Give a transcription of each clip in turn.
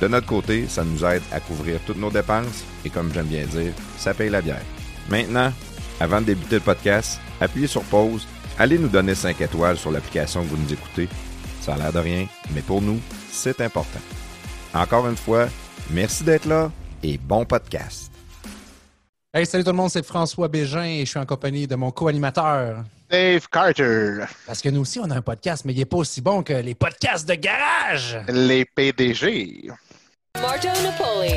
De notre côté, ça nous aide à couvrir toutes nos dépenses et comme j'aime bien dire, ça paye la bière. Maintenant, avant de débuter le podcast, appuyez sur pause, allez nous donner 5 étoiles sur l'application que vous nous écoutez. Ça a l'air de rien, mais pour nous, c'est important. Encore une fois, merci d'être là et bon podcast. Hey, salut tout le monde, c'est François Bégin et je suis en compagnie de mon co-animateur. Dave Carter, Parce que nous aussi, on a un podcast, mais il n'est pas aussi bon que les podcasts de garage. les PDG. Marto Napoli.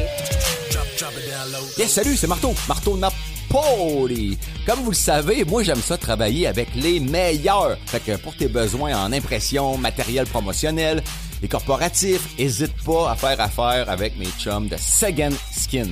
Yes, salut, c'est Marteau. Marteau Napoli. Comme vous le savez, moi, j'aime ça travailler avec les meilleurs. Fait que pour tes besoins en impression, matériel promotionnel, et corporatifs, hésite pas à faire affaire avec mes chums de Second Skin.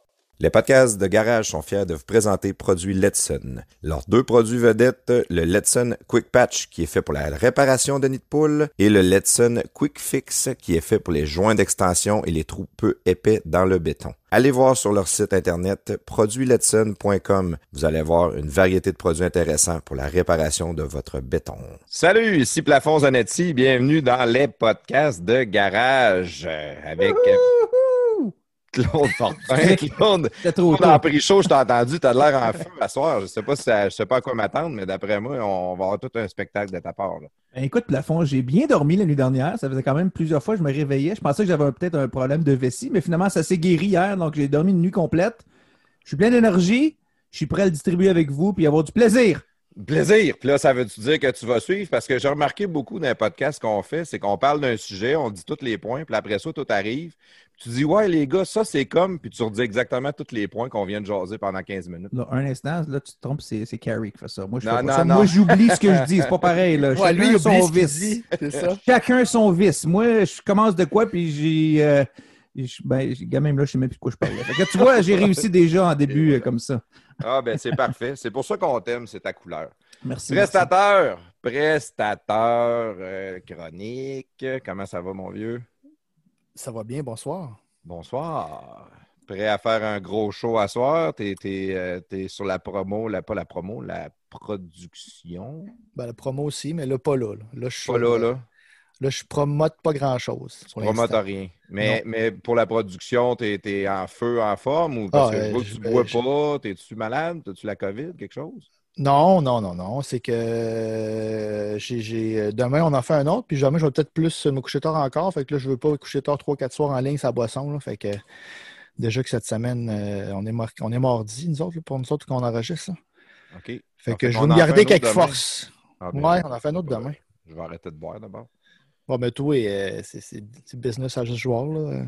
Les podcasts de Garage sont fiers de vous présenter produits Letson. Leurs deux produits vedettes, le Letson Quick Patch qui est fait pour la réparation de nids de poule et le Letson Quick Fix qui est fait pour les joints d'extension et les trous peu épais dans le béton. Allez voir sur leur site internet produitsletson.com. Vous allez voir une variété de produits intéressants pour la réparation de votre béton. Salut, ici Plafond Zanetti. Bienvenue dans les podcasts de Garage euh, avec euh, Claude Fortin. Claude, C'est trop Claude, en pré-show, je t'ai entendu, t'as l'air en feu à soir. Je sais pas si ça- je sais pas à quoi m'attendre, mais d'après moi, on va avoir tout un spectacle de ta part. là. Ben, écoute, Plafond, j'ai bien dormi la nuit dernière. Ça faisait quand même plusieurs fois que je me réveillais. Je pensais que j'avais peut-être un problème de vessie, mais finalement, ça s'est guéri hier. Donc, j'ai dormi une nuit complète. Je suis plein d'énergie. Je suis prêt à le distribuer avec vous puis avoir du plaisir. Plaisir. Puis là, ça veut-tu dire que tu vas suivre? Parce que j'ai remarqué beaucoup dans les podcasts qu'on fait, c'est qu'on parle d'un sujet, on dit tous les points, puis après ça, tout arrive. Puis tu dis, ouais, les gars, ça, c'est comme, puis tu redis exactement tous les points qu'on vient de jaser pendant 15 minutes. Là, un instant, là, tu te trompes, c'est c'est Carrie qui fait ça. Moi, je Non, fais pas non, ça. non. Moi, j'oublie ce que je dis. C'est pas pareil. Là. Ouais, Chacun lui, il son vice. dit, c'est ça. Chacun son vice. Moi, je commence de quoi, puis j'ai. euh, je- ben, j'ai- quand même, là, je sais même plus de quoi je parle. Que tu vois, j'ai réussi déjà en début euh, comme ça. Ah, ben, c'est parfait. C'est pour ça qu'on t'aime, c'est ta couleur. Merci. merci. Prestateur, prestateur, euh, chronique. Comment ça va, mon vieux? Ça va bien, bonsoir. Bonsoir. Prêt à faire un gros show à soir? T'es es, sur la promo, la, pas la promo, la production? Ben, la promo aussi, mais là, pas là. Là, Là, je suis Pas là, là. Là, je promote pas grand-chose. pour Promote rien. Mais, mais pour la production, t'es es en feu, en forme? Ou parce Ah, que je euh, vois que je- tu bois je- pas, t'es-tu malade? T'as-tu la COVID, quelque chose? Non, non, non, non. C'est que euh, j'ai, j'ai- demain, on en fait un autre, puis demain, je vais peut-être plus me coucher tard encore. Fait que là, je veux pas coucher tard 3-4 soirs en ligne, sa boisson. Là. Fait que déjà que cette semaine, euh, on, est mar- on est mardi, nous autres, pour nous autres qu'on enregistre. là. OK. Fait que fait je vais me garder quelques demain. forces. Ah, ben, Ouais, on en fait un autre je- demain. Je vais arrêter de boire d'abord. Bon, mais toi, euh, c'est, business à juste joueur. Là.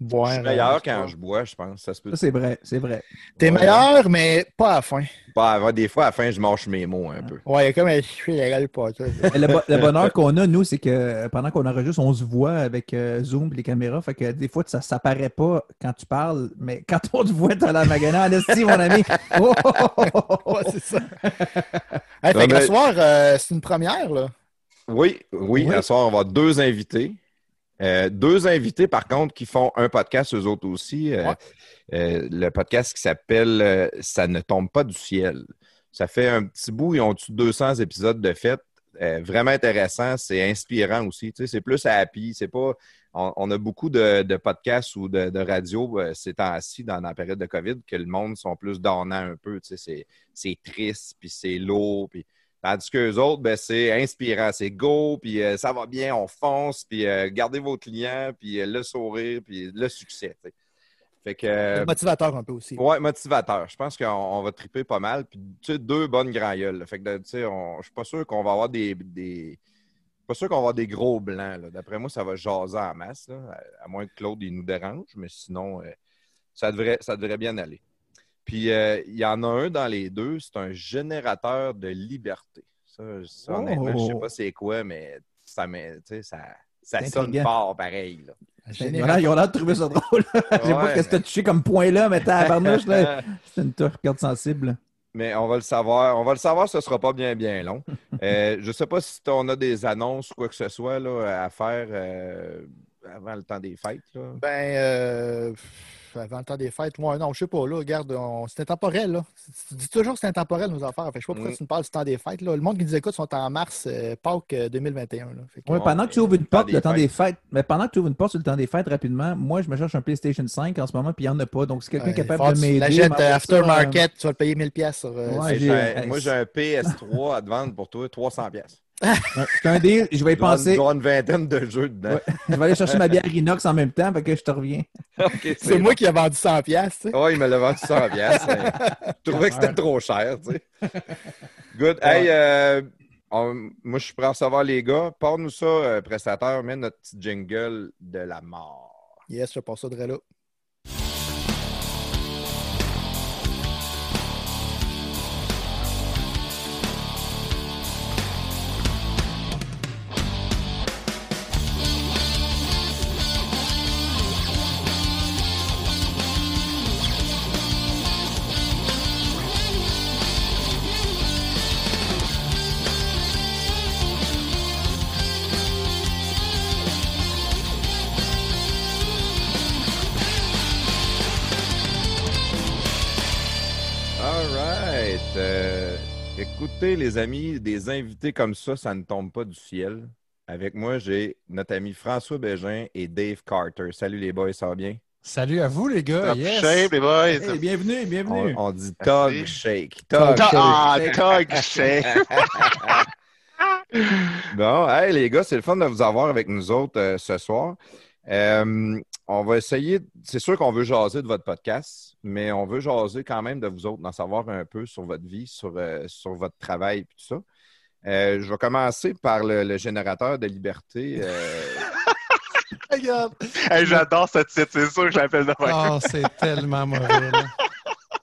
Boire, Je suis euh, meilleur quand pas- je bois, je pense. Ça se peut. Ça, c'est vrai. C'est vrai. T'es Ouais. meilleur, mais pas à la fin. Pas avant- des fois, à la fin, je mâche mes mots un peu. Ouais, comme un cheveu légal pas. toi. Le, bo- le bonheur qu'on a, nous, c'est que euh, pendant qu'on enregistre, on se voit avec euh, Zoom et les caméras. Fait que des fois, ça ne paraît pas quand tu parles, mais quand on te voit, t'as la magana en esti, mon ami. Oh, oh, oh, oh, oh. Ouais, c'est ça. Hey, Non, fait que mais- ce soir, euh, c'est une première, là. Oui, oui, Oui. ce soir, on va avoir deux invités. Euh, deux invités, par contre, qui font un podcast, eux autres aussi. Euh, Ouais. euh, le podcast qui s'appelle Ça ne tombe pas du ciel. Ça fait un petit bout, ils ont eu 200 épisodes de fête. Euh, vraiment intéressant, c'est inspirant aussi. Tu sais, c'est plus happy. C'est pas. On, on a beaucoup de, de podcasts ou de, de radio ces temps-ci, dans la période de COVID, que le monde sont plus donnants un peu. Tu sais, c'est, c'est triste, puis c'est lourd, puis Tandis qu'eux autres, ben, c'est inspirant, c'est go, puis euh, ça va bien, on fonce, puis euh, gardez vos clients, puis euh, le sourire, puis le succès. Fait que. Motivateur un peu aussi. Ouais, motivateur. Je pense qu'on on va triper pas mal. Puis, tu sais, deux bonnes grand gueules. Fait que, tu sais, je suis pas sûr qu'on va avoir des. des... Pas sûr qu'on va avoir des gros blancs. D'après moi, ça va jaser en masse. là. À, à moins que Claude il nous dérange, mais sinon, ça, devrait, ça devrait bien aller. Puis euh, il y en a un dans les deux, c'est un générateur de liberté. Ça, ça, honnêtement, je sais Oh. pas c'est quoi, mais ça, met- tu sais, ça, ça sonne fort pareil. là. Voilà, ils ont l'air de trouver ça drôle. Je sais pas ce que t'as touché comme point là, mais tabarnouche, là. C'est une tour carte sensible. Mais on va le savoir. On va le savoir, ce sera pas bien, bien long. Euh, je sais pas si on a des annonces ou quoi que ce soit là, à faire euh, avant le temps des fêtes. là. Ben, euh, avant le temps des fêtes, moi, non, je sais pas, là, regarde, on- c'est intemporel, là. Tu dis toujours que c'est intemporel, nos affaires. Fait je sais pas pourquoi Mm. tu me parles du temps des fêtes, là. Le monde qui nous écoute sont en mars, euh, Pâques euh, 2021, là. Fait que- Ouais, Bon, pendant que tu ouvres une porte, le temps des fêtes, mais pendant que tu ouvres une porte sur le temps des fêtes rapidement, moi, je me cherche un PlayStation 5 en ce moment, puis il n'y en a pas. Donc, si quelqu'un est Ouais, capable de m'aider. l'achètes, m'envoie euh, ça, aftermarket, tu vas le payer 1000$ pièces sur. euh, Ouais, j'ai- moi, j'ai un PS3 à te vendre pour toi, 300 pièces. euh, C'est un deal, je vais y penser. Une vingtaine de jeux dedans. Ouais. Je vais aller chercher ma bière inox en même temps, fait que je te reviens. C'est moi qui ai vendu 100$, piastres, tu sais. Oui, il me l'a vendu 100 pièces. Je trouvais que c'était trop cher, tu sais. Good. Hey, euh, on- moi, je suis prêt à recevoir les gars. Parle-nous ça, euh, prestataire. Mets notre petit jingle de la mort. Yes, je passe ça de là. Écoutez, les amis, des invités comme ça, ça ne tombe pas du ciel. Avec moi, j'ai notre ami François Bégin et Dave Carter. Salut les boys, ça va bien? Salut à vous, les gars. Top Yes. shape, les boys. Hey, bienvenue, bienvenue. on dit Tug Merci. Shake. Tug Shake. Ah, Tug Shake. Bon, hey les gars, c'est le fun de vous avoir avec nous autres euh, ce soir. Euh, on va essayer, c'est sûr qu'on veut jaser de votre podcast, mais on veut jaser quand même de vous autres, d'en savoir un peu sur votre vie, sur, euh, sur votre travail et tout ça. Euh, je vais commencer par le, le générateur de liberté. euh, Regarde. Hey, J'adore ce titre, c'est sûr que je l'appelle de même. Oh, c'est tellement mauvais.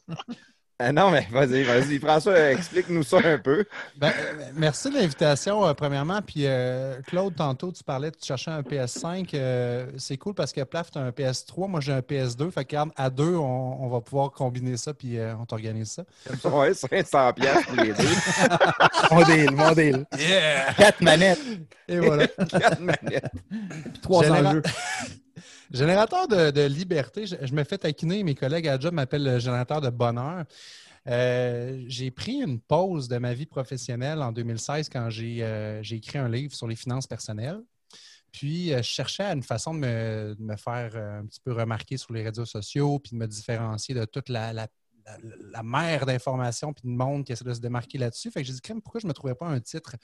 ah non, mais vas-y, vas-y, François, explique-nous ça un peu. Ben, euh, merci de l'invitation, euh, premièrement. Puis, euh, Claude, tantôt, tu parlais, tu cherchais un PS5. euh, c'est cool parce que Plaf, tu as un PS3. Moi, j'ai un PS2. Fait que, regarde, à deux, on, on va pouvoir combiner ça. Puis, euh, on t'organise ça. Ouais, 500 pièces pour les deux. Mon deal, mon deal. Yeah! Quatre manettes. Et voilà. Quatre manettes. Puis 300 Généra- jeux. Générateur de, liberté, je, me fais taquiner, mes collègues à job m'appellent le générateur de bonheur. Euh, j'ai pris une pause de ma vie professionnelle en 2016 quand j'ai euh, j'ai écrit un livre sur les finances personnelles. Puis, euh, je cherchais une façon de me, faire un petit peu remarquer sur les réseaux sociaux, puis de me différencier de toute la, la, la- la mer d'informations puis de monde qui essaie de se démarquer là-dessus. Fait que j'ai dit, Crème, pourquoi je ne me trouvais pas un titre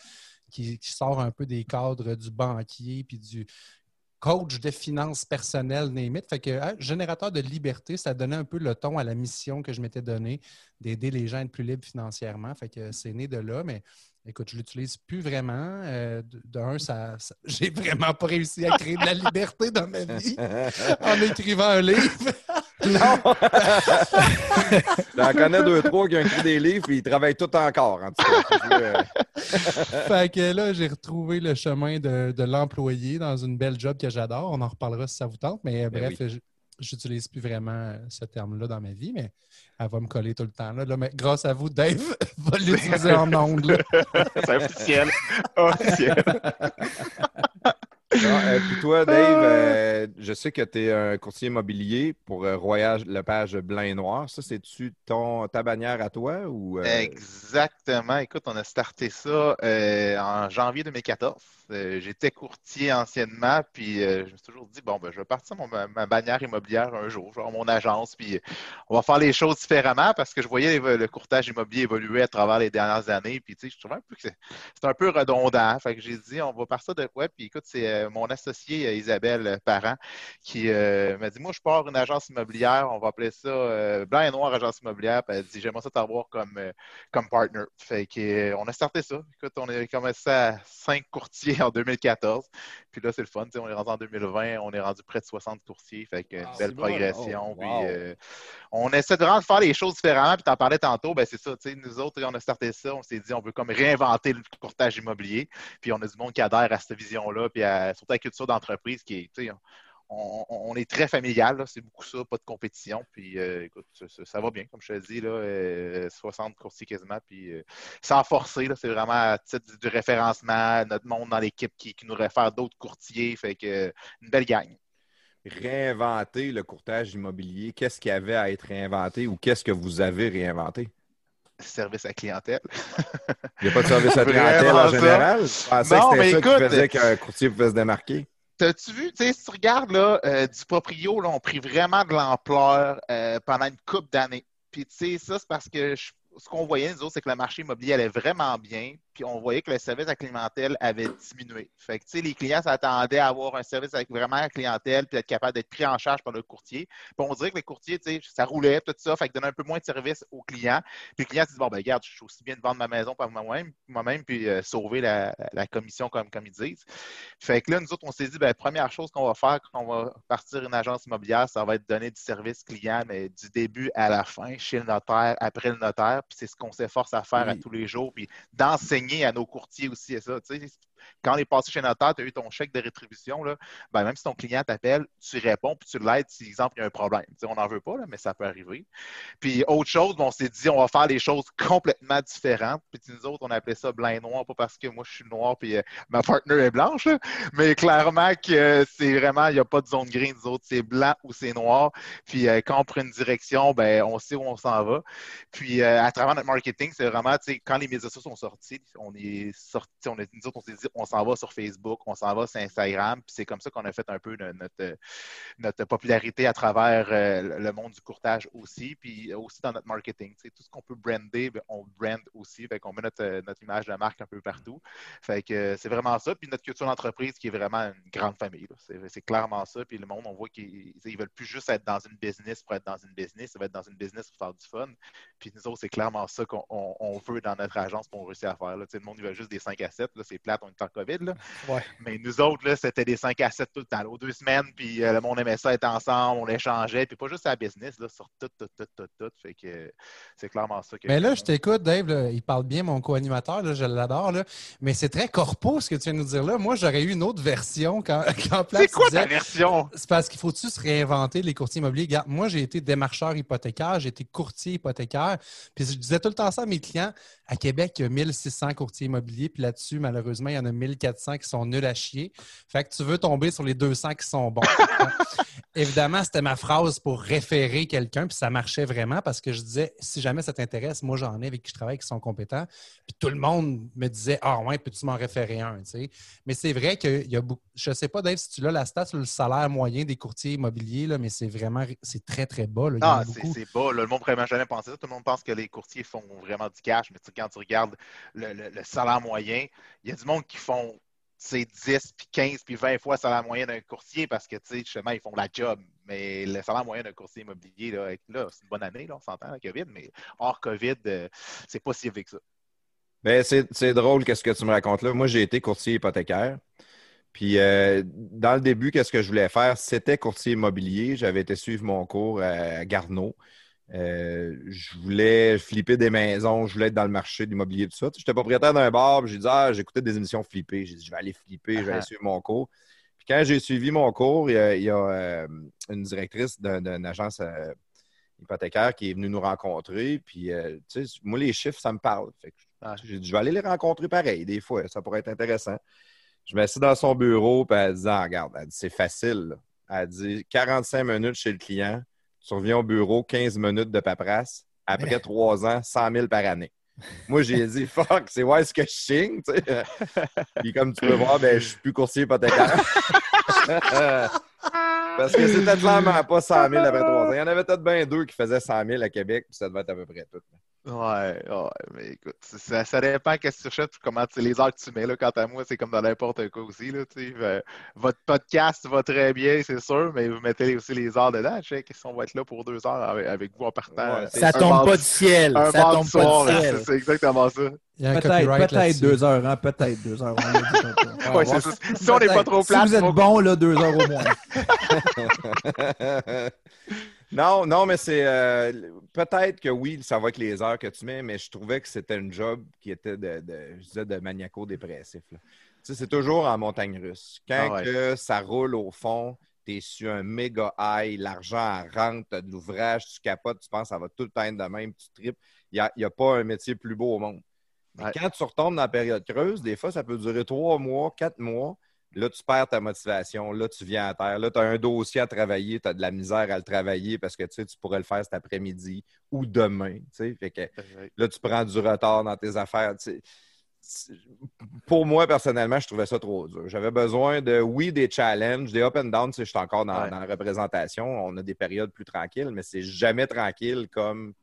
qui, qui sort un peu des cadres du banquier puis du, coach de finances personnelles, name it. Fait que hein, générateur de liberté, ça donnait un peu le ton à la mission que je m'étais donnée d'aider les gens à être plus libres financièrement. Fait que c'est né de là, mais écoute, je l'utilise plus vraiment. Euh, de- D'un, ça, ça- j'ai vraiment pas réussi à créer de la liberté dans ma vie en écrivant un livre. Non! J'en connais deux, trois qui ont écrit des livres et ils travaillent tout encore. En tout cas. Fait que là, j'ai retrouvé le chemin de, de l'employé dans une belle job que j'adore. On en reparlera si ça vous tente. Mais Ben bref, je j'utilise plus vraiment euh, ce terme-là dans ma vie, mais elle va me coller tout le temps. Là, Là, mais grâce à vous, Dave va l'utiliser en ondes. C'est officiel. officiel. Euh, puis toi, Dave, euh, je sais que tu es un courtier immobilier pour euh, Royal Lepage Blanc et Noir. Ça, c'est-tu ton ta bannière à toi ou euh, Exactement. Écoute, on a starté ça euh, en janvier 2014. Euh, J'étais courtier anciennement, puis euh, je me suis toujours dit, bon, ben, je vais partir mon, ma, bannière immobilière un jour, genre mon agence, puis on va faire les choses différemment parce que je voyais le, courtage immobilier évoluer à travers les dernières années, puis tu sais, je trouvais un peu que c'est un peu redondant. Fait que j'ai dit, on va partir de quoi? Puis écoute, c'est euh, euh, mon associé Isabelle Parent qui m'a dit Moi, je pars une agence immobilière, on va appeler ça Blanc et Noir Agence immobilière. Puis elle dit J'aimerais ça t'avoir comme, comme partner. Fait qu'on a starté ça. Écoute, on a commencé à cinq courtiers en 2014. Puis là, c'est le fun. On est rendu en 2020, on est rendu près de 60 courtiers. Fait que Ah, belle bon. progression. Oh, Puis, euh, on essaie de vraiment faire les choses différemment. Puis, tu en parlais tantôt, ben, c'est ça. tu sais, Nous autres, on a starté ça. On s'est dit, on veut comme réinventer le courtage immobilier. Puis, on a du monde qui adhère à cette vision-là. Puis, à- surtout la culture d'entreprise qui est. On, est très familial, c'est beaucoup ça, pas de compétition. Puis euh, écoute, ça, va bien, comme je te dis, là, euh, 60 courtiers quasiment. Puis euh, sans forcer, c'est vraiment à titre du, référencement, notre monde dans l'équipe qui, qui nous réfère d'autres courtiers. Fait que euh, une belle gang. Réinventer le courtage immobilier, qu'est-ce qu'il y avait à être réinventé ou qu'est-ce que vous avez réinventé? Service à clientèle. Il n'y a pas de service à clientèle en général? Je pensais Non, que mais c'était ça écoute- qui faisait qu'un courtier pouvait se démarquer. T'as-tu vu, tu sais, si tu regardes là, euh, du proprio, là, on pris vraiment de l'ampleur euh, pendant une couple d'années. Puis tu sais, ça, c'est parce que je- ce qu'on voyait, nous autres, c'est que le marché immobilier allait vraiment bien. Puis on voyait que le service à la clientèle avait diminué. Fait que tu sais, les clients s'attendaient à avoir un service avec vraiment la clientèle, puis être capable d'être pris en charge par le courtier. Puis on dirait que les courtiers, tu sais, ça roulait, tout ça, fait que donner un peu moins de service aux clients. Puis le client se dit, bon, ben regarde, je suis aussi bien de vendre ma maison par moi-même, moi-même puis euh, sauver la, la commission, comme, comme ils disent. Fait que là, nous autres, on s'est dit, ben, première chose qu'on va faire quand on va partir une agence immobilière, ça va être donner du service client, mais du début à la fin, chez le notaire, après le notaire. Puis c'est ce qu'on s'efforce à faire à tous les jours, puis d'enseigner à nos courtiers aussi ça. Quand on est passé chez notaire, tu as eu ton chèque de rétribution, là, ben, même si ton client t'appelle, tu réponds, puis tu l'aides si, exemple, il y a un problème. On n'en veut pas, là, mais ça peut arriver. Puis autre chose, on s'est dit, on va faire des choses complètement différentes. Puis nous autres, on appelait ça blanc et noir, pas parce que moi je suis noir puis euh, ma partenaire est blanche, mais clairement que c'est vraiment, il n'y a pas de zone grise, nous autres, c'est blanc ou c'est noir. Puis euh, quand on prend une direction, ben on sait où on s'en va. Puis euh, à travers notre marketing, c'est vraiment, quand les médias sociaux sont sortis, on est sorti, on nous autres, on s'est dit, on s'en va sur Facebook, on s'en va sur Instagram, puis c'est comme ça qu'on a fait un peu no- notre, popularité à travers euh, le monde du courtage aussi, puis aussi dans notre marketing. Tout ce qu'on peut brander, ben, on brand aussi. Fait qu'on met notre, image de marque un peu partout. Fait que c'est vraiment ça. Puis notre culture d'entreprise qui est vraiment une grande famille. C'est, clairement ça. Puis le monde, on voit qu'ils ils veulent plus juste être dans une business pour être dans une business. Ça va être dans une business pour faire du fun. Puis nous autres, c'est clairement ça qu'on on- on veut dans notre agence pour réussir à faire. Le monde, il veut juste des 5 à 7. Là, c'est plate, en COVID. Là. Ouais. Mais nous autres, c'était des 5 à 7 tout le temps. là, aux deux semaines, puis euh, le monde aimait ça être ensemble, on échangeait, puis pas juste à la business, là, sur tout, tout, tout, tout, tout. Fait que c'est clairement ça que. Mais là, je t'écoute, Dave. là, il parle bien, mon co-animateur. là, Je l'adore. là, Mais c'est très corpo ce que tu viens de nous dire là. Moi, j'aurais eu une autre version quand, quand Place C'est quoi disait- ta version? C'est parce qu'il faut-tu se réinventer les courtiers immobiliers? Regarde, moi, j'ai été démarcheur hypothécaire, j'ai été courtier hypothécaire. Puis je disais tout le temps ça à mes clients. À Québec, il y a 1600 courtiers immobiliers. Puis là-dessus, malheureusement, il y en a 1400 qui sont nuls à chier. Fait que tu veux tomber sur les 200 qui sont bons. Évidemment, c'était ma phrase pour référer quelqu'un. Puis ça marchait vraiment parce que je disais, si jamais ça t'intéresse, moi, j'en ai avec qui je travaille qui sont compétents. Puis tout le monde me disait, ah ouais, peux-tu m'en référer un? Mais c'est vrai qu'il y a beaucoup. Je ne sais pas, Dave, si tu l'as la stat sur le salaire moyen des courtiers immobiliers, là, mais c'est vraiment c'est très, très bas. là. En Ah, c'est bas. là. Le monde ne pourrait jamais penser ça. Tout le monde pense que les courtiers font vraiment du cash. Mais quand tu regardes le, le- le salaire moyen, il y a du monde qui font tu sais, 10, puis 15, puis 20 fois le salaire moyen d'un courtier parce que, justement, ils font la job. Mais le salaire moyen d'un courtier immobilier, là, là, c'est une bonne année, là, on s'entend, la COVID, mais hors COVID, euh, c'est pas si élevé que ça. Ben, c'est c'est drôle qu'est-ce que tu me racontes là. Moi, j'ai été courtier hypothécaire. Puis, euh, dans le début, qu'est-ce que je voulais faire? C'était courtier immobilier. J'avais été suivre mon cours à Garneau. Euh, je voulais flipper des maisons, je voulais être dans le marché de l'immobilier, tout ça. J'étais propriétaire d'un bar, j'ai dit, ah, j'écoutais des émissions flippées. J'ai dit, je vais aller flipper, je vais aller suivre mon cours. Puis quand j'ai suivi mon cours, il y a, il y a, euh, une directrice d'un- d'une agence euh, hypothécaire qui est venue nous rencontrer. Puis, tu sais, moi, les chiffres, ça me parle. Ah. j'ai dit, je vais aller les rencontrer pareil, des fois, ça pourrait être intéressant. Je me suis dans son bureau, puis elle dit, ah, regarde, c'est facile. là. Elle dit, 45 minutes chez le client, tu reviens au bureau, 15 minutes de paperasse. Après trois ans, 100 000 par année. Moi, j'ai dit, fuck, c'est ouais ce que je signe, tu sais? Puis comme tu peux voir, ben, je suis plus courtier hypothécaire. Parce que c'était clairement pas 100 000 après trois ans. Il y en avait peut-être bien deux qui faisaient 100 000 à Québec, puis ça devait être à peu près tout. Ouais, ouais, mais écoute, ça, ça dépend qu'est-ce que tu recherches, comment tu les heures que tu mets. Là, quant à moi, c'est comme dans n'importe quoi aussi. Là, tu sais. Euh, votre podcast va très bien, c'est sûr, mais vous mettez aussi les heures dedans. Je sais qu'on va être là pour deux heures avec, avec vous en partant. Ouais, ça tombe pas du ciel. Un ça tombe soir, pas du ciel. C'est exactement ça. Peut-être peut deux heures, hein? Peut-être deux heures. on. Ouais, c'est ça. Si on n'est pas trop Si plat, vous êtes bon, là, deux heures au moins. non, non, mais c'est euh, peut-être que oui, ça va avec les heures que tu mets, mais je trouvais que c'était une job qui était de, de je disais, de maniaco-dépressif. là. Tu sais, c'est toujours en montagne russe. Quand Ah ouais. que ça roule au fond, tu es sur un méga high, l'argent rentre, tu as de l'ouvrage, tu capotes, tu penses que ça va tout le temps être de même, tu tripes. Il n'y a, pas un métier plus beau au monde. Mais Ouais. quand tu retombes dans la période creuse, des fois, ça peut durer trois mois, quatre mois. Là, tu perds ta motivation. Là, tu viens à terre. Là, tu as un dossier à travailler. Tu as de la misère à le travailler parce que tu sais, tu pourrais le faire cet après-midi ou demain. tu sais. Fait que là, tu prends du retard dans tes affaires. tu sais. C'est- Pour moi, personnellement, je trouvais ça trop dur. J'avais besoin de, oui, des challenges, des up and down. Je suis encore dans, Ouais. dans la représentation. On a des périodes plus tranquilles, mais c'est jamais tranquille comme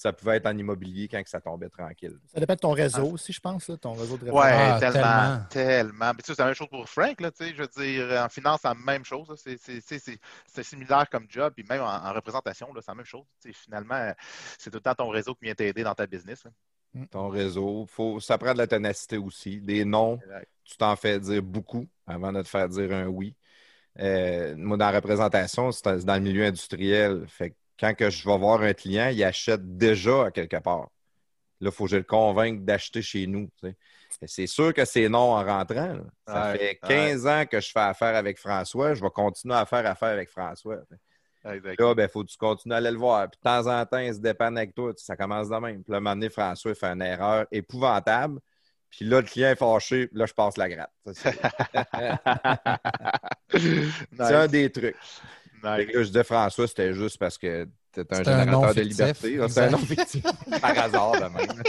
ça pouvait être en immobilier quand que ça tombait tranquille. Ça dépend de ton réseau aussi, je pense, là, ton réseau de Ouais, référence. Ah, tellement, tellement. tu sais, c'est la même chose pour Frank, là, tu sais, je veux dire, en finance, c'est la même chose. C'est- c'est- c'est- C'est c'est similaire comme job, puis même en, en représentation, là, c'est la même chose. Tu sais, finalement, c'est tout le temps ton réseau qui vient t'aider dans ta business. là. ton réseau. Faut, ça prend de la ténacité aussi. Des noms, Exact. tu t'en fais dire beaucoup avant de te faire dire un oui. Euh, moi, dans la représentation, c'est dans le milieu industriel. Fait que quand que je vais voir un client, il achète déjà à quelque part. Là, il faut que je le convainque d'acheter chez nous. tu sais. Et C'est sûr que c'est non en rentrant. là. Ça Ouais, fait 15 ans que je fais affaire avec François. Je vais continuer à faire affaire avec François. Là, ben, faut que tu continues à aller le voir. Puis de temps en temps, il se dépanne avec toi. Ça commence de même. Puis là, un moment donné, François il fait une erreur épouvantable. Puis là, le client est fâché. Puis là, je passe la gratte. C'est un des trucs. Que là, je disais François, c'était juste parce que tu un C'était un générateur nom de liberté. C'est un nom fictif. Par hasard, de même.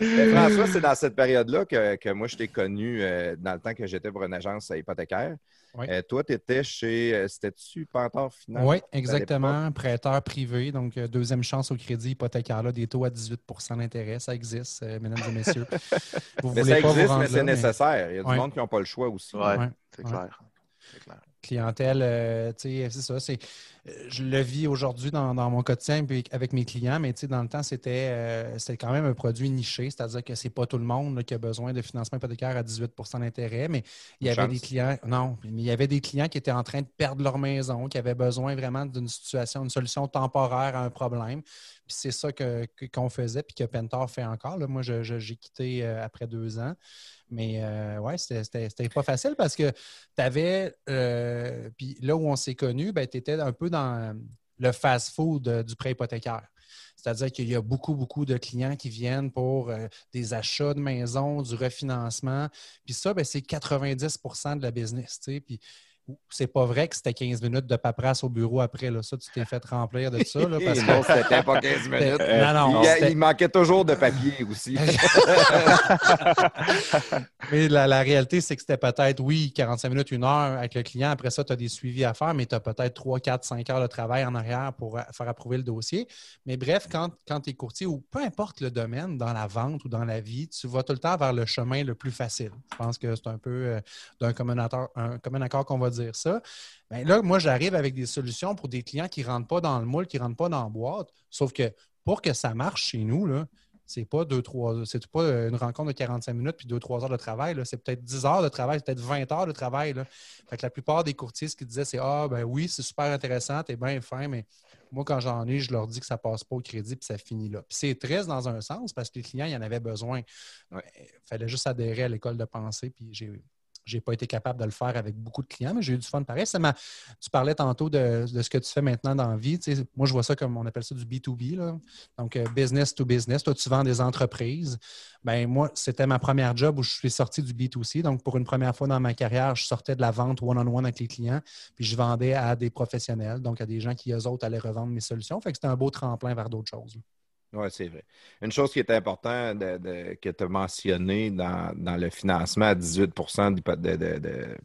Mais François, c'est dans cette période-là que, que moi, je t'ai connu euh, dans le temps que j'étais pour une agence hypothécaire. Oui. Euh, toi, tu étais chez. euh, C'était-tu Pantor Finance? Oui, exactement. Prêteur privé, donc euh, deuxième chance au crédit hypothécaire, là, des taux à 18% d'intérêt. Ça existe, euh, mesdames et messieurs. Vous Mais voulez ça pas existe, mais c'est nécessaire. Il y a du Ouais. monde qui n'ont pas le choix aussi. Ouais. c'est Ouais. clair. C'est clair. Clientèle, euh, tu sais, c'est ça. C'est, je le vis aujourd'hui dans, dans mon quotidien puis avec mes clients, mais tu sais, dans le temps, c'était, euh, c'était quand même un produit niché, c'est-à-dire que c'est pas tout le monde là, qui a besoin de financement hypothécaire à 18% d'intérêt, mais il y avait chance. des clients, non, mais il y avait des clients qui étaient en train de perdre leur maison, qui avaient besoin vraiment d'une situation, une solution temporaire à un problème. Puis c'est ça que, que- qu'on faisait, puis que Pentor fait encore. là. Moi, je- je- j'ai quitté euh, après deux ans. Mais euh, ouais, c'était- pas facile parce que tu avais. puis là où on s'est connus, ben, tu étais un peu dans le fast-food euh, du prêt hypothécaire. C'est-à-dire qu'il y a beaucoup, beaucoup de clients qui viennent pour euh, des achats de maison, du refinancement. Puis ça, ben, c'est 90% de la business. Puis c'est pas vrai que c'était 15 minutes de paperasse au bureau après. Là. Ça, tu t'es fait remplir de ça. Là, parce que non, c'était pas 15 minutes. Non, non, il, manquait toujours de papier aussi. Mais la, la réalité, c'est que c'était peut-être, oui, 45 minutes, une heure avec le client. Après ça, tu as des suivis à faire, mais tu as peut-être 3, 4, 5 heures de travail en arrière pour euh, faire approuver le dossier. Mais bref, quand, quand tu es courtier ou peu importe le domaine, dans la vente ou dans la vie, tu vas tout le temps vers le chemin le plus facile. Je pense que c'est un peu euh, d'un commun accord, un commun accord qu'on va dire ça. Ben là, moi, j'arrive avec des solutions pour des clients qui ne rentrent pas dans le moule, qui ne rentrent pas dans la boîte. Sauf que pour que ça marche chez nous, là, c'est pas deux, trois, c'est pas une rencontre de 45 minutes puis deux, trois heures de travail. C'est peut-être 10 heures de travail, c'est peut-être 20 heures de travail. Là. Fait que la plupart des courtiers, ce qu'ils disaient, c'est Ah, ben oui, c'est super intéressant, t'es bien fin, mais moi, quand j'en ai, je leur dis que ça passe pas au crédit puis ça finit là. Puis c'est triste dans un sens parce que les clients, ils en avaient besoin. Il fallait juste adhérer à l'école de pensée, puis j'ai. J'ai pas été capable de le faire avec beaucoup de clients, mais j'ai eu du fun pareil. Ça tu parlais tantôt de, de ce que tu fais maintenant dans la vie. Tu sais, moi, je vois ça comme on appelle ça du B2B, là. donc euh, business to business. Toi, tu vends des entreprises. Ben moi, c'était ma première job où je suis sorti du B2C. Donc, pour une première fois dans ma carrière, je sortais de la vente one-on-one avec les clients, puis je vendais à des professionnels, donc à des gens qui, eux autres, allaient revendre mes solutions. Fait que c'était un beau tremplin vers d'autres choses. Oui, c'est vrai. Une chose qui est importante de- de- que tu as mentionné dans, dans le financement à 18 d'hypo- de, de- de-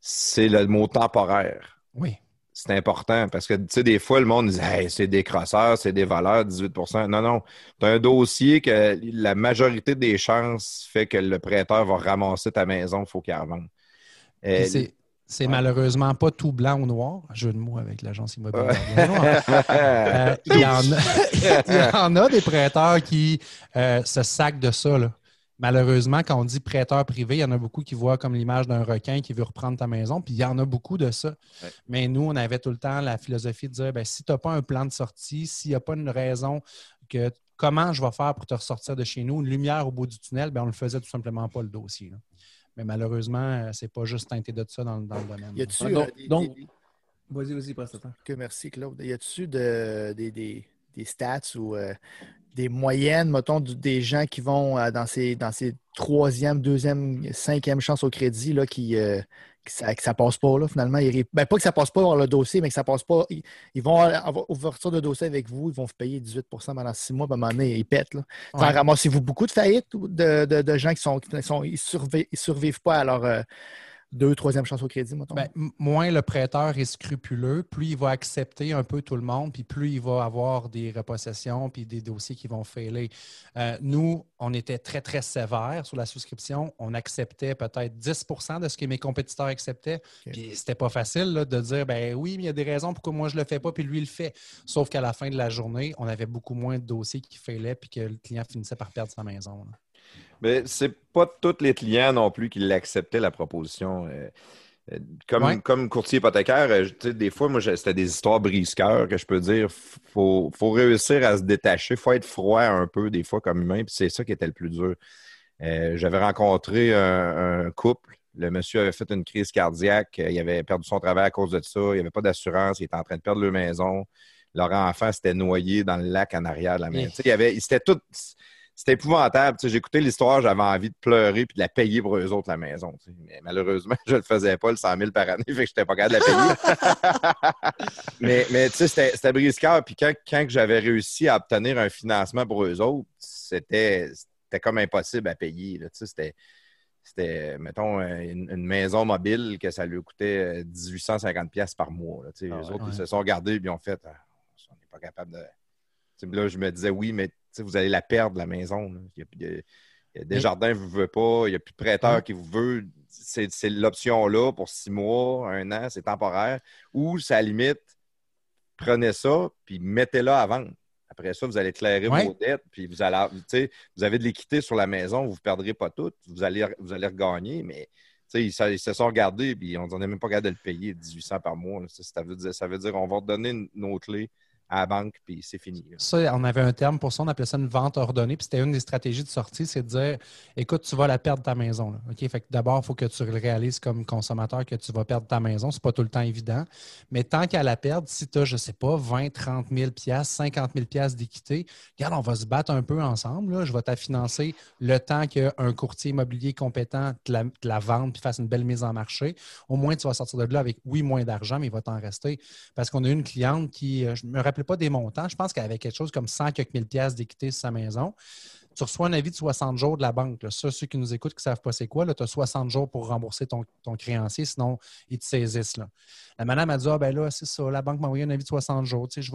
c'est le mot temporaire. Oui. c'est important parce que, tu sais, des fois, le monde dit hey, c'est des crosseurs, c'est des voleurs, 18% Non, non. Tu as un dossier que la majorité des chances fait que le prêteur va ramasser ta maison, il faut qu'il revende. Euh, c'est malheureusement pas tout blanc ou noir. Jeu de mots avec l'agence immobilière. Euh, il, y en a, des prêteurs qui euh, se sacent de ça. Là. Malheureusement, quand on dit prêteur privé, il y en a beaucoup qui voient comme l'image d'un requin qui veut reprendre ta maison, puis il y en a beaucoup de ça. Mais nous, on avait tout le temps la philosophie de dire ben, si tu n'as pas un plan de sortie, s'il n'y a pas une raison que comment je vais faire pour te ressortir de chez nous, une lumière au bout du tunnel, ben, on ne le faisait tout simplement pas le dossier. Mais malheureusement, euh, c'est pas juste teinté de ça dans, le domaine. Y a-tu, donc, donc... vas-y, vas-y, passe Que merci, Claude. Y a-tu de, des, des, des, stats ou euh, des moyennes, mettons, des gens qui vont euh, dans ces, dans ces troisième, deuxième, cinquième chances au crédit, là, qui, euh, que, ça, que passe pas, là, finalement. Ben, pas que ça passe pas dans le dossier, mais que ça passe pas. Ils, vont avoir ouverture de dossier avec vous, ils vont vous payer 18% pendant six mois, puis à un moment donné, ils pètent. Là. Ramassez-vous beaucoup de faillites de, de, gens qui sont, qui sont ils, survivent, survivent pas à leur. Euh, deux, troisième chance au crédit, mettons. Ben, moins le prêteur est scrupuleux, plus il va accepter un peu tout le monde, puis plus il va avoir des repossessions, puis des dossiers qui vont failer. Euh, nous, on était très, très sévère sur la souscription. On acceptait peut-être 10% de ce que mes compétiteurs acceptaient. Puis c'était pas facile de dire, ben oui, mais il y a des raisons pourquoi moi je le fais pas, puis lui il le fait. Sauf qu'à la fin de la journée, on avait beaucoup moins de dossiers qui failaient, puis que le client finissait par perdre sa maison. Mais c'est pas tous les clients non plus qui l'acceptaient, la proposition. Euh, euh, comme, courtier hypothécaire, euh, des fois, moi, c'était des histoires brise-cœur que je peux dire. Il faut, réussir à se détacher. Il faut être froid un peu, des fois, comme humain. Puis c'est ça qui était le plus dur. J'avais rencontré un, couple. Le monsieur avait fait une crise cardiaque. Il avait perdu son travail à cause de ça. Il n'y avait pas d'assurance. Il était en train de perdre leur maison. Leur enfant s'était noyé dans le lac en arrière de la maison. Il, avait, tout c'était épouvantable. J'écoutais l'histoire, j'avais envie de pleurer puis de la payer pour eux autres la maison. Mais malheureusement, je ne le faisais pas, le 100 000 par année, fait que je n'étais pas capable de la payer. mais mais tu sais, c'était brise-cœur. Puis quand, quand j'avais réussi à obtenir un financement pour eux autres, c'était comme impossible à payer. C'était c'était, mettons, une, maison mobile que ça lui coûtait 1850$ euh, par mois. les ah autres, ils se sont regardés et ont fait ah, on n'est pas capable de. Là, je me disais oui, mais vous allez la perdre, la maison. Il y, a, des jardins qui ne vous veulent pas, il n'y a plus de prêteur qui vous veut. C'est l'option-là pour six mois, un an, c'est temporaire. Ou, ça limite, prenez ça, puis mettez-la à vendre. Après ça, vous allez éclairer vos dettes, puis vous allez, vous avez de l'équité sur la maison, vous ne perdrez pas tout, vous allez, vous allez regagner, mais ils, ils, se sont regardés, puis on n'est même pas capable de le payer 1800 par mois. Ça, veut dire, ça veut dire on va redonner nos clés à la banque, puis c'est fini. Ça, on avait un terme pour ça, on appelait ça une vente ordonnée, puis c'était une des stratégies de sortie, c'est de dire écoute, tu vas la perdre ta maison. Fait que d'abord, il faut que tu le réalises comme consommateur que tu vas perdre ta maison. C'est pas tout le temps évident. Mais tant qu'à la perdre, si tu as, je sais pas, 20, 30 000 50 000 d'équité, regarde, on va se battre un peu ensemble. Là. Je vais financer le temps qu'un courtier immobilier compétent te la, te la vende puis fasse une belle mise en marché. Au moins, tu vas sortir de là avec, oui, moins d'argent, mais il va t'en rester. Parce qu'on a une cliente qui, euh, je me rappelle pas des montants. Je pense qu'elle avait quelque chose comme 100 quelques mille pièces d'équité sur sa maison tu reçois un avis de 60 jours de la banque. Ça, ceux qui nous écoutent qui ne savent pas c'est quoi, tu as 60 jours pour rembourser ton, créancier, sinon ils te saisissent. La madame a dit Ah, ben là, c'est ça, la banque m'a envoyé un avis de 60 jours. Tu sais, je,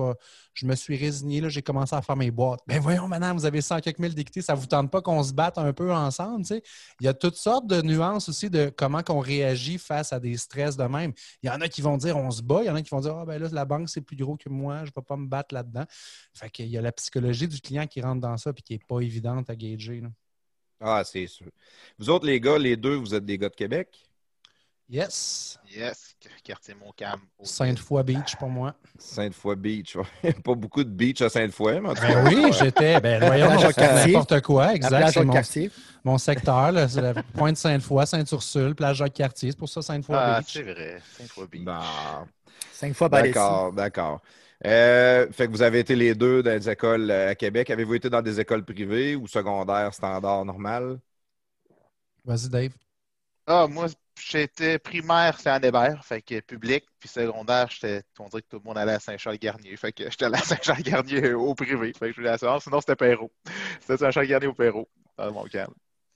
je me suis résigné, j'ai commencé à faire mes boîtes. Ben voyons, madame, vous avez 100 quelques mille ça ne vous tente pas qu'on se batte un peu ensemble. Tu sais? Il y a toutes sortes de nuances aussi de comment on réagit face à des stress de même. Il y en a qui vont dire on se bat, il y en a qui vont dire Ah, ben là, la banque, c'est plus gros que moi, je ne vais pas me battre là-dedans. Fait qu'il y a la psychologie du client qui rentre dans ça et qui n'est pas évidente à gager. Ah, c'est sûr. Vous autres, les gars, les deux, vous êtes des gars de Québec? Yes. Yes, quartier Montcalm. Sainte-Foy Beach pour moi. Sainte-Foy Beach. Pas beaucoup de beach à Sainte-Foy, mais ben oui, j'étais. Ben, voyons, n'importe quoi, exact. Mon, mon, secteur, c'est la pointe Sainte-Foy, Sainte-Ursule, plage Jacques-Cartier. C'est pour ça Sainte-Foy ah, Beach. c'est vrai. Sainte-Foy Beach. Cinq fois D'accord, d'accord. Euh, fait que vous avez été les deux dans des écoles euh, à Québec. Avez-vous été dans des écoles privées ou secondaires standard normal? Vas-y, Dave. Ah, moi, j'étais primaire, c'était à Hébert, fait que public, puis secondaire, j'étais, on dirait que tout le monde allait à Saint-Charles-Garnier, fait que j'étais allé à Saint-Charles-Garnier au privé, fait que je voulais la sinon c'était Perrault. C'était Saint-Charles-Garnier au Perrault, dans mon camp.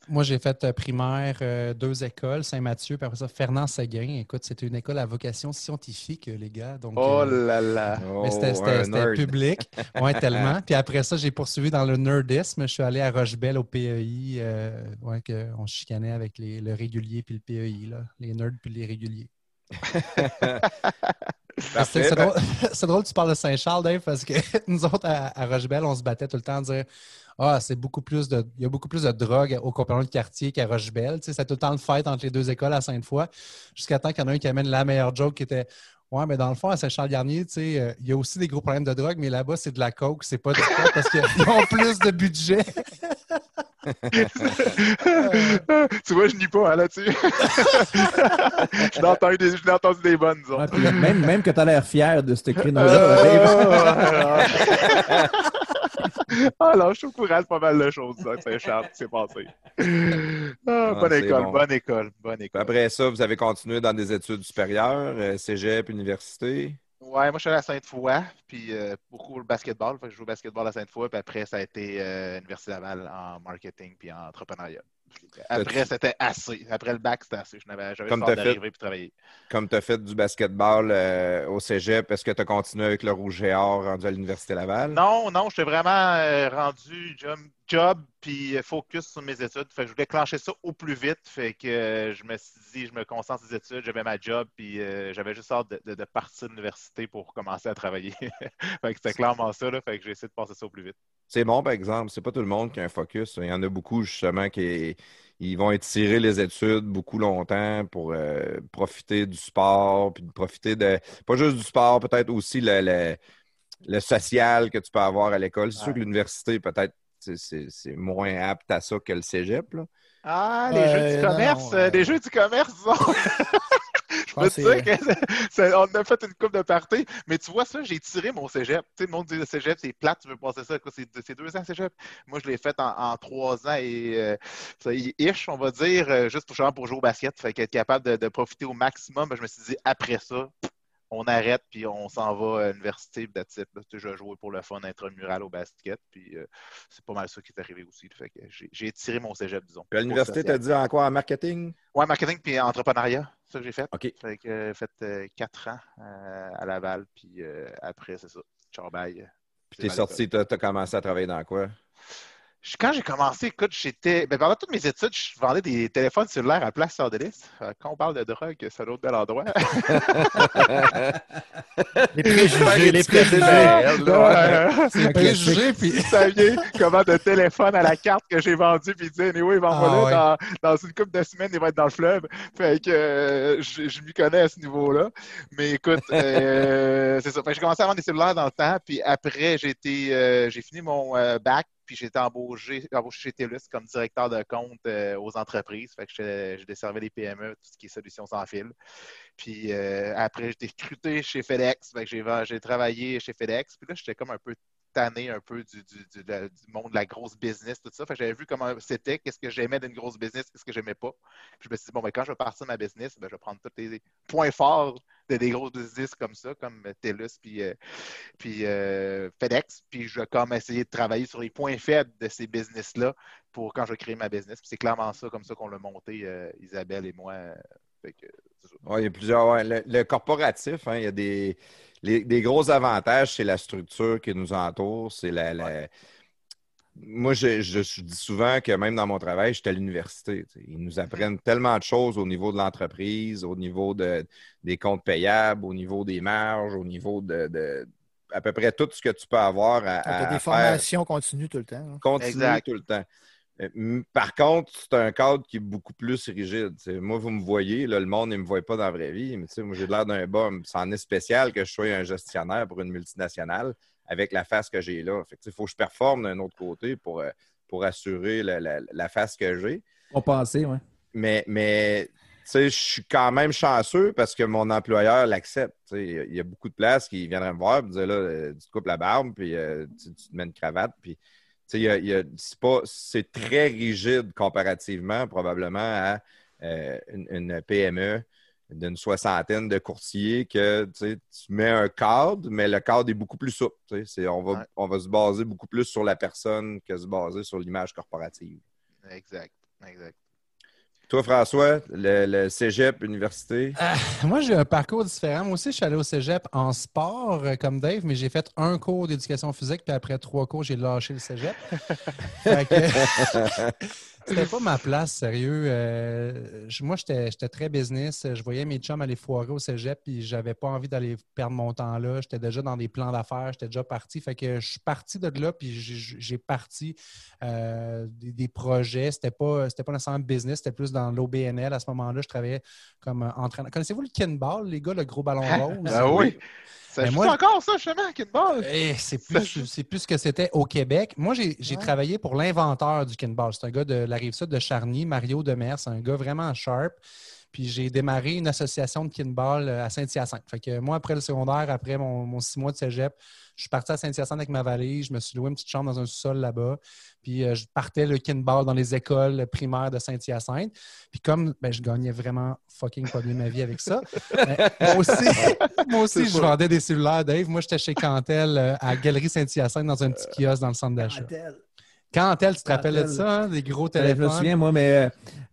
Moi, j'ai fait euh, primaire, euh, deux écoles, Saint-Mathieu, puis après ça, Fernand Séguin. Écoute, c'était une école à vocation scientifique, les gars. Donc, Oh euh, là là. Oh, mais c'était nerd. public. Oui, tellement. Puis après ça, j'ai poursuivi dans le nerdisme. Je suis allé à Rochebelle au PEI. euh, ouais, que on chicanait avec les, le régulier puis le PEI, là. les nerds puis les réguliers. C'est Ben, drôle, c'est drôle que tu parles de Saint-Charles, Dave, parce que nous autres, à, à Rochebelle, on se battait tout le temps à dire Ah, c'est beaucoup plus de. Il y a beaucoup plus de drogue au compagnon de quartier qu'à Rochebelle. Tu sais, c'est tout le temps le fight entre les deux écoles à Sainte-Foy. Jusqu'à temps qu'il y en a un qui amène la meilleure joke qui était Ouais, mais dans le fond, à Saint-Charles-Garnier, tu sais, euh, il y a aussi des gros problèmes de drogue, mais là-bas, c'est de la coke, c'est pas du pot parce qu'ils ont plus de budget. tu vois, je nie pas hein, là-dessus. je entendu, des- je n'ai entendu des bonnes, disons. Ouais, puis même, même que tu as l'air fier de ce créneau-là. Dave. ah non, je suis au courant de pas mal de choses Saint-Charles qui s'est passé. Ah, bonne c'est école, bon. bonne école, bonne école. Après ça, vous avez continué dans des études supérieures, euh, cégep, université? Ouais, moi je suis allé à Sainte-Foy, puis euh, beaucoup le basketball. Fait que je joue au basketball à Sainte-Foy, puis après ça a été euh, Université Laval en marketing puis en entrepreneuriat. Après, c'était assez. Après le bac, c'était assez. Je n'avais- J'avais fait- d'arriver puis travailler. Comme tu as fait du basketball euh, au cégep, est-ce que tu as continué avec le Rouge et Or rendu à l'Université Laval? Non, non, j'étais vraiment euh, rendu job, job puis euh, focus sur mes études. Fait que je voulais clencher ça au plus vite. Fait que euh, je me suis dit, je me concentre sur les études, j'avais ma job, puis j'avais juste hâte de, de- de partir de l'université pour commencer à travailler. fait que c'était clairement ça, là. Fait que j'ai essayé de passer ça au plus vite. C'est bon, par exemple. C'est pas tout le monde qui a un focus. Il y en a beaucoup, justement, qui ils vont étirer les études beaucoup longtemps pour euh, profiter du sport, puis de profiter de. Pas juste du sport, peut-être aussi le, le, le social que tu peux avoir à l'école. C'est sûr que l'université, peut-être, c'est- moins apte à ça que le cégep. Là. Ah, les Euh, jeux du commerce, non, euh, euh, les jeux du commerce, disons. Je pense te que on a fait une coupe de parties, mais tu vois ça, j'ai tiré mon cégep. Tu sais, le monde dit le cégep, c'est plate, tu veux passer ça, quoi, c'est deux ans cégep. Moi, je l'ai fait en, en trois ans et euh, ça ish, on va dire, euh, juste pour, jouer au basket, fait qu'être capable de, de profiter au maximum. Ben, je me suis dit, après ça, on arrête, puis on s'en va à l'université, puis that's it, là. Tu sais, je vais jouer pour le fun intramural au basket, puis euh, c'est pas mal ça qui est arrivé aussi. Fait que j'ai tiré mon cégep, disons. Puis à l'université, Au tu as social. dit en quoi? En marketing? Ouais, marketing puis entrepreneuriat, c'est ça que j'ai fait. OK. Fait que euh, fait euh, quatre ans à Laval, puis après, c'est ça, Charbaille. Puis tu es sorti, tu as, commencé à travailler dans quoi? Je- Quand j'ai commencé, écoute, j'étais. Ben, pendant toutes mes études, je vendais des téléphones cellulaires à Place Sœur-de-Lys. Euh, Quand on parle de drogue, c'est un autre bel endroit. Les préjugés, les préjugés. Ouais. C'est Un préjugé, puis Vous saviez comment de téléphone à la carte que j'ai vendu, puis il disait, anyway, vends-moi Ah dans, dans une couple de semaines, il va être dans le fleuve. Fait que euh, je, je m'y connais à ce niveau-là. Mais écoute, euh, c'est ça. J'ai commencé à vendre des cellulaires dans le temps, puis après, j'ai été, euh, j'ai fini mon euh, bac, puis j'ai été embauché, embauché chez TELUS comme directeur de compte euh, aux entreprises. Fait je, desservais les PME, tout ce qui est solutions sans fil. Puis euh, après, été recruté chez FedEx. Fait j'ai travaillé chez FedEx. Puis là, j'étais comme un peu tanné un peu du, du, du, de- du monde de la grosse business, tout ça. J'avais vu comment c'était, qu'est-ce que j'aimais d'une grosse business, qu'est-ce que j'aimais pas. Puis je me suis dit, bon, ben, quand je vais partir de ma business, ben, je vais prendre tous les points forts de des grosses business comme ça, comme TELUS puis, euh, puis euh, FedEx. Puis je vais comme essayer de travailler sur les points faibles de ces business-là pour quand je vais créer ma business. C'est clairement ça, comme ça qu'on l'a monté, euh, Isabelle et moi. Fait que, il y a plusieurs. Le, le corporatif, hein, il y a des, les- gros avantages, c'est la structure qui nous entoure. C'est la, la- Moi, je, je- je dis souvent que même dans mon travail, j'étais à l'université. tu sais. Ils nous apprennent tellement de choses au niveau de l'entreprise, au niveau de, des comptes payables, au niveau des marges, au niveau de, de- à peu près tout ce que tu peux avoir à, Tu à- des faire formations continues tout le temps. hein. continue Exact. tout le temps. Euh, Par contre, c'est un cadre qui est beaucoup plus rigide. Moi, vous me voyez, là, le monde ne me voit pas dans la vraie vie, mais moi, j'ai l'air d'un bum. C'en est spécial que je sois un gestionnaire pour une multinationale avec la face que j'ai là. Il faut que je performe d'un autre côté pour, euh, pour assurer la, la- la face que j'ai. Compenser, oui. Mais, je suis quand même chanceux parce que mon employeur l'accepte. Il y a- beaucoup de places qui viendraient me voir et me dire là, euh, tu te coupes la barbe, puis euh, tu, tu te mets une cravate, puis c'est très rigide comparativement, probablement, à euh, une, une PME d'une soixantaine de courtiers que tu mets un cadre, mais le cadre est beaucoup plus souple. on, va, Ouais. on va se baser beaucoup plus sur la personne que se baser sur l'image corporative. Exact. Exact. Toi, François, le, le cégep, université? Moi, j'ai un parcours différent. Moi aussi, je suis allé au cégep en sport euh, comme Dave, mais j'ai fait un cours d'éducation physique, puis après trois cours, j'ai lâché le cégep. Fait que- C'était pas ma place, sérieux. Euh, moi, j'étais très business. Je voyais mes chums aller foirer au cégep, puis j'avais pas envie d'aller perdre mon temps là. J'étais déjà dans des plans d'affaires, j'étais déjà parti. Fait que je suis parti de là, puis j'ai parti euh, des, des projets. C'était pas, pas nécessairement business, c'était plus dans l'OBNL. À ce moment-là, je travaillais comme euh, entraîneur. Connaissez-vous le kinball, les gars, le gros ballon rose? Ben oui. Ça joue moi- encore, ça, justement, Kinball? Eh, c'est plus, c'est plus ce que c'était au Québec. Moi, j'ai Ouais. travaillé pour l'inventeur du kinball. C'est un gars de la rive sud de Charny, Mario Demers. C'est un gars vraiment sharp. Puis j'ai démarré une association de kinball euh, à Saint-Hyacinthe. Fait que moi, après le secondaire, après mon, mon six mois de cégep, je suis parti à Saint-Hyacinthe avec ma valise. Je me suis loué une petite chambre dans un sous-sol là-bas. Puis euh, je partais le kinball dans les écoles primaires de Saint-Hyacinthe. Puis comme ben, je gagnais vraiment fucking pas bien ma vie avec ça, moi aussi, moi aussi je vendais des cellulaires, Dave. Moi, j'étais chez Cantel euh, à Galerie Saint-Hyacinthe dans un petit kiosque dans le centre d'achat. Cantel, tu te rappelles de ça, hein, des gros Euh, Je me téléphones? souviens, moi, mais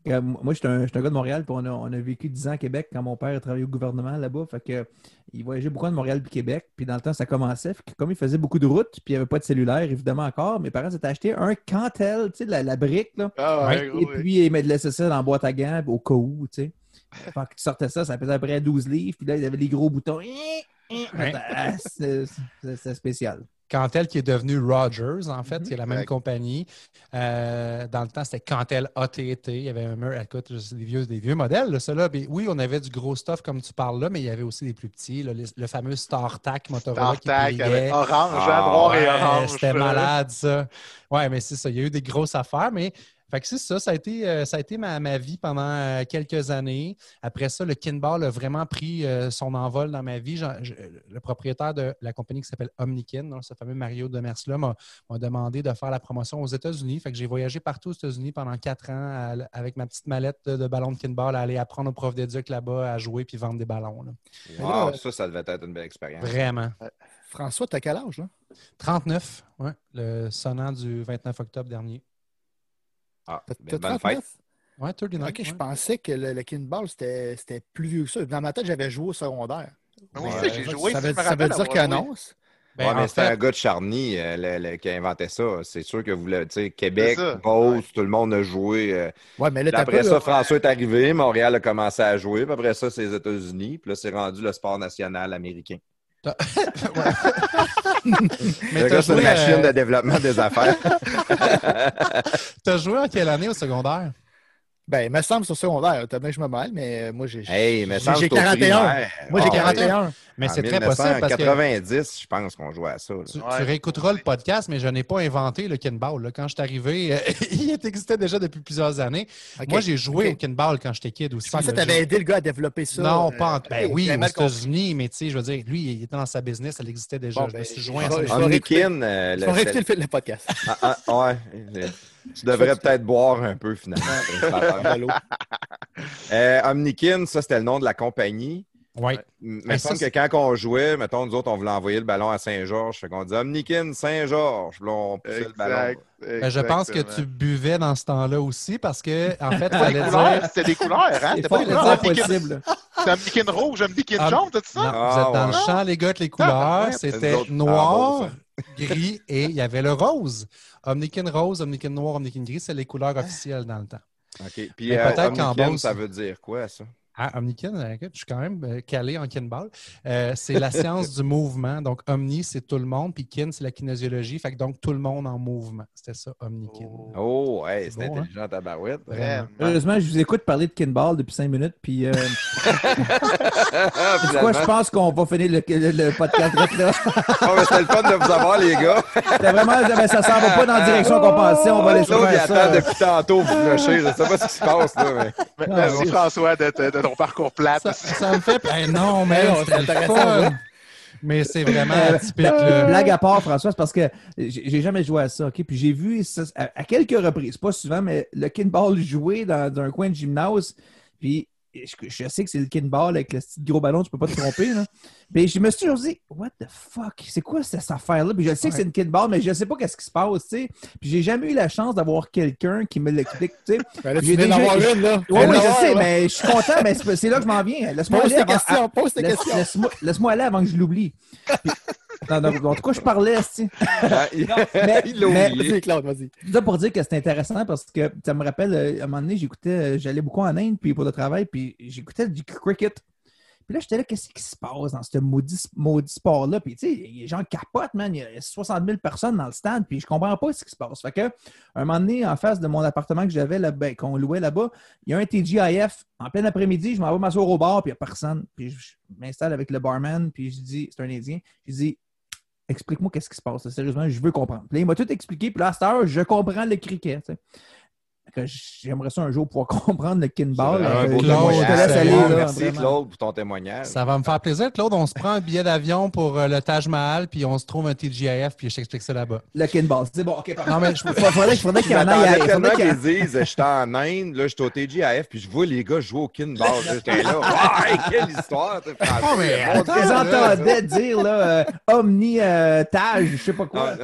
euh, euh, moi, j'étais un, j'étais un gars de Montréal, puis on a, on a vécu 10 ans à Québec quand mon père a travaillé au gouvernement là-bas. Fait que, il voyageait beaucoup de Montréal puis Québec. Puis dans le temps, ça commençait. Fait que comme il faisait beaucoup de routes, puis il n'y avait pas de cellulaire, évidemment, encore, mes parents s'étaient acheté un Cantel, tu sais, la, la brique, là. Ah, Ouais. gros, Et oui. puis, ils me laissaient ça dans la boîte à gants au cas où, tu sais. Fait que tu sortais ça, ça pesait à peu près 12 livres, puis là, il y avait les gros boutons. Ah, c'est spécial. Cantel qui est devenu Rogers, en fait, Mhm. qui est la même compagnie. Euh, dans le temps, c'était Cantel AT&T. Il y avait un mur, écoute, des vieux, des vieux modèles, là, ceux-là. Oui, on avait du gros stuff comme tu parles là, mais il y avait aussi des plus petits. là, le fameux StarTAC Motorola qui Tartac brillait. avec orange, Ah, hein, noir et Ouais, orange. C'était malade, ça. Ouais, mais c'est ça. Il y a eu des grosses affaires, mais fait que c'est ça. Ça a été, euh, ça a été ma, ma vie pendant euh, quelques années. Après ça, le kinball a vraiment pris euh, son envol dans ma vie. Je- le propriétaire de la compagnie qui s'appelle Omnikin, ce fameux Mario Demers-là, m'a m'a demandé de faire la promotion aux États-Unis. Fait que j'ai voyagé partout aux États-Unis pendant quatre ans à- avec ma petite mallette de, de ballon de kinball à aller apprendre aux profs d'éduc là-bas à jouer puis vendre des ballons. là. Wow, ça, ça devait être une belle expérience. Vraiment. François, t'as quel âge, là? 39, ouais, le sonnant du 29 octobre dernier. Ah, T'as t'as bonne 39? fête. Ouais, 39. Ok, je pensais que le, le kinball, c'était c'était plus vieux que ça. Dans ma tête, j'avais joué au secondaire. Oui, Ouais. ça, j'ai joué. Ça si ça veut dire joué. non. Ben, ouais, mais c'était fait- un gars de Charny euh, le- le- qui a inventé ça. C'est sûr que vous le, tu sais, Québec, C'est. Beauce, Ouais. tout le monde a joué. euh, Ouais, mais là, après ça, là, François est arrivé, Montréal a commencé à jouer, puis après ça, c'est les États-Unis, puis là, c'est rendu le sport national américain. Mais t'as c'est une joué, machine euh, de développement des affaires. t'as joué en quelle année au secondaire? Ben, il me semble sur secondaire. T'as bien que je me mêle, mais euh, moi, j'ai Hey, mais j'ai- ça, j'ai c'est au 41. primaire. Moi, j'ai Ah, 41. Mais En c'est très possible parce que 1990, je pense qu'on jouait à ça. tu, réécouteras le podcast, mais je n'ai pas inventé le kinball. Quand je suis arrivé, euh, il existait déjà depuis plusieurs années. Moi, j'ai joué au kinball quand j'étais kid aussi. Je pensais que tu avais aidé le gars à développer ça. Non, euh, pas en- Ben ok, oui, aux. États-Unis, mais tu sais, je veux dire, lui, il était dans sa business, elle existait déjà. Bon, je me ben, suis joint à euh, le- vais réécouter le, le podcast. Ah, ah, ouais. Tu devrais peut-être boire un peu, finalement. Euh, Omnikin, ça, c'était le nom de la compagnie. Oui. Il Mais me ça, semble que quand on jouait, mettons, nous autres, on voulait envoyer le ballon à Saint-Georges. Fait qu'on disait Omnikin, Saint-Georges. Là, on poussait le ballon. Ben, je pense que tu buvais dans ce temps-là aussi parce que, en fait, fallait dire. C'était des couleurs, hein? C'est C'était pas des couleurs. possible. C'était Mickey rouge, un Mickey Ah, jaune, tout ça? Non, Ah, vous êtes dans le champ, les gars, avec les couleurs. c'est C'était noir, Ah, gris et il y avait le rose. Omnikin rose, Omnikin noir, Omnikin gris, c'est les couleurs officielles dans le temps. OK. Puis, euh, peut-être qu'en Omnikin, ça veut dire quoi, ça? Ah, Omnikin, euh, écoute, je suis quand même euh, calé en kinball. Euh, c'est la science du mouvement. Donc, Omni, c'est tout le monde, puis kin, c'est la kinésiologie. Fait que donc, tout le monde en mouvement. C'était ça, Omnikin. Oh, Oh, hey, c'est bon, hein? intelligent, ta barouette. Vraiment. Heureusement, je vous écoute parler de kinball depuis cinq minutes, puis euh, Ah, quoi, je pense qu'on va finir le, le- le podcast là. Oh, mais c'était le fun de vous avoir, les gars. C'était vraiment, mais ça s'en va pas dans la direction qu'on pensait, on va laisser Claude, il faire attend depuis tantôt pour flusher. Je sais pas ce qui se passe, là, mais... Ah, Merci, ouais. François, de, de- de ton parcours plate. Ça, ça me fait. Ben non, mais Ben non, c'est intéressant, fun. ouais. Mais c'est vraiment Euh, atypique. là. Blague à part, François, c'est parce que j'ai jamais joué à ça, OK? Puis j'ai vu ça à, à quelques reprises, pas souvent, mais le kinball joué dans, dans un coin de gymnase. Puis je, sais que c'est le kinball avec le petit gros ballon, tu peux pas te tromper. Là. Puis je me suis toujours dit, what the fuck, c'est quoi cette affaire-là? Puis je sais que c'est une kinball, mais je sais pas qu'est-ce qui se passe, tu sais. Puis j'ai jamais eu la chance d'avoir quelqu'un qui me l'explique, tu sais. Ben J'ai déjà- une, là. Oui, oui, je sais, ouais, mais je suis content, mais c'est là que je m'en viens. Laisse-moi aller pose tes laisse- questions. Laisse-moi laisse-moi aller avant que je l'oublie. Puis- Non, non, en tout cas, je parlais, tu Ah, il mais- il l'a oublié. Vas-y, Claude, vas-y. Ça pour dire que c'est intéressant parce que ça me rappelle, euh, à un moment donné, j'écoutais, euh, j'allais beaucoup en Inde puis pour le travail, puis j'écoutais du cricket. Puis là, j'étais là, qu'est-ce qui se passe dans ce maudit, maudit sport-là? Puis, tu sais, les gens capotent, man. Il y a 60 000 personnes dans le stade, puis je comprends pas ce qui se passe. Fait que, un moment donné, en face de mon appartement que j'avais, là, ben, qu'on louait là-bas, il y a un TGIF. En plein après-midi, je m'en vais m'asseoir au bar, puis il n'y a personne. Puis, je m'installe avec le barman, puis je dis, c'est un Indien, je dis, explique-moi qu'est-ce qui se passe. Sérieusement, je veux comprendre. Là, il m'a tout expliqué, puis à cette heure, je comprends le cricket. J'aimerais ça un jour pouvoir comprendre le kinball. Je- Claude, je te laisse aller. là, Merci vraiment. Claude pour ton témoignage. Ça va me faire plaisir, Claude. On se prend un billet d'avion pour euh, le Taj Mahal, puis on se trouve un TGIF, puis je t'explique ça là-bas. Le kinball. C'est bon, OK. parfait. Non, mais je- Il faudrait, faudrait qu'il y en ait. tellement faudrait qu'il y en- qu'ils disent j'étais en Inde, là, j'étais au TGIF, puis je vois les gars jouer au kinball. J'étais là, quelle histoire! français, Oh, mais là, entendaient dire là, euh, omni euh, Taj, je sais pas quoi.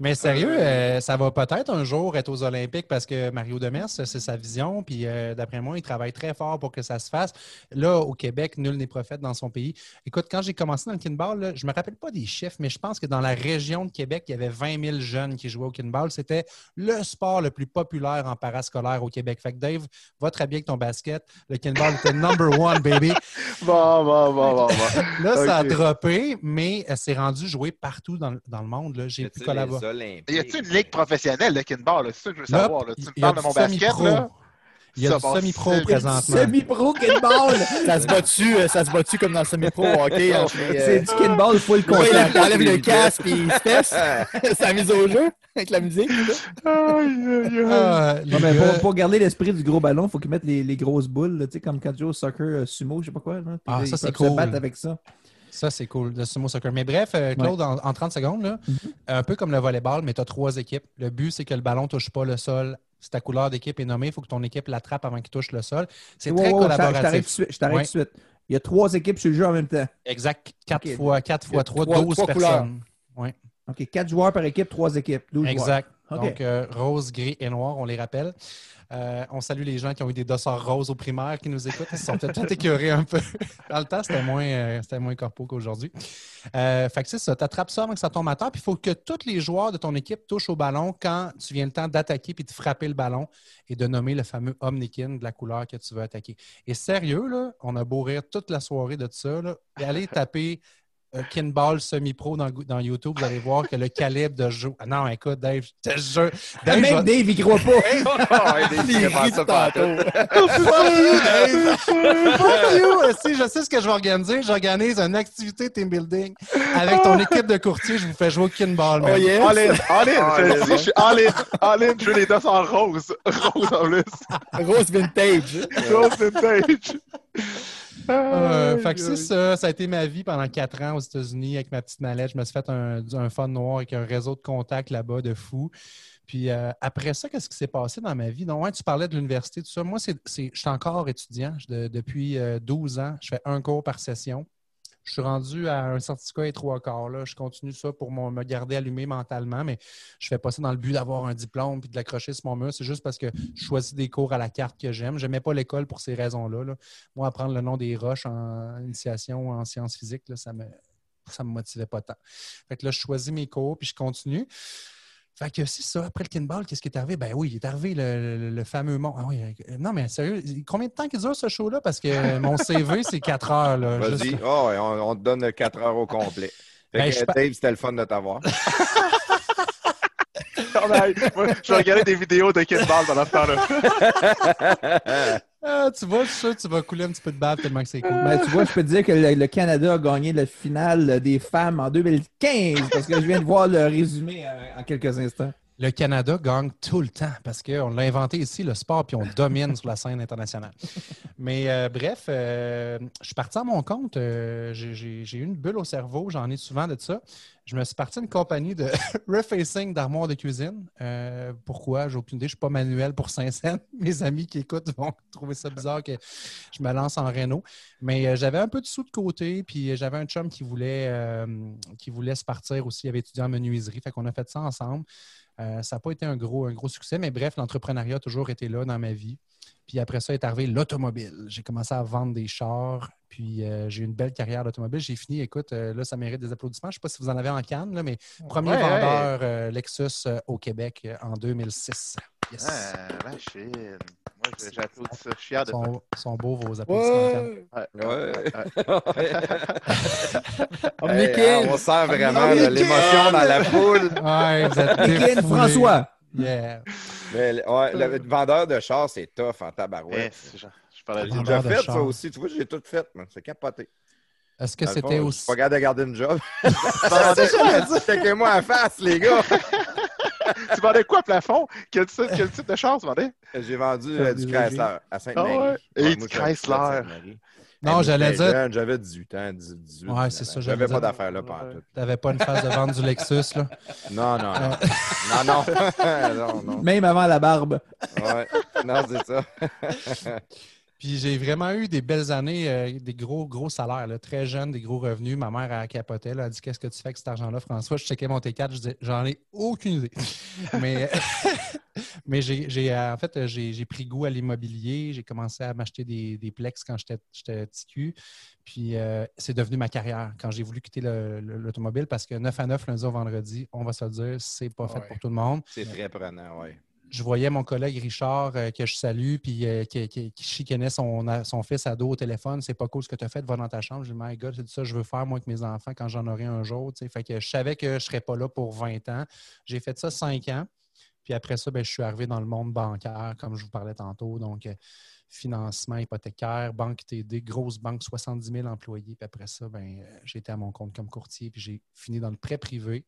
Mais sérieux, euh, ça va peut-être un jour être aux Olympiques parce que Mario Demers, c'est sa vision. Puis euh, d'après moi, il travaille très fort pour que ça se fasse. Là, au Québec, nul n'est prophète dans son pays. Écoute, quand j'ai commencé dans le kinball, là, je me rappelle pas des chiffres, mais je pense que dans la région de Québec, il y avait 20 000 jeunes qui jouaient au kinball. C'était le sport le plus populaire en parascolaire au Québec. Fait que Dave, va très bien avec ton basket. Le kinball était number one, baby. Bon, bon, bon, bon, bon. Là, ça a droppé, mais euh, c'est rendu joué partout dans, le- dans le monde. J'ai pu collaborer. Olympiques? Y a-tu une ligue professionnelle de kinball? là? C'est ça que je veux savoir. Là. Tu il me y a parles de mon basket, semi-pro. là? Il y a Ça du semi-pro présentement. Semi-pro kinball. Ça se bat-tu, euh, ça se bat-tu comme dans le semi-pro hockey? euh, C'est du kinball full Oui, il contact. enlève le casque et il se teste. C'est la mise au jeu avec la musique. Ah, Non, mais pour, pour garder l'esprit du gros ballon, il faut qu'ils mettent les, les grosses boules, là, tu sais, comme quand tu joues au soccer euh, sumo, je sais pas quoi. Là, Ah, ça, c'est cool. se battre avec ça. Ça, c'est cool, le sumo soccer. Mais bref, euh, Claude, en, en 30 secondes, là, Mm-hmm. un peu comme le volleyball, mais tu as trois équipes. Le but, c'est que le ballon ne touche pas le sol. Si ta couleur d'équipe est nommée, il faut que ton équipe l'attrape avant qu'il touche le sol. C'est Ouais, très ouais, collaboratif. je t'arrête Ouais. tout de suite. Il y a trois équipes sur le jeu en même temps. Exact. 4 Ok. fois 4 Il y a fois 3, trois- 12 trois personnes. OK, quatre joueurs par équipe, trois équipes. 12 joueurs. Exact. OK. Donc, euh, rose, gris et noir, on les rappelle. Euh, on salue les gens qui ont eu des dossards roses au primaire qui nous écoutent. Ils sont peut-être écœurés un peu. Dans le temps, c'était moins, euh, moins corpo qu'aujourd'hui. Euh, c'est ça. Tu attrapes ça avant que ça tombe à terre. Puis il faut que tous les joueurs de ton équipe touchent au ballon quand tu viens le temps d'attaquer puis de frapper le ballon et de nommer le fameux Omnikin de la couleur que tu veux attaquer. Et sérieux, là, on a beau rire toute la soirée de ça. Là, et allez taper Kinball semi-pro dans, dans YouTube, vous allez voir que le calibre de jeu. Ah non, écoute, Dave, je te jure. Dave, Même Dave, il croit pas. Ah, Il ça, pas Dave! Si je sais ce que je vais organiser, j'organise une activité team building avec ton équipe de courtier. Je vous fais jouer au kinball. Oh yes. All in, all in, Ah, je suis all in, all in, je veux les deux en rose. Rose en plus. Rose vintage. Rose vintage. Euh, fait que c'est ça. Ça a été ma vie pendant quatre ans aux États-Unis avec ma petite mallette. Je me suis fait un, un fun noir avec un réseau de contacts là-bas de fou. Puis euh, après ça, qu'est-ce qui s'est passé dans ma vie? Donc, ouais, tu parlais de l'université, tout ça. Moi, c'est- je suis encore étudiant Je- de- depuis euh, 12 ans. Je fais un cours par session. Je suis rendu à un certificat et trois quarts. Là. Je continue ça pour me garder allumé mentalement, mais je fais pas ça dans le but d'avoir un diplôme et de l'accrocher sur mon mur. C'est juste parce que je choisis des cours à la carte que j'aime. Je n'aimais pas l'école pour ces raisons-là. là. Moi, apprendre le nom des roches en initiation en sciences physiques, ça me ça me motivait pas tant. Fait que là, je choisis mes cours puis je continue. Fait que c'est ça. Après le kinball, qu'est-ce qui est arrivé? Ben oui, il est arrivé le, le- le fameux mot. Ah oui, euh, non, mais sérieux, combien de temps qu'il dure ce show-là? Parce que mon CV, c'est 4 heures. Là, Vas-y, Juste- Ah ouais, on, on te donne 4 heures au complet. Fait Ben, que, je pa- Dave, c'était le fun de t'avoir. Je vais regarder des vidéos de kinball pendant ce temps-là. Ah, tu vois, je suis sûr que tu vas couler un petit peu de bave tellement que c'est cool. Ben, tu vois, je peux te dire que le, Canada a gagné la finale des femmes en 2015 parce que je viens de voir le résumé euh, en quelques instants. Le Canada gagne tout le temps parce qu'on l'a inventé ici, le sport, puis on domine sur la scène internationale. Mais euh, bref, euh, je suis parti à mon compte. euh, j'ai- eu une bulle au cerveau, j'en ai souvent de ça. Je me suis parti une compagnie de refacing d'armoires de cuisine. Pourquoi? J'ai aucune idée. Je ne suis pas manuel pour Saint-Saëns. Mes amis qui écoutent vont trouver ça bizarre que je me lance en réno. Mais j'avais un peu de sous de côté, puis j'avais un chum qui voulait, qui voulait se partir aussi. Il avait étudié en menuiserie. Fait qu'on a fait ça ensemble. Euh, ça n'a pas été un gros, un gros succès, mais bref, l'entrepreneuriat a toujours été là dans ma vie. Puis après ça est arrivé l'automobile. J'ai commencé à vendre des chars, puis euh, j'ai eu une belle carrière d'automobile. J'ai fini, écoute, euh, là, ça mérite des applaudissements. Je ne sais pas si vous en avez en Cannes, là, mais premier Ouais, vendeur Lexus au Québec en 2006. Yes. Ah, machine. Moi, j'applaudis ça. Je suis fier de ça. sont, sont beaux vos applaudissements. Ouais. Ouais. Ouais. Omnikin. Hey, on sent vraiment de l'émotion dans la foule. Ouais, vous êtes. François. Yeah. Mais ouais, le vendeur de char, c'est tough en tabarouette. Yes, je, je parlais de J'ai Vendeur déjà de fait char. ça aussi. Tu vois, j'ai tout fait. C'est capoté. Est-ce que c'était aussi. Je suis pas de garder une job. Checkez-moi en face, les gars. Tu vendais quoi, plafond? Quel, type- quel type de char tu vendais? J'ai vendu euh, du Chrysler à Sainte-Marie. Ah ouais? Et du Chrysler. Non, j'allais dire- J'avais 18 ans, 18, 18 Ouais, c'est 19 ça, J'avais pas d'affaires là, en tout. T'avais pas une phase de vente du Lexus, là? Non, non, non. non, non. non, non. Même avant la barbe. Ouais. Non, c'est ça. Puis j'ai vraiment eu des belles années, euh, des gros, gros salaires, là, très jeune, des gros revenus. Ma mère a capoté, elle a dit Qu'est-ce que tu fais avec cet argent-là, François? Je checkais mon T4, je disais J'en ai aucune idée. mais mais j'ai, j'ai, euh, en fait, j'ai, j'ai pris goût à l'immobilier. J'ai commencé à m'acheter des, des plex quand j'étais, j'étais petit cul. Puis euh, c'est devenu ma carrière quand j'ai voulu quitter le- le- l'automobile parce que 9 à 9, lundi au vendredi, on va se le dire, c'est pas fait Ouais. pour tout le monde. C'est très prenant, oui. Je voyais mon collègue Richard, euh, que je salue, puis euh, qui, qui- chicanait son, son fils ado au téléphone. C'est pas cool ce que tu as fait, va dans ta chambre. J'ai dit, my God, c'est ça que je veux faire, moi, avec mes enfants, quand j'en aurai un jour. Fait que je savais que je serais pas là pour 20 ans. J'ai fait ça 5 ans. Puis après ça, ben, je suis arrivé dans le monde bancaire, comme je vous parlais tantôt. Donc, euh, financement hypothécaire, banque TD, grosse banque, 70 000 employés. Puis après ça, ben, été à mon compte comme courtier, puis j'ai fini dans le prêt privé.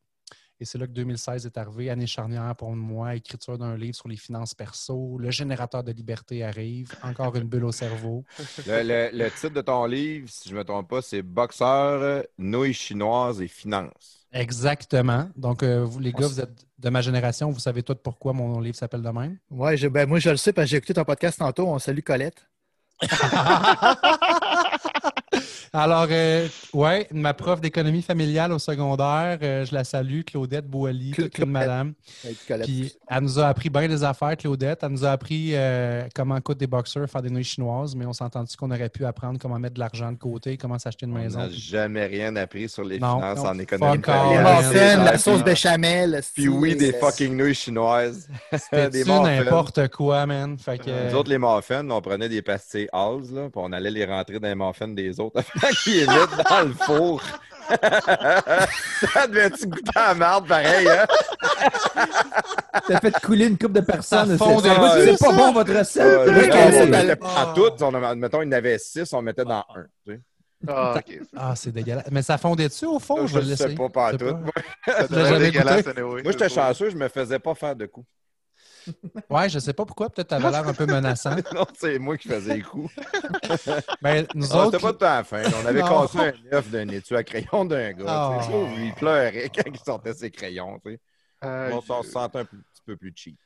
Et c'est là que 2016 est arrivé, année charnière pour moi, écriture d'un livre sur les finances perso, le générateur de liberté arrive, encore une bulle au cerveau. Le, le- le titre de ton livre, si je ne me trompe pas, c'est Boxeur, nouilles chinoises et finances. Exactement. Donc, euh, vous, les gars, vous êtes de ma génération, vous savez tout pourquoi mon livre s'appelle de même. Ouais, je- ben, moi, je le sais parce que j'ai écouté ton podcast tantôt. On salue Colette. Alors, euh, ouais, ma prof d'économie familiale au secondaire, euh, je la salue, Claudette Boily, Cla- toute une madame. Puis elle nous a appris bien des affaires, Claudette. Elle nous a appris euh, comment coûtent des boxeurs, faire des nouilles chinoises, mais on s'entend-tu qu'on aurait pu apprendre comment mettre de l'argent de côté, comment s'acheter une On maison? n'a puis- jamais rien appris sur les Non, finances non, en économie. c'est la sauce béchamel. Puis oui, des fucking nouilles chinoises. muffins. n'importe quoi, man? Fait que, Nous autres, les muffins, on prenait des pastilles Halls, là, puis on allait les rentrer dans les muffins des autres afin qu'ils les mettent dans le four. ça devait-tu goûter à la merde, pareil, hein? T'as fait couler une coupe de personnes. Ça C'est fond de- c'est pas ça. bon, votre recette. Euh, je on connaissais. mettait à toutes, on a- mettons, il y en avait six, on mettait dans un. Tu sais. Ah, ah, c'est dégueulasse. Mais ça fondait dessus au fond? Je vais le je sais pas, pas Je à sais tout. pas. Moi, j'étais chanceux, je me faisais pas faire de coups. Ouais, je sais pas pourquoi. Peut-être tu avais l'air un peu menaçant. non, c'est moi qui faisais les coups. Ben, nous Ah, autres. C'était pas tout à la fin. On avait cassé un œuf d'un étui à crayon d'un gars. Ah. Il pleurait quand il sortait ses crayons. tu sais. Ah, on s'en je- sentait un petit peu plus cheap.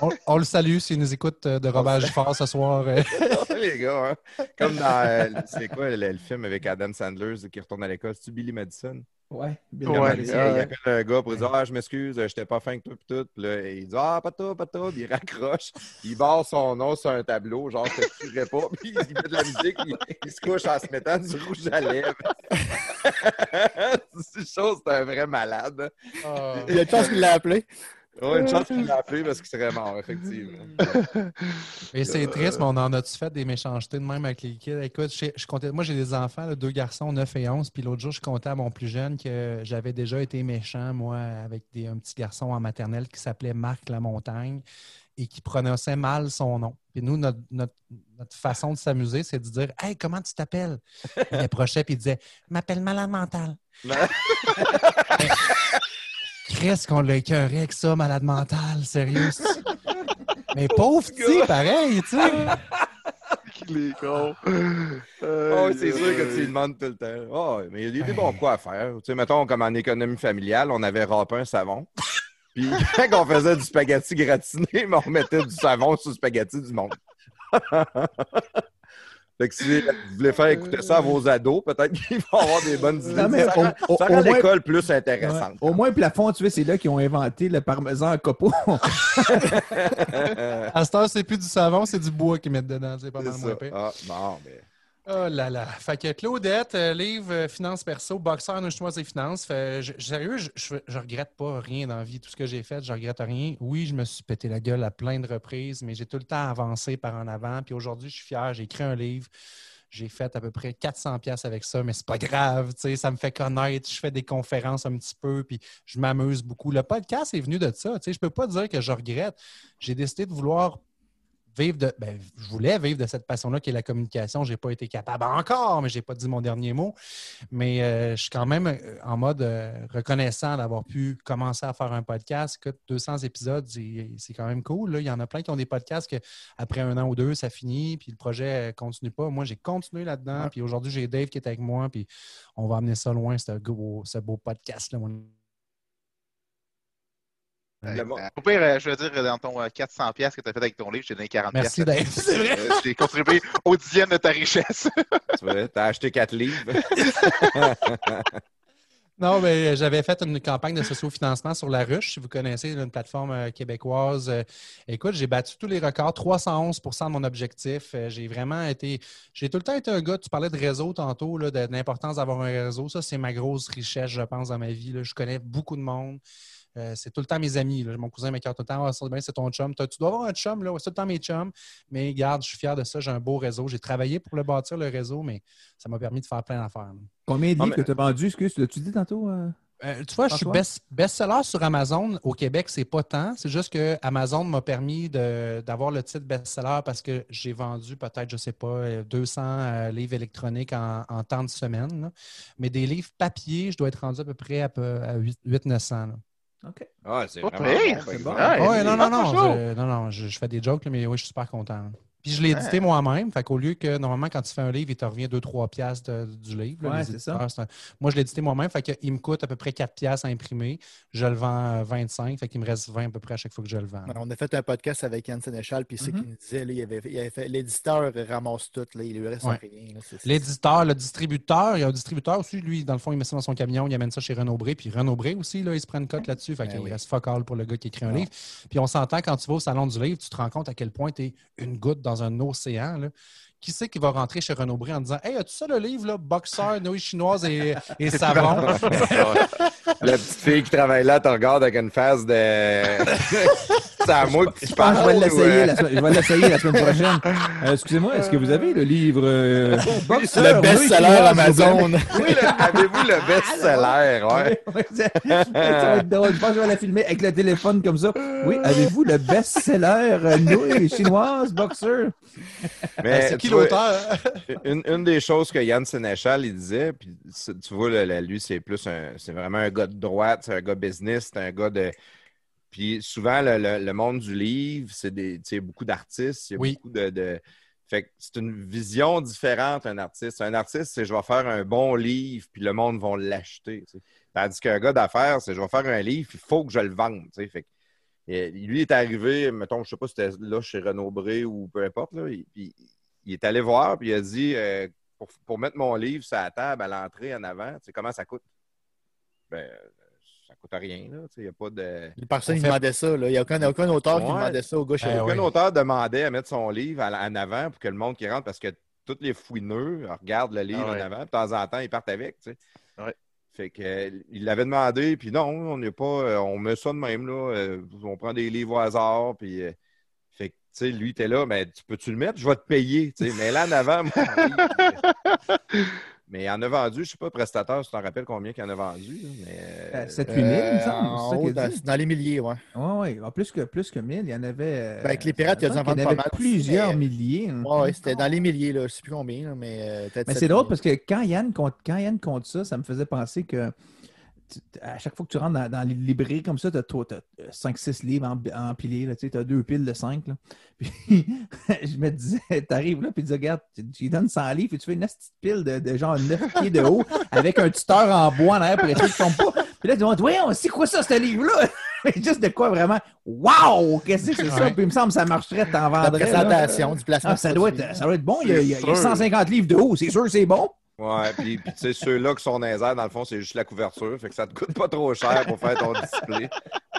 On, on le salue s'il nous écoute euh, de Robert Giffard ce soir. euh. les gars, hein? Comme dans. euh, c'est quoi le, le film avec Adam Sandler qui retourne à l'école? C'est-tu Billy Madison? Ouais. Bill Ouais, Gates. il, appelle un gars pour dire Ah, je m'excuse, j'étais pas fin que toi, pis tout. Puis là, il dit Ah, pas toi, pas toi. Puis il raccroche. Il barre son nom sur un tableau, genre, je te tuerais pas. Puis il met de la musique, il, il se couche en se mettant du rouge à lèvres. c'est chose, c'est un vrai malade. Il y a une chance qu'il l'a appelé. Ouais, une chance qu'il l'a appelé parce qu'il serait mort, effectivement. Et c'est triste, mais on en a-tu fait des méchancetés de même avec les kids? Écoute, je, je comptais, moi j'ai des enfants, là, deux garçons, 9 et 11, puis l'autre jour, je comptais à mon plus jeune que j'avais déjà été méchant, moi, avec des, un petit garçon en maternelle qui s'appelait Marc Lamontagne et qui prononçait mal son nom. Puis nous, notre, notre- notre façon de s'amuser, c'est de dire Hey, comment tu t'appelles? Il approchait puis il disait m'appelle malade mental. Qu'est-ce qu'on l'a écœuré avec ça, malade mental, sérieux? Mais pauvre petit, pareil, tu sais. Il est con. Oh, c'est sûr que tu lui demandes tout le temps. Oh, mais il y a des bons quoi à faire. Tu sais, mettons, comme en économie familiale, on avait râpé un savon. Puis quand on faisait du spaghetti gratiné, mais on mettait du savon sur le spaghetti du monde. Fait que si vous voulez faire écouter ça à vos ados, peut-être qu'ils vont avoir des bonnes idées. Non, mais ça au- rend, au- ça au rend moins- l'école plus Ouais. intéressante. Au moins, plafond, tu sais, c'est là qu'ils ont inventé le parmesan à copeaux. À cette heure, c'est plus du savon, c'est du bois qu'ils mettent dedans. C'est pas mal moins pire. Ah, bon, ben. Oh là là. Fait que Claudette, euh, livre euh, Finances perso, boxeur, nous chinois et finances. Fait, je- sérieux, je, je, regrette pas rien dans la vie. Tout ce que j'ai fait, je regrette rien. Oui, je me suis pété la gueule à plein de reprises, mais j'ai tout le temps avancé par en avant. Puis aujourd'hui, je suis fier. J'ai écrit un livre. J'ai fait à peu près 400 pièces avec ça, mais c'est pas grave, ça me fait connaître. Je fais des conférences un petit peu, puis je m'amuse beaucoup. Le podcast est venu de ça, tu sais, je peux pas dire que je regrette. J'ai décidé de vouloir vivre de. Ben, je voulais vivre de cette passion-là qui est la communication. Je n'ai pas été capable encore, mais je n'ai pas dit mon dernier mot. Mais euh, je suis quand même euh, en mode euh, reconnaissant d'avoir pu commencer à faire un podcast. Écoute, 200 épisodes, c'est quand même cool. là. Il y en a plein qui ont des podcasts que après un an ou deux, ça finit, puis le projet ne continue pas. Moi, j'ai continué là-dedans. Puis aujourd'hui, j'ai Dave qui est avec moi, puis on va amener ça loin, ce beau, ce beau podcast-là. mon- Au pire, euh, je veux dire, dans ton euh, 400$ piastres que tu as fait avec ton livre, j'ai donné 40$. Merci. Dave. C'est vrai. Euh, J'ai contribué au dixième de ta richesse. Tu vois, t'as acheté quatre livres. Non, mais j'avais fait une campagne de socio-financement sur La Ruche, si vous connaissez, une plateforme euh, québécoise. Euh, écoute, j'ai battu tous les records, 311 de mon objectif. Euh, j'ai vraiment été. J'ai tout le temps été un gars, tu parlais de réseau tantôt, là, de, de l'importance d'avoir un réseau. Ça, c'est ma grosse richesse, je pense, dans ma vie. là. Je connais beaucoup de monde. Euh, c'est tout le temps mes amis. là. Mon cousin m'écarte tout le temps. Ah, ben, c'est ton chum. Tu dois avoir un chum, là. Ouais, c'est tout le temps mes chums. Mais regarde, je suis fier de ça. J'ai un beau réseau. J'ai travaillé pour le bâtir, le réseau, mais ça m'a permis de faire plein d'affaires. là. Combien de Ah, livres mais- que tu as vendus? Excuse, l'as-tu dit tantôt? euh? Euh, tu vois, je suis best- best-seller sur Amazon. Au Québec, c'est pas tant. C'est juste que Amazon m'a permis de- d'avoir le titre best-seller parce que j'ai vendu peut-être, je sais pas, euh, 200 euh, livres électroniques en, en temps de semaine. là. Mais des livres papier, je dois être rendu à peu près à, à 800-900. OK. Ah, c'est vraiment bon, bon. Ouais, non, non, non, je, non, non, je, je fais des jokes, là, mais oui, je suis super content. Puis je l'ai édité moi-même. Fait qu'au lieu que normalement, quand tu fais un livre, il te revient 2-3 piastres du livre. là, Ouais, c'est un- Moi, je l'ai édité moi-même. Fait qu'il me coûte à peu près 4 piastres à imprimer. Je le vends euh, 25. Fait qu'il me reste 20 à peu près à chaque fois que je le vends. On a fait un podcast avec Yann Sénéchal, puis c'est Mhm. qu'il nous disait, là, il avait, il avait fait, l'éditeur ramasse tout, là, il lui reste Ouais. rien. L'éditeur, le distributeur, il y a un distributeur aussi, lui, dans le fond, il met ça dans son camion, il amène ça chez Renaud Bré, puis Renaud Bré aussi, là, il se prend une cote là-dessus, fait Ben qu'il oui. reste focal pour le gars qui écrit un livre. Puis on s'entend quand tu vas au salon du livre, tu te rends compte à quel point tu es une goutte dans un océan. là. Qui c'est qui va rentrer chez Renaud Bré en disant Hey, as-tu ça le livre, là, boxeur, nouilles chinoises et, et savon? La petite fille qui travaille là te regarde avec une face de. c'est à moi que tu que je vais parles. l'essayer euh, la, semaine- je vais l'essayer la semaine prochaine. Euh, Excusez-moi, est-ce que vous avez le livre euh, le best-seller Amazon. Oui, avez-vous le best-seller? Ouais. Ouais, ça ça va être drôle. Je pense que je vais la filmer avec le téléphone comme ça. Oui, avez-vous le best-seller euh, nouilles chinoises boxeur? Mais c'est qui l'auteur? Une, une des choses que Yann Sénéchal il disait, puis tu vois, là, lui, c'est plus un. C'est vraiment un gars de droite, c'est un gars business, c'est un gars de. Puis souvent, le, le- le monde du livre, c'est des, beaucoup d'artistes, il y a Oui. beaucoup de. de- Fait que c'est une vision différente, un artiste. Un artiste, c'est je vais faire un bon livre, puis le monde va l'acheter. Tandis qu'un gars d'affaires, c'est je vais faire un livre, il faut que je le vende. Fait que, et lui est arrivé, mettons, je sais pas si c'était là chez Renaud Bré ou peu importe, là, il, il est allé voir, puis il a dit euh, pour, pour mettre mon livre sur la table à l'entrée en avant, tu sais comment ça coûte? Ben, euh, ça coûte rien, là. tu sais, Il n'y a pas de. Personne On ne fait- demandait ça. là. Il n'y a aucun, aucun auteur qui demandait ça au gars Ben oui. Aucun auteur demandait à mettre son livre à- en avant pour que le monde qui rentre, parce que tous les fouineux regardent le livre Ah ouais. en avant, de temps en temps, ils partent avec. tu sais. Ouais. Fait que euh, il l'avait demandé, puis non, on n'est pas. euh, on met ça de même, là. euh, on prend des livres au hasard, puis. euh, fait que, tu sais, lui, était là, mais tu peux-tu le mettre? Je vais te payer. tu sais. Mais là, en avant, euh, Mais il en a vendu, je sais pas, prestataire, si tu t'en rappelles combien il en a vendu. mais, euh, 7 8 000, il me semble. en c'est ça haut, qu'il a dans, les milliers, ouais. Oui, oui. Plus que, plus que 1000, il y en avait. euh, Ben, avec les pirates, il y a dû en il y en vendre pas mal plusieurs mais- milliers. hein. Ouais, ouais, c'était dans les milliers, là. Je ne sais plus combien, là, mais euh, peut-être Mais 7 c'est drôle parce que quand Yann, compte, quand Yann compte ça, ça me faisait penser que à chaque fois que tu rentres dans, dans les librairies comme ça, tu as, 5-6 livres em- empilés. là, Tu as deux piles de 5. Puis je me disais, tu arrives là, puis tu dis, regarde, tu, tu lui donnes 100 livres, et tu fais une petite pile de, de genre 9 pieds de haut avec un tuteur en bois en arrière pour essayer de tombe pas. Puis là, tu dis, ouais, c'est quoi ça, ce livre-là? Juste de quoi vraiment, wow! Qu'est-ce que c'est ça? Ouais. Puis il me semble que ça marcherait, t'en La vendrais. là. présentation du placement. Ah, ça, doit être, ça doit être bon. Il y a, il y a- il y a C'est sûr. 150 livres de haut. C'est sûr que c'est bon. Ouais, puis, tu sais, ceux-là qui sont dans les airs, dans le fond, c'est juste la couverture. Fait que ça te coûte pas trop cher pour faire ton display.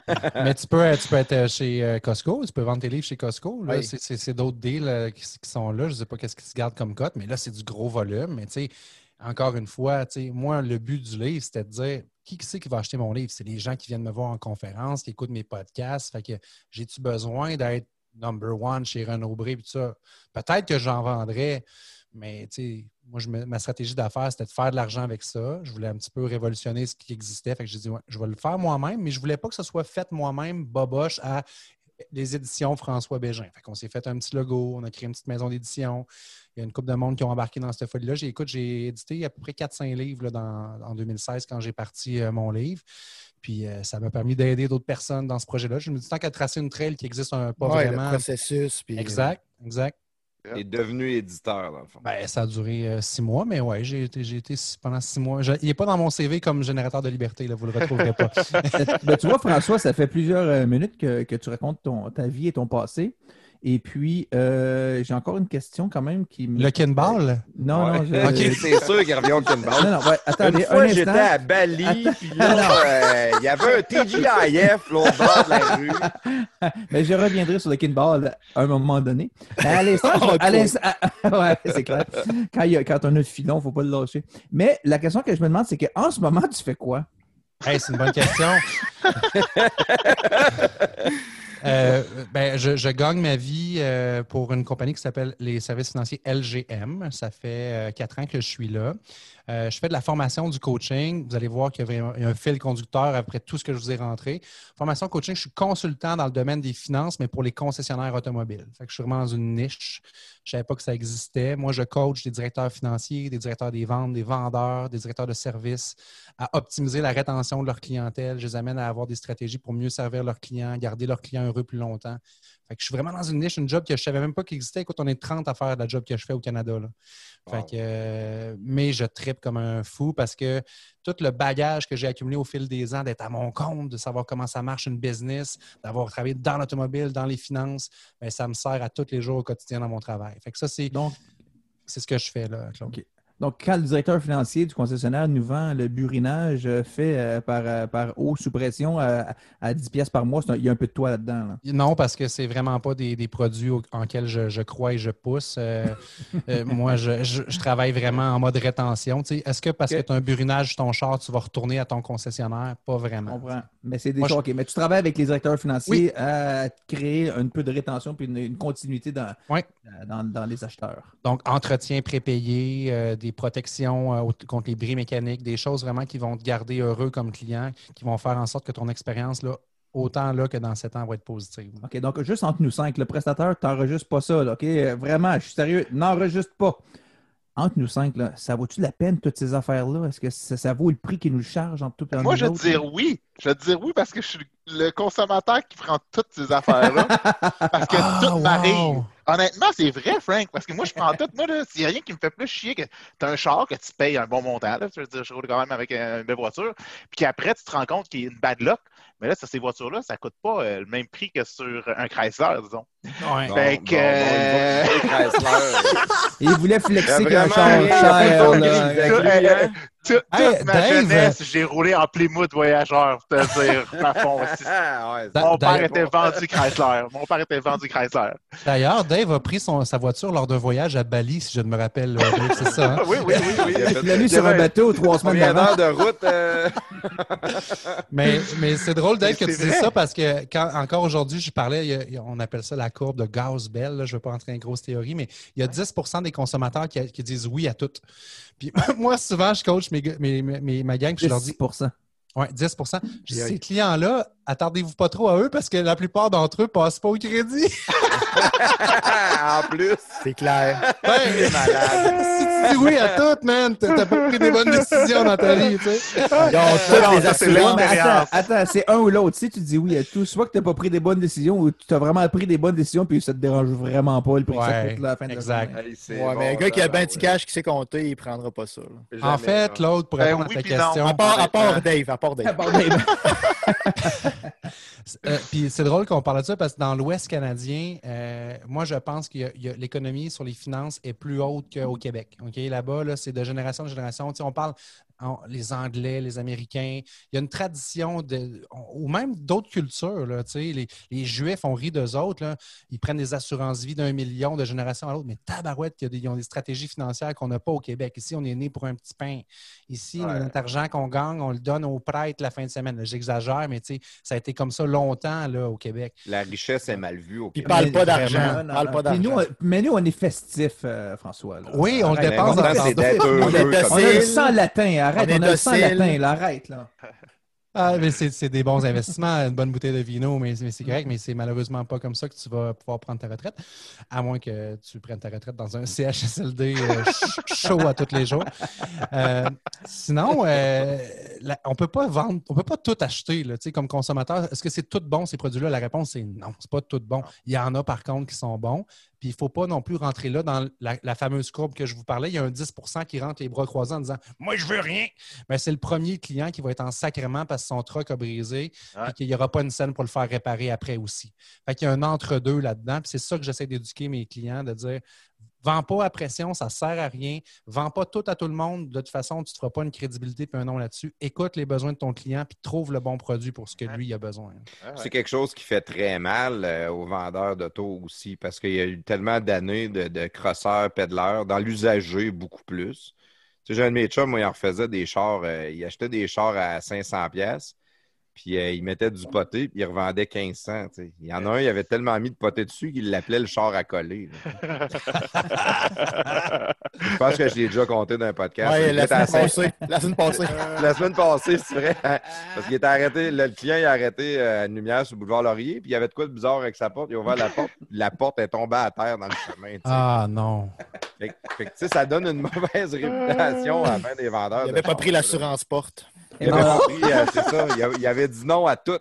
Mais tu peux, tu peux être chez euh, Costco, tu peux vendre tes livres chez Costco. Là, Oui. c'est, d'autres deals euh, qui, qui sont là. Je ne sais pas qu'est-ce qui se garde comme cote, mais là, c'est du gros volume. Mais tu sais, encore une fois, tu sais, moi, le but du livre, c'était de dire qui c'est qui va acheter mon livre? C'est les gens qui viennent me voir en conférence, qui écoutent mes podcasts. Fait que j'ai-tu besoin d'être number one chez Renaud Bré tout ça? Peut-être que j'en vendrais, mais tu sais, moi, je me- ma stratégie d'affaires, c'était de faire de l'argent avec ça. Je voulais un petit peu révolutionner ce qui existait. Fait que j'ai dit, ouais, je vais le faire moi-même, mais je voulais pas que ce soit fait moi-même, boboche, à les éditions François Bégin. Fait qu'on s'est fait un petit logo, on a créé une petite maison d'édition. Il y a une couple de monde qui ont embarqué dans cette folie-là. J'ai, écoute, j'ai édité à peu près 4-5 livres là, dans- en 2016 quand j'ai parti euh, mon livre. Puis euh, ça m'a permis d'aider d'autres personnes dans ce projet-là. Je me dis tant qu'à tracer une trail qui existe un, pas Ouais, le vraiment. processus. puis- Exact, exact. Il est devenu éditeur, dans le fond. Ben, ça a duré euh, six mois, mais ouais, j'ai été, j'ai été pendant six mois. Je- il n'est pas dans mon CV comme générateur de liberté, là, vous ne le retrouverez pas. Ben, tu vois, François, ça fait plusieurs euh, minutes que, que tu racontes ton, ta vie et ton passé. Et puis, euh, j'ai encore une question quand même qui me. Le Kinball? Non, Ouais. non, je- Ok, c'est sûr qu'il revient au Kinball. Non, non, ouais, attendez, Une fois, un j'étais à Bali, puis là, euh, il y avait un TGIF, l'autre bord de la rue. Mais je reviendrai sur le kinball à un moment donné. Mais à l'instant, je- Oh, ouais, c'est clair. Quand, il y a- quand on a le filon, il ne faut pas le lâcher. Mais la question que je me demande, c'est qu'en ce moment, tu fais quoi? Hey, c'est une bonne question. Euh, ben, je, je gagne ma vie euh, pour une compagnie qui s'appelle les services financiers LGM. Ça fait euh, quatre ans que je suis là. Euh, je fais de la formation du coaching. Vous allez voir qu'il y a un fil conducteur après tout ce que je vous ai rentré. Formation coaching, je suis consultant dans le domaine des finances, mais pour les concessionnaires automobiles. Je suis vraiment dans une niche. Je ne savais pas que ça existait. Moi, je coach des directeurs financiers, des directeurs des ventes, des vendeurs, des directeurs de services à optimiser la rétention de leur clientèle. Je les amène à avoir des stratégies pour mieux servir leurs clients, garder leurs clients heureux plus longtemps. Je suis vraiment dans une niche, une job que je ne savais même pas qu'il existait. Écoute, on est 30 à faire la job que je fais au Canada. Fait que, euh, mais je tripe comme un fou parce que tout le bagage que j'ai accumulé au fil des ans, d'être à mon compte, de savoir comment ça marche une business, d'avoir travaillé dans l'automobile, dans les finances, ben, ça me sert à tous les jours au quotidien dans mon travail. Fait que ça, c'est Donc, c'est ce que je fais là, Claude. Donc, quand le directeur financier du concessionnaire nous vend le burinage euh, fait euh, par, euh, par eau sous pression à, à 10 pièces par mois, un- il y a un peu de toi là-dedans. là. Non, parce que c'est vraiment pas des, des produits en lesquels je, je crois et je pousse. Euh, euh, moi, je, je- je travaille vraiment en mode rétention. Est-ce que parce que tu as un burinage sur ton char, tu vas retourner à ton concessionnaire? Pas Je vraiment. comprends. Mais c'est des Moi, choses, OK. Mais tu travailles avec les directeurs financiers à créer un peu de rétention puis une, une continuité dans, Oui. dans, dans les acheteurs. Donc, entretien prépayé, euh, des protections euh, contre les bris mécaniques, des choses vraiment qui vont te garder heureux comme client, qui vont faire en sorte que ton expérience, là, autant là que dans sept ans, va être positive. OK, donc juste entre nous cinq, le prestataire, tu n'enregistres pas ça, là, OK? Euh, Vraiment, je suis sérieux, n'enregistre pas. Entre nous cinq, là, ça vaut-tu la peine, toutes ces affaires-là? Est-ce que ça, ça vaut le prix qu'ils nous chargent entre tout et Moi, je vais te dire oui. Je vais te dire oui parce que je suis le consommateur qui prend toutes ces affaires-là. parce que Ah, tout wow! m'arrive. Honnêtement, c'est vrai, Frank, parce que moi, je prends tout. Moi, là, s'il n'y a rien qui me fait plus chier que tu as un char, que tu payes un bon montant, là, je veux dire, je roule quand même avec euh, une belle voiture, puis qu'après, tu te rends compte qu'il y a une bad luck. Mais là, ça, ces voitures-là, ça ne coûte pas euh, le même prix que sur un Chrysler, disons. Ouais. Non, Fait non, que, non, euh, il quitter Chrysler. Il voulait flexer Il qu'un char cher. Euh? Toute, Hey, toute ma Dave! jeunesse, j'ai roulé en Plymouth voyageur, pour te dire, à fond. aussi. Ah, ouais, Mon père était vendu Chrysler. Mon père était vendu Chrysler. D'ailleurs, Dave a pris son, sa voiture lors d'un voyage à Bali, si je ne me rappelle. euh, c'est ça. hein? Oui, oui, oui, oui. Il l'a mis sur un bateau trois semaines d'heures de route? euh? Mais, mais c'est drôle, Dave, que tu c'est dis vrai. ça parce que quand encore aujourd'hui, je parlais, a- on appelle ça la courbe de Gauss-Bell. Je ne veux pas entrer dans une grosse théorie, mais il y a 10% des consommateurs qui, qui disent oui à tout. Puis moi, souvent, je coach mes, mes, mes- ma gang, puis je leur dis 10% ouais, 10 Je dis, ces clients-là, attardez-vous pas trop à eux parce que la plupart d'entre eux ne passent pas au crédit. en plus. C'est clair. Ben, malade. si tu dis oui à tout, man, t'as t'as pas pris des bonnes décisions dans ta vie, tu sais. Mais Expérience. attends, attends, c'est un ou l'autre. Si tu dis oui à tout, soit que tu n'as pas pris des bonnes décisions ou tu as vraiment pris des bonnes décisions puis ça te dérange vraiment pas le prix que ça Ouais, coûte là, à la fin de la exact. c'est Ouais, bon, mais un gars qui a ça, bien ouais. du cash qui sait compter, il prendra pas ça. En fait, l'autre, pour Ben répondre oui, à ta non. question. À part, à part. Dave, à part Dave. Ben, Euh, puis c'est drôle qu'on parle de ça parce que dans l'Ouest canadien, euh, moi, je pense que l'économie sur les finances est plus haute qu'au Québec. OK? Là-bas, là, c'est de génération en génération. Tu sais, on parle les Anglais, les Américains. Il y a une tradition de. Ou même d'autres cultures. Là, tu sais, les, les Juifs, on rit d'eux autres. là. Ils prennent des assurances-vie d'un million de génération à l'autre. Mais tabarouette, il y a des- ils ont des stratégies financières qu'on n'a pas au Québec. Ici, on est né pour un petit pain. Ici, Ouais. notre argent qu'on gagne, on le donne aux prêtres la fin de semaine. J'exagère, mais tu sais, ça a été comme ça longtemps là, au Québec. La richesse est mal vue au Québec. parle Mais pas d'argent. vraiment, non, Parle non. pas d'argent. on- mais nous, on est festif, euh, François. là. Oui, on le dépense on On On a le latin, arrête, On est on, a le sang latin, là, arrête, là. Ah, mais c'est c'est des bons investissements, une bonne bouteille de vino, mais, mais c'est correct, mais c'est malheureusement pas comme ça que tu vas pouvoir prendre ta retraite, à moins que tu prennes ta retraite dans un CHSLD euh, ch- chaud à tous les jours. Euh, sinon, euh, la- on peut pas vendre, on peut pas tout acheter, là, tu sais, comme consommateur. Est-ce que c'est tout bon ces produits-là? La réponse c'est non, c'est pas tout bon. Il y en a par contre qui sont bons. Puis il ne faut pas non plus rentrer là dans la, la fameuse courbe que je vous parlais. Il y a un 10% qui rentre les bras croisés en disant Moi, je veux rien. Ben, c'est le premier client qui va être en sacrement parce que son truck a brisé Ouais. et qu'il n'y aura pas une scène pour le faire réparer après aussi. Fait qu'il y a un entre-deux là-dedans. Puis c'est ça que j'essaie d'éduquer mes clients, de dire Vends pas à pression, ça ne sert à rien. Vends pas tout à tout le monde. De toute façon, tu ne te feras pas une crédibilité et un nom là-dessus. Écoute les besoins de ton client puis trouve le bon produit pour ce que lui il a besoin. Ah ouais. C'est quelque chose qui fait très mal euh, aux vendeurs d'auto aussi, parce qu'il y a eu tellement d'années de, de crosseurs, pédaleurs, dans l'usager beaucoup plus. Tu sais, j'ai un de mes chums, moi, il en refaisait des chars, euh, il achetait des chars à 500 pièces, puis euh, il mettait du poté, puis il revendait 1500. tu sais. Il y en a un, il avait tellement mis de poté dessus qu'il l'appelait le char à coller. je pense que je l'ai déjà compté dans un podcast. Ouais, la semaine passée. La semaine passée. la semaine passée, c'est vrai. Parce qu'il était arrêté, le, le client il a arrêté euh, à une lumière sur le boulevard Laurier, puis il y avait de quoi de bizarre avec sa porte. Il a ouvert la porte, puis la porte est tombée à terre dans le chemin. Ah non. Fait, que- fait que, tu sais, ça donne une mauvaise réputation à la fin des vendeurs. Il de n'avait pas pris l'assurance porte. Il avait euh, c'est ça. Il avait, il avait dit non à tout.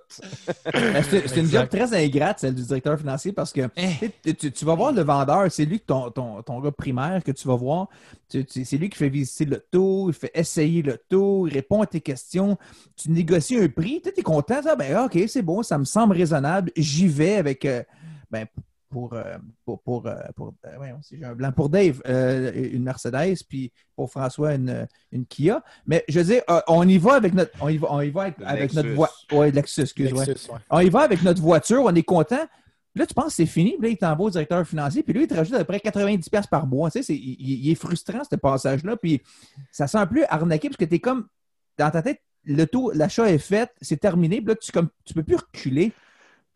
Mais C'est une job très ingrate, celle du directeur financier, parce que Eh. tu sais, tu, tu vas voir le vendeur, c'est lui, ton, ton, ton gars primaire que tu vas voir. Tu- tu- C'est lui qui fait visiter l'auto, il fait essayer l'auto, il répond à tes questions. Tu négocies un prix, tu es content, ça, ben OK, c'est bon, ça me semble raisonnable. J'y vais avec, euh, ben, pour, euh, pour, pour, euh, pour- euh, j'ai un blanc pour Dave, euh, une Mercedes, puis pour François, une, une Kia. Mais je veux dire, on y va avec notre, on y va, on y va avec, notre voie. Ouais, Lexus, excuse-moi. Lexus, ouais. On y va avec notre voiture, on est content. Puis là, tu penses que c'est fini. Puis là, il t'envoie au directeur financier. Puis lui, il te rajoute à peu près 90$ piastres par mois. Tu sais, c'est- il, il est frustrant, ce passage-là. Puis ça sent un peu arnaqué parce que tu es comme, dans ta tête, le taux, l'achat est fait, c'est terminé. Puis là, tu ne tu peux plus reculer.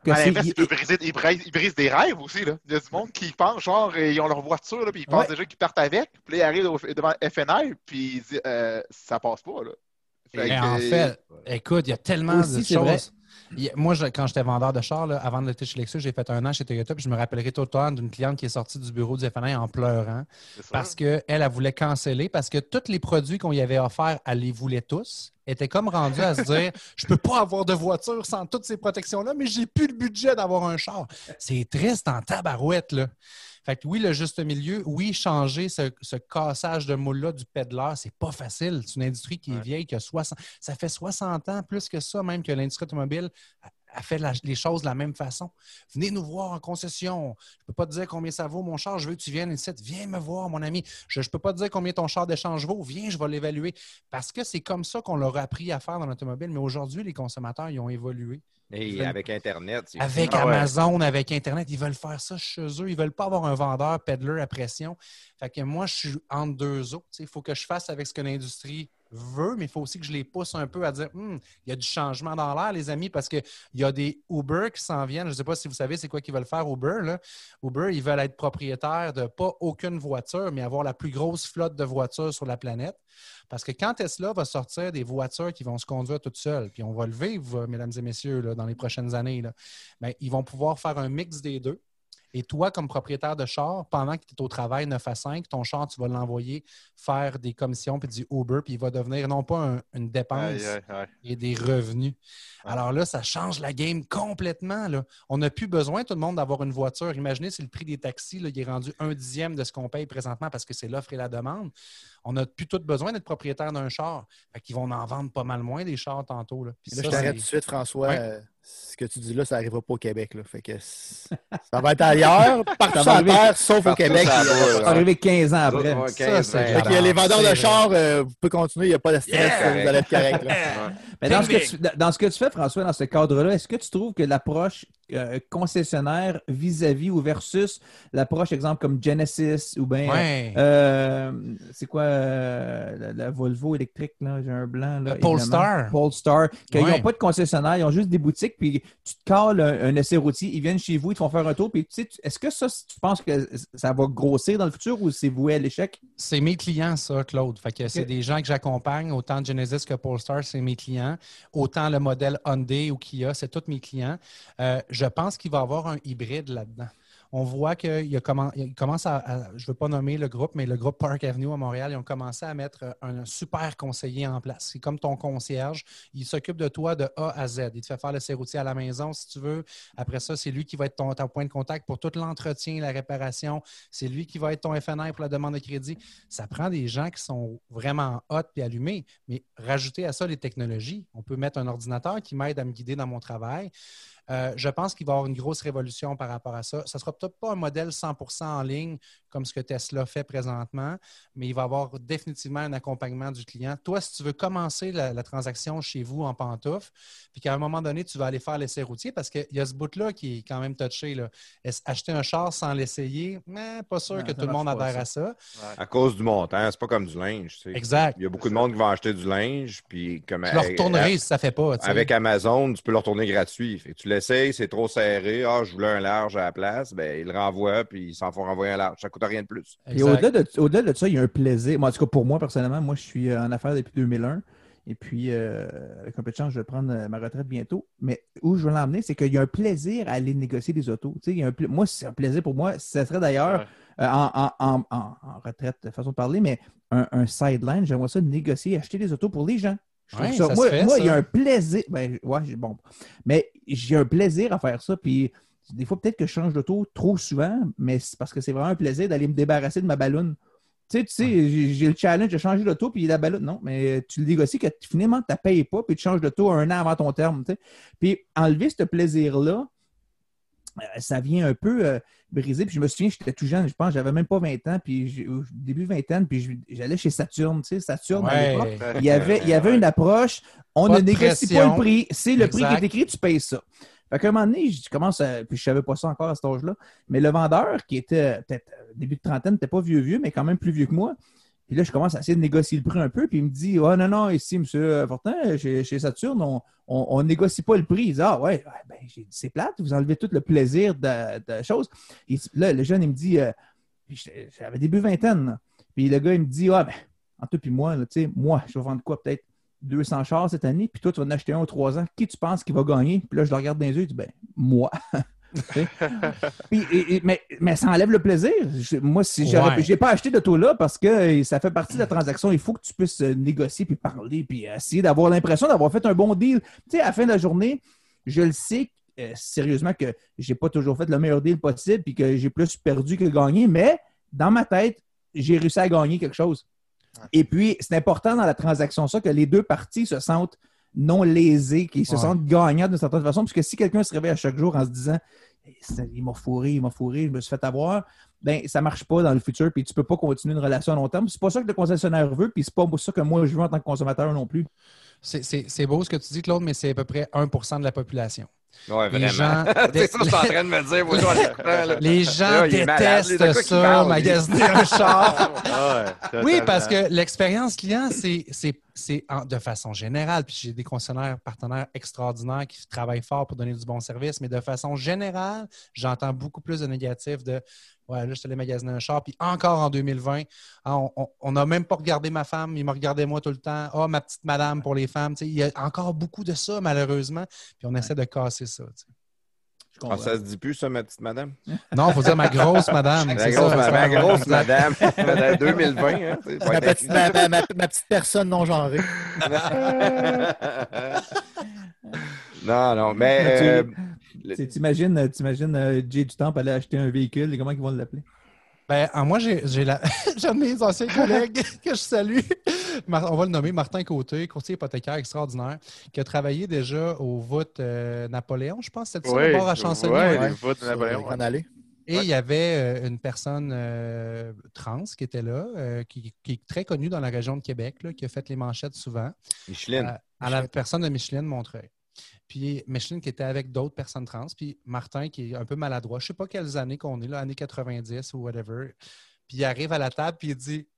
Que À l'inverse, il- il, peut briser, il, brise, il brise des rêves aussi. Là. Il y a du monde qui pense, genre, ils ont leur voiture, là, puis ils pensent Ouais. déjà qu'ils partent avec. Puis là, ils arrivent au- devant FNR, puis ils disent, euh, ça passe pas. Là. Fait Mais que- en fait, écoute, il y a tellement Aussi, de vrai. choses. Moi, je- quand j'étais vendeur de char, là, avant de l'été chez Lexus, j'ai fait un an chez Toyota, puis je me rappellerai tout le temps d'une cliente qui est sortie du bureau du FNI en pleurant parce qu'elle, elle voulait canceller parce que tous les produits qu'on y avait offerts, elle les voulait tous. Était comme rendue à se dire Je peux pas avoir de voiture sans toutes ces protections-là, mais j'ai plus le budget d'avoir un char. C'est triste en tabarouette, là. Fait que oui, le juste milieu, oui, changer ce, ce cassage de moule-là du pédaleur, c'est pas facile. C'est une industrie qui est vieille, qui a 60, ça fait 60 ans, plus que ça, même que l'industrie automobile a fait la- les choses de la même façon. Venez nous voir en concession. Je peux pas te dire combien ça vaut mon char. Je veux que tu viennes ici. Viens me voir, mon ami. Je ne peux pas te dire combien ton char d'échange vaut. Viens, je vais l'évaluer. Parce que c'est comme ça qu'on leur a appris à faire dans l'automobile. Mais aujourd'hui, les consommateurs, ils ont évolué. Et avec Internet, Avec Ah ouais. Amazon, avec Internet, ils veulent faire ça chez eux. Ils veulent pas avoir un vendeur, peddler à pression. Fait que moi, je suis entre deux eaux. Il faut que je fasse avec ce que l'industrie veut, mais il faut aussi que je les pousse un peu à dire Hum, il y a du changement dans l'air, les amis, parce qu'il y a des Uber qui s'en viennent. Je ne sais pas si vous savez c'est quoi qu'ils veulent faire, Uber. Uber, ils veulent être propriétaires de pas aucune voiture, mais avoir la plus grosse flotte de voitures sur la planète. Parce que quand Tesla va sortir des voitures qui vont se conduire toutes seules, puis on va le vivre, mesdames et messieurs, dans les prochaines années, là, ben, ils vont pouvoir faire un mix des deux. Et toi, comme propriétaire de char, pendant que tu es au travail 9 à 5, ton char, tu vas l'envoyer faire des commissions puis du Uber, puis il va devenir non pas un- une dépense aïe, aïe. et des revenus. Alors là, ça change la game complètement. là. On n'a plus besoin, tout le monde, d'avoir une voiture. Imaginez si le prix des taxis là, il est rendu un dixième de ce qu'on paye présentement parce que c'est l'offre et la demande. On n'a plus tout besoin d'être propriétaire d'un char. Fait qu'ils vont en vendre pas mal moins des chars tantôt. Là. Puis Là, ça, je t'arrête tout de suite, François. Ouais. Euh, ce que tu dis là, ça n'arrivera pas au Québec. Là. Fait que ça va être ailleurs, partout sur la terre, sauf au Québec. boule, Ça va arriver 15 ans après. Ouais, Ça, 15, c'est 20. Fait que les vendeurs de chars, euh, vous pouvez continuer, il n'y a pas de stress, Yeah! vous allez être correct. là. Mais dans ce, que tu, dans ce que tu fais, François, dans ce cadre-là, est-ce que tu trouves que l'approche euh, concessionnaire vis-à-vis ou versus l'approche, exemple, comme Genesis ou bien. Ouais. euh, c'est quoi euh, la, la Volvo électrique, là? J'ai un blanc. Là, Le Polestar. Polestar. Qu'ils Ouais. n'ont pas de concessionnaire, ils ont juste des boutiques, puis tu te cales un, un essai routier, ils viennent chez vous, ils te font faire un tour, puis tu sais, est-ce que ça, tu penses que ça va grossir dans le futur ou c'est voué à l'échec? C'est mes clients, ça, Claude. Fait que c'est des gens que j'accompagne, autant Genesis que Polestar, c'est mes clients. Autant le modèle Hyundai ou Kia, c'est tous mes clients. Euh, je pense qu'il va y avoir un hybride là-dedans. On voit qu'il commence à, je ne veux pas nommer le groupe, mais le groupe Park Avenue à Montréal, ils ont commencé à mettre un super conseiller en place. C'est comme ton concierge. Il s'occupe de toi de A à Z. Il te fait faire le serroutier à la maison si tu veux. Après ça, c'est lui qui va être ton, ton point de contact pour tout l'entretien, la réparation. C'est lui qui va être ton FNR pour la demande de crédit. Ça prend des gens qui sont vraiment hot et allumés, mais rajouter à ça les technologies. On peut mettre un ordinateur qui m'aide à me guider dans mon travail. Euh, je pense qu'il va y avoir une grosse révolution par rapport à ça. Ce ne sera peut-être pas un modèle 100% en ligne comme ce que Tesla fait présentement, mais il va y avoir définitivement un accompagnement du client. Toi, si tu veux commencer la, la transaction chez vous en pantoufle, puis qu'à un moment donné, tu vas aller faire l'essai routier, parce qu'il y a ce bout-là qui est quand même touché. Là. Acheter un char sans l'essayer, mais pas sûr Non, que tout le monde adhère à ça. À cause du montant, c'est pas comme du linge. tu sais. Exact. Il y a beaucoup de monde qui va acheter du linge, puis comme Tu le retournerais si ça ne fait pas. tu sais. Avec Amazon, tu peux le retourner gratuit. Fait que tu l'essayes, c'est trop serré. Ah, je voulais un large à la place. Ben, il le renvoie, puis ils s'en font renvoyer un large. Ça coûte rien de plus. Et au-delà de, de ça, il y a un plaisir. Moi, en tout cas, pour moi, personnellement, moi, je suis en affaires depuis 2001. Et puis, euh, avec un peu de chance, je vais prendre euh, ma retraite bientôt. Mais où je veux l'emmener, c'est qu'il y a un plaisir à aller négocier des autos. Tu sais, il y a un pla- moi, c'est un plaisir pour moi. Ça serait d'ailleurs Ouais. euh, en, en- en- retraite, façon de parler, mais un, un sideline, j'aimerais ça négocier, acheter des autos pour les gens. Je trouve Ouais, ça- ça se moi, fait, moi, il y a un plaisir. Ben, ouais, bon. Mais j'ai un plaisir à faire ça. Puis des fois, peut-être que je change d'auto trop souvent, mais c'est parce que c'est vraiment un plaisir d'aller me débarrasser de ma ballonne. Tu sais, tu sais, j'ai- le challenge de changer d'auto, puis la ballonne, non, mais tu le négocies que finalement, tu ne payes pas, puis tu changes d'auto un an avant ton terme. tu sais. Puis enlever ce plaisir-là, euh, ça vient un peu euh, briser. Puis je me souviens, j'étais tout jeune, je pense, j'avais même pas 20 ans, puis début vingtaine, puis j'allais chez Saturne, tu sais, Saturne, à l'époque, il y avait, il y avait une approche, on Pas ne négocie pression. pas le prix, c'est le prix qui est écrit, tu payes ça. Fait qu'à un moment donné, je commence à, puis je savais pas ça encore à cet âge-là, mais le vendeur, qui était peut-être euh, début de trentaine, n'était pas vieux vieux, mais quand même plus vieux que moi, puis là, je commence à essayer de négocier le prix un peu, puis il me dit, oh non, non, ici, monsieur Fortin, chez, Saturne, on, on négocie pas le prix. Il dit, ah ouais, ben, c'est plate, vous enlevez tout le plaisir de, de la chose. Et là, le jeune, il me dit, euh, j'avais début vingtaine, là. puis le gars, il me dit, ah ben, en toi puis moi, tu sais, moi, je vais vendre quoi, peut-être? 200 chars cette année, puis toi, tu vas en acheter un ou trois ans. Qui tu penses qui va gagner? Puis là, je le regarde dans les yeux, je dis, ben, moi. Puis, et- et- mais, mais ça enlève le plaisir. Je- moi, si j'aurais- Ouais. j'ai pas acheté d'auto-là parce que euh, ça fait partie de la transaction. Il faut que tu puisses euh, négocier puis parler puis essayer d'avoir l'impression d'avoir fait un bon deal. Tu sais, à la fin de la journée, je le sais euh, sérieusement que j'ai pas toujours fait le meilleur deal possible puis que j'ai plus perdu que gagné, mais dans ma tête, j'ai réussi à gagner quelque chose. Et puis, c'est important dans la transaction, ça, que les deux parties se sentent non lésées, qu'ils se Ouais. sentent gagnants d'une certaine façon. Parce que si quelqu'un se réveille à chaque jour en se disant il m'a fourré, il m'a fourré, je me suis fait avoir, ben ça marche pas dans le futur, puis tu peux pas continuer une relation à long terme. C'est pas ça que le concessionnaire veut, puis c'est pas ça que moi je veux en tant que consommateur non plus. C'est beau ce que tu dis, Claude, mais c'est à peu près 1% de la population. Ouais, Les vraiment. gens, c'est ça que je suis en train de me dire. moi, en l'écoutant, là. les gens Là, malade, détestent ça, magasiner un char. Ouais, Oui, parce que l'expérience client, c'est- de façon générale, puis j'ai des concessionnaires partenaires extraordinaires qui travaillent fort pour donner du bon service, mais de façon générale, j'entends beaucoup plus de négatifs de Ouais, là, je suis allé magasiner un char, puis encore en 2020, ah, on n'a même pas regardé ma femme, il m'a regardé moi tout le temps. Ah, ma petite madame pour les femmes. Tu sais, Il y a encore beaucoup de ça, malheureusement, puis on essaie de casser ça. Ah, ça se dit plus, ça, ma petite madame? Non, il faut dire ma grosse madame. La grosse, ça, ma, grosse madame. 2020, hein, Ma petite, ma, ma- ma- ma petite personne non genrée. non, non, mais. Euh, Tu- T'imagines, euh, t'imagines euh, Jay du Temple aller acheter un véhicule et comment ils vont l'appeler? Ben, ah, moi, j'ai j'ai la... j'ai un de mes anciens collègues que je salue. On va le nommer Martin Côté, courtier hypothécaire extraordinaire, qui a travaillé déjà au vote euh, Napoléon, je pense, Oui, le bord à Chancelier. ouais, ouais. les voûtes de Sur Napoléon, les ouais. Grandes Allées. Et il y avait euh, une personne euh, trans qui était là, euh, qui, qui est très connue dans la région de Québec, là, qui a fait les manchettes souvent, Micheline. à, à la personne de Micheline Montreuil. Puis Micheline qui était avec d'autres personnes trans, puis Martin qui est un peu maladroit. Je ne sais pas quelles années qu'on est, là, années 90 ou whatever. Puis il arrive à la table, puis il dit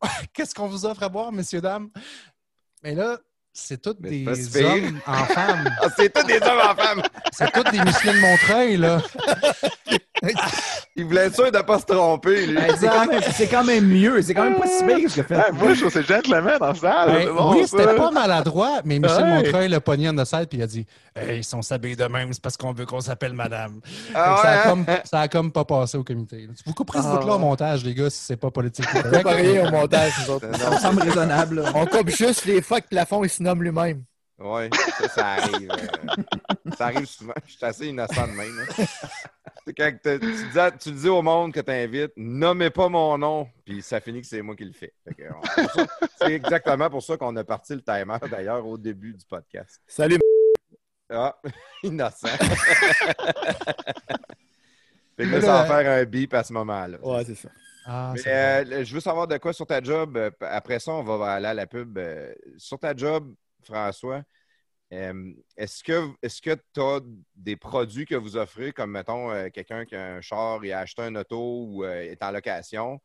Qu'est-ce qu'on vous offre à boire, messieurs, dames? Mais là, c'est tous Mais des hommes en femmes. Ah, c'est tous des hommes en femmes. C'est tous des Micheline Montreuil, là. Il voulait être sûr de ne pas se tromper, lui. Ben, c'est quand, même- mieux. C'est quand même pas si pire ce que fait. Ah, moi, je trouve que c'est gentleman dans ça. Ben, bon, oui, c'était pas maladroit, mais Michel Ouais. Montreuil l'a pogné en salle puis il a dit Hey, ils sont s'habillés de même, c'est parce qu'on veut qu'on s'appelle madame. Ah que ça, a comme, ça a comme pas passé au comité. Vous couperez ce Ah. bout-là au montage, les gars, si c'est pas politique. C'est pas rien au montage, nous autres. Ça me semble raisonnable. là. On coupe juste les fois que plafond, il se nomme lui-même. Oui, ça, ça arrive. euh, ça arrive souvent. Je suis assez innocent de même. hein. C'est quand tu, dis, à- tu dis au monde que tu invites, nommez pas mon nom, puis ça finit que c'est moi qui le fais. C'est exactement pour ça qu'on a parti le timer, d'ailleurs, au début du podcast. Salut, Ah, innocent. fait que ça va faire un bip à ce moment-là. Ouais, c'est ça. Ah, Mais, euh, je veux savoir de quoi sur ta job. Après ça, on va aller à la pub. Euh, Sur ta job, François, est-ce que est-ce que tu as des produits que vous offrez, comme mettons euh, quelqu'un qui a un char et a acheté un auto ou euh, est en location,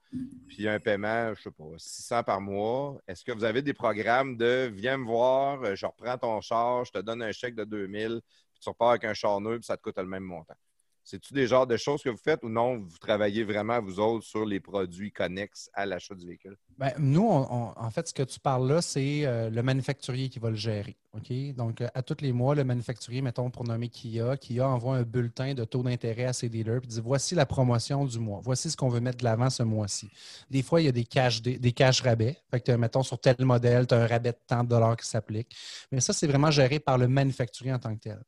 puis un paiement, je sais pas, 600 par mois. Est-ce que vous avez des programmes de viens me voir, euh, je reprends ton char, je te donne un chèque de 2000, puis tu repars avec un char neuf, puis ça te coûte le même montant? C'est-tu des genres de choses que vous faites ou non, vous travaillez vraiment, vous autres, sur les produits connexes à l'achat du véhicule? Ben, nous, on- en fait, ce que tu parles là, c'est le manufacturier qui va le gérer. OK? Donc, euh, à tous les mois, le manufacturier, mettons, pour nommer Kia, Kia envoie un bulletin de taux d'intérêt à ses dealers et dit voici la promotion du mois. Voici ce qu'on veut mettre de l'avant ce mois-ci. Des fois, il y a des cash, des, cash rabais. Fait que, mettons, sur tel modèle, tu as un rabais de tant de dollars qui s'applique. Mais ça, c'est vraiment géré par le manufacturier en tant que tel.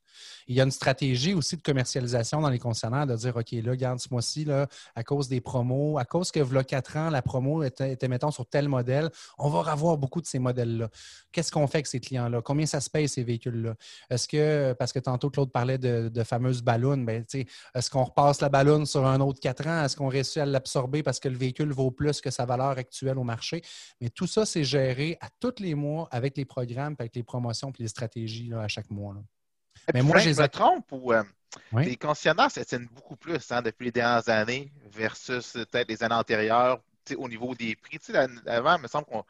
Il y a une stratégie aussi de commercialisation dans les concessionnaires de dire OK, là, regarde, ce mois-ci, à cause des promos, à cause que, voilà 4 ans, la promo était, était, mettons, sur tel modèle, on va revoir beaucoup de ces modèles-là. Qu'est-ce qu'on fait avec ces clients-là? Combien ça se paye, ces véhicules-là? Est-ce que, parce que tantôt, Claude parlait de, de fameuses ballons, ben, est-ce qu'on repasse la ballonne sur un autre 4 ans? Est-ce qu'on réussit à l'absorber parce que le véhicule vaut plus que sa valeur actuelle au marché? Mais tout ça, c'est géré à tous les mois avec les programmes, avec les promotions et les stratégies là, à chaque mois. là. Mais moi, je me trompe ou euh, Oui? les concessionnaires se tiennent beaucoup plus hein, depuis les dernières années versus euh, peut-être les années antérieures au niveau des prix. Avant, il me semble qu'on.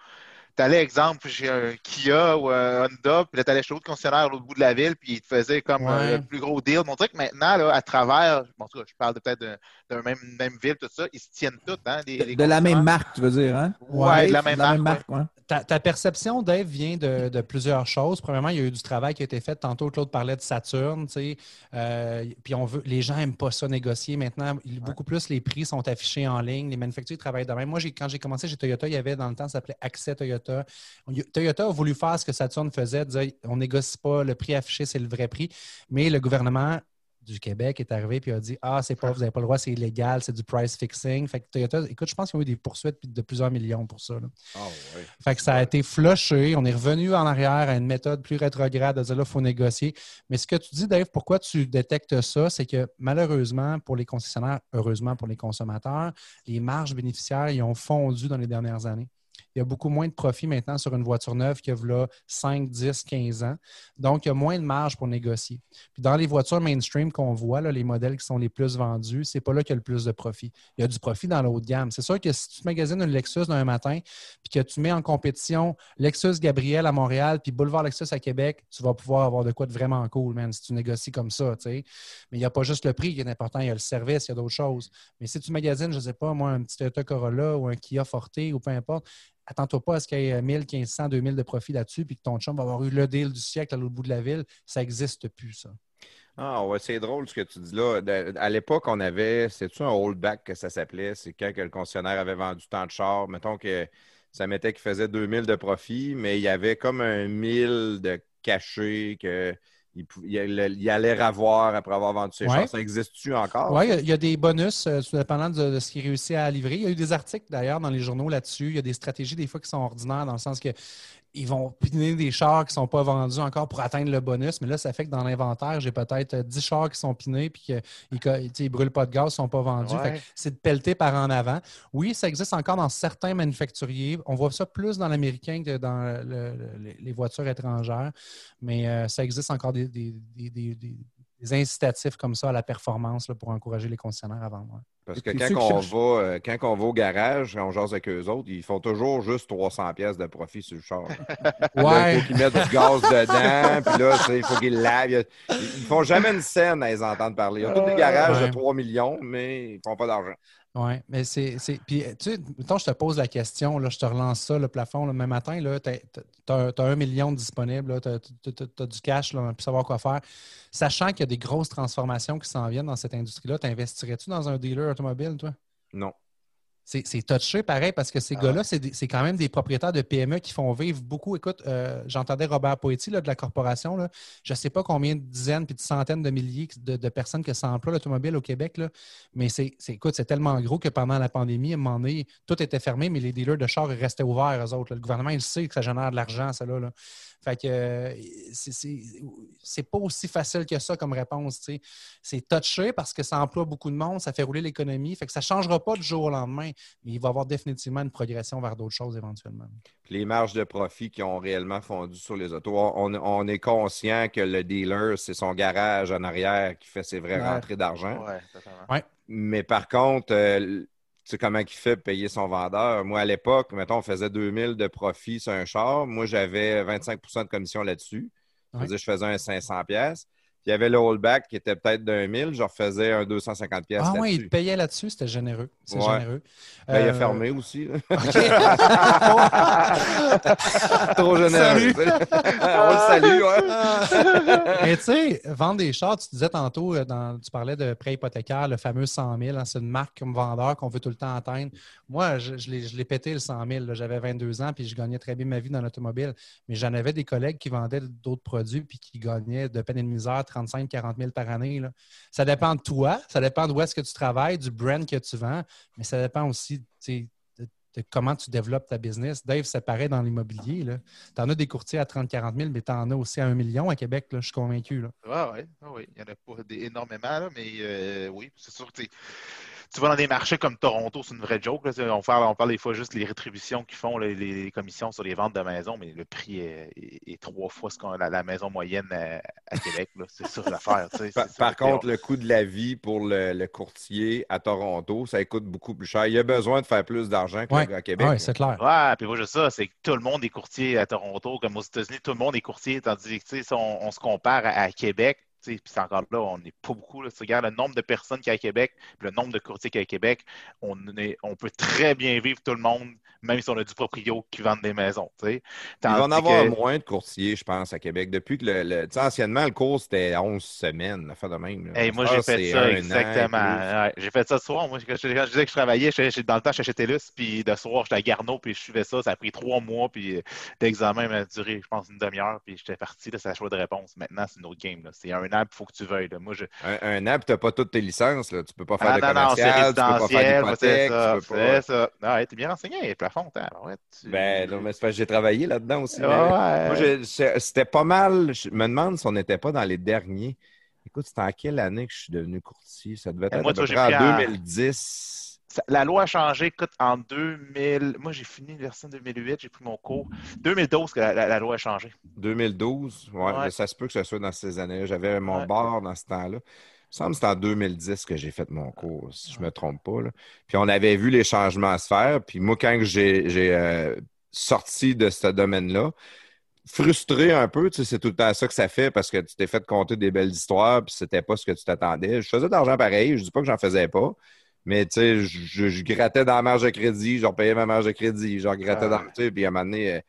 Tu allais, exemple, chez un Kia ou un Honda, puis là, tu allais chez l'autre concessionnaire à l'autre bout de la ville, puis ils te faisaient comme Ouais. euh, le plus gros deal. Mais on dirait que maintenant, là, à travers, bon, en tout cas, je parle de- peut-être d'un même, même ville, tout ça, ils se tiennent tous. Hein, les, les De la même marque, tu veux dire, hein? Ouais, de la même marque. ouais. marque, ouais. Ta, ta perception, Dave, vient de, de plusieurs choses. Premièrement, il y a eu du travail qui a été fait. Tantôt, Claude parlait de Saturne. tu sais. Euh, puis on veut, les gens n'aiment pas ça négocier. Maintenant, beaucoup plus les prix sont affichés en ligne. Les manufacturiers travaillent de même. Moi, quand j'ai commencé chez Toyota, il y avait dans le temps, ça s'appelait Accès Toyota. Toyota a voulu faire ce que Saturne faisait, dire on négocie pas, le prix affiché, c'est le vrai prix. Mais le gouvernement du Québec est arrivé et a dit Ah, c'est pas, vous n'avez pas le droit, c'est illégal, c'est du price fixing. Fait que Toyota, écoute, je pense qu'ils ont eu des poursuites de plusieurs millions pour ça. là. Ah. Fait que ça a été flushé. On est revenu en arrière à une méthode plus rétrograde de dire là, il faut négocier. Mais ce que tu dis, Dave, pourquoi tu détectes ça? C'est que malheureusement, pour les concessionnaires, heureusement pour les consommateurs, les marges bénéficiaires ils ont fondu dans les dernières années. Il y a beaucoup moins de profit maintenant sur une voiture neuve qu'il y a là, 5, 10, 15 ans. Donc, il y a moins de marge pour négocier. Puis dans les voitures mainstream qu'on voit, là, les modèles qui sont les plus vendus, c'est pas là qu'il y a le plus de profit. Il y a du profit dans de gamme. C'est sûr que si tu magasines une Lexus d'un matin, puis que tu mets en compétition Lexus Gabriel à Montréal, puis Boulevard Lexus à Québec, tu vas pouvoir avoir de quoi de vraiment cool, man, si tu négocies comme ça. Mais il n'y a pas juste le prix qui est important, il y a le service, il y a d'autres choses. Mais si tu magasines, je ne sais pas, moi, un petit Toyota Corolla ou un Kia Forte ou peu importe, attends-toi pas à ce qu'il y ait 1000, 1500, 2000 de profit là-dessus, puis que ton chum va avoir eu le deal du siècle à l'autre bout de la ville. Ça n'existe plus, ça. Ah ouais, c'est drôle ce que tu dis là. À l'époque, on avait, c'est-tu un holdback que ça s'appelait? C'est quand que le concessionnaire avait vendu tant de chars. Mettons que ça mettait qu'il faisait 2000 de profit, mais il y avait comme un 1000 de cachet que il, il allait- il allait ravoir après avoir vendu ses Ouais. Ça existe-tu encore? Oui, il y a- il y, a des bonus, euh, tout dépendant de, de ce qu'il réussit à livrer. Il y a eu des articles d'ailleurs dans les journaux là-dessus. Il y a des stratégies des fois qui sont ordinaires dans le sens que ils vont piner des chars qui ne sont pas vendus encore pour atteindre le bonus. Mais là, ça fait que dans l'inventaire, j'ai peut-être euh, 10 chars qui sont pinés puis qu'ils ne brûlent pas de gaz, ne sont pas vendus. Ouais. C'est de pelleter par en avant. Oui, ça existe encore dans certains manufacturiers. On voit ça plus dans l'américain que dans le- le- les voitures étrangères. Mais euh, ça existe encore des, des- des- des- des- incitatifs comme ça à la performance là, pour encourager les concessionnaires à vendre. ouais. Parce que quand on, cherchent- va, euh, quand on va au garage, quand on jase avec eux autres, ils font toujours juste 300 pièces de profit sur le char. Ouais. il faut qu'ils mettent du gaz dedans, puis là, il faut qu'ils lavent. Ils ils font jamais une scène à les entendre parler. Ils ont tous des garages Ouais. de 3 millions, mais ils font pas d'argent. Oui, mais c'est. Puis, tu sais, mettons, je te pose la question, là, je te relance ça, le plafond, le même matin, tu as, un million disponible, tu as, du cash, là, on peut savoir quoi faire. Sachant qu'il y a des grosses transformations qui s'en viennent dans cette industrie-là, t'investirais-tu dans un dealer automobile, toi? Non. C'est touché pareil parce que ces Ah gars-là, c'est quand même des propriétaires de PME qui font vivre beaucoup. Écoute, euh, j'entendais Robert Poetti là, de la corporation. Là, je ne sais pas combien de dizaines puis de centaines de milliers de, de personnes que ça emploie l'automobile au Québec. Là, mais c'est c'est- écoute, c'est tellement gros que pendant la pandémie, à un moment donné, tout était fermé, mais les dealers de chars restaient ouverts, eux autres. Le gouvernement, il sait que ça génère de l'argent, ça là. là. Fait que euh, c'est- pas aussi facile que ça comme réponse. C'est touché parce que ça emploie beaucoup de monde, ça fait rouler l'économie. Fait que ça ne changera pas du jour au lendemain, mais il va y avoir définitivement une progression vers d'autres choses éventuellement. Puis les marges de profit qui ont réellement fondu sur les autos, on, on est conscient que le dealer, c'est son garage en arrière qui fait ses vraies Ouais. rentrées d'argent. Ouais, totalement. Mais par contre, euh, sais comment il fait pour payer son vendeur? Moi, à l'époque, mettons, on faisait 2000 de profit sur un char. Moi, j'avais 25% de commission là-dessus. Ouais. je faisais un 500 pièces. Il y avait le holdback qui était peut-être d'un 1000. Je refaisais un 250 pièces Ah oui, il te payait là-dessus, c'était généreux. C'est Ouais. généreux. Ben, il a Euh, fermé aussi. Trop généreux. Salut. on le salue, ouais. Mais tu sais, vendre des chars, tu disais tantôt, euh, dans- tu parlais de prêt hypothécaire, le fameux 100 000. hein, c'est une marque comme vendeur qu'on veut tout le temps atteindre. Moi, je, je l'ai pété le 100 000. là. J'avais 22 ans puis je gagnais très bien ma vie dans l'automobile. Mais j'en avais des collègues qui vendaient d'autres produits puis qui gagnaient de peine et de misère 35 40 000 par année. Ça dépend de toi, ça dépend de où est-ce que tu travailles, du brand que tu vends, mais ça dépend aussi de, comment tu développes ta business. Dave, c'est pareil dans l'immobilier. Tu en as des courtiers à 30-40 000, mais tu en as aussi à 1 million à Québec, je suis convaincu. Là. Ouais, ouais, ouais, ouais. Il n'y en a pas énormément, mais euh, oui, c'est sûr que tu vas dans des marchés comme Toronto, c'est une vraie joke. là. On, parle, on parle des fois juste des rétributions qu'ils font, les, les commissions sur les ventes de maisons, mais le prix est, est- est trois fois ce qu'on la, la maison moyenne à, à Québec. C'est ça l'affaire. Par, par contre, le coût de la vie pour le, le courtier à Toronto, ça coûte beaucoup plus cher. Il a besoin de faire plus d'argent que Ouais. le gars à Québec. Oui, là. c'est clair. Ouais, puis moi, juste ça, c'est que tout le monde est courtier à Toronto, comme aux États-Unis, tout le monde est courtier, tandis que, si on, on se compare à, à Québec, puis encore là, on n'est pas beaucoup. Là. Tu regardes le nombre de personnes qu'il y a à Québec, puis le nombre de courtiers qu'il y a à Québec, on, est- on peut très bien vivre tout le monde, même si on a du proprio qui vendent des maisons. Il va en avoir que- moins de courtiers, je pense, à Québec. Depuis que le. le- tu sais, anciennement, le cours, c'était 11 semaines, affaire de même. Hey, moi, j'ai fait ça, exactement. Ouais, j'ai fait ça ce soir. Moi, quand je, quand je disais que je travaillais, j'étais- dans le temps, chez TELUS, puis de soir, j'étais à Garneau, puis je suivais ça. Ça a pris trois mois, puis euh, l'examen m'a duré, je pense, une demi-heure, puis j'étais parti. Là, c'est la choix de réponse. Maintenant, c'est une autre game. C'est un an, il faut que tu veuilles. là. Moi, je... Un, un puis tu n'as pas toutes tes licences. Là. Tu peux pas faire Ah, de non, non, c'est commercial, tu peux pas faire c'est d'hypothèque, ça. pas. C'est ça. Non, ouais, t'es bien renseigné, plafond. hein, ouais, tu- Ben, non, mais c'est parce que j'ai travaillé là-dedans aussi. Ouais, ouais. Moi, c'est- c'était pas mal. Je me demande si on n'était pas dans les derniers. Écoute, c'était en quelle année que je suis devenu courtier? Ça devait être à moi, peu près pris en- 2010. Ça- La loi a changé, écoute, en 2000. Moi, j'ai fini l'université en 2008, j'ai pris mon cours. 2012 que la, la- la loi a changé. 2012, ouais, Ouais. mais ça se peut que ce soit dans ces années-là. J'avais mon Ouais. bar dans ce temps-là. Il me semble que c'était en 2010 que j'ai fait mon cours, si je ne me trompe pas. là. Puis on avait vu les changements se faire. Puis moi, quand j'ai j'ai, euh, sorti de ce domaine-là, frustré un peu, tu sais, c'est tout le temps ça que ça fait parce que tu t'es fait compter des belles histoires, puis c'était pas ce que tu t'attendais. Je faisais de l'argent pareil, je dis pas que j'en faisais pas. Mais tu sais, je, grattais dans la marge de crédit, je repayais ma marge de crédit, je grattais Ah. dans tu sais, puis à un moment donné, euh,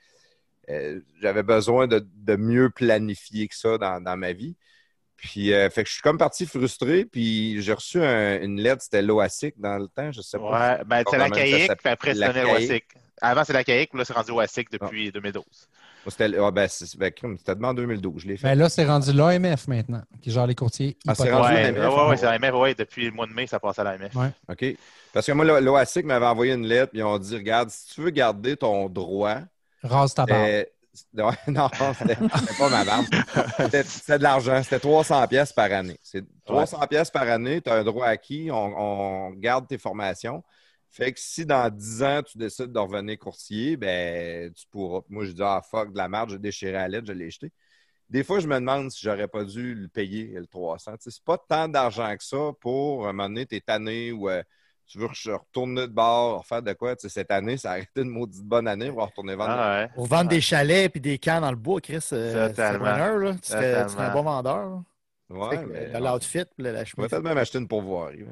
euh, j'avais besoin de, de mieux planifier que ça dans, dans ma vie. Puis, euh, fait que je suis comme parti frustré, puis j'ai reçu un- une lettre, c'était l'OASIC dans le temps, je sais pas. Ouais, ben, c'est la CAIC, puis après, c'est l'OASIC. Avant, c'est la CAIC, puis là, c'est rendu OASIC depuis 2012. C'était ah, ben, ben, en 2012, je l'ai fait. Ben là, c'est rendu l'AMF maintenant, qui gère les courtiers. Ah, c'est rendu Ouais, l'AMF, ouais, ouais, hein? c'est l'AMF, ouais, depuis le mois de mai, ça passe à l'AMF. Ouais. OK. Parce que moi, l'O- l'OASIC m'avait envoyé une lettre, puis ils ont dit Regarde, si tu veux garder ton droit, Rase ta barbe. c'était- ouais, non, c'était pas ma barbe. C'était c'était de l'argent. C'était 300 pièces par année. C'est 300 pièces par année, tu as un droit acquis, on, on garde tes formations. Fait que si dans 10 ans, tu décides de revenir courtier, ben, tu pourras. Moi, je dis, ah, fuck, de la merde, j'ai déchiré la lettre, je l'ai jeté. Des fois, je me demande si j'aurais pas dû le payer, le 300. Tu sais, c'est pas tant d'argent que ça pour, à un moment donné, t'es tanné ou euh, tu veux re- retourner de bord, faire de quoi. Tu sais, cette année, ça a arrêté une maudite bonne année, on va retourner vendre. Ah, ouais. Pour vendre des chalets et des camps dans le bois, Chris, euh, c'est Totalement. winner, là. Tu serais, tu serais un bon vendeur. là. Ouais, que, mais l'outfit, la Je chemise. peut-être même acheter une pourvoirie.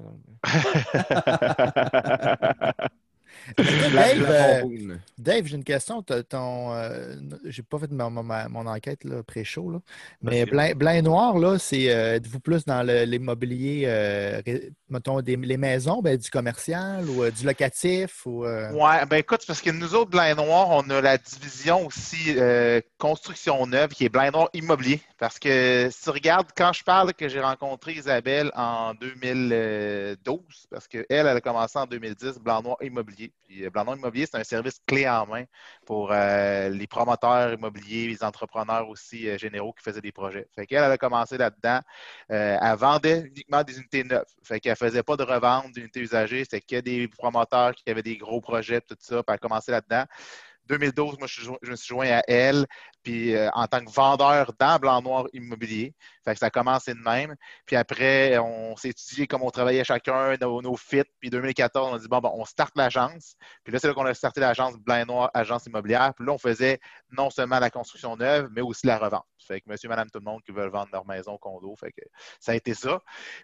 Dave, La- la euh. Dave, j'ai une question. Ton, euh, j'ai pas fait ma- ma- mon enquête là, pré-show, là. mais blanc, blanc et noir, là, c'est euh, êtes-vous plus dans le- l'immobilier, euh, mettons, des, les maisons, ben, du commercial ou euh, du locatif? Ou, euh, Ouais, ben écoute, parce que nous autres, Blanc et Noir, on a la division aussi euh, construction neuve qui est Blanc et Noir immobilier. Parce que si tu regardes, quand je parle que j'ai rencontré Isabelle en 2012, parce qu'elle, elle a commencé en 2010, Blanc Noir immobilier. Puis euh, Blanc Noir immobilier, c'est un service clé en main pour euh, les promoteurs immobiliers, les entrepreneurs aussi euh, généraux qui faisaient des projets. Fait qu'elle, elle a commencé là-dedans. Elle vendait uniquement des unités neuves. Fait qu'elle faisait pas de revente d'unités usagées. C'était que des promoteurs qui avaient des gros projets, tout ça. Puis elle a commencé là-dedans. 2012, moi, je me suis joint à elle, puis euh, en tant que vendeur dans Blanc-Noir Immobilier. Fait que ça a commencé de même. Puis après, on s'est étudié comme on travaillait chacun, nos, nos fits. Puis 2014, on a dit, bon, bon, on starte l'agence. Puis là, c'est là qu'on a starté l'agence Blanc-Noir Agence Immobilière. Puis là, on faisait non seulement la construction neuve, mais aussi la revente. Fait que monsieur, madame, tout le monde qui veulent vendre leur maison, condo. Fait que ça a été ça.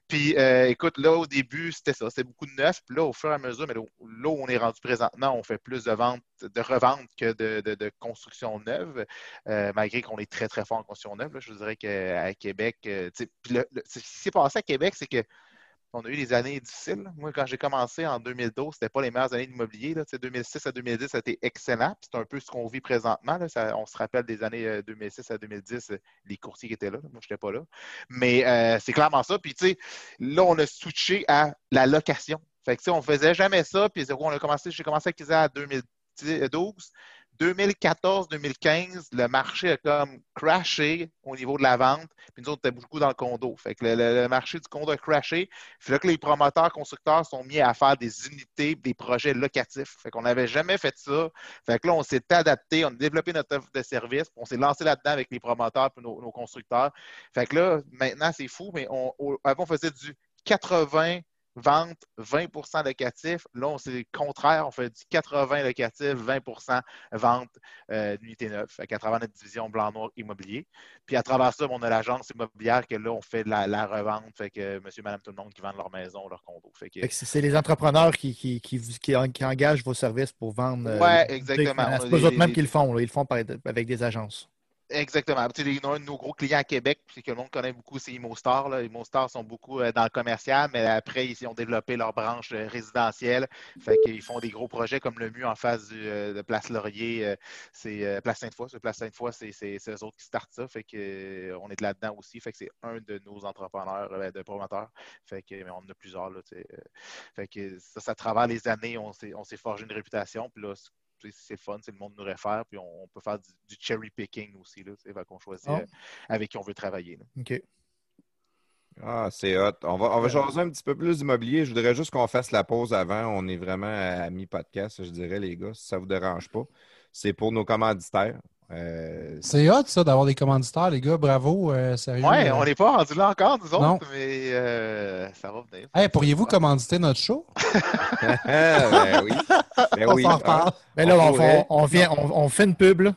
Puis euh, écoute, là, au début, c'était ça. C'était beaucoup de neuf. Puis là, au fur et à mesure, mais là, là où on est rendu présentement, on fait plus de ventes, de revente que de, de- de construction neuve. Euh, malgré qu'on est très, très fort en construction neuve. là. je vous dirais qu'à Québec, euh, ce qui s'est passé à Québec, c'est que on a eu des années difficiles. Moi, quand j'ai commencé en 2012, c'était pas les meilleures années d'immobilier. là. Tu sais, 2006 à 2010, ça a été excellent. C'est un peu ce qu'on vit présentement. on se rappelle des années euh, 2006 à 2010, euh, les courtiers qui étaient là. Moi, je n'étais pas là. Mais euh, c'est clairement ça. Puis, là, on a switché à la location. Fait que, on faisait jamais ça. Puis, on a commencé, j'ai commencé à acquérir en 2012. 2014-2015, le marché a comme crashé au niveau de la vente. Puis nous autres, on était beaucoup dans le condo. Fait que le, marché du condo a crashé. Puis là que les promoteurs, constructeurs sont mis à faire des unités, des projets locatifs. Fait qu'on n'avait jamais fait ça. Fait que là, on s'est adapté, on a développé notre offre de service. On s'est lancé là-dedans avec les promoteurs et nos, constructeurs. Fait que là, maintenant, c'est fou, mais on- avant, on faisait du 80 vente, 20% locatif. Là, on- c'est le contraire. On fait du 80 locatif, 20% vente euh, d'unités neuves. Fait qu'à travers notre division blanc-noir immobilier. Puis à travers ça, on a l'agence immobilière que là, on fait de la, la revente. Fait que monsieur, madame, tout le monde qui vendent leur maison, leur condo. Fait que, c'est les entrepreneurs qui, qui, qui, qui en- qui engagent vos services pour vendre. euh, les- exactement. C'est pas eux mêmes qui le font. là. Ils le font par- avec des agences. Exactement. Tu sais, un de nos gros clients à Québec, puis que le monde connaît beaucoup, c'est ImoStar. Là. ImoStar sont beaucoup euh, dans le commercial, mais après, ils ont développé leur branche euh, résidentielle. Fait font des gros projets comme le MU en face euh, de Place Laurier. c'est Place Sainte-Foy. Place Sainte-Foy, c'est eux autres qui startent ça. Fait on est de là-dedans aussi. Fait que c'est un de nos entrepreneurs, de promoteurs. Fait que on en a plusieurs. Fait que ça, ça, travers les années, on s'est forgé une réputation. Puis là, c'est le fun, c'est le monde nous réfère, puis on, on peut faire du, du cherry picking aussi, là, qu'on choisit Ah. euh, avec qui on veut travailler. là. OK. Ah, c'est hot. On va, on va jaser un petit peu plus d'immobilier. Je voudrais juste qu'on fasse la pause avant. On est vraiment à mi-podcast, je dirais, les gars, si ça ne vous dérange pas. C'est pour nos commanditaires. Euh, C'est hot, ça, d'avoir des commanditaires, les gars. Bravo, euh, sérieux. Ouais, euh. on n'est pas rendu là encore, nous Non. autres, mais euh, ça va venir. Hey, pourriez-vous commanditer notre show? ben oui. Ben on oui. s'en reparle. Mais là, On vient, on, on fait une pub. Là.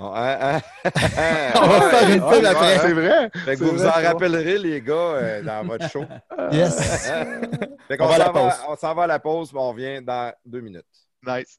On, hein, hein? Va faire une pub ouais, après. C'est vrai. Fait que C'est vous vous en rappellerez, les gars, euh, dans votre show. Yes. fait qu'on On s'en va, pause. on s'en va à la pause, puis on revient dans deux minutes. Nice.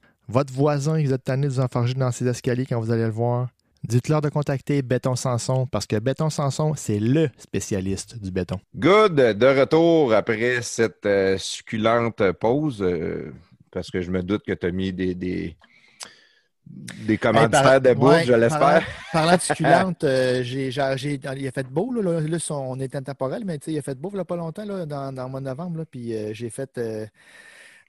votre voisin, vous êtes tanné de vous enfarger dans ses escaliers quand vous allez le voir, dites-leur de contacter Béton Sanson parce que Béton Sanson, c'est le spécialiste du béton. Good, de retour après cette euh, succulente pause, euh, parce que je me doute que tu as mis des, des, des Hey, par- de ouais, je l'espère. Parlant, de succulente, euh, j'ai, j'ai- j'ai- il a fait beau, là, là, là, son- on est intemporel, mais tu sais, il a fait beau il n'y a pas longtemps, là, dans, dans le mois de novembre, là, puis euh, j'ai fait euh,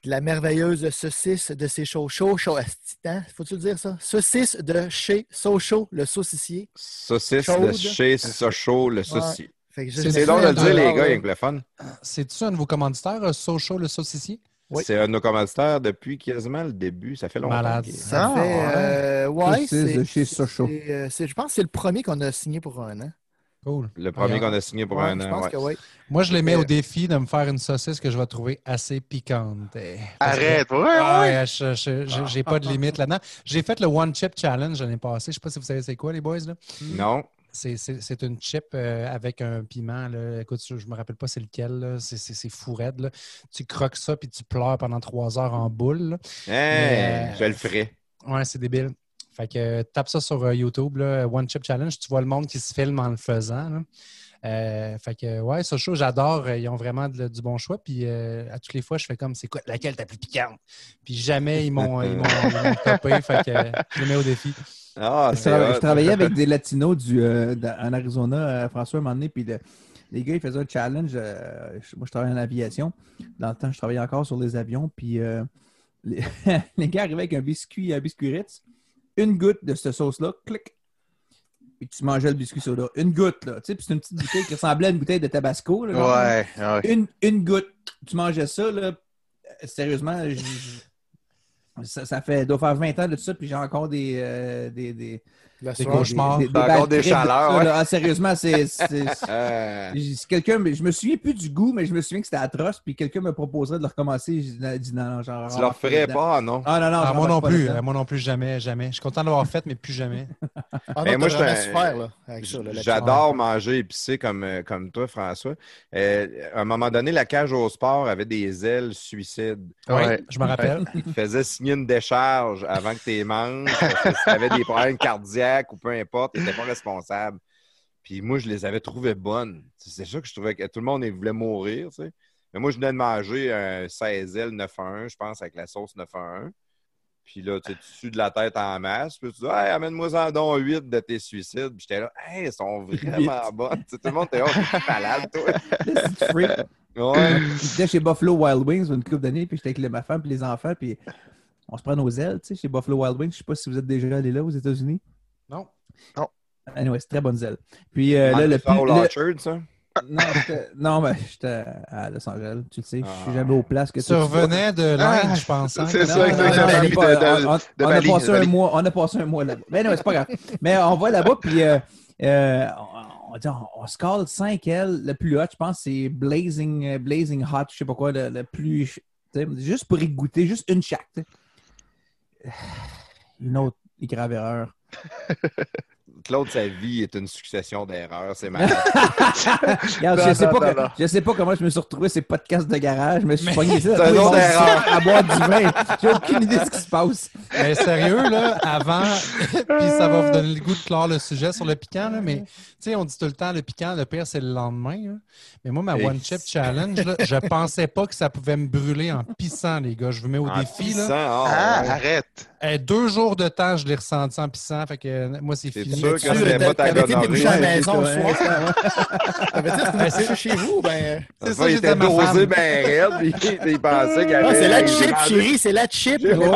de la merveilleuse saucisse de chez Sochaux. Chaud, hein, faut-tu le dire ça? Saucisse de chez Sochaux, le saucissier. Saucisse de chez Sochaux, le saucissier. C'est drôle de le dire, les gars, avec le fun. C'est-tu un de vos commanditaires, euh, Sochaux le saucissier? Oui. C'est un de nos commanditaires depuis quasiment le début. Ça fait longtemps. Malade. Ça Ah, fait. euh, ouais, Saucisse c'est, de chez Sochaux. c'est, euh, je pense que c'est le premier qu'on a signé pour un an. Cool. Le premier qu'on a signé pour Ouais, un je an. pense ouais. que oui. Moi, je les mets Euh, au défi de me faire une saucisse que je vais trouver assez piquante. Eh, parce Arrête, ouais, Ah, ouais. ouais, j'ai pas de limite là-dedans. J'ai fait le One Chip Challenge l'année passée. Je sais pas si vous savez c'est quoi, les boys. Là. Non. C'est, c'est- c'est une chip euh, avec un piment. Là. Écoute, je, je me rappelle pas c'est lequel. là. C'est, c'est, c'est fou raide, là. Tu croques ça puis tu pleures pendant trois heures en boule. Mais- je le ferai. Ouais, c'est débile. Fait que tape ça sur euh, YouTube, là, One Chip Challenge. Tu vois le monde qui se filme en le faisant. là. Euh, fait que, ouais, ça chaud, j'adore. Euh, Ils ont vraiment de- du bon choix. Puis euh, à toutes les fois, je fais comme, c'est quoi, laquelle ta plus piquante? Puis jamais ils m'ont topé. Fait que je les mets au défi. Ah, Je, je travaillais avec des Latinos du, euh, en Arizona, euh, François, un moment donné, puis le- les gars, ils faisaient un challenge. euh, moi, je travaillais en aviation. Dans le temps, je travaillais encore sur les avions, puis euh, les, les gars arrivaient avec un biscuit, un biscuit Ritz, une goutte de cette sauce-là, clic, puis tu mangeais le biscuit soda. Une goutte, là. Tu sais, puis c'est une petite bouteille qui ressemblait à une bouteille de Tabasco. là. Ouais, ouais. Une, une goutte. Tu mangeais ça, là. Sérieusement, ça, ça fait, doit faire 20 ans de tout ça, puis j'ai encore des, euh, des, des, Des cauchemars. des, des, des trips de chaleurs, ça, ouais. là. Ah, sérieusement, c'est. Euh, quelqu'un, mais je me souviens plus du goût, mais je me souviens que c'était atroce, puis quelqu'un me proposerait de le recommencer. J'ai dit non, non, genre. tu leur ferais pas, non? Ah non, non, Ah, je moi non plus. euh, Moi non plus, jamais, jamais. Je suis content de l'avoir fait, mais plus jamais. Ah Mais moi, je. J'adore manger épicé comme, euh, comme toi, François. Euh, à un moment donné, la cage au sport avait des ailes suicides. Ouais. Je me rappelle. Il te faisait signer une décharge avant que tu les manges. parce que si tu avais des problèmes cardiaques ou peu importe, tu n'étais pas responsable. Puis moi, je les avais trouvées bonnes. C'est ça que je trouvais que tout le monde voulait mourir, tu sais. Mais moi, je venais de manger un 16L 911, je pense, avec la sauce 911. Puis là, tu sais, tu sues de la tête en masse. Puis tu dis, hey, amène-moi en don 8 de tes suicides. Puis j'étais là, hey, elles sont vraiment bonnes. Tout le monde était, oh, t'es malade, toi. Ouais. J'étais chez Buffalo Wild Wings une couple d'années, puis j'étais avec ma femme et les enfants, puis on se prend nos ailes, tu sais, chez Buffalo Wild Wings. Je sais pas si vous êtes déjà allé là aux États-Unis. Non. Anyway, c'est très bonnes ailes. Puis euh, là, le plus. Orchard, ça? Non, non, mais j'étais à Los Angeles, tu le sais. Je Ah. suis jamais aux places que Tu revenais de l'Inde, je pense. hein, c'est que- ça, Non, non, exactement. non, on, a passé un mois, on a passé un mois là-bas. Mais non, c'est pas grave. Mais on va là-bas, puis euh, euh, on, on, dit, on, cale 5 L. Le plus hot, je pense, c'est Blazing, Blazing Hot, je sais pas quoi, le, le plus. Juste pour y goûter, juste une chaque. Une autre grave erreur. Claude, sa vie est une succession d'erreurs. C'est malade. Regarde, Non, je, sais non, pas non, que- non. je sais pas comment je me suis retrouvé ces podcasts de garage, mais je suis pogné ça. c'est un autre erreur. À boire du vin. J'ai aucune idée de ce qui se passe. Mais sérieux, là, avant, puis ça va vous donner le goût de clore le sujet sur le piquant, là, mais tu sais, on dit tout le temps, le piquant, le pire, c'est le lendemain. là. Mais moi, ma Et- One Chip Challenge, là, je pensais pas que ça pouvait me brûler en pissant, les gars. Je vous mets au En défi. pissant, Là. ah, Ah, ouais. arrête. Eh, deux jours de temps, je l'ai ressenti en pissant. Fait que euh, moi, c'est C'est fini. sûr que Tu c'était pas ta avais été gonorrhée. à la maison c'est le ça, soir. T'avais-tu est-ce que vous couché chez vous? Ben, C'est Ça, ça, il était dosé bien raide, puis il pensait qu'il ah, avait... c'est la chip, chérie, c'est la chip. C'est Ah, beau,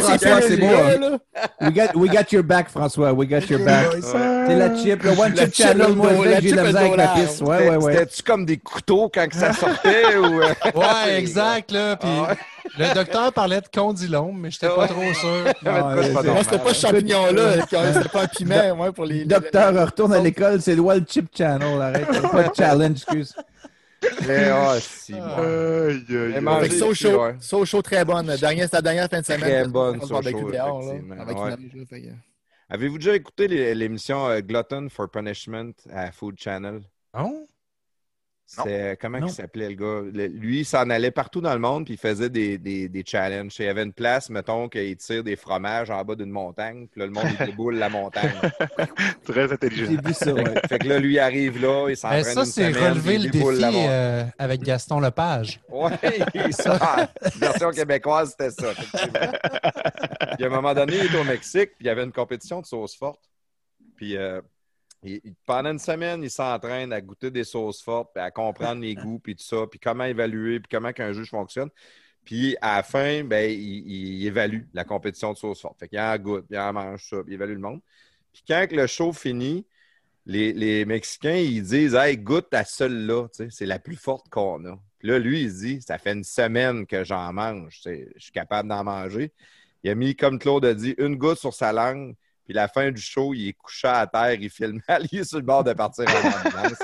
François, c'est beau. We got, we got your back, François. We got your back. C'est la chip, le One Chip chip Channel. Moi, j'ai chip la misère avec la pisse. Ouais, ouais, ouais. C'était-tu comme des couteaux quand ça sortait euh? Ouais, exact. Là, puis Ah Le docteur parlait de condylome, mais j'étais pas Ouais. trop sûr. Pas Moi, normal. c'était pas ce champignon-là. C'était pas un piment, moi, pour les. Docteur retourne à l'école, c'est le One Chip Channel. Arrête, c'est pas de challenge, excuse. Mais, ah, si, manger- que so ouais. chaud très bonne. Dernière, c'était la dernière fin de semaine. Très On bonne, so dehors, là, avec Ouais. une Avez-vous déjà écouté l'émission euh, Glutton for Punishment à Food Channel? Oh? C'est comment Non. il s'appelait le gars? Le- lui, il s'en allait partout dans le monde puis il faisait des, des, des challenges. Il y avait une place, mettons, qu'il tire des fromages en bas d'une montagne, puis là, le monde il déboule la montagne. Très intelligent. J'ai vu ça, Fait, ouais. que- fait que là, lui il arrive là, il s'entraîne Ben, ça, une c'est relever le défi euh, avec Gaston Lepage. Ouais, ça. version québécoise, c'était ça. Puis à un moment donné, il est au Mexique, puis il y avait une compétition de sauce forte. Puis euh, pendant une semaine, il s'entraîne à goûter des sauces fortes, puis à comprendre les goûts, puis tout ça, puis comment évaluer, puis comment qu'un juge fonctionne. Puis à la fin, ben, il, évalue la compétition de sauce forte. Fait qu'il en goûte, il en mange ça, puis il évalue le monde. Puis quand le show finit, les, les Mexicains, ils disent Hey, goûte à celle-là, c'est la plus forte qu'on a. Puis là, lui, il dit Ça fait une semaine que j'en mange, je suis capable d'en manger. Il a mis, comme Claude a dit, une goutte sur sa langue. Puis la fin du show, il est couché à terre, il filme mal, il est sur le bord de partir en ambulance.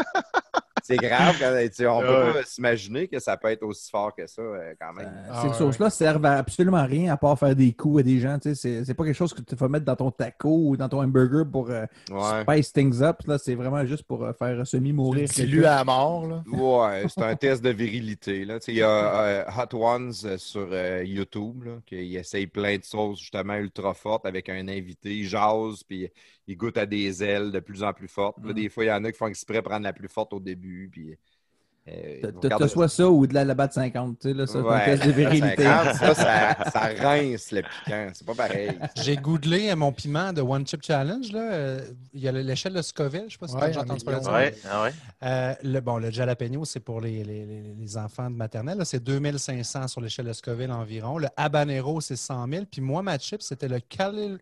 C'est grave, quand, on ne peut pas s'imaginer que ça peut être aussi fort que ça, euh, quand même. Euh, Ah Ces ouais, sauces-là servent à absolument rien à part faire des coups à des gens. tu sais. C'est c'est pas quelque chose que tu vas mettre dans ton taco ou dans ton hamburger pour euh, Ouais. spice things up. Là, c'est vraiment juste pour euh, faire semi-mourir. Dilue quelqu'un. à mort, là. Ouais, c'est un test de virilité. Là. Tu sais, Il y a euh, Hot Ones sur euh, YouTube, là, qui essaye plein de sauces justement ultra fortes avec un invité. Il jase, puis il goûte à des ailes de plus en plus fortes. Là, Mm. des fois, il y en a qui font exprès prendre la plus forte au début. Puis, euh, soit ça ou de la labatte 50. Tu sais, là, ça, c'est un Ouais, test de virilité. 50, ça, ça, ça rince le piquant. C'est pas pareil. J'ai goûtlé à mon piment de One Chip Challenge. Là. Euh, Il y a l'échelle de Scoville. Je ne sais pas si tu as Ouais, un entendu parler de ça. Ouais, ah ouais. Euh, le, bon, le jalapeno, c'est pour les, les- les- les enfants de maternelle. là. C'est 2500 sur l'échelle de Scoville environ. Le habanero, c'est 100 000. Puis moi, ma chip, c'était le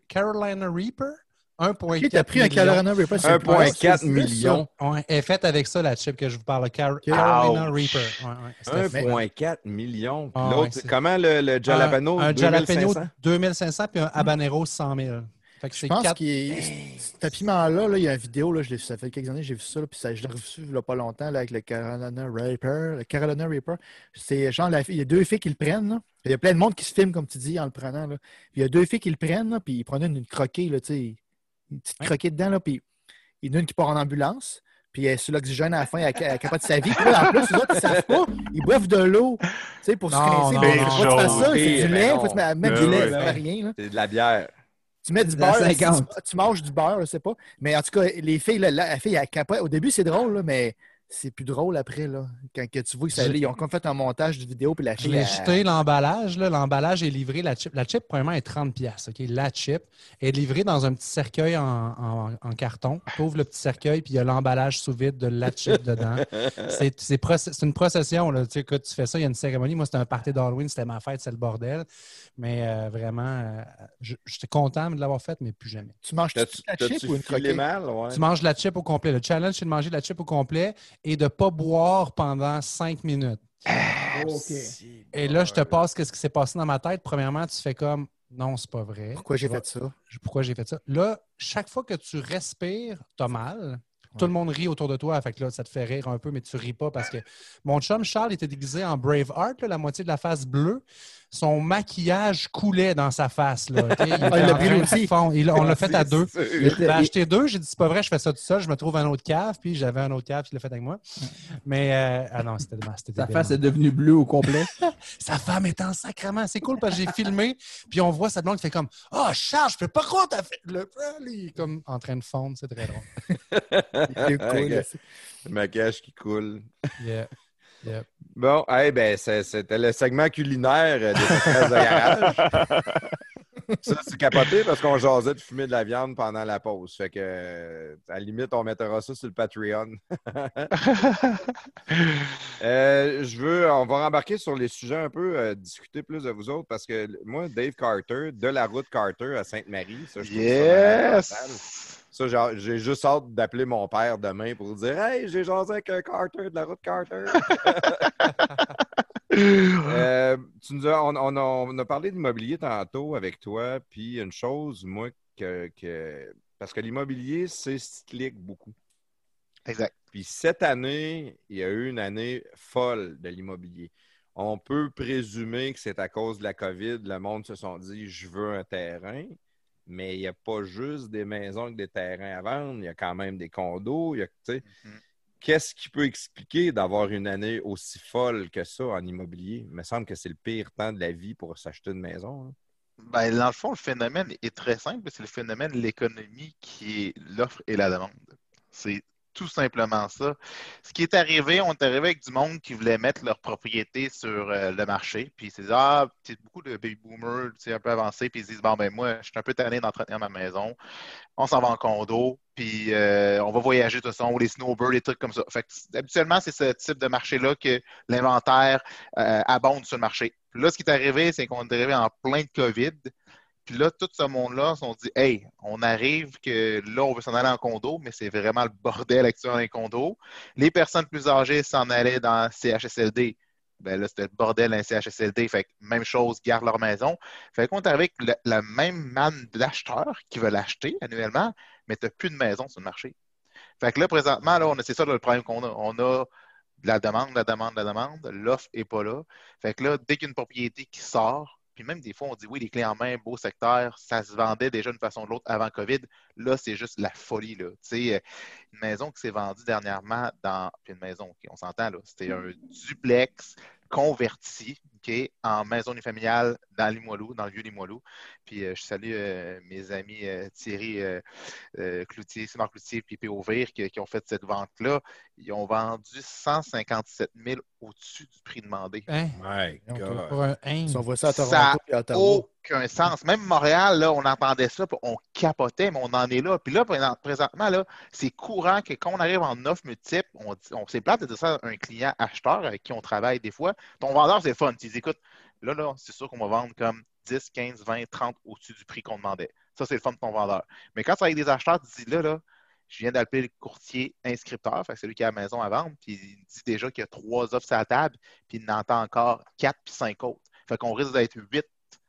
Carolina Reaper. 1,4 Qui t'a pris un million. Carolina Reaper? c'est 1,4 c'est- million. Ouais, elle est faite avec ça, la chip que je vous parle. le Car- Carolina Reaper. Ouais, ouais. C'était fait. 1,4 million. Ah, L'autre, comment le, le jalapeno? Un, un jalapeno 2500? 2500 puis un habanero 100 000. Fait que Je c'est pense quatre- qu'il est. Ce piment-là, là, il y a une vidéo, là, je l'ai- ça fait quelques années que j'ai vu ça, là, puis ça, je l'ai reçu il y a pas longtemps là, avec le Carolina Reaper. Le Carolina Reaper, c'est genre, la il y a deux filles qui le prennent. là. Il y a plein de monde qui se filme, comme tu dis, en le prenant. Là. Puis il y a deux filles qui le prennent, là, puis ils prenaient une, une croquée, là, tu sais, une petite Ouais. croquée dedans, là, puis il y en a une qui part en ambulance. Puis elle est sur l'oxygène à la fin, elle, elle capote sa vie. Puis là, en plus, les autres, ils savent pas. Ils boivent de l'eau, tu sais, pour se Non, rincer. non, Mais non, faut que tu fasses ça, c'est du lait, non. faut que tu mettes du lait, ça rien. Là. C'est de la bière. Tu mets du La beurre, 50. tu, tu manges du beurre, je sais pas. Mais en tout cas, les filles, là, la fille, elle capote. Au début, c'est drôle, là, mais c'est plus drôle après, là. Quand que tu vois que ça, Je- ils ont comme fait un montage de vidéo, puis la l'ai elle- jeté l'emballage. là. L'emballage est livré. La chip, la chip premièrement, est 30$. piastres, OK? La chip est livrée dans un petit cercueil en, en- en carton. Tu ouvres le petit cercueil, puis il y a l'emballage sous vide de la chip dedans. C'est c'est proce- c'est une procession. Là. Tu sais, quand tu fais ça, il y a une cérémonie. Moi, c'était un party d'Halloween, c'était ma fête, c'est le bordel. Mais euh, vraiment, euh, je- j'étais content de l'avoir fait, mais plus jamais. Tu manges la chip ou une croquette? mal? Ouais. Tu manges la chip au complet. Le challenge, c'est de manger la chip au complet et de ne pas boire pendant cinq minutes. OK. Et là, je te passe qu'est-ce qui s'est passé dans ma tête. Premièrement, tu fais comme non, c'est pas vrai. Pourquoi j'ai fait ça? Pourquoi j'ai fait ça? Là, chaque fois que tu respires, tu as mal. Tout le monde rit autour de toi, fait que là, ça te fait rire un peu, mais tu ris pas parce que mon chum Charles était déguisé en Braveheart, là, la moitié de la face bleue. Son maquillage coulait dans sa face. Là? Il Ah, il l'a en pris aussi. on l'a fait à deux. J'ai acheté deux, j'ai dit c'est pas vrai, je fais ça tout seul, je me trouve un autre cave, puis j'avais un autre cave qui l'a fait avec moi. Mais euh, ah non, c'était Sa face est devenue bleue au complet. Sa femme est en sacrement. C'est cool parce que j'ai filmé, puis on voit sa blonde qui fait comme Ah, Charles, je peux pas croire que t'as fait le il est comme en train de fondre, c'est très drôle. Cool. Le maquillage qui coule. Yeah. Bon, hey, ben, c'était le segment culinaire euh, des de garage. Ça, c'est capoté parce qu'on jasait de fumer de la viande pendant la pause. Fait que, euh, à la limite, on mettra ça sur le Patreon. Euh, je veux, on va rembarquer sur les sujets un peu, euh, discuter plus de vous autres parce que moi, Dave Carter, de la route Carter à Sainte-Marie, ça, je trouve ça. Yes! Ça, j'ai juste hâte d'appeler mon père demain pour dire Hey, j'ai jasé avec un Carter de la route Carter. Euh, tu nous as- on, on a parlé d'immobilier tantôt avec toi, puis une chose, moi, que, que- parce que l'immobilier, c'est cyclique beaucoup. Exact. Puis cette année, il y a eu une année folle de l'immobilier. On peut présumer que c'est à cause de la COVID, le monde se sont dit je veux un terrain, mais il n'y a pas juste des maisons avec des terrains à vendre, il y a quand même des condos. Mhm. Qu'est-ce qui peut expliquer d'avoir une année aussi folle que ça en immobilier? Il me semble que c'est le pire temps de la vie pour s'acheter une maison. hein. Ben, dans le fond, le phénomène est très simple. C'est le phénomène de l'économie qui est l'offre et la demande. C'est tout simplement ça. Ce qui est arrivé, on est arrivé avec du monde qui voulait mettre leur propriété sur euh, le marché. Puis ils se disent, ah, beaucoup de baby boomers, un peu avancés. Puis ils se disent, bon, ben moi, je suis un peu tanné d'entretenir ma maison. On s'en va en condo. Puis euh, on va voyager de toute façon, ou les snowbirds, des trucs comme ça. Fait que, habituellement, c'est ce type de marché-là que l'inventaire euh, abonde sur le marché. Puis là, ce qui est arrivé, c'est qu'on est arrivé en plein de COVID. Puis là, tout ce monde-là se sont dit Hey, on arrive que là, on veut s'en aller en condo, mais c'est vraiment le bordel actuel dans les condos. Les personnes plus âgées s'en allaient dans CHSLD. Ben là, c'était le bordel dans CHSLD. Fait que même chose, gardent leur maison. Fait qu'on est arrivé avec le- la même manne d'acheteurs qui veulent acheter annuellement, mais tu n'as plus de maison sur le marché. Fait que là, présentement, on c'est ça le problème qu'on a. On a la demande, la demande, la demande. L'offre n'est pas là. Fait que là, dès qu'il y a une propriété qui sort, puis même des fois, on dit oui, les clés en main, beau secteur, ça se vendait déjà d'une façon ou de l'autre avant COVID. Là, c'est juste la folie. Là. Une maison qui s'est vendue dernièrement dans. Puis une maison, on s'entend, là. C'était un duplex converti En maison unifamiliale dans Limoilou, dans le vieux Limoilou. Puis euh, je salue euh, mes amis euh, Thierry Cloutier, Simon Cloutier puis P.O. Vire qui, qui ont fait cette vente-là. Ils ont vendu 157 000 au-dessus du prix demandé. Hein? My God. Pour un hein? Si on voit ça à Ça Toronto et à Ottawa. aucun sens. Même Montréal, là, on entendait ça, puis on capotait, mais on en est là. Puis là, présent- présentement, là, c'est courant que quand on arrive en offre multiple, on, on c'est plate de dire ça à un client acheteur avec qui on travaille des fois. Ton vendeur, c'est fun. Tu dis, écoute, là, là, c'est sûr qu'on va vendre comme 10, 15, 20, 30 au-dessus du prix qu'on demandait. Ça, c'est le fun de ton vendeur. Mais quand tu avec des acheteurs, tu dis, là, là, je viens d'appeler le courtier inscripteur, fait que c'est lui qui a la maison à vendre, puis il dit déjà qu'il y a trois offres sur la table, puis il en entend encore quatre puis cinq autres. Fait qu'on risque d'être huit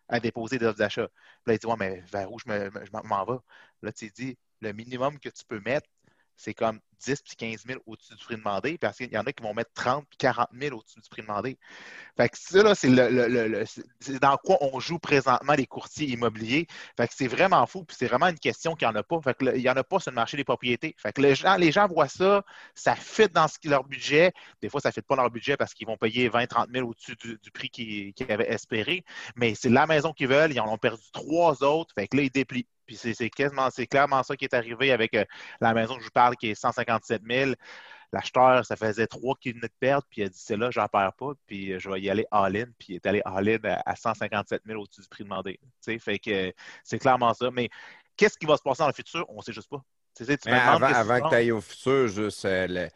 à déposer des offres d'achat. Là, il dit Ouais, mais vers où je m'en vais? Là, tu dis le minimum que tu peux mettre, c'est comme 10 puis 15 000 au-dessus du prix demandé, parce qu'il y en a qui vont mettre 30 puis 40 000 au-dessus du prix demandé. Fait que ça, là, c'est le, le- le- c'est dans quoi on joue présentement les courtiers immobiliers. Fait que c'est vraiment fou, puis c'est vraiment une question qu'il n'y en a pas. Fait que il n'y en a pas sur le marché des propriétés. Fait que les gens, les gens voient ça, ça fit dans ce leur budget. Des fois, ça ne fit pas leur budget parce qu'ils vont payer 20 30 000 au-dessus du, prix qu'ils avaient espéré. Mais c'est la maison qu'ils veulent. Ils en ont perdu trois autres. Fait que là, ils déplient. Puis c'est c'est c'est clairement ça qui est arrivé avec euh, la maison que je vous parle qui est 157 000. L'acheteur, ça faisait trois qu'il venait de perdre, puis il a dit c'est là, j'en perds pas, puis je vais y aller all-in, puis il est allé all-in à, à 157 000 au-dessus du prix demandé. Fait que c'est clairement ça. Mais qu'est-ce qui va se passer dans le futur? On ne sait juste pas. Tu sais, avant, avant que tu ailles au futur, juste, euh, le-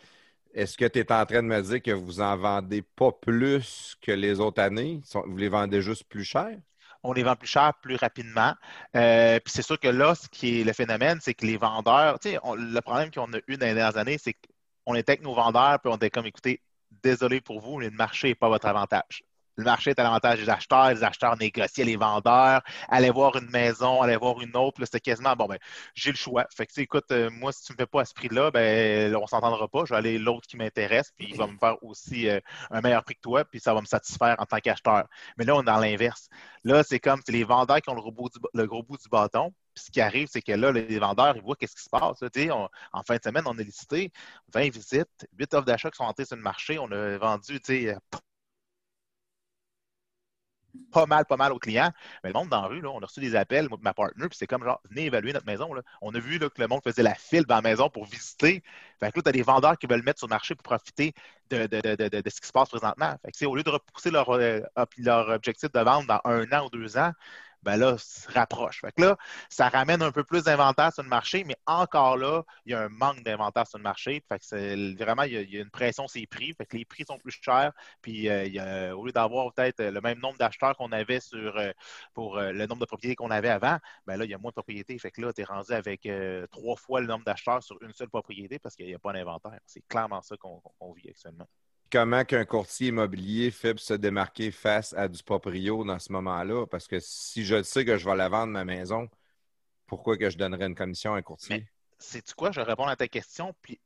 est-ce que tu es en train de me dire que vous en vendez pas plus que les autres années? Vous les vendez juste plus cher? On les vend plus cher, plus rapidement. Euh, puis c'est sûr que là, ce qui est le phénomène, c'est que les vendeurs, tu sais, le problème qu'on a eu dans les dernières années, c'est qu'on était avec nos vendeurs, puis on était comme, écoutez, désolé pour vous, mais le marché n'est pas votre avantage. Le marché est à l'avantage des acheteurs. Les acheteurs négociaient les vendeurs, allaient voir une maison, allaient voir une autre. C'était quasiment, bon, ben, j'ai le choix. Fait que, écoute, euh, moi, si tu ne me fais pas à ce prix-là, ben, on ne s'entendra pas. Je vais aller l'autre qui m'intéresse, puis il va me faire aussi euh, un meilleur prix que toi, puis ça va me satisfaire en tant qu'acheteur. Mais là, on est dans l'inverse. Là, c'est comme c'est les vendeurs qui ont le, gros bout du, le gros bout du bâton. Puis ce qui arrive, c'est que là, les vendeurs, ils voient qu'est-ce qui se passe. on- en fin de semaine, on a licité 20 visites, 8 offres d'achat qui sont entrées sur le marché. On a vendu, pas mal, pas mal aux clients. Mais le monde dans la rue, on a reçu des appels, moi ma partner, puis c'est comme genre, venez évaluer notre maison. On a vu là, que le monde faisait la file dans la maison pour visiter. Fait que là, tu as des vendeurs qui veulent le mettre sur le marché pour profiter de, de- de- de- ce qui se passe présentement. Fait que, au lieu de repousser leur, euh, leur objectif de vente dans un an ou deux ans, ben là, se rapproche. Fait que là, ça ramène un peu plus d'inventaire sur le marché, mais encore là, il y a un manque d'inventaire sur le marché. Vraiment, il y, a, une pression sur les prix. Les prix sont plus chers. Puis euh, il y a- au lieu d'avoir peut-être le même nombre d'acheteurs qu'on avait sur euh, pour euh, le nombre de propriétés qu'on avait avant, ben là, il y a moins de propriétés. Là, tu es rendu avec euh, trois fois le nombre d'acheteurs sur une seule propriété parce qu'il n'y a pas d'inventaire. C'est clairement ça qu'on vit actuellement. Comment qu'un courtier immobilier fait pour se démarquer face à du proprio dans ce moment-là? Parce que si je sais que je vais la vendre, ma maison, pourquoi que je donnerais une commission à un courtier? sais-tu quoi? Je vais répondre à ta question. Puis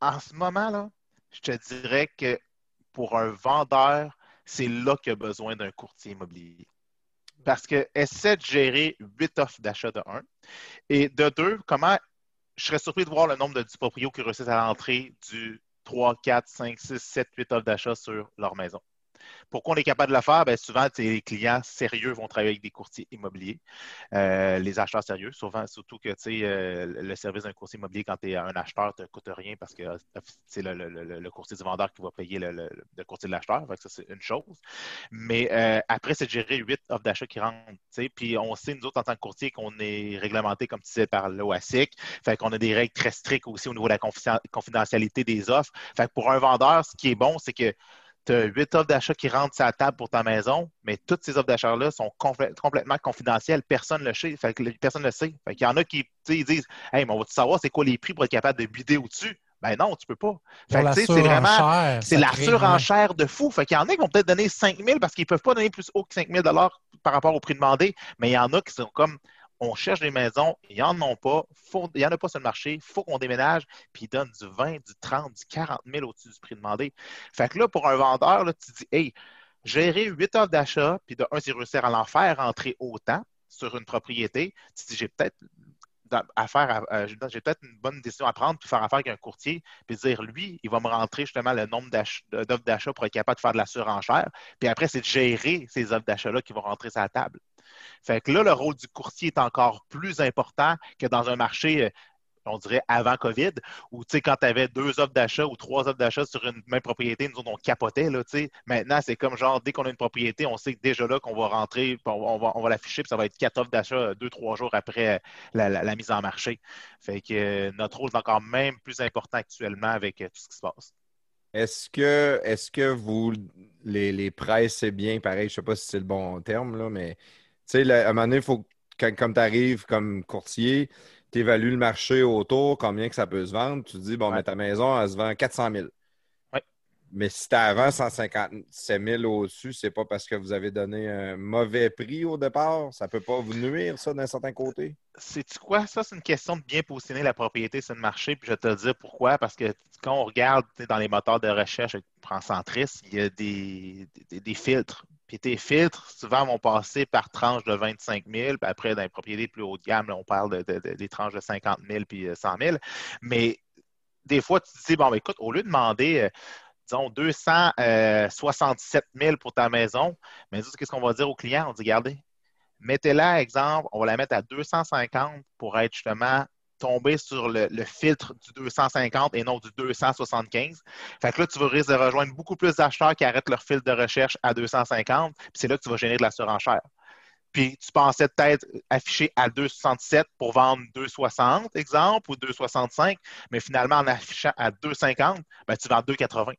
en ce moment, là, je te dirais que pour un vendeur, c'est là qu'il a besoin d'un courtier immobilier. Parce que essaie de gérer huit offres d'achat de un. Et de deux, comment je serais surpris de voir le nombre de du proprio qui réussissent à l'entrée du 3, 4, 5, 6, 7, 8 offres d'achat sur leur maison. Pourquoi on est capable de le faire? Bien, souvent, les clients sérieux vont travailler avec des courtiers immobiliers. Euh, les acheteurs sérieux, souvent, surtout que euh, le service d'un courtier immobilier, quand tu es un acheteur, ne te coûte rien parce que c'est le, courtier du vendeur qui va payer le, courtier de l'acheteur. Ça, c'est une chose. Mais euh, après, c'est de gérer huit offres d'achat qui rentrent. Puis on sait, nous autres, en tant que courtier, qu'on est réglementé, comme tu disais, par l'OASIC. Fait qu'on a des règles très strictes aussi au niveau de la confiden- confidentialité des offres. Fait que pour un vendeur, ce qui est bon, c'est que tu as huit offres d'achat qui rentrent sur la table pour ta maison, mais toutes ces offres d'achat-là sont complè- complètement confidentielles. Personne ne le sait. Fait que le- personne ne le sait. Fait qu'il y en a qui ils disent Hey, mais on va-tu savoir c'est quoi les prix pour être capable de bider au-dessus? Ben non, tu peux pas. Fait que, c'est vraiment. C'est la surenchère de fou. Fait qu'il y en a qui vont peut-être donner 5 000 parce qu'ils ne peuvent pas donner plus haut que 5 000 par rapport au prix demandé. Mais il y en a qui sont comme on cherche des maisons, il n'y en a pas, il n'y en a pas sur le marché, il faut qu'on déménage, puis ils donnent du 20, du 30, du 40 000 au-dessus du prix demandé. Fait que là, pour un vendeur, là, tu dis, hey, gérer 8 offres d'achat, puis de un, c'est réussir à l'en faire rentrer autant sur une propriété, tu dis, j'ai peut-être à- j'ai peut-être une bonne décision à prendre, puis faire affaire avec un courtier, puis dire, lui, il va me rentrer justement le nombre d'offres d'achat pour être capable de faire de la surenchère. Puis après, c'est de gérer ces offres d'achat-là qui vont rentrer sur la table. Fait que là, le rôle du courtier est encore plus important que dans un marché, euh, on dirait avant COVID, où tu sais, quand tu avais deux offres d'achat ou trois offres d'achat sur une même propriété, nous on capotait. Là, tu. Maintenant, c'est comme genre, dès qu'on a une propriété, on sait déjà là qu'on va rentrer, on, va, l'afficher, puis ça va être quatre offres d'achat euh, deux, trois jours après euh, la, mise en marché. Fait que notre rôle est encore même plus important actuellement avec tout ce qui se passe. Est-ce que, est-ce que vous les, les pressez bien, pareil, je ne sais pas si c'est le bon terme, là, mais sais, à un moment donné, il faut quand, comme tu arrives comme courtier, tu évalues le marché autour, combien que ça peut se vendre. Tu te dis, bon, Ouais. mais ta maison, elle se vend 400 000. Ouais. Mais si tu avant 157 000 au-dessus, c'est pas parce que vous avez donné un mauvais prix au départ. Ça peut pas vous nuire, ça, d'un certain côté? C'est quoi? Ça, c'est une question de bien positionner la propriété sur le marché. Puis je vais te dire pourquoi. Parce que quand on regarde dans les moteurs de recherche, prends Centris, il y a des, des, filtres. Puis tes filtres, souvent, vont passer par tranches de 25 000. Puis après, dans les propriétés plus haut de gamme, on parle de, des tranches de 50 000 puis 100 000. Mais des fois, tu te dis, bon, ben, écoute, au lieu de demander, euh, disons, 267 000 pour ta maison, mais qu'est-ce qu'on va dire au client? On dit, regardez, mettez-la, exemple, on va la mettre à 250 pour être justement tombé sur le, filtre du 250 et non du 275. Fait que là, tu vas risquer de rejoindre beaucoup plus d'acheteurs qui arrêtent leur filtre de recherche à 250, puis c'est là que tu vas générer de la surenchère puis tu pensais peut-être afficher à 2,67 pour vendre 2,60, exemple, ou 2,65, mais finalement, en affichant à 2,50, ben, tu vends 2,80.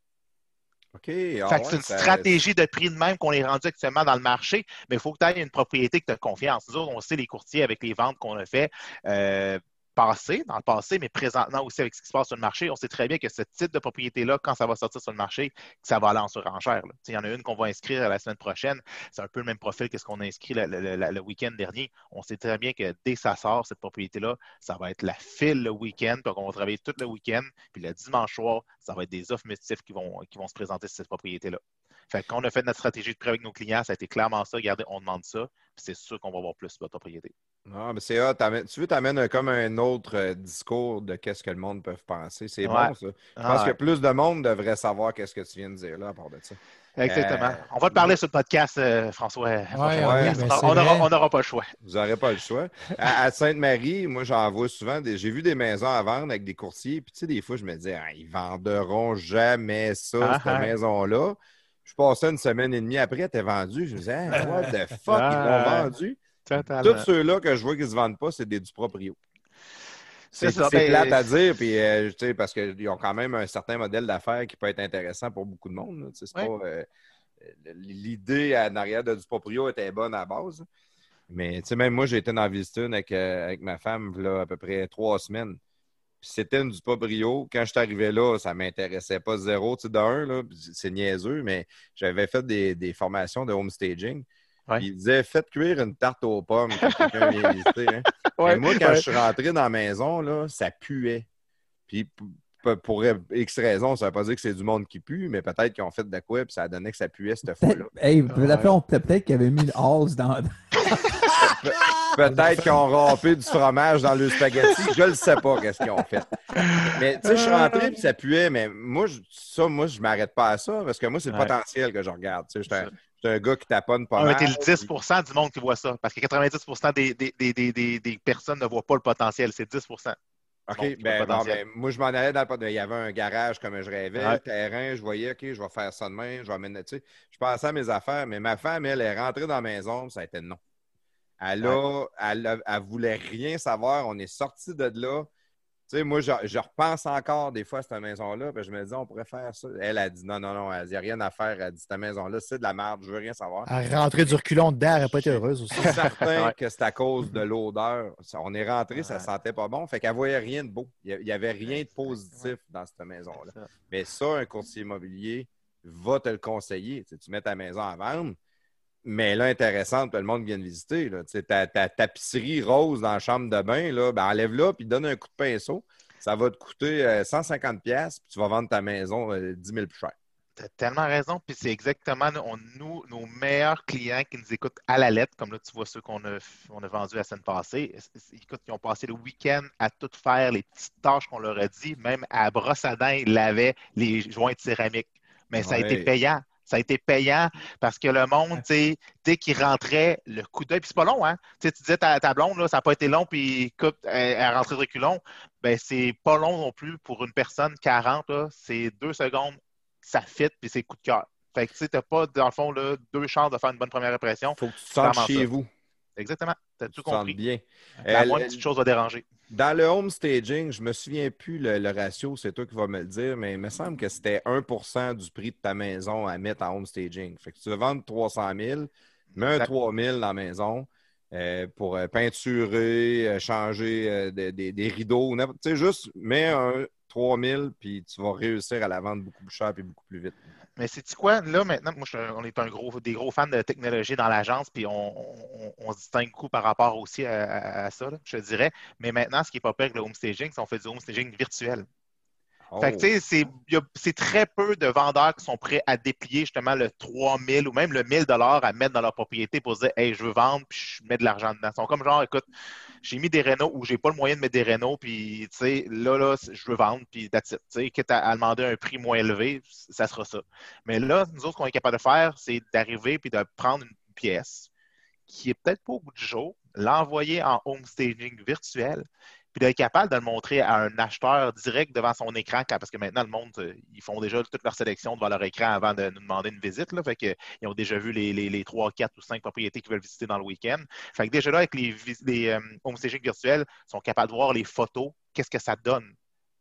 OK. Ah c'est une stratégie de prix de même qu'on est rendu actuellement dans le marché, mais il faut que tu aies une propriété que tu as confiance. Nous autres, on sait les courtiers avec les ventes qu'on a fait. Euh, passé, dans le passé, mais présentement aussi avec ce qui se passe sur le marché, on sait très bien que ce type de propriété-là, quand ça va sortir sur le marché, ça va aller en surenchère. Il y en a une qu'on va inscrire la semaine prochaine. C'est un peu le même profil que ce qu'on a inscrit le, week-end dernier. On sait très bien que dès que ça sort, cette propriété-là, ça va être la file le week-end, puis on va travailler tout le week-end. Puis le dimanche soir, ça va être des offres multiples qui vont, qui vont se présenter sur cette propriété-là. Fait quand on a fait notre stratégie de prêt avec nos clients, ça a été clairement ça. Regardez, on demande ça, puis c'est sûr qu'on va avoir plus de propriété. Non, mais c'est hot. Tu veux, t'amènes comme un autre euh, discours de qu'est-ce que le monde peut penser. C'est bon, ça. Je pense ah, que plus de monde devrait savoir qu'est-ce que tu viens de dire là à part de ça. Exactement. Euh, on va te parler sur le podcast, euh, François. on n'aura pas le choix. Vous n'aurez pas le choix. à, Sainte-Marie, moi, j'en vois souvent. J'ai vu des maisons à vendre avec des courtiers. Puis, tu sais, des fois, je me dis, ah, ils ne vendront jamais ça, ah, cette maison-là. Je passais une semaine et demie après, elle était vendue. Je me disais, what the fuck, ils l'ont vendue. Tous ceux-là que je vois qui ne se vendent pas, c'est des du proprio. C'est ben, plate à dire, puis, euh, parce qu'ils ont quand même un certain modèle d'affaires qui peut être intéressant pour beaucoup de monde. Euh, l'idée en arrière de du proprio était bonne à la base. Mais même moi, j'ai été dans visite une avec, euh, avec ma femme là, à peu près trois semaines. C'était une du proprio. Quand je suis arrivé là, ça ne m'intéressait pas zéro. D'un, c'est niaiseux, mais j'avais fait des, des, formations de home staging. Il disait Faites cuire une tarte aux pommes quand quelqu'un vient visiter. Hein. moi, quand je suis rentré dans la maison, là, ça puait. Puis pour X raisons, ça ne veut pas dire que c'est du monde qui pue, mais peut-être qu'ils ont fait de quoi et ça a donné que ça puait cette fois-là. peut-être qu'il y avait mis une hausse dans. peut-être qu'ils ont râpé du fromage dans le spaghetti. Je ne sais pas qu'est-ce qu'ils ont fait. Mais tu sais, je suis rentré et ça puait, mais moi, je, ça, moi, je m'arrête pas à ça parce que moi, c'est le potentiel que je regarde. Tu sais, c'est un gars qui taponne pas mal. C'est le 10% du monde qui voit ça. Parce que 90 des, des, des, personnes ne voient pas le potentiel. C'est 10% OK, ben, ben, moi, je m'en allais dans le... Il y avait un garage comme je rêvais, un terrain, je voyais, OK, je vais faire ça demain, je vais amener, tu sais. Je pensais à mes affaires, mais ma femme, elle, est rentrée dans la maison, ça a été non. Elle, a, elle, elle, voulait rien savoir. On est sorti de là. Tu sais, moi, je, repense encore des fois à cette maison-là. je me dis, on pourrait faire ça. Elle a dit, non, non, non, elle n'y a rien à faire. Elle dit, cette maison-là, c'est de la merde, je veux rien savoir. Elle rentrer du reculon dedans, elle n'a pas été heureuse aussi. Je suis certain que c'est à cause de l'odeur. On est rentré, ça sentait pas bon. Fait qu'elle voyait rien de beau. Il n'y avait rien de positif dans cette maison-là. Mais ça, un courtier immobilier va te le conseiller. Tu, tu mets ta maison à vendre mais là, intéressante, tout le monde vient de visiter. Là. Ta, ta, tapisserie rose dans la chambre de bain, là, ben, enlève-la puis donne un coup de pinceau. Ça va te coûter 150$, euh, puis tu vas vendre ta maison 10 euh, 000 plus cher. Tu as tellement raison, puis c'est exactement nous, nos meilleurs clients qui nous écoutent à la lettre, comme là, tu vois ceux qu'on a, on a vendus la semaine passée. Écoute, ils ont passé le week-end à tout faire, les petites tâches qu'on leur a dit, même à brosse à dents, ils lavaient les joints de céramique. Mais ça a été payant. Ça a été payant parce que le monde, dès qu'il rentrait, le coup d'œil, puis c'est pas long, hein? tu disais ta, ta blonde, là, ça n'a pas été long, puis écoute, elle, elle rentrait de reculons. Ben, c'est pas long non plus pour une personne 40, c'est deux secondes, ça fit, puis c'est coup de cœur. Fait que tu n'as pas, dans le fond, là, deux chances de faire une bonne première impression. Faut que tu sentes chez vous. Exactement. Tu as tout compris. bien. La moindre petite chose va déranger. Dans le home staging, je ne me souviens plus le, ratio, c'est toi qui vas me le dire, mais il me semble que c'était 1% du prix de ta maison à mettre en home staging. Fait que tu veux vendre 300 000, mets un 3 000 dans la maison. euh, pour euh, peinturer, euh, changer euh, des, des- des rideaux. Tu sais, juste mets un 3000 puis tu vas réussir à la vendre beaucoup plus cher et beaucoup plus vite. Mais c'est quoi, là, maintenant, moi, je on est un gros, des gros fans de technologie dans l'agence, puis on, on- on se distingue beaucoup par rapport aussi à, à- à ça, là, je te dirais. Mais maintenant, ce qui est pas pire avec le home staging, c'est qu'on fait du home staging virtuel. Fait que, Oh. tu sais, c'est- y a- c'est très peu de vendeurs qui sont prêts à déplier justement le 3000 ou même le 1000 dollars à mettre dans leur propriété pour se dire, hey, je veux vendre, puis je mets de l'argent dedans. Ils sont comme genre, écoute, j'ai mis des rénaux ou j'ai pas le moyen de mettre des rénaux, puis là, là, je veux vendre, puis that's it. Quitte à, à demander un prix moins élevé, ça sera ça. Mais là, nous autres, ce qu'on est capable de faire, c'est d'arriver puis de prendre une pièce qui est peut-être pas au bout du jour, l'envoyer en home staging virtuel, puis d'être capable de le montrer à un acheteur direct devant son écran, parce que maintenant, le monde, euh, ils font déjà toute leur sélection devant leur écran avant de nous demander une visite. Là, fait que, ils ont déjà vu les, 3, 4 ou 5 propriétés qu'ils veulent visiter dans le week-end. Fait que déjà là, avec les, les euh, home staging virtuels, ils sont capables de voir les photos, qu'est-ce que ça donne.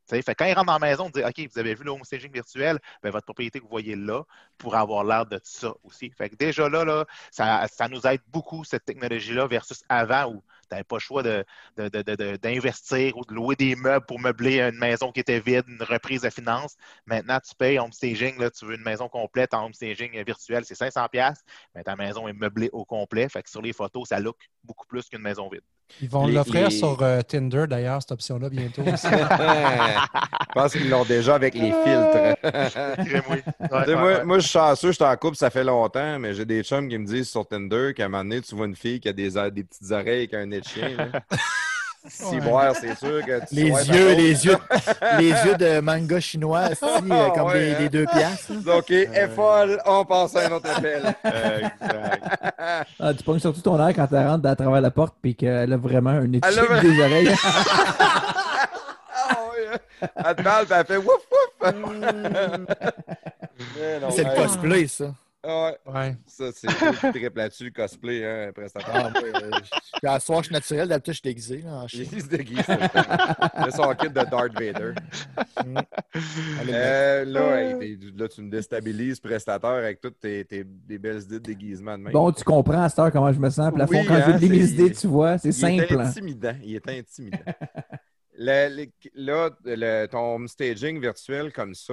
Tu sais, Fait quand ils rentrent dans la maison, on dit OK, vous avez vu le home staging virtuel, ben, votre propriété que vous voyez là pour avoir l'air de ça aussi. Fait que déjà là, là ça, ça nous aide beaucoup, cette technologie-là, versus avant où n'avais pas le choix d'investir ou de louer des meubles pour meubler une maison qui était vide, une reprise de finances. Maintenant, tu payes home staging, là, tu veux une maison complète en home staging virtuel, c'est 500$, mais ta maison est meublée au complet. Fait que sur les photos, ça look beaucoup plus qu'une maison vide. Ils vont l'offrir les- sur euh, Tinder, d'ailleurs, cette option-là, bientôt. aussi. Je pense qu'ils l'ont déjà avec les filtres. Ouais, moi, ouais. moi, je suis chanceux, je suis en couple, ça fait longtemps, mais j'ai des chums qui me disent sur Tinder qu'à un moment donné, tu vois une fille qui a des, a- des petites oreilles avec un nez de chien. là. Si Ouais. boire, c'est sûr que tu Les yeux, les yeux, les yeux de manga chinois, esti, euh, comme Ouais, des, hein. des deux piastres. OK, est folle, on passe à un autre appel. Exact. Ah, tu pognes surtout ton air quand tu rentres à travers la porte puis qu'elle a vraiment un Elle a vraiment- des oreilles. Ah hein. Elle te parle, puis elle fait wouf wouf. C'est le cosplay, ça. Ouais, Ouais. ça, c'est le triple là-dessus, le cosplay, hein, prestataire. Ah, moi, euh, je- à soir, je suis naturel, d'habitude, je suis déguisé. Là, chien. Il se déguise. Il son kit de Darth Vader. Allez, Euh, là, hey, t'es- là, tu me déstabilises, prestataire, avec toutes tes, belles idées de déguisement de même. Bon, tu comprends à cette heure comment je me sens. Plafond, Oui, quand hein, j'ai mes idées, tu vois, c'est il simple. est hein. intimidant. Il est intimidant. Le- le- là, le- ton staging virtuel comme ça,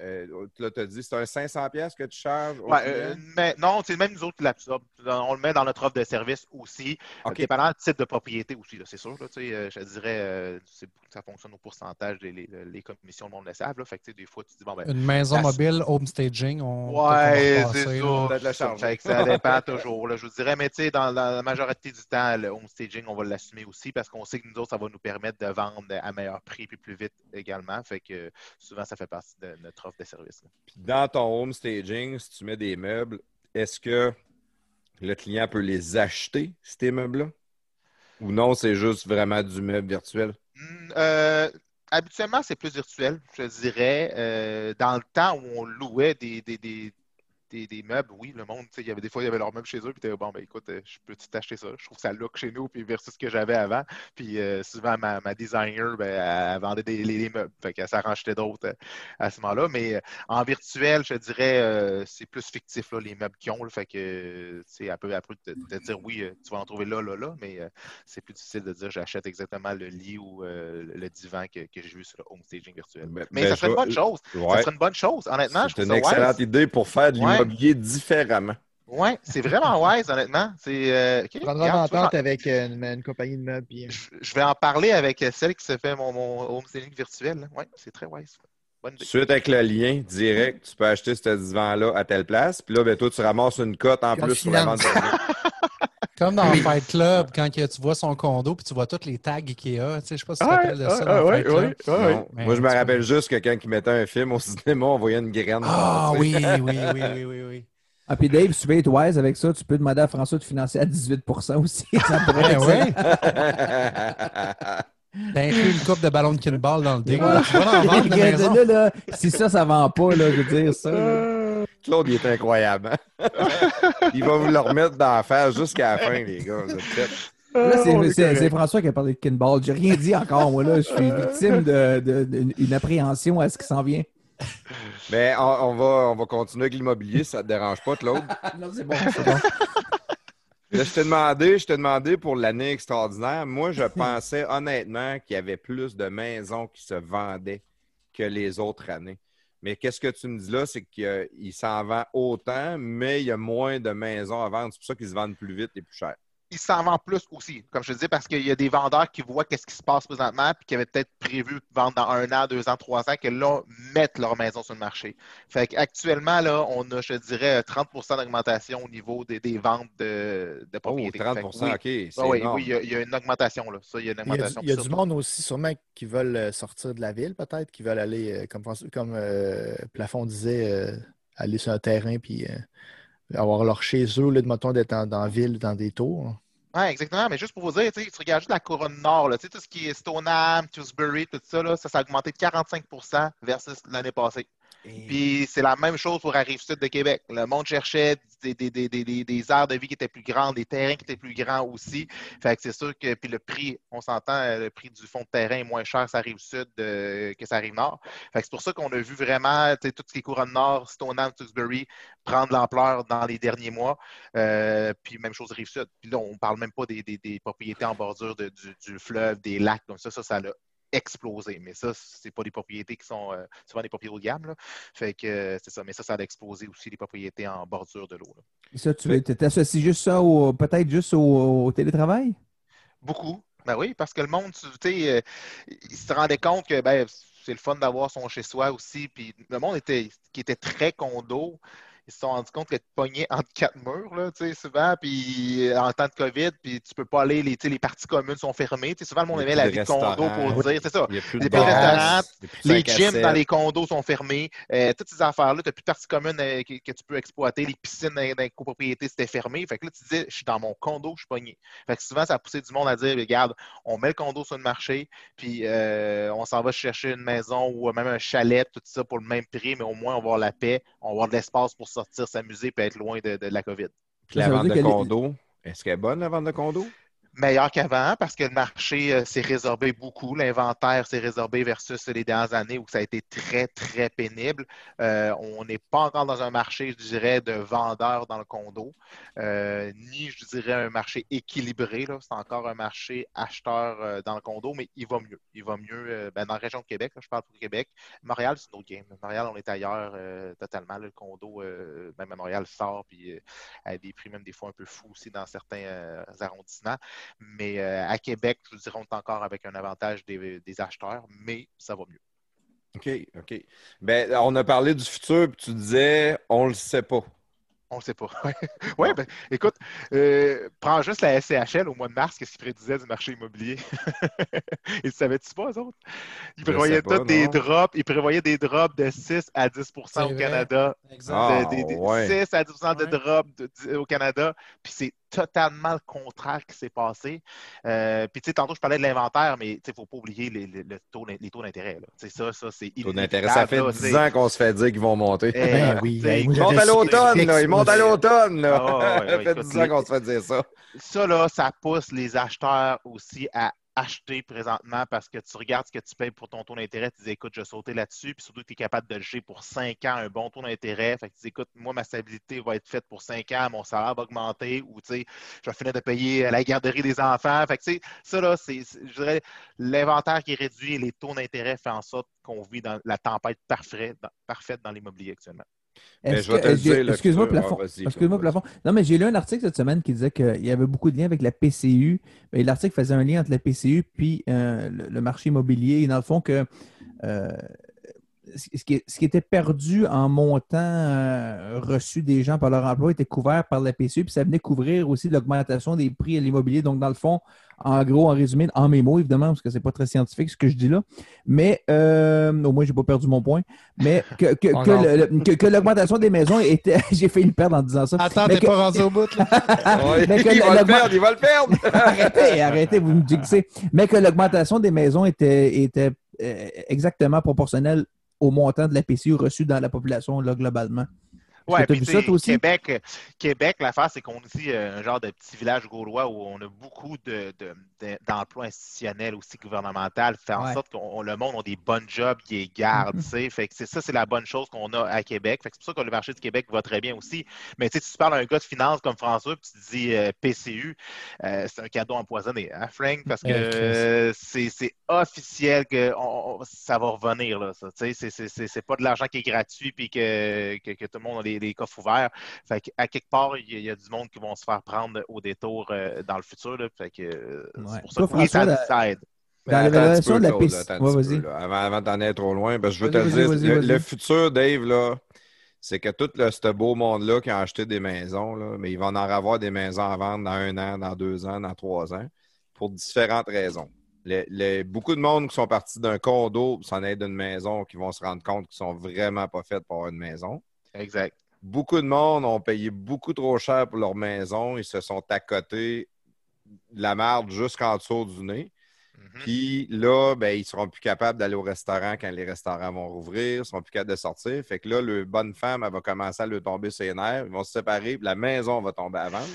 euh, là, tu as dit c'est un 500$ pièces que tu charges au Ouais, client? euh, mais non, c'est même nous autres qui l'absorbent. On le met dans notre offre de service aussi. OK. Dépendant du type de propriété aussi, c'est sûr. Là, euh, je te dirais, euh, c'est- ça fonctionne au pourcentage des les, les commissions, le monde le savent. Là, fait que, tu sais, des fois, tu dis, bon, ben, Une maison La- mobile, home staging, on Ouais, c'est ça. le charger. Fait que ça dépend toujours. Là, je vous dirais, mais tu sais, dans la majorité du temps, le home staging, on va l'assumer aussi parce qu'on sait que nous autres, ça va nous permettre de vendre à meilleur prix puis plus vite également. Fait que souvent, ça fait partie de notre offre de service. là. Dans ton home staging, si tu mets des meubles, est-ce que le client peut les acheter, ces meubles-là? Ou non, c'est juste vraiment du meuble virtuel? Hmm, euh, habituellement, c'est plus virtuel, je dirais. Euh, dans le temps où on louait des, des, des meubles, oui, le monde, tu sais, il y avait des fois, il y avait leurs meubles chez eux, puis t'es bon, ben écoute, euh, je peux t'acheter ça? Je trouve que ça look chez nous, puis versus ce que j'avais avant. Puis euh, souvent, ma, ma designer, ben, elle vendait des, les, les meubles. Fait qu'elle s'en rachetait d'autres euh, à ce moment-là. Mais en virtuel, je dirais, euh, c'est plus fictif, là, les meubles qu'ils ont. là. fait que, tu sais, elle peut, elle peut te, te dire, oui, tu vas en trouver là, là, là, mais euh, c'est plus difficile de dire, j'achète exactement le lit ou le divan que, que j'ai vu sur le home staging virtuel. Mais ça serait une bonne chose. Ça serait une bonne chose, honnêtement. je C'est une excellente idée pour faire de Ouais. Différemment. Oui, c'est vraiment wise, honnêtement. C'est, euh, Je prendrai regarde, en tu vois, entente avec euh, une, une compagnie de meubles. puis, euh, je, je vais en parler avec celle qui se fait mon, mon home staging virtuel. Oui, c'est très wise. Bonne idée. Suite avec le lien direct, tu peux acheter ce divan-là à telle place. Puis là, ben, toi, tu ramasses une cote en Puis plus sur la vente. Comme dans Fight Club, quand que tu vois son condo puis tu vois tous les tags Ikea. Tu sais, je sais pas si tu te rappelles de ça dans Fight Club. Non. Mais Moi, je me rappelle juste que quand ils mettaient un film au cinéma, on voyait une graine. Ah oui, oui, oui, oui, oui, oui. Ah, puis Dave, si tu veux être wise avec ça, tu peux demander à François de financer à 18% aussi. Ça pourrait Ouais, être ouais. T'as inclus une coupe de ballon de kinball dans le deal. Ouais. Tu vas en vendre de Regarde, maison. là, là, si ça, ça vend pas, là, je veux dire ça. là. Claude, il est incroyable. hein? il va vous le remettre dans la face jusqu'à la fin, les gars. Là, c'est- c'est François qui a parlé de kinball. J'ai rien dit encore, moi, là. Je suis victime d'une appréhension à ce qui s'en vient. Mais on, on va, on va continuer avec l'immobilier, ça te dérange pas, Claude. non, c'est bon, c'est bon. Là, je t'ai demandé, je t'ai demandé pour l'année extraordinaire. Moi, je pensais honnêtement qu'il y avait plus de maisons qui se vendaient que les autres années. Mais qu'est-ce que tu me dis là, c'est qu'il s'en vend autant, mais il y a moins de maisons à vendre. C'est pour ça qu'ils se vendent plus vite et plus cher il s'en vend plus aussi, comme je te dis, parce qu'il y a des vendeurs qui voient qu'est-ce qui se passe présentement, puis qui avaient peut-être prévu de vendre dans un an, deux ans, trois ans, que là, mettent leur maison sur le marché. Fait qu'actuellement, là, on a, je dirais, 30% d'augmentation au niveau des, ventes de, de propriété. Oh, 30 OK. oui, oui, il y, a, une augmentation, là. Ça, il y a une augmentation. Il y a, du monde aussi, sûrement, qui veulent euh, sortir de la ville, peut-être, qui veulent aller, euh, comme, comme euh, Plafond disait, aller sur un terrain, puis avoir leur chez eux, au lieu de, mettons, d'être dans, la ville, dans des tours. Oui, exactement. Mais juste pour vous dire, tu regardes juste la couronne nord, tout ce qui est Stoneham, Tewsbury, tout ça, là, ça, ça a augmenté de 45% versus l'année passée. Puis c'est la même chose pour la rive sud de Québec. Le monde cherchait des, des, aires de vie qui étaient plus grandes, des terrains qui étaient plus grands aussi. Fait que c'est sûr que le prix, on s'entend, euh, le prix du fond de terrain est moins cher ça rive sud euh, que ça rive nord. Fait que c'est pour ça qu'on a vu vraiment toutes les couronnes nord, Stoneham, Tewksbury, prendre l'ampleur dans les derniers mois. Euh, puis même chose rive sud. Puis là, on ne parle même pas des, propriétés en bordure du, fleuve, des lacs. Donc ça, ça, ça l'a explosé. Mais ça, c'est pas des propriétés qui sont euh, souvent des propriétés haut de gamme. Fait que euh, c'est ça. Mais ça, ça a explosé aussi les propriétés en bordure de l'eau. Et ça, tu t'associes juste ça peut-être juste au, télétravail? Beaucoup. Ben oui, parce que le monde, tu sais, euh, il se rendait compte que ben, c'est le fun d'avoir son chez-soi aussi. Puis le monde était, qui était très condo, ils se sont rendus compte que tu pognais entre quatre murs, là, tu sais, souvent, puis euh, en temps de COVID, puis tu peux pas aller, les, les parties communes sont fermées. Tu sais, souvent, le monde aimait la vie de condo pour dire, c'est ça. Il y a plus de restaurants, les gyms dans les condos sont fermés. Euh, toutes ces affaires-là, tu n'as plus de parties communes euh, que, tu peux exploiter. Les piscines dans, les copropriétés, c'était fermé. Fait que là, tu disais, je suis dans mon condo, je suis pogné. Fait que souvent, ça a poussé du monde à dire, regarde, on met le condo sur le marché, puis on s'en va chercher une maison ou même un chalet, tout ça pour le même prix, mais au moins, on va avoir la paix, on va avoir de l'espace pour sortir, s'amuser et être loin de, la COVID. la vente de condo, est-ce qu'elle est bonne, la vente de condo? Meilleur qu'avant parce que le marché euh, s'est résorbé beaucoup. L'inventaire s'est résorbé versus les dernières années où ça a été très, très pénible. Euh, on n'est pas encore dans un marché, je dirais, de vendeurs dans le condo, euh, ni, je dirais, un marché équilibré. C'est encore un marché acheteur dans le condo, mais il va mieux. Il va mieux ben, dans la région de Québec. je parle pour Québec. Montréal, c'est une autre game. Montréal, on est ailleurs totalement. le condo, même à Montréal, sort puis à des prix même des fois un peu fous aussi dans certains arrondissements. Mais euh, à Québec, je vous dirais, on est encore avec un avantage des, acheteurs, mais ça va mieux. OK, OK. Ben, on a parlé du futur, puis tu disais, on ne le sait pas. On ne sait pas. oui, ben, écoute, euh, prends juste la SCHL au mois de mars, qu'est-ce qu'ils prédisaient du marché immobilier? ils savaient-tu pas, eux autres? Ils prévoyaient tous des drops, ils prévoyaient des drops de 6 à 10% au Canada. Exact. 6 à 10% de drops au Canada. Puis c'est totalement le contraire qui s'est passé. Euh, puis, tu sais, tantôt, je parlais de l'inventaire, mais il ne faut pas oublier les, le taux, les taux d'intérêt. Ça, ça, c'est taux d'intérêt, ça fait 10 ans qu'on se fait dire qu'ils vont monter. Eh, ben oui, ils montent à l'automne, ils montent à l'automne. ça fait 10 ans qu'on se fait dire ça. Ça, là, ça pousse les acheteurs aussi à acheter présentement parce que tu regardes ce que tu payes pour ton taux d'intérêt, tu dis écoute, je vais sauter là-dessus, puis surtout que tu es capable de le gérer pour 5 ans, un bon taux d'intérêt. Fait que tu dis écoute, moi, ma stabilité va être faite pour 5 ans, mon salaire va augmenter, ou tu sais, je vais finir de payer la garderie des enfants. Fait que tu sais, ça là, c'est, je dirais, l'inventaire qui réduit les taux d'intérêt font en sorte qu'on vit dans la tempête parfaite parfaite dans l'immobilier actuellement. Excuse-moi, plafond. Excuse-moi, plafond. Non, mais j'ai lu un article cette semaine qui disait qu'il y avait beaucoup de liens avec la PCU. L'article faisait un lien entre la PCU puis euh, le, marché immobilier. Et dans le fond, que euh, ce, qui, était perdu en montant euh, reçu des gens par leur emploi était couvert par la PCU. Puis ça venait couvrir aussi l'augmentation des prix à l'immobilier. Donc, dans le fond, en gros, en résumé, en mes mots, évidemment, parce que c'est pas très scientifique ce que je dis là. Mais euh, au moins, j'ai pas perdu mon point. Mais que, que, que, l'augmentation des maisons était. j'ai failli le perdre en disant ça. Attends, t'es pas rendu au bout, là. mais il va le perdre, il va le perdre. arrêtez, arrêtez, vous me jinxez. Mais que l'augmentation des maisons était, était euh, exactement proportionnelle au montant de la PCU reçu dans la population là, globalement. Ouais, puis aussi? Québec, Québec, l'affaire, c'est qu'on est aussi euh, un genre de petit village gaulois où on a beaucoup de, de- de- d'emplois institutionnels aussi gouvernemental, faire en sorte que le monde a des bonnes jobs qui les gardent, tu sais. Fait que c'est ça, c'est la bonne chose qu'on a à Québec. Fait que c'est pour ça que le marché du Québec va très bien aussi. Mais tu sais, tu parles à un gars de finance comme François, puis tu dis euh, PCU, euh, c'est un cadeau empoisonné, hein, Frank? Parce que Eh, c'est, officiel que on- on- ça va revenir, là. ça. Tu sais, c'est, pas de l'argent qui est gratuit puis que, que, que tout le monde a les, les coffres ouverts. Fait qu'à quelque part, il y, a- il y a du monde qui vont se faire prendre au détour euh, dans le futur. Là. Fait que euh, Ouais. c'est pour ça que ça, ça aide. Dans attends un l'évaluation petit de la piste. attends un Ouais, petit vas-y. peu, là. Avant, avant d'en être trop loin, que je veux te dire, vas-y, le, vas-y. le futur, Dave, là, c'est que tout le, ce beau monde-là qui a acheté des maisons, là, mais ils vont en avoir des maisons à vendre dans un an, dans deux ans, dans trois ans, pour différentes raisons. Les- les- beaucoup de monde qui sont partis d'un condo pour s'en aller d'une maison qui vont se rendre compte qu'ils sont vraiment pas faits pour avoir une maison. Exact. Beaucoup de monde ont payé beaucoup trop cher pour leur maison. Ils se sont accotés la merde jusqu'en dessous du nez. Mhm. Puis là, ben, ils seront plus capables d'aller au restaurant quand les restaurants vont rouvrir. Ils seront plus capables de sortir. Fait que là, le bonne femme, elle va commencer à lui tomber ses nerfs. Ils vont se séparer. Puis la maison va tomber à vendre.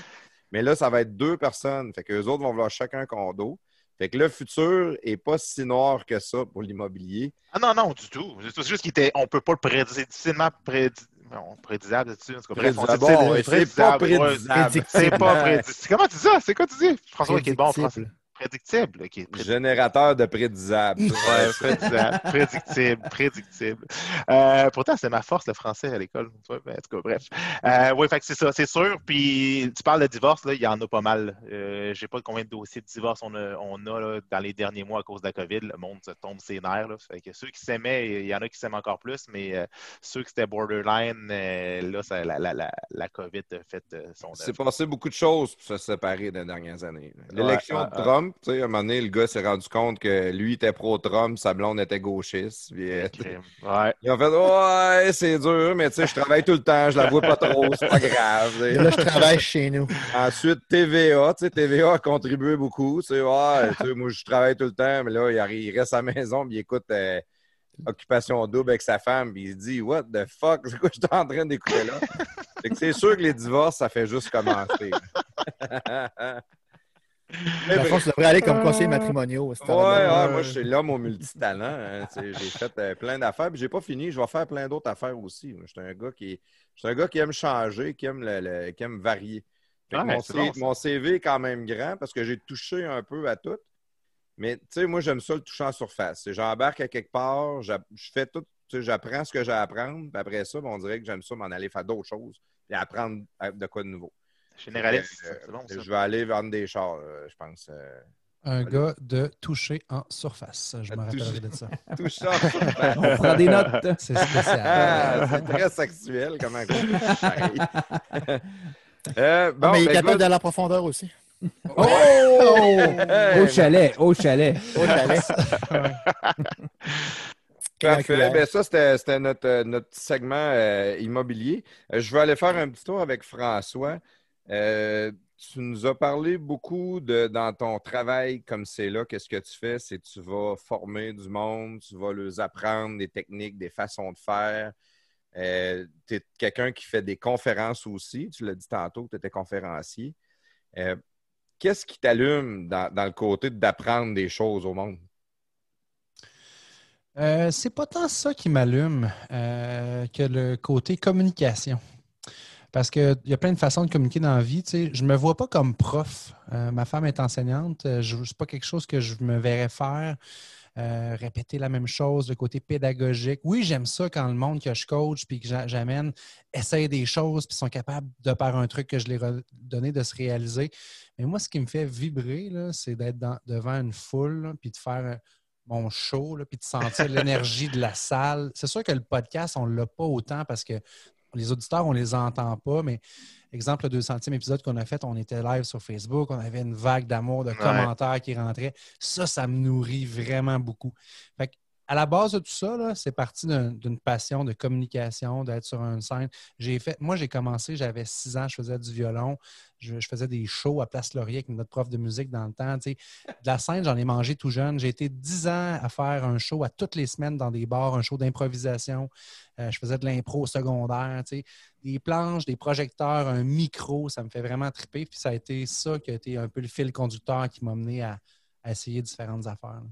Mais là, ça va être deux personnes. Fait qu'eux autres vont vouloir chacun un condo. Fait que le futur est pas si noir que ça pour l'immobilier. Ah non, non, du tout. C'est juste qu'il était. On peut pas le prédire. C'est difficilement prédi- bon, prédisable dit- Prédisable. Bon, c'est pas prédisable. C'est pas prédisable. Comment tu dis ça? C'est quoi tu dis? François qui est bon en français. Prédictible. Générateur de prédisable. Ouais, prédisable, prédictible, prédictible. Euh, pourtant, c'est ma force, le français à l'école. Ben, en tout cas, bref. Euh, oui, fait que c'est ça, c'est sûr. Puis, tu parles de divorce, là, il y en a pas mal. Euh, je sais pas combien de dossiers de divorce on a, on a là, dans les derniers mois à cause de la COVID. Le monde se tombe ses nerfs. Là. Fait que ceux qui s'aimaient, il y en a qui s'aiment encore plus, mais euh, ceux qui étaient borderline, là, ça, la, la, la, la COVID a fait son C'est passé beaucoup de choses pour se séparer dans les dernières années. L'élection Ouais, de ouais, Trump, tu sais, à un moment donné, le gars s'est rendu compte que lui était pro-Trump, sa blonde était gauchiste. puis, euh, Ouais. ils ont fait Ouais, c'est dur, mais tu sais, je travaille tout le temps, je la vois pas trop, c'est pas grave. là, je travaille chez nous. Ensuite, TVA, tu sais, TVA a contribué beaucoup. Tu sais, ouais, tu sais, moi, je travaille tout le temps, mais là, il, reste à la maison, puis il écoute euh, Occupation double avec sa femme, puis il se dit What the fuck, c'est quoi que je suis en train d'écouter là? C'est sûr que les divorces, ça fait juste commencer. Le fond, tu devrais aller comme conseiller matrimonial. Ouais, ouais, moi, je suis l'homme au multitalent. hein, j'ai fait euh, plein d'affaires, puis j'ai pas fini. Je vais faire plein d'autres affaires aussi. Je suis un gars qui, un gars qui aime changer, qui aime, le, le- qui aime varier. Mon, C- CV est quand même grand parce que j'ai touché un peu à tout. Mais tu sais, moi, j'aime ça le toucher en surface. J'embarque à quelque part, je fais tout, j'apprends ce que j'ai à apprendre, puis après ça, ben, on dirait que j'aime ça m'en aller faire d'autres choses et apprendre à- de quoi de nouveau. Généraliste, euh, c'est bon, ça. Je vais aller vendre des chars, euh, je pense. euh, Un gars de toucher en surface. Je me rappellerai de ça. toucher en surface. On prend des notes. C'est spécial. Ah, c'est très sexuel, comment on dit pareil. Euh, bon, mais il est ben, capable d'aller en profondeur aussi. Oh! Hey! Au chalet, au chalet. Au chalet. Parfait. Ben, ça, c'était notre, notre segment euh, immobilier. Je vais aller faire un petit tour avec François. Euh, tu nous as parlé beaucoup de dans ton travail comme c'est là. Qu'est-ce que tu fais? C'est tu vas former du monde, tu vas leur apprendre des techniques, des façons de faire. Euh, tu es quelqu'un qui fait des conférences aussi. Tu l'as dit tantôt tu étais conférencier. Euh, Qu'est-ce qui t'allume dans, le côté d'apprendre des choses au monde? C'est pas tant ça qui m'allume que le côté communication. Parce qu'il y a plein de façons de communiquer dans la vie. tu sais. Je ne me vois pas comme prof. Euh, ma femme est enseignante. Euh, Ce n'est pas quelque chose que je me verrais faire. Euh, répéter la même chose, le côté pédagogique. Oui, j'aime ça quand le monde que je coach puis que j'a- j'amène essaye des choses puis sont capables, de par un truc que je leur ai donné, de se réaliser. Mais moi, ce qui me fait vibrer, c'est d'être devant une foule puis de faire mon show, là, puis de sentir l'énergie de la salle. C'est sûr que le podcast, on ne l'a pas autant parce que les auditeurs, on ne les entend pas, mais exemple, le 200e épisode qu'on a fait, on était live sur Facebook, on avait une vague d'amour, de commentaires qui rentraient. Ça, ça me nourrit vraiment beaucoup. Fait que à la base de tout ça, c'est parti d'un- d'une passion de communication, d'être sur une scène. Fait, moi, j'ai commencé, j'avais six ans, je faisais du violon, je, faisais des shows à Place Laurier avec notre prof de musique dans le temps. De la scène, j'en ai mangé tout jeune. J'ai été dix ans à faire un show à toutes les semaines dans des bars, un show d'improvisation. Euh, je faisais de l'impro secondaire, des planches, des projecteurs, un micro, ça me fait vraiment triper. Puis ça a été ça qui a été un peu le fil conducteur qui m'a mené à, essayer différentes affaires.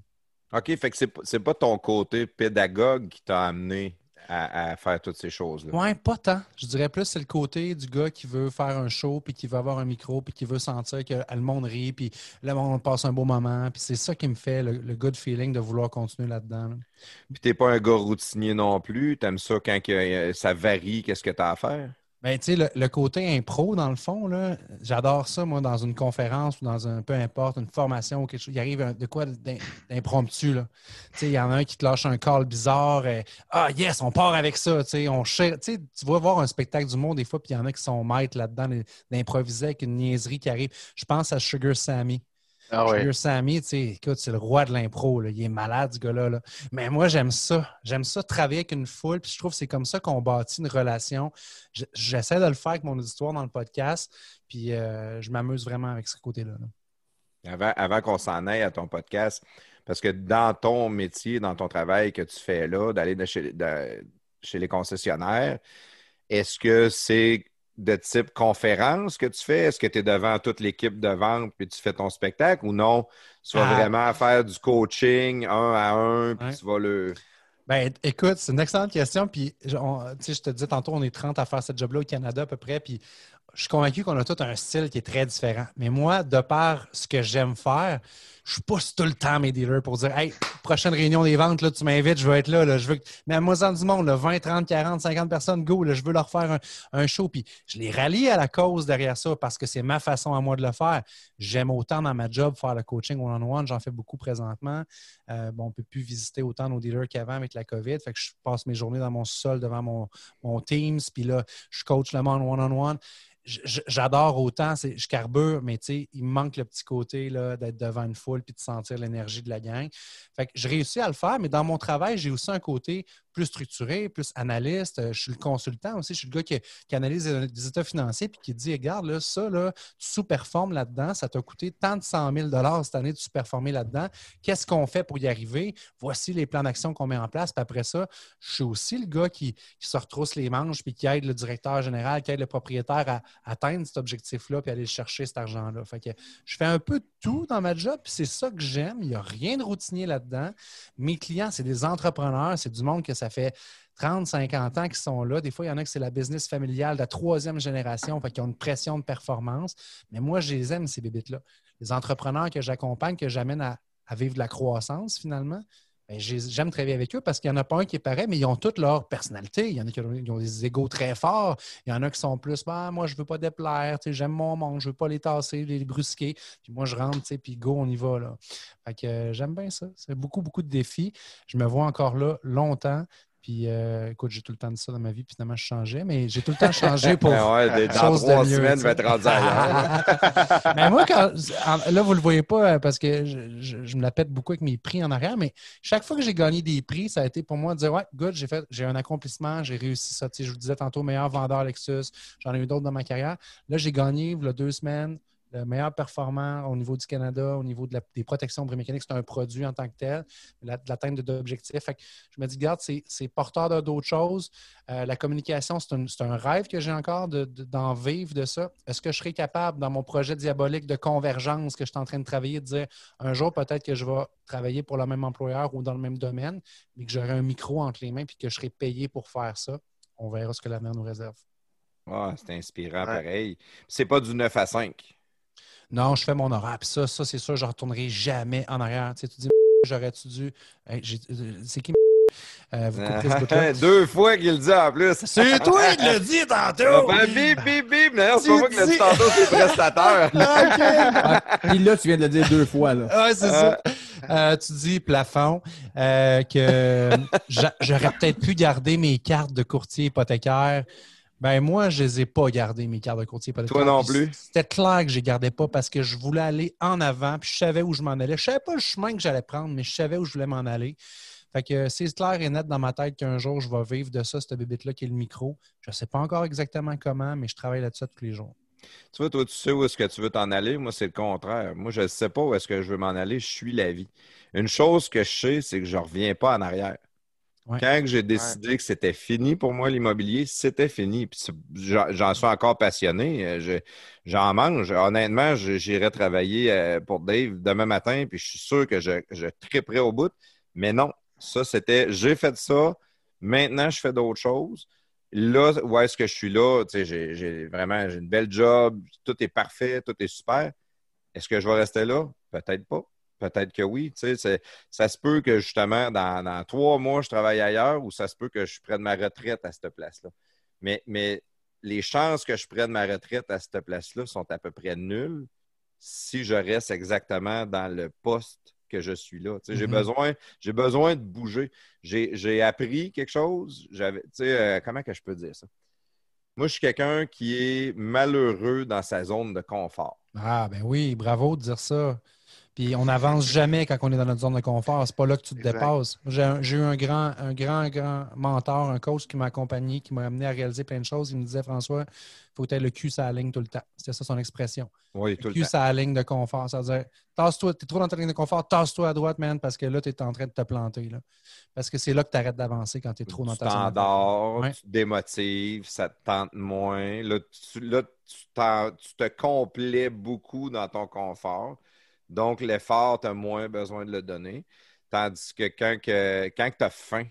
OK, fait que c'est, pas- c'est pas ton côté pédagogue qui t'a amené à, à faire toutes ces choses-là. Ouais, pas tant. Je dirais plus c'est le côté du gars qui veut faire un show, puis qui veut avoir un micro, puis qui veut sentir que le monde rit, puis le monde passe un beau moment. Puis c'est ça qui me fait le, le good feeling de vouloir continuer là-dedans. là. Puis t'es pas un gars routinier non plus? T'aimes ça quand que, euh, ça varie, qu'est-ce que t'as à faire? Ben, tu sais, le, côté impro, dans le fond, j'adore ça, moi, dans une conférence ou dans un peu importe, une formation ou quelque chose. Il arrive de quoi d'im- d'impromptu, là. Tu sais, il y en a un qui te lâche un call bizarre. euh, ah, yes, on part avec ça. Tu sais, on tu sais, tu vas voir un spectacle du monde des fois, puis il y en a qui sont maîtres là-dedans de- d'improviser avec une niaiserie qui arrive. Je pense à Sugar Sammy. Ah ouais. Sammy, tu sais, écoute, c'est le roi de l'impro. Il est malade, ce gars-là. là. Mais moi, j'aime ça. J'aime ça travailler avec une foule. Puis je trouve que c'est comme ça qu'on bâtit une relation. Je- J'essaie de le faire avec mon auditoire dans le podcast. Puis euh, je m'amuse vraiment avec ce côté-là. là. Avant, avant qu'on s'en aille à ton podcast, parce que dans ton métier, dans ton travail que tu fais là, d'aller chez les concessionnaires, est-ce que c'est de type conférence que tu fais? Est-ce que tu es devant toute l'équipe de vente puis tu fais ton spectacle ou non? Tu vas Ah. vraiment faire du coaching un à un puis Ouais. tu vas le. Ben, écoute, c'est une excellente question. Puis, je- on- tu sais, je te disais tantôt, on est 30 à faire ce job-là au Canada à peu près. Puis, je suis convaincu qu'on a tout un style qui est très différent. Mais moi, de par ce que j'aime faire, je pousse tout le temps mes dealers pour dire Hey, prochaine réunion des ventes, là, tu m'invites, je veux être là. là je veux. Mais à moi, du monde, là, 20, 30, 40, 50 personnes, go, là, je veux leur faire un, show. Puis je les rallie à la cause derrière ça parce que c'est ma façon à moi de le faire. J'aime autant dans ma job faire le coaching one-on-one. J'en fais beaucoup présentement. Euh, bon, on ne peut plus visiter autant nos dealers qu'avant avec la COVID. Fait que je passe mes journées dans mon sol devant mon, Teams. Puis là, je coach le monde one-on-one. J'adore autant, je carbure, mais il me manque le petit côté d'être devant une foule puis de sentir l'énergie de la gang. Fait que je réussis à le faire, mais dans mon travail, j'ai aussi un côté plus structuré, plus analyste. Euh, Je suis le consultant aussi. Je suis le gars qui, qui analyse les états financiers puis qui dit Regarde, là, ça, là, tu sous-performes là-dedans. Ça t'a coûté tant de 100 000 cette année de sous-performer là-dedans. Qu'est-ce qu'on fait pour y arriver? Voici les plans d'action qu'on met en place. Puis après ça, je suis aussi le gars qui, qui se retrousse les manches puis qui aide le directeur général, qui aide le propriétaire à, atteindre cet objectif-là puis aller chercher cet argent-là. Que je fais un peu tout dans ma job, puis c'est ça que j'aime. Il n'y a rien de routinier là-dedans. Mes clients, c'est des entrepreneurs, c'est du monde que ça fait 30, 50 ans qui sont là. Des fois, il y en a que c'est la business familiale de la troisième génération, fait qu'ils ont une pression de performance. Mais moi, je les aime, ces bébites-là. Les entrepreneurs que j'accompagne, que j'amène à, vivre de la croissance, finalement, j'aime travailler avec eux parce qu'il n'y en a pas un qui est pareil, mais ils ont toutes leur personnalité. Il y en a qui ont, des égaux très forts. Il y en a qui sont plus, Ben, moi, je ne veux pas déplaire, j'aime mon monde, je ne veux pas les tasser, les brusquer. Puis moi, je rentre, puis go, on y va. Là. Fait que euh, j'aime bien ça. C'est beaucoup, beaucoup de défis. Je me vois encore là longtemps. Puis euh, écoute, j'ai tout le temps de ça dans ma vie, puis finalement, je changeais, mais j'ai tout le temps changé pour. Ah ouais, des- dans chose de trois mieux, semaines, je vais être rendu ailleurs. mais moi, quand, là, vous ne le voyez pas euh, parce que je, je- je me la pète beaucoup avec mes prix en arrière, mais chaque fois que j'ai gagné des prix, ça a été pour moi de dire Ouais, good, j'ai fait, j'ai un accomplissement, j'ai réussi ça. Tu sais, je vous disais tantôt, meilleur vendeur Lexus, j'en ai eu d'autres dans ma carrière. Là, j'ai gagné, il y a deux semaines, le meilleur performant au niveau du Canada, au niveau de la- des protections mécaniques, c'est un produit en tant que tel, la- de l'atteinte d'objectifs. Fait que je me dis, regarde, c'est porteur de d'autres choses. Euh, la communication, c'est un, rêve que j'ai encore de- de- d'en vivre de ça. Est-ce que je serai capable, dans mon projet diabolique de convergence que je suis en train de travailler, de dire un jour peut-être que je vais travailler pour le même employeur ou dans le même domaine, mais que j'aurai un micro entre les mains puis que je serai payé pour faire ça? On verra ce que l'avenir nous réserve. Ah, c'est inspirant, Ouais. pareil. C'est pas du 9 à 5. Non, je fais mon horaire. Puis ça, ça c'est sûr, je ne retournerai jamais en arrière. Tu, sais, tu dis, j'aurais-tu dû. Hey, euh, c'est qui Euh, vous ce. Deux fois qu'il le dit en plus. C'est toi qui dit Ah, tantôt! ben, bip, bip, bip. D'ailleurs, c'est pas moi qui l'ai dit dis- tantôt, c'est le prestataire. Ah, Puis là, tu viens de le dire deux fois. Là. Ouais, c'est ça. Euh, tu dis plafond euh, que j'a- j'aurais peut-être pu garder mes cartes de courtier hypothécaire. Ben moi, je les ai pas gardées, mes cartes de courtier hypothécaire. Toi non plus. C'était clair que je les gardais pas parce que je voulais aller en avant, puis je savais où je m'en allais. Je savais pas le chemin que j'allais prendre, mais je savais où je voulais m'en aller. Fait que c'est clair et net dans ma tête qu'un jour, je vais vivre de ça, cette bébite-là qui est le micro. Je ne sais pas encore exactement comment, mais je travaille là-dessus tous les jours. Tu vois, toi, tu sais où est-ce que tu veux t'en aller. Moi, c'est le contraire. Moi, je ne sais pas où est-ce que je veux m'en aller. Je suis la vie. Une chose que je sais, c'est que je ne reviens pas en arrière. Ouais. Quand j'ai décidé que c'était fini pour moi, l'immobilier, c'était fini. J'en suis encore passionné. Euh, je- J'en mange. Honnêtement, j'irai travailler euh, pour Dave demain matin, puis je suis sûr que je, je triperai au bout. Mais non, ça, c'était j'ai fait ça. Maintenant, je fais d'autres choses. Là, où est-ce que je suis là? J'ai j'ai vraiment j'ai une belle job, tout est parfait, tout est super. Est-ce que je vais rester là? Peut-être pas. Peut-être que oui. Tu sais, c'est- ça se peut que justement, dans, dans trois mois, je travaille ailleurs ou ça se peut que je prenne ma retraite à cette place-là. Mais, mais les chances que je prenne ma retraite à cette place-là sont à peu près nulles si je reste exactement dans le poste que je suis là. Tu sais, J'ai Mhm. besoin, j'ai besoin de bouger. J'ai j'ai appris quelque chose. J'avais, tu sais, euh, comment que je peux dire ça? Moi, je suis quelqu'un qui est malheureux dans sa zone de confort. Ah, ben oui, bravo de dire ça. Puis on n'avance jamais quand on est dans notre zone de confort. C'est pas là que tu te Exact. dépasses. J'ai eu un grand, un grand, grand mentor, un coach qui m'a accompagné, qui m'a amené à réaliser plein de choses. Il me disait, François, il faut que tu aies le cul sur la ligne tout le temps. C'était ça son expression. Oui, tout Le le cul temps. sur la ligne de confort. Ça veut dire, tasse-toi, t'es trop dans ta ligne de confort, tasse-toi à droite, man, parce que là, tu es en train de te planter. Là. Parce que c'est là que tu arrêtes d'avancer quand tu es trop dans tu ta zone. de confort. t'endors, Ouais. tu te démotives, ça te tente moins. Là, tu, là, tu, tu te complais beaucoup dans ton confort. Donc, l'effort, tu as moins besoin de le donner. Tandis que quand, que, quand tu as faim,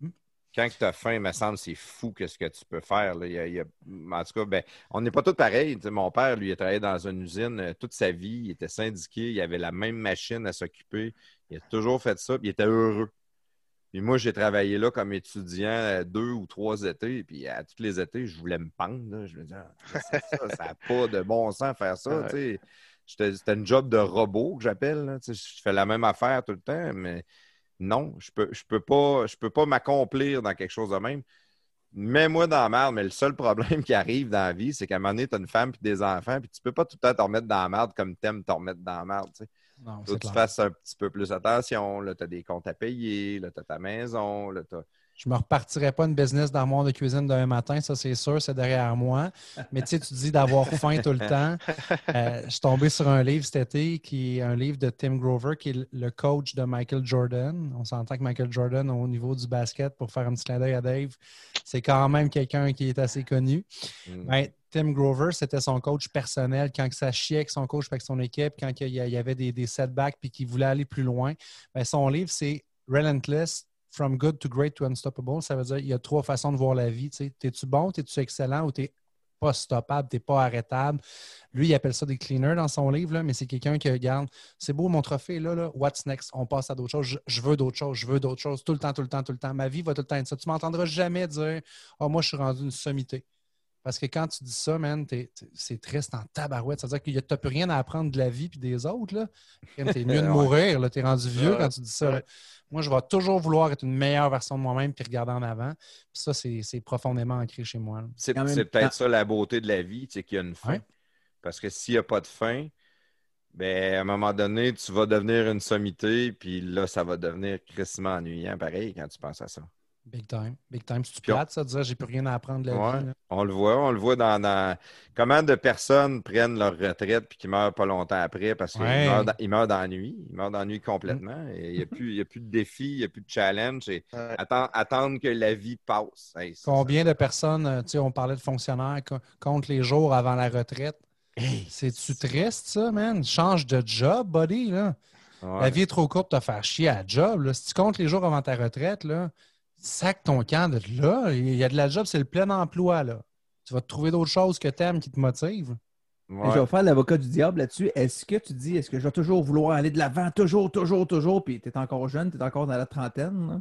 Hmm. quand tu as faim, il me semble c'est fou que ce que tu peux faire. là. Il y a- il y a- en tout cas, ben, on n'est pas tous pareils. Tu sais, mon père, lui, il a travaillé dans une usine euh, toute sa vie. Il était syndiqué. Il avait la même machine à s'occuper. Il a toujours fait ça. Puis il était heureux. Puis moi, j'ai travaillé là comme étudiant euh, deux ou trois étés. Puis à tous les étés, je voulais me pendre. là. Je me disais, Ah, ça, n'a pas de bon sens faire ça. Ouais. tu sais. C'était une job de robot que j'appelle. Je fais la même affaire tout le temps, mais non, je peux, je peux pas, je peux pas m'accomplir dans quelque chose de même. Mets-moi dans la merde, mais le seul problème qui arrive dans la vie, c'est qu'à un moment donné, tu as une femme et des enfants, puis tu peux pas tout le temps te remettre dans la merde comme tu aimes te remettre dans la merde. tu sais. Non, Faut que tu fasses un petit peu plus attention. Là, tu as des comptes à payer, là, tu as ta maison, là, tu Je me repartirai pas une business d'armoire de cuisine demain matin, ça c'est sûr, c'est derrière moi. Mais tu sais, tu dis d'avoir faim tout le temps. Euh, je suis tombé sur un livre cet été qui est un livre de Tim Grover, qui est le coach de Michael Jordan. On s'entend que Michael Jordan, au niveau du basket, pour faire un petit clin d'œil à Dave, c'est quand même quelqu'un qui est assez connu. Mm. Ben, Tim Grover, c'était son coach personnel. Quand ça chiait avec son coach, avec son équipe, quand il y a- il y avait des, des setbacks puis qu'il voulait aller plus loin, ben, son livre, c'est Relentless, From Good to Great to Unstoppable. Ça veut dire qu'il y a trois façons de voir la vie. T'es-tu bon, t'es-tu excellent ou t'es pas stoppable, t'es pas arrêtable? Lui, il appelle ça des cleaners dans son livre, là, mais c'est quelqu'un qui regarde, c'est beau mon trophée, là, là, what's next? On passe à d'autres choses. Je, je veux d'autres choses, je veux d'autres choses, tout le temps, tout le temps, tout le temps. Ma vie va tout le temps être ça. Tu m'entendras jamais dire, oh, moi, je suis rendu une sommité. Parce que quand tu dis ça, man, c'est triste en tabarouette. Ça veut dire que tu n'as plus rien à apprendre de la vie et des autres. là. Tu es mieux de mourir. Tu es rendu vieux quand tu dis ça. là. Moi, je vais toujours vouloir être une meilleure version de moi-même puis regarder en avant. Puis ça, c'est profondément ancré chez moi. C'est peut-être ça la beauté de la vie, c'est qu'il y a une fin. Ouais. Parce que s'il n'y a pas de fin, ben, à un moment donné, tu vas devenir une sommité, puis là, ça va devenir crissement ennuyant, pareil, quand tu penses à ça. Big time. Big time. C'est-tu Puis on- plate, ça, de dire j'ai plus rien à apprendre de la Ouais. vie? là? On le voit, on le voit dans, dans- comment de personnes prennent leur retraite puis qui meurent pas longtemps après parce qu'ils Ouais. meurent, dans- ils meurent d'ennui. Ils meurent d'ennui complètement. Et Il n'y a, plus- il y a plus de défis, il n'y a plus de challenge. Et Ouais. attendre, attendre que la vie passe. Hey, ça, Combien de personnes, euh, tu sais, on parlait de fonctionnaires, co- comptent les jours avant la retraite? C'est-tu triste, ça, man? Change de job, buddy, là. ça- ouais. La vie est trop courte pour te faire chier à la job. là. Si tu comptes les jours avant ta retraite, là, sac ton camp de là. Il y a de la job, c'est le plein emploi. Là. Tu vas te trouver d'autres choses que tu aimes qui te motivent. Ouais. Je vais faire l'avocat du diable là-dessus. Est-ce que tu dis, est-ce que je vais toujours vouloir aller de l'avant, toujours, toujours, toujours, puis tu es encore jeune, tu es encore dans la trentaine? là?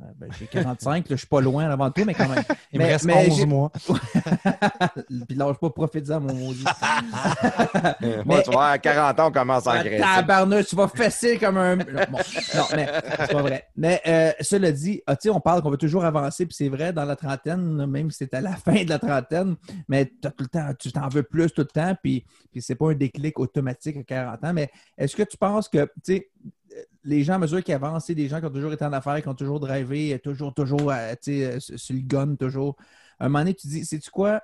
Euh, ben, j'ai 45, là, je suis pas loin avant toi, mais quand même. Il Mais- me reste mais 11 j'ai- mois. puis lâche pas, profite-en, mon maudit. Moi, Mais- tu vois, à 40 ans, on commence à Ah, engraisser. Tabarnouche, tu vas fesser comme un. Non, bon, non, mais c'est pas vrai. Mais euh, cela dit, ah, on parle qu'on veut toujours avancer, puis c'est vrai, dans la trentaine, même si c'est à la fin de la trentaine, mais tout le temps, tu t'en veux plus tout le temps, puis, puis c'est pas un déclic automatique à 40 ans. Mais est-ce que tu penses que, tu sais, les gens, à mesure qu'ils avancent, c'est des gens qui ont toujours été en affaires, qui ont toujours drivé, toujours, toujours, euh, tu sais, euh, sur le gun, toujours. À un moment donné, tu dis, sais-tu quoi?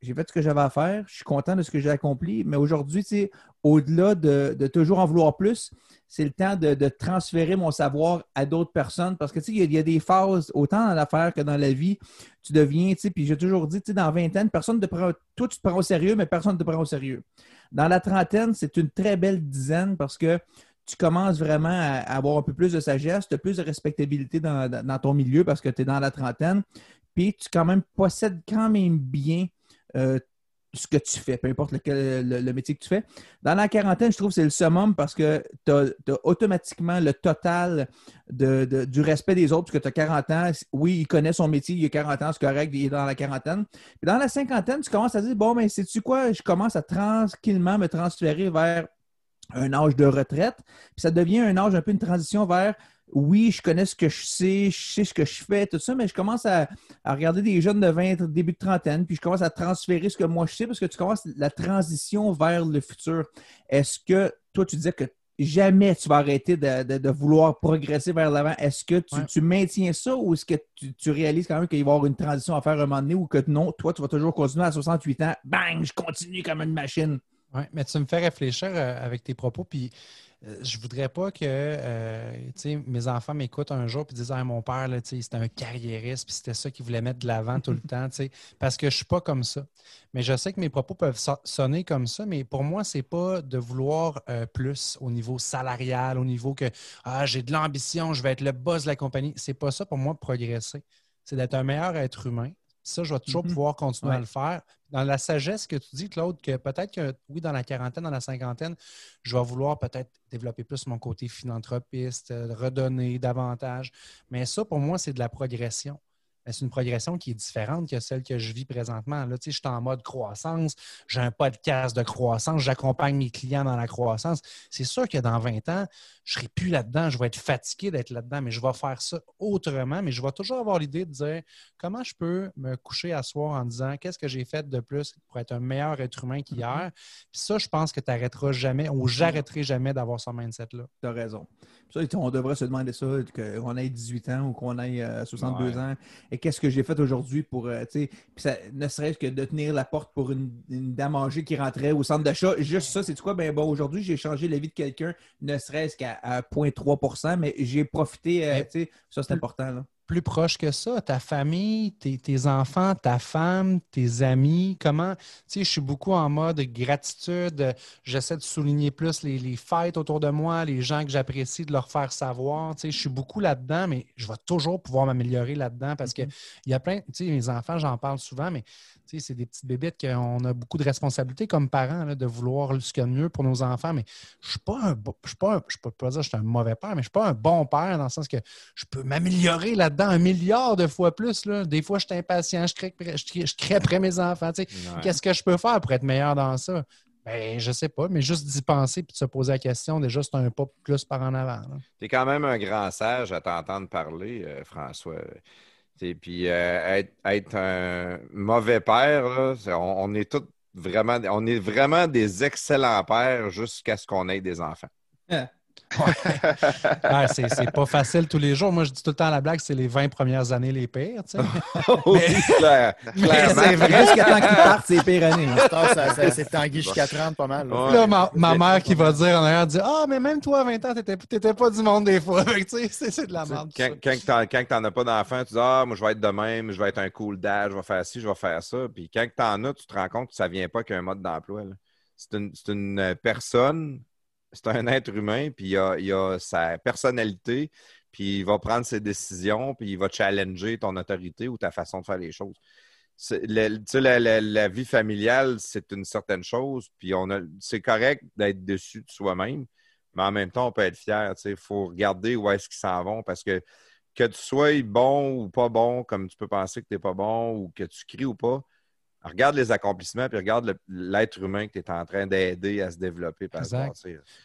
J'ai fait ce que j'avais à faire, je suis content de ce que j'ai accompli, mais aujourd'hui, tu sais, au-delà de, toujours en vouloir plus, c'est le temps de, transférer mon savoir à d'autres personnes parce que, tu sais, il y a- des phases, autant dans l'affaire que dans la vie, tu deviens, tu sais, puis j'ai toujours dit, tu sais, dans vingtaine, personne ne te prend, toi, tu te prends au sérieux, mais personne ne te prend au sérieux. Dans la trentaine, c'est une très belle dizaine parce que tu commences vraiment à avoir un peu plus de sagesse, tu as plus de respectabilité dans, ton milieu parce que tu es dans la trentaine, puis tu quand même possèdes quand même bien euh, ce que tu fais, peu importe le, métier que tu fais. Dans la quarantaine, je trouve que c'est le summum parce que tu as, automatiquement le total du respect des autres, parce que tu as 40 ans. Oui, il connaît son métier, il a 40 ans, c'est correct, il est dans la quarantaine. Puis dans la cinquantaine, tu commences à dire, bon, mais sais-tu quoi, je commence à tranquillement me transférer vers un âge de retraite. Puis ça devient un âge, un peu une transition vers oui, je connais ce que je sais, je sais ce que je fais, tout ça, mais je commence à, à regarder des jeunes de 20, début de trentaine, puis je commence à transférer ce que moi je sais parce que tu commences la transition vers le futur. Est-ce que toi, tu disais que jamais tu vas arrêter de, de- de vouloir progresser vers l'avant? Est-ce que tu, Ouais. tu maintiens ça ou est-ce que tu, tu réalises quand même qu'il va y avoir une transition à faire à un moment donné ou que non, toi, tu vas toujours continuer à 68 ans, bang, je continue comme une machine? Oui, mais tu me fais réfléchir euh, avec tes propos, puis euh, je voudrais pas que euh, mes enfants m'écoutent un jour et disent Ah, mon père, c'était un carriériste, puis c'était ça qu'il voulait mettre de l'avant tout le temps, parce que je suis pas comme ça. Mais je sais que mes propos peuvent so- sonner comme ça, mais pour moi, c'est pas de vouloir euh, plus au niveau salarial, au niveau que ah, j'ai de l'ambition, je vais être le boss de la compagnie. C'est pas ça pour moi progresser. C'est d'être un meilleur être humain. Ça, je vais toujours Mhm. pouvoir continuer Ouais. à le faire. Dans la sagesse que tu dis, Claude, que peut-être que oui, dans la quarantaine, dans la cinquantaine, je vais vouloir peut-être développer plus mon côté philanthropiste, euh, redonner davantage. Mais ça, pour moi, c'est de la progression. Mais c'est une progression qui est différente que celle que je vis présentement. Là, tu sais, je suis en mode croissance, j'ai un podcast de croissance, j'accompagne mes clients dans la croissance. C'est sûr que dans 20 ans, je ne serai plus là-dedans, je vais être fatigué d'être là-dedans, mais je vais faire ça autrement. Mais je vais toujours avoir l'idée de dire comment je peux me coucher à soir en disant qu'est-ce que j'ai fait de plus pour être un meilleur être humain qu'hier? Puis ça, je pense que tu n'arrêteras jamais ou j'arrêterai jamais d'avoir ce mindset-là. Tu as raison. Ça, on devrait se demander ça, qu'on ait 18 ans ou qu'on ait euh, 62 Ouais. ans. Et qu'est-ce que j'ai fait aujourd'hui pour, euh, tu sais, ne serait-ce que de tenir la porte pour une, une dame âgée qui rentrait au centre d'achat. Juste ça, c'est quoi? Ben bon, aujourd'hui, j'ai changé la vie de quelqu'un, ne serait-ce qu'à à 0.3% mais j'ai profité, euh, tu sais, ça, c'est important, là. Plus proche que ça, ta famille, tes, tes enfants, ta femme, tes amis, comment, tu sais, je suis beaucoup en mode gratitude, j'essaie de souligner plus les, les fêtes autour de moi, les gens que j'apprécie, de leur faire savoir, tu sais, je suis beaucoup là-dedans, mais je vais toujours pouvoir m'améliorer là-dedans parce que il y a plein, tu sais, mes enfants, j'en parle souvent, mais c'est des petites bébites qu'on a beaucoup de responsabilités comme parents là, de vouloir ce qu'il y a de mieux pour nos enfants, mais je suis pas un, je suis pas un- je peux pas dire que je suis un mauvais père, mais je suis pas un bon père dans le sens que je peux m'améliorer là-dedans un milliard de fois plus. Là. Des fois, je suis impatient, je crée, je crée- je crée après mes enfants. tu sais. Ouais. Qu'est-ce que je peux faire pour être meilleur dans ça? Ben, je sais pas, mais juste d'y penser puis de se poser la question, déjà, c'est un pas plus par en avant. Tu es quand même un grand sage à t'entendre parler, euh, François. T'sais, Puis euh, être, un mauvais père, on, on est tous vraiment, on est vraiment des excellents pères jusqu'à ce qu'on ait des enfants. Ouais, c'est, c'est pas facile tous les jours. Moi, je dis tout le temps à la blague, c'est les 20 premières années les pires. tu sais. Mais c'est vrai. Jusqu'à temps qu'ils partent, c'est pire année. là. Ça, ça- ça- c'est Tanguy jusqu'à 30, pas mal. là. Ouais. Là, ma, ma mère qui va dire en arrière, dit Ah, mais même toi, à 20 ans, t'étais, t'étais pas du monde des fois. C'est, de la merde. Quand, quand, t'en- quand t'en as pas d'enfant, tu dis Ah, moi, je vais être de même, je vais être un cool dad, je vais faire ci, je vais faire ça. Puis quand t'en as, tu te rends compte que ça vient pas qu'un mode d'emploi. C'est une, c'est une personne, c'est un être humain, puis il a, sa personnalité, puis il va prendre ses décisions, puis il va challenger ton autorité ou ta façon de faire les choses. Tu sais, la, vie familiale, c'est une certaine chose, puis on a, c'est correct d'être dessus de soi-même, mais en même temps, on peut être fier. Il faut regarder où est-ce qu'ils s'en vont parce que que tu sois bon ou pas bon, comme tu peux penser que tu n'es pas bon ou que tu cries ou pas, Regarde les accomplissements, puis regarde l'être humain que tu es en train d'aider à se développer par Exact.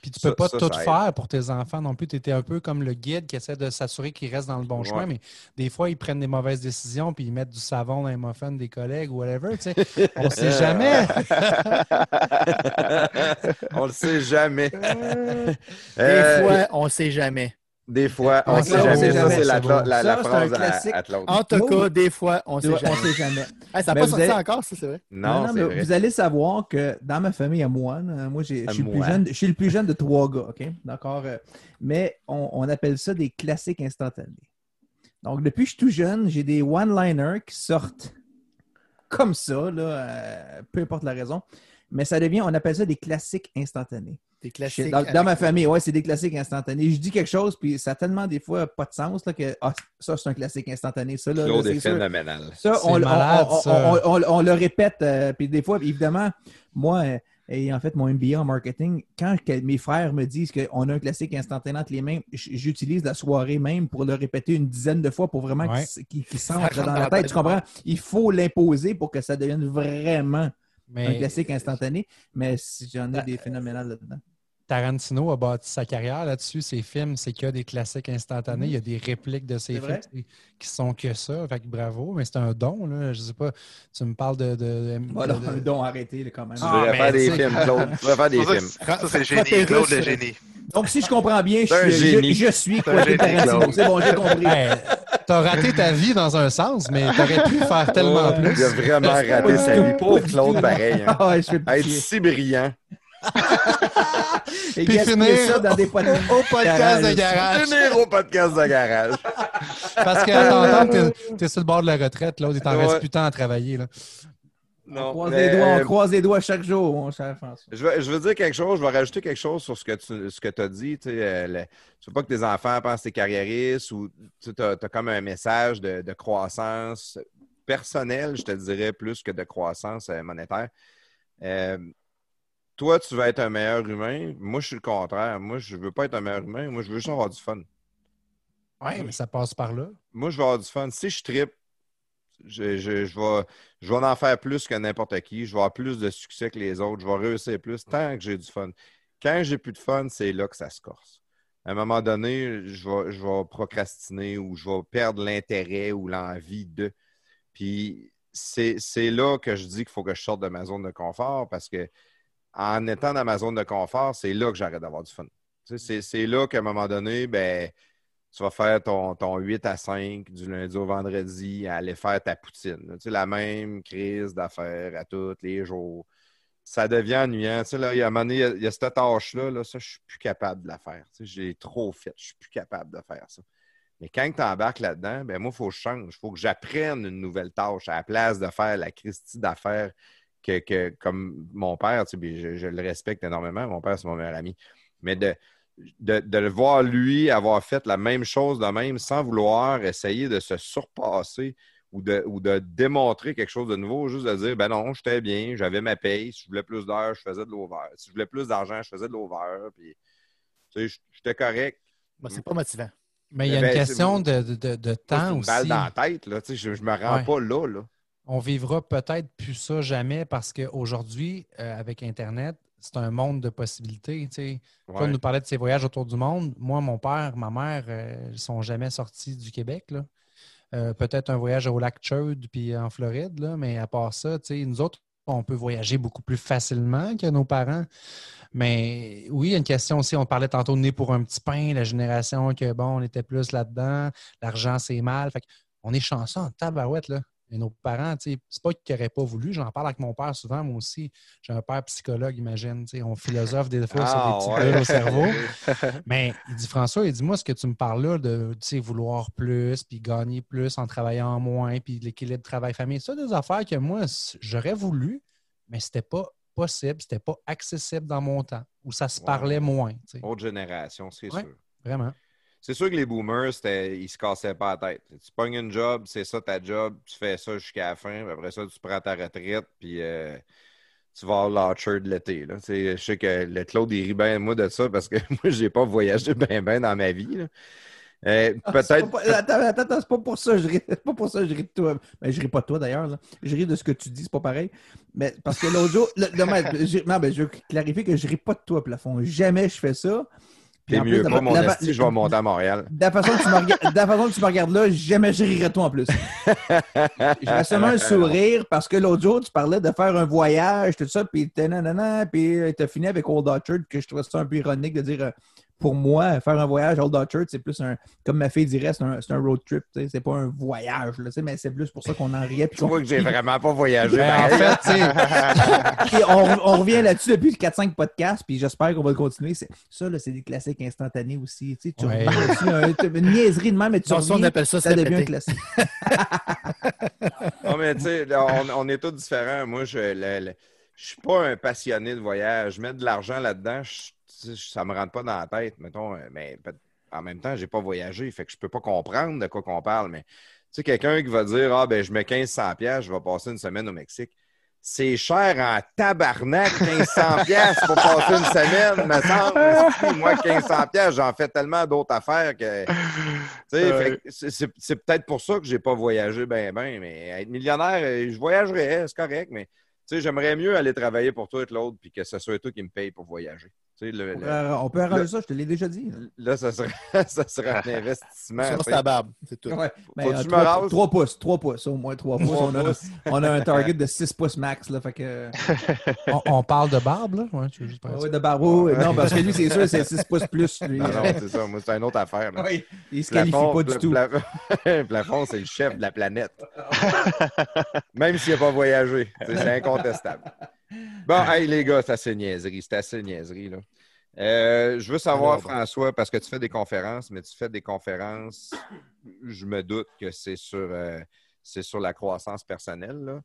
Puis tu Ça- peux pas ça, tout ça faire pour tes enfants non plus. Tu étais un peu comme le guide qui essaie de s'assurer qu'ils restent dans le bon Ouais. chemin, mais des fois, ils prennent des mauvaises décisions puis ils mettent du savon dans les muffins des collègues ou whatever. tu sais. On sait jamais. on le sait jamais. Des Euh, fois, on sait jamais. Des fois, on ne sait jamais. sait Ça, c'est la, phrase à, classique. à Claude. En tout cas, des fois, on sait On jamais. sait jamais. Hey, ça n'a pas sorti encore, ça, c'est vrai. Non, c'est mais vrai. vous allez savoir que dans ma famille à moi, moi, je suis, le plus moi. jeune, je suis le plus jeune de trois gars, OK? D'accord? euh, Mais on, on appelle ça des classiques instantanés. Donc, depuis que je suis tout jeune, j'ai des one-liners qui sortent comme ça, là, euh, peu importe la raison. Mais ça devient, on appelle ça des classiques instantanés. Des Chez- classiques. Dans, dans ma famille, ouais, c'est des classiques instantanés. Je dis quelque chose, puis ça a tellement des fois pas de sens là, que ah, ça, c'est un classique instantané. Ça, là, Claude est phénoménal. Ça, on, on- malade, on- ça. on- on- on le répète. euh, puis des fois, évidemment, moi, euh, ayant fait mon MBA en marketing, quand mes frères me disent qu'on a un classique instantané entre les mains, j'utilise la soirée même pour le répéter une dizaine de fois pour vraiment Ouais. qu'il s'entre dans la tête. Tu comprends? Il faut l'imposer pour que ça devienne vraiment un Mais classique instantané. Mais si j'en ai des phénoménales là-dedans. Tarantino a bâti sa carrière là-dessus. Ses films, c'est qu'il y a des classiques instantanés. Il y a des répliques de ses films vrai? qui- qui sont que ça. Fait que bravo, mais c'est un don. Là. Je sais pas, tu me parles de. de, de- Voilà, de- un don arrêté là, quand même. Tu Ah, devrais faire des films, Claude. Tu devrais faire des Ça, films. c'est- ça, c'est Fra- génie. Claude le génie. Donc, si je comprends bien, je, suis, je, génie. je suis génie, Tarantino. C'est bon, j'ai compris. Hey, T'as raté ta vie dans un sens, mais t'aurais pu faire tellement plus. Il a vraiment raté sa vie. Pauvre Claude, pareil. hein. Ah ouais, je si brillant. Et Puis finir ça dans des podcasts. Au podcast de garage. Venir au podcast de garage. Parce qu'à t'entendre, t'es- t'es sur le bord de la retraite. L'autre, il t'en Ouais. reste plus tant à travailler. Là. On Non, croise mais, les doigts, on euh, croise les doigts chaque jour, mon cher François. Je veux, je veux dire quelque chose, je vais rajouter quelque chose sur ce que tu ce que as dit. Tu ne veux pas que tes enfants pensent que tu es carriériste ou tu as, comme un message de, de croissance personnelle, je te dirais, plus que de croissance euh, monétaire. Euh, toi, tu veux être un meilleur humain. Moi, je suis le contraire. Moi, je ne veux pas être un meilleur humain. Moi, je veux juste avoir du fun. Oui, mais ça passe par là. Moi, je vais avoir du fun. Si je tripe, je, je, je vais, je vais en faire plus que n'importe qui. Je vais avoir plus de succès que les autres. Je vais réussir plus tant que j'ai du fun. Quand j'ai plus de fun, c'est là que ça se corse. À un moment donné, je vais, je vais procrastiner ou je vais perdre l'intérêt ou l'envie de. Puis c'est c'est là que je dis qu'il faut que je sorte de ma zone de confort parce que en étant dans ma zone de confort, c'est là que j'arrête d'avoir du fun. C'est là qu'à un moment donné, ben, tu vas faire ton, ton 8 à 5 du lundi au vendredi à aller faire ta poutine. Tu la même crise d'affaires à tous les jours. Ça devient ennuyant. Tu là, il y a un moment donné, il y a, cette tâche-là, là, ça, je suis plus capable de la faire. J'ai trop fait, je suis plus capable de faire ça. Mais quand tu embarques là-dedans, ben moi, il faut que je change. Il faut que j'apprenne une nouvelle tâche à la place de faire la Christie d'affaires que, que- comme mon père, tu sais, je, je le respecte énormément. Mon père, c'est mon meilleur ami. Mais de, de, de le voir, lui, avoir fait la même chose de même sans vouloir essayer de se surpasser ou de, ou de démontrer quelque chose de nouveau, juste de dire, ben non, j'étais bien, j'avais ma paye, si je voulais plus d'heures, je faisais de l'over. Si je voulais plus d'argent, je faisais de l'over. Puis, tu sais, j'étais correct. Bah, c'est pas motivant. Mais il y a Ben, une c'est- question de, de- de- temps une aussi. balle dans la tête, là. Tu sais, je, je me rends Ouais. pas là, là. On vivra peut-être plus ça jamais parce qu'aujourd'hui, euh, avec Internet, c'est un monde de possibilités. tu Ouais. nous parlait de ses voyages autour du monde. Moi, mon père, ma mère, euh, ils sont jamais sortis du Québec. là. Euh, peut-être un voyage au lac Chaude puis en Floride, là, mais à part ça, tu sais, nous autres, on peut voyager beaucoup plus facilement que nos parents. Mais oui, il y a une question aussi. On parlait tantôt de né pour un petit pain, la génération que, bon, on était plus là-dedans, l'argent, c'est mal. Fait on est chanceux en tabarouette, là. Et nos parents, c'est pas qu'ils n'auraient pas voulu. J'en parle avec mon père souvent, moi aussi. J'ai un père psychologue, imagine. On philosophe des fois sur des Ah, petites ouais. au cerveau. Mais il dit, François, il dit, moi, ce que tu me parles là, de vouloir plus, puis gagner plus en travaillant moins, puis l'équilibre travail-famille, ça, des affaires que moi, j'aurais voulu, mais c'était pas possible, c'était pas accessible dans mon temps, où ça se parlait moins. Autre génération, c'est Ouais. sûr. Vraiment. C'est sûr que les boomers, ils se cassaient pas la tête. Tu pognes une job, c'est ça ta job, tu fais ça jusqu'à la fin, puis après ça, tu prends ta retraite, puis euh, tu vas au Launcher de l'été. Je sais que le Claude, il rit bien de moi de ça parce que moi, j'ai pas voyagé bien ben dans ma vie. là. Euh, Ah, Peut-être. pas- Attends, attends, attends, c'est pas pour ça. Je ris, c'est pas pour ça que je ris de toi. Mais je ris pas de toi d'ailleurs. Je ris de ce que tu dis, c'est pas pareil. Mais parce que l'autre jour, le- non, mais, je, non, mais je veux clarifier que je ris pas de toi, plafond. Jamais je fais ça. T'es mieux pas, mon esti, je vais monter à Montréal. De la façon que tu me regardes, de la façon que tu me regardes là, jamais je rirais de toi en plus. J'avais seulement un sourire parce que l'autre jour, tu parlais de faire un voyage, tout ça, puis t'es nanana, puis tu as fini avec Old Orchard, que je trouvais ça un peu ironique de dire, euh, pour moi, faire un voyage à Old Orchard, c'est plus un, comme ma fille dirait, c'est un, c'est un road trip, tu sais, c'est pas un voyage, là, tu sais, mais c'est plus pour ça qu'on en riait. Tu vois que j'ai vraiment pas voyagé. Ben, en fait, tu sais, Puis on, on revient là-dessus depuis 4-5 podcasts, puis j'espère qu'on va le continuer. C'est- Ça, là, c'est des classiques instantanés aussi. Tu, sais, tu Ouais. reviens dessus, un- t'as une niaiserie de même, mais tu Non, ça, on reviens, appelle ça ça devient un classique. Non, mais tu sais, là, on, on est tous différents. Moi, je le- le- je suis pas un passionné de voyage. Mettre de l'argent là-dedans, je- ça me rentre pas dans la tête, mettons. euh, Mais en même temps, j'ai pas voyagé, fait que je peux pas comprendre de quoi qu'on parle. Mais tu sais, quelqu'un qui va dire Ah, ben, je mets 1500 pièces, je vais passer une semaine au Mexique. C'est cher en tabarnak, 1500 pièces pour passer une semaine, me semble. Moi, 1500 pièces, j'en fais tellement d'autres affaires que... C'est- peut-être pour ça que j'ai pas voyagé ben ben, mais être millionnaire, euh, je voyagerais, c'est correct, mais sais, j'aimerais mieux aller travailler pour toi et l'autre puis que ce soit toi qui me paye pour voyager. Tu sais, le- On le- peut, on peut arranger ça, je te l'ai déjà dit. là, ça serait, ça serait un investissement. Ça, tu c'est sais. la barbe. C'est tout. Ouais, mais, Faut que euh, tu me trois- rases. trois pouces, 3 pouces, au moins 3 pouces. Trois On a, pouces. on a un target de 6 pouces max. Là, fait que, on, on parle de barbe, là? Ouais, tu veux juste parler de de barreau. Non, parce que lui, c'est sûr, c'est 6 pouces plus. Lui. Non, non, c'est ça. Moi, c'est une autre affaire. là. Oui, il se qualifie Plafond, pas du tout. pla- Plafond, c'est le chef de la planète. Même s'il n'a pas voyagé. C'est incontestable. Bon, hey, les gars, c'est assez niaiserie. C'est assez niaiserie. Là. Euh, je veux savoir, Alors. François, parce que tu fais des conférences, mais tu fais des conférences, je me doute que c'est sur, euh, c'est sur la croissance personnelle. là.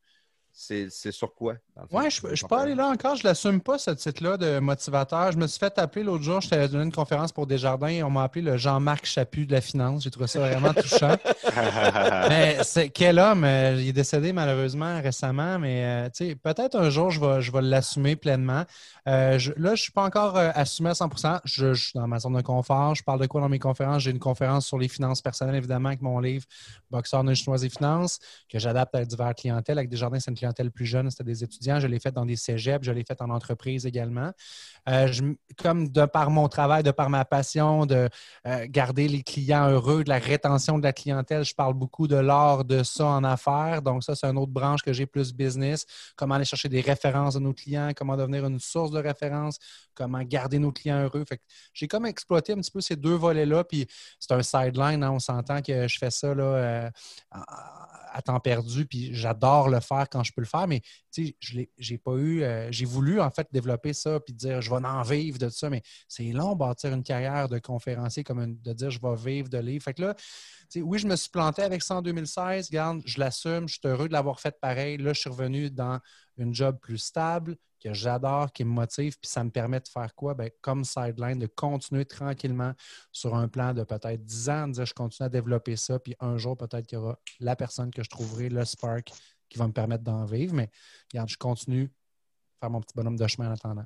C'est sur quoi? Ouais, je ne suis pas allé là encore. Je l'assume pas, ce titre-là de motivateur. Je me suis fait appeler l'autre jour. Je t'avais donné une conférence pour Desjardins et on m'a appelé le Jean-Marc Chaput de la finance. J'ai trouvé ça vraiment touchant. mais c'est quel homme? euh, il est décédé malheureusement récemment, mais euh, tu sais, peut-être un jour, je vais, je vais l'assumer pleinement. Euh, je- là, je ne suis pas encore euh, assumé à 100 je, je suis dans ma zone de confort. Je parle de quoi dans mes conférences? J'ai une conférence sur les finances personnelles, évidemment, avec mon livre Boxeur de chinoise et finances, que j'adapte à divers clientèles. Avec Desjardins, c'est une clientèle plus jeune, c'était des étudiants. Je l'ai fait dans des cégeps, je l'ai fait en entreprise également. Euh, comme de par mon travail, de par ma passion de euh, garder les clients heureux, de la rétention de la clientèle, je parle beaucoup de l'art de ça en affaires. Donc, ça, c'est une autre branche que j'ai plus business. Comment aller chercher des références de nos clients, comment devenir une source de référence, comment garder nos clients heureux. Fait j'ai comme exploité un petit peu ces deux volets-là. Puis c'est un sideline, hein, on s'entend que je fais ça là, euh, à temps perdu, puis j'adore le faire quand je peux le faire, mais j'ai pas eu, euh, j'ai voulu en fait développer ça, puis dire je vais en vivre de ça, mais c'est long bâtir une carrière de conférencier, comme de dire je vais vivre de livres. Fait que là, oui, je me suis planté avec ça en 2016, garde, je l'assume, je suis heureux de l'avoir fait pareil. Là, je suis revenu dans une job plus stable, que j'adore, qui me motive, puis ça me permet de faire quoi? Ben, comme sideline, de continuer tranquillement sur un plan de peut-être 10 ans, de dire je continue à développer ça, puis un jour, peut-être qu'il y aura la personne que je trouverai, le spark, qui va me permettre d'en vivre. Mais regarde, je continue à faire mon petit bonhomme de chemin en attendant.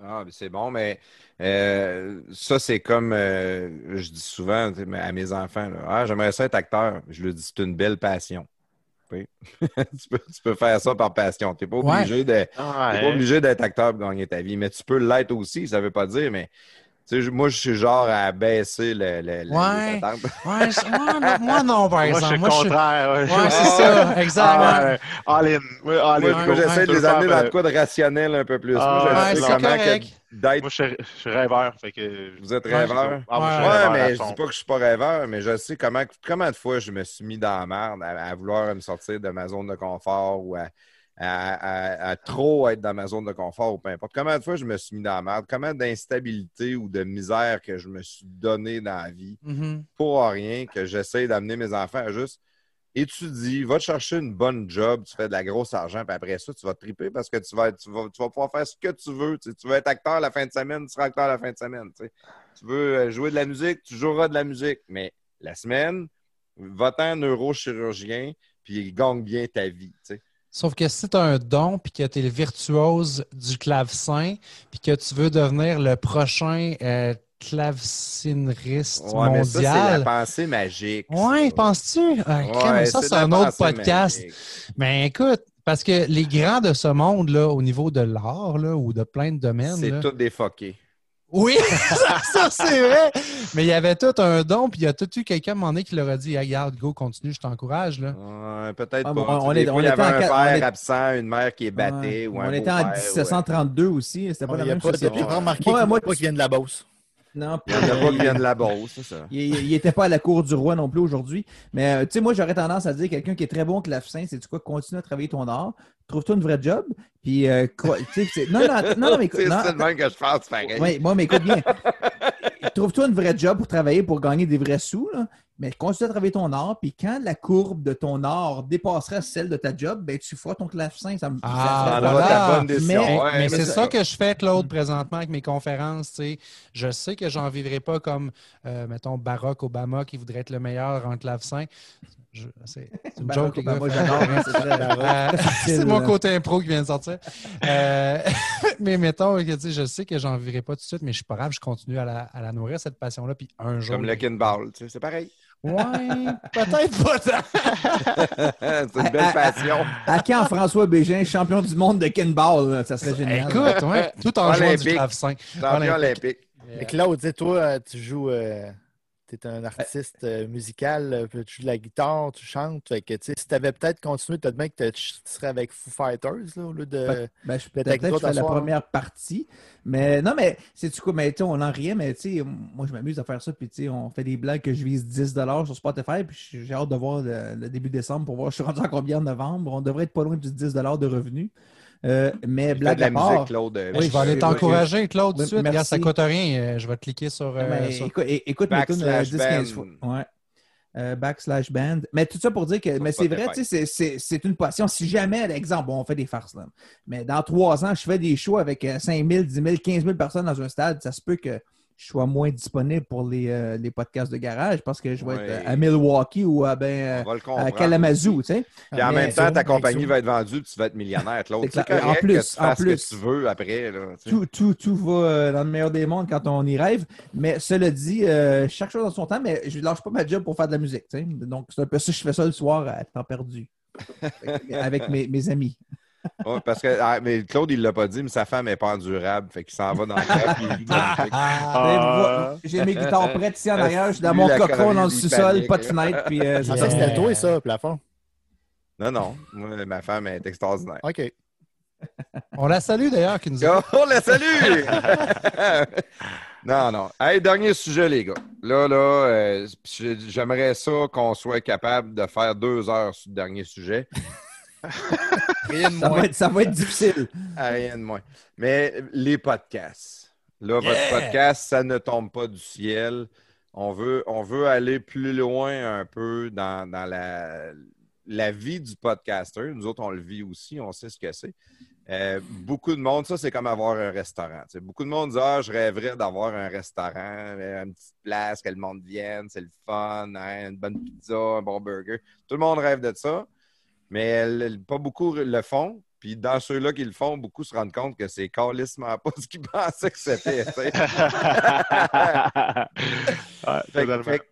Ah, c'est bon, mais euh, ça, c'est comme euh, je dis souvent à mes enfants, là, ah, j'aimerais ça être acteur. Je leur dis, c'est une belle passion. Oui. tu, peux, tu peux faire ça par passion. Tu n'es pas Ouais. obligé de- t'es Ah, pas obligé d'être acteur pour gagner ta vie, mais tu peux l'être aussi, ça ne veut pas dire, mais tu sais, je- moi, je suis genre à baisser le, le- le- Ouais. les attentes. Ouais, je- moi, non, moi, non, par Moi, je exemple. suis le Moi, je suis- contraire. ouais. Ouais, c'est ça, exact. Ah. All in. All ouais, j'essaie ouais, de les amener dans le quoi de rationnel un peu plus. Ah, moi, je ouais, sais c'est comment correct. que d'être. Moi, je suis, je suis rêveur. Fait que... Vous êtes rêveur? Ah, moi, je suis Ouais, Ouais, rêveur mais je dis pas que je suis pas rêveur, mais je sais comment, comment de fois je me suis mis dans la merde à, à vouloir me sortir de ma zone de confort ou à, à- à- à trop être dans ma zone de confort ou peu importe. Comment de fois je me suis mis dans la merde? Comment d'instabilité ou de misère que je me suis donné dans la vie Mhm. pour rien que j'essaie d'amener mes enfants à juste étudie, va te chercher une bonne job, tu fais de la grosse argent, puis après ça, tu vas te triper parce que tu vas, tu vas, tu vas pouvoir faire ce que tu veux. Tu, sais. Tu veux être acteur la fin de semaine, tu seras acteur la fin de semaine. tu sais. Tu veux euh, jouer de la musique, tu joueras de la musique. Mais la semaine, va-t'en neurochirurgien, puis gagne bien ta vie. tu sais. Sauf que si tu as un don, puis que tu es le virtuose du clavecin, puis que tu veux devenir le prochain euh, claveciniste Ouais, ça, c'est la mondial. pensée magique. Ça. penses-tu? Ah, Ouais, ça, c'est un autre podcast. magique. Mais écoute, parce que les grands de ce monde, là, au niveau de l'art ou de plein de domaines, C'est tout défoqué. Oui, ça, ça, c'est vrai. Mais il y avait tout un don, puis il y a tout eu quelqu'un à un moment donné qui leur a dit Hey, Regarde, go, continue, je t'encourage. Là. Ouais, Peut-être Ah, pas. on est- on fois, il y était avait en un quatre- on père est- absent, une mère qui est battée. ou un on était en beau-père, 1732 aussi. C'était pas la même pas de société. j'ai pas remarqué Ouais, moi, pas qui viennent de la Beauce. Non, Il y en a pas qui viennent de la Beauce, c'est ça. Il n'était pas à la cour du roi non plus aujourd'hui. Mais euh, tu sais, moi, j'aurais tendance à dire quelqu'un qui est très bon clavecin, c'est du quoi, continue à travailler ton art, trouve-toi une vraie job, puis euh, non, non, non, non, mais écoute, C'est non, c'est le même que je pense, pareil. oui, moi, mais écoute bien. Trouve-toi une vraie job pour travailler, pour gagner des vrais sous, là. Mais continue à travailler ton art, puis quand la courbe de ton art dépassera celle de ta job, ben, tu feras ton clavecin. Ça me Ah, Ça voilà. ta bonne décision. Mais- Ouais, mais c'est ça. ça que je fais, Claude, présentement avec mes conférences. Je sais que j'en vivrai pas comme, euh, mettons, Barack Obama qui voudrait être le meilleur en clavecin. C'est une Barack joke. Obama, j'adore, hein, c'est Euh, mon côté impro qui vient de sortir. Euh, mais mettons, je sais que j'en vivrai pas tout de suite, mais je suis pas grave, je continue à la, à la nourrir, cette passion-là. Puis un jour. Comme le kinball, c'est pareil. Ouais, peut-être pas tant. c'est une belle passion. À quand François Bégin, champion du monde de kinball? là? Ça serait génial. Écoute, ouais, tout en jouant du Olympique. clavecin. Champion olympique. Et Claude, tu sais, toi, euh, tu es un artiste euh, musical, euh, tu joues de la guitare, tu chantes. Fait que, si tu avais peut-être continué, peut-être bien que tu serais avec Foo Fighters là, au lieu de. Ben, je- Peut-être que je fais la première partie. Mais non, mais c'est du coup, mais on en riait, mais tu sais, moi je m'amuse à faire ça, puis tu sais, on fait des blagues que je vise 10 sur Spotify, puis j'ai hâte de voir le, le début décembre pour voir je suis rendu à combien en novembre. On devrait être pas loin du 10 de revenus. Euh, mais blague de la à part. musique, Claude. Oui, je vais aller je- t'encourager, Claude, tout de suite. merci. Regarde, ça coûte rien. Euh, Je vais cliquer sur. euh, Mais sur- écoute, écoute mes tunes, euh, Backslash 10-15 fois. band. Ouais. Euh, backslash band. Mais tout ça pour dire que mais c'est vrai, Spotify. tu sais, c'est- c'est c'est une passion. Si jamais, exemple, bon, on fait des farces, là, mais dans trois ans, je fais des shows avec euh, 5 000, 10 000, 15 000 personnes dans un stade, ça se peut que je sois moins disponible pour les, euh, les podcasts de garage parce que je vais être à Milwaukee ou à, ben, à Kalamazoo, tu sais. Puis en Mais- même temps, ta Zoom, compagnie va être vendue tu vas être millionnaire. C'est correct En plus, que tu en plus. ce que tu veux après. Là, tu sais. Tout, tout, tout va euh, dans le meilleur des mondes quand on y rêve. Mais cela dit, euh, chaque chose dans son temps, mais je ne lâche pas ma job pour faire de la musique. tu sais. Donc, c'est un peu ça, je fais ça le soir à temps perdu avec mes, mes amis. Ouais, parce que ah, mais Claude, il l'a pas dit, mais sa femme est pas endurable. Fait qu'il s'en va dans le musique. Ah, Vous- J'ai mes guitares prêtes ici en arrière. Je suis dans mon cocon dans le sous-sol, pas de fenêtre. Puis, euh, Je pensais c'est- que c'était toi, ça, plafond? Non, non. Moi, ma femme est extraordinaire. OK. On la salue d'ailleurs, qui nous a. Oh, la salut! non, non. Hey, dernier sujet, les gars. Là, là, euh, j'ai- j'aimerais ça qu'on soit capable de faire deux heures sur le dernier sujet. Rien de ça, moins. va être, ça va être difficile. Ah, Rien de moins. Mais les podcasts. Là, votre podcast, ça ne tombe pas du ciel. On veut, on veut aller plus loin un peu dans, dans la, la vie du podcaster. Nous autres, on le vit aussi, on sait ce que c'est. Euh, beaucoup de monde, ça, c'est comme avoir un restaurant. Beaucoup de monde dit Ah, je rêverais d'avoir un restaurant, euh, une petite place, que le monde vienne, c'est le fun, hein, une bonne pizza, un bon burger. Tout le monde rêve de ça, mais pas beaucoup le font. Puis dans ceux-là qui le font, beaucoup se rendent compte que c'est calissement pas ce qu'ils pensaient que c'était. Ouais, Fait totalement. fait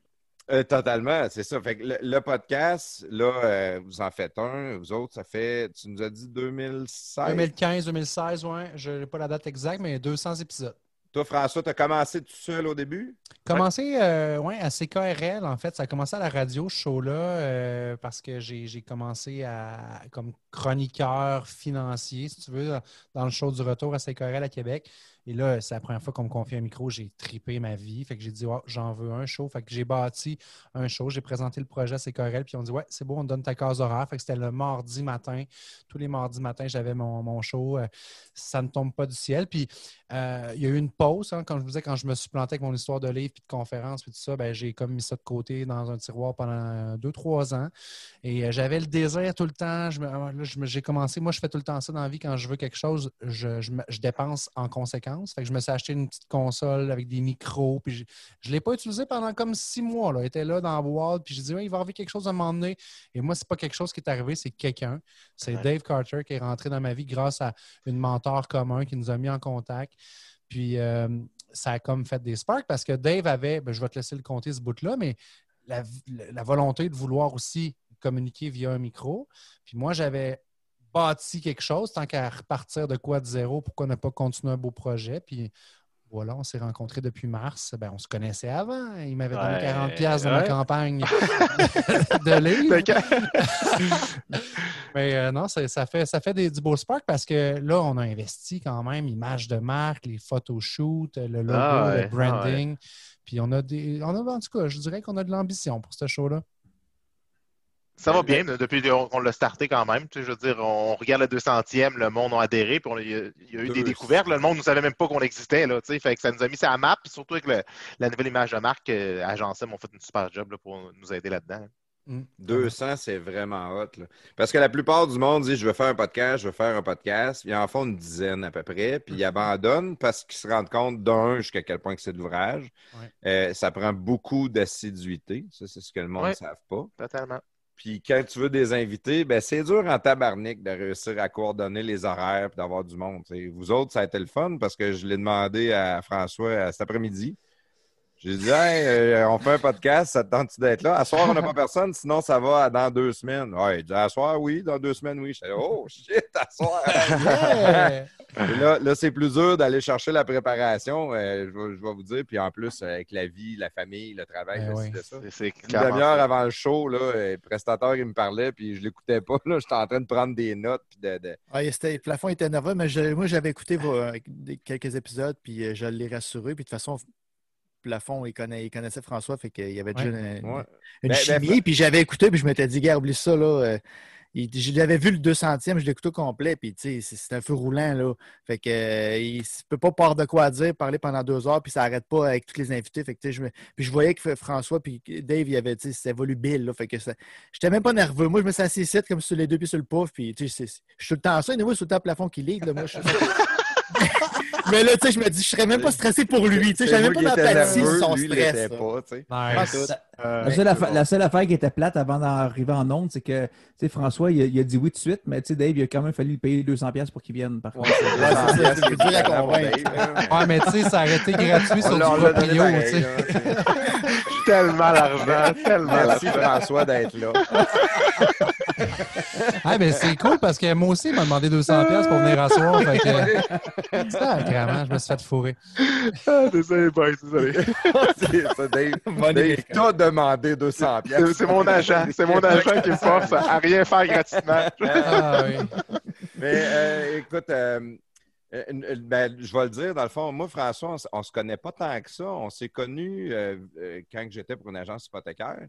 euh, totalement, c'est ça. Fait que le, le podcast, là, euh, vous en faites un, vous autres, ça fait, tu nous as dit 2016. 2015, 2016, ouais. Je n'ai pas la date exacte, mais 200 épisodes. Toi, François, tu as commencé tout seul au début? Commencé euh, à CKRL, en fait. Ça a commencé à la radio, ce show-là, euh, parce que j'ai commencé comme chroniqueur financier, si tu veux, dans le show du retour à CKRL à Québec. Et là, c'est la première fois qu'on me confie un micro. J'ai tripé ma vie. Fait que j'ai dit, j'en veux un show. Fait que j'ai bâti un show. J'ai présenté le projet à CKRL. Puis on dit, ouais, c'est beau, on donne ta case horaire. Fait que c'était le mardi matin. Tous les mardis matins, j'avais mon, show. Euh, ça ne tombe pas du ciel. Puis euh, il y a eu une pause, hein, comme je vous disais, quand je me suis planté avec mon histoire de livre, puis de conférence, puis tout ça, ben, j'ai comme mis ça de côté dans un tiroir pendant deux, trois ans. Et euh, j'avais le désir tout le temps. Me- j'ai commencé, moi, je fais tout le temps ça dans la vie. Quand je veux quelque chose, je, je dépense en conséquence. Fait que je me suis acheté une petite console avec des micros, puis je ne l'ai pas utilisé pendant comme six mois. Là. Il était là dans la boîte, puis je dis, Ouais, il va arriver quelque chose à un moment donné. Et moi, c'est pas quelque chose qui est arrivé, c'est quelqu'un. C'est Dave Carter qui est rentré dans ma vie grâce à une mentor commun qui nous a mis en contact. Puis, euh, ça a comme fait des sparks parce que Dave avait, ben, je vais te laisser le compter ce bout-là, mais la, la volonté de vouloir aussi communiquer via un micro. Puis moi, j'avais bâti quelque chose, tant qu'à repartir de quoi de zéro, pourquoi ne pas continuer un beau projet? Puis voilà, on s'est rencontrés depuis mars. Ben, on se connaissait avant. Il m'avait donné Ouais, 40 pièces dans ma ouais. campagne de livres. Mais euh, non, ça, ça fait, ça fait des, du beau spark parce que là, on a investi quand même, images de marque, les photoshoots, le logo, Ah ouais, le branding. Puis on a des. On a, en tout cas, je dirais qu'on a de l'ambition pour ce show-là. Ça va bien, depuis qu'on l'a starté quand même. Tu sais, je veux dire, on regarde le 200e, le monde a adhéré, puis on- il y a, il y a eu des découvertes. là, le monde ne savait même pas qu'on existait. Là, tu sais, fait que ça nous a mis ça à map, puis surtout avec le- la nouvelle image de marque, euh, Agencem ont fait une super job là, pour nous aider là-dedans. Mm. 200, c'est vraiment hot. là. Parce que la plupart du monde dit Je veux faire un podcast, je veux faire un podcast. Ils en font une dizaine à peu près, puis ils abandonnent parce qu'ils se rendent compte, d'un, jusqu'à quel point que c'est de l'ouvrage. Ouais. Euh, ça prend beaucoup d'assiduité. Ça, c'est ce que le monde ne Ouais. savent pas. Totalement. Puis quand tu veux des invités, ben c'est dur en tabarnak de réussir à coordonner les horaires et d'avoir du monde. t'sais. Vous autres, ça a été le fun parce que je l'ai demandé à François cet après-midi. J'ai dit Hey, euh, on fait un podcast, ça te tente d'être là? À soir, on n'a pas personne, sinon ça va dans deux semaines. Ouais, il dit à soir, oui, dans deux semaines, oui. Je Oh shit, à soir! Yeah! Là, là c'est plus dur d'aller chercher la préparation, euh, je, vais, je vais vous dire. Puis en plus, euh, avec la vie, la famille, le travail, Ben je oui. ça. C'est- Une clairement demi-heure avant le show, là, le prestataire, il me parlait, puis je l'écoutais pas. Là, j'étais en train de prendre des notes. Puis de, de- Ah, le plafond était nerveux, mais je- moi, j'avais écouté vos- euh, quelques épisodes, puis je l'ai rassuré. Puis de toute façon, plafond, il, connaît, il connaissait François, fait qu'il y avait déjà Ouais. une, Ouais. une Ben, chimie. ben, puis j'avais écouté, puis je m'étais dit, gars, oublie ça, là. euh, il- je l'avais vu le 200e, je écouté au complet, puis tu sais, c'est un feu roulant, là. Fait que euh, il ne peut pas par de quoi dire, parler pendant deux heures, puis ça n'arrête pas avec tous les invités. Fait que tu sais, je me- Puis je voyais que François puis Dave, il avait, tu sais, c'était volubile, là. Fait que j'étais même pas nerveux. Moi, je me suis assis ici, comme sur les deux pieds sur le pouf, puis tu sais, je suis tout le temps ça. Et moi, c'est tout le temps plafond qui lead, là. Moi, je Mais là, tu sais, je me dis, je serais même pas stressé pour lui. Tu sais, j'avais même pas d'empathie sur son lui, stress. pas. Nice. Euh, La seule, affaire, la seule affaire qui était plate avant d'arriver en onde, c'est que tu sais, François, il a, il a dit oui tout de suite, mais tu sais, Dave, il a quand même fallu lui payer 200$ piastres pour qu'il vienne. Par contre. Ouais, c'est dur à convaincre. Ouais, mais tu sais, ça aurait été gratuit sur donné proprio, tu sais. là. Tellement l'argent, tellement Merci l'argent. François d'être là. Ah, ben c'est cool parce que moi aussi, il m'a demandé 200$ piastres pour venir asseoir. Fait que, sacrément, je me suis fait fourrer. Ah, Désolé, boy, désolé. C'est ça, Dave. Dave t'a demandé 200 C'est c'est mon agent. C'est mon agent qui me force à rien faire gratuitement. Ah, oui. Mais euh, écoute, euh, ben, je vais le dire, dans le fond, moi, François, on, on se connaît pas tant que ça. On s'est connus euh, euh, quand j'étais pour une agence hypothécaire.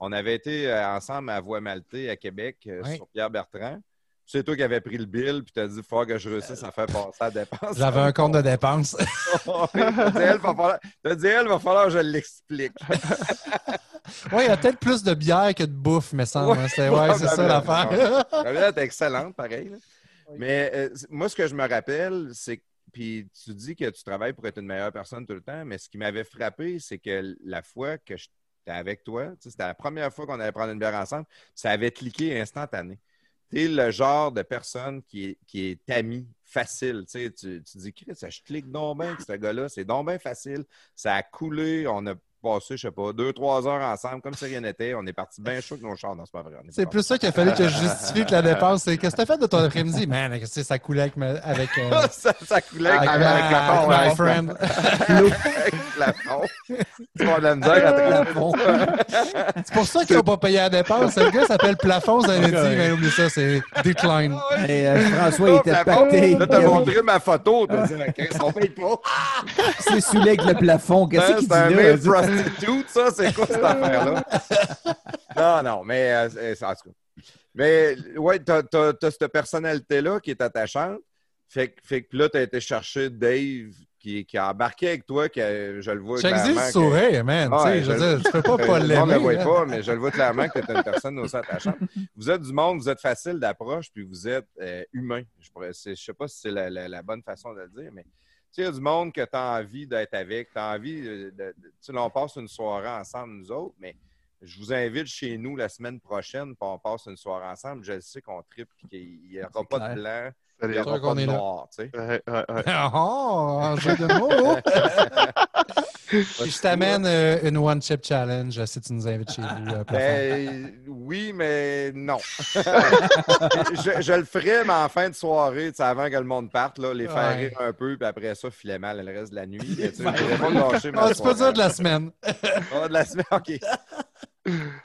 On avait été euh, ensemble à Voie Maltais à Québec euh, Ouais. sur Pierre Bertrand. C'est toi qui avais pris le bill puis tu as dit il faut que je réussisse à faire passer la dépense. J'avais un compte de dépenses. T'as dit, elle, va falloir, t'as dit, elle, va falloir que je l'explique. Oui, il y a peut-être plus de bière que de bouffe, mais semble. hein. C'est ouais, c'est ça l'affaire. La est excellente, pareil. là. Mais euh, moi, ce que je me rappelle, c'est que, puis tu dis que tu travailles pour être une meilleure personne tout le temps, mais ce qui m'avait frappé, c'est que la fois que j'étais avec toi, c'était la première fois qu'on allait prendre une bière ensemble, ça avait cliqué instantané. Tu es le genre de personne qui est, qui est ami, facile. Tu, tu, dis, Chris, je clique donc bien avec ce gars-là, c'est donc bien facile. Ça a coulé, on a passé, je sais pas, deux, trois heures ensemble, comme si rien n'était. On est parti bien chaud avec nos chars. Non, c'est pas vrai. C'est plus ça qu'il a fallu que je justifie que la dépense. C'est qu'est-ce que t'as fait de ton après-midi? Man, que ça coulait avec, ma- avec, euh, ça, ça coulait avec, avec, ma- avec la my ouais. friend. avec plafond. Tu vas de la misère à Plafond. C'est pour ça qu'ils n'ont pas payé la dépense. Le gars s'appelle Plafond, ça avait dit, mais oublie ça, c'est Decline. Et, euh, François, il était pacté. Là, t'as montré ma photo. T'as dit, on paye pas. C'est avec le plafond. Qu'est-ce Hein, qu'il dit C'est là? Prostitute, ça. C'est quoi cette affaire-là? non, non, mais euh, c'est- c'est- en tout cas. Mais ouais, t'as as, cette personnalité-là qui est attachante. Fait, que- fait que là, t'as été chercher Dave qui, qui a embarqué avec toi, que euh, je le vois J'existe clairement que- sourire, man. Ah, tu sais, ouais, je veux je- dire, tu peux pas pas Euh, le monde ne le l'aimer. voit pas, mais je le vois clairement que tu es une personne aussi attachante. Vous êtes du monde, vous êtes facile d'approche, puis vous êtes euh, humain. Je ne sais pas si c'est la, la- la bonne façon de le dire, mais sais, il y a du monde que tu as envie d'être avec, tu as envie de. de- tu sais, là, on passe une soirée ensemble, nous autres, mais je vous invite chez nous la semaine prochaine, puis on passe une soirée ensemble. Je sais qu'on tripe, qu'il n'y aura pas clair. de blanc, Sûr pas qu'on est là. noir. Ouais, ouais, ouais. Oh, un jeu de mots! Puis je t'amène euh, une One Chip Challenge euh, si tu nous invites chez vous. euh. Ben, oui, mais non. je, je le ferai, mais en fin de soirée, avant que le monde parte, là, les faire Ouais. rire un peu, puis après ça, filer mal le reste de la nuit. Tu pas lâcher ma Ah, peux soirée. dire de la semaine. Ah, de la semaine, OK.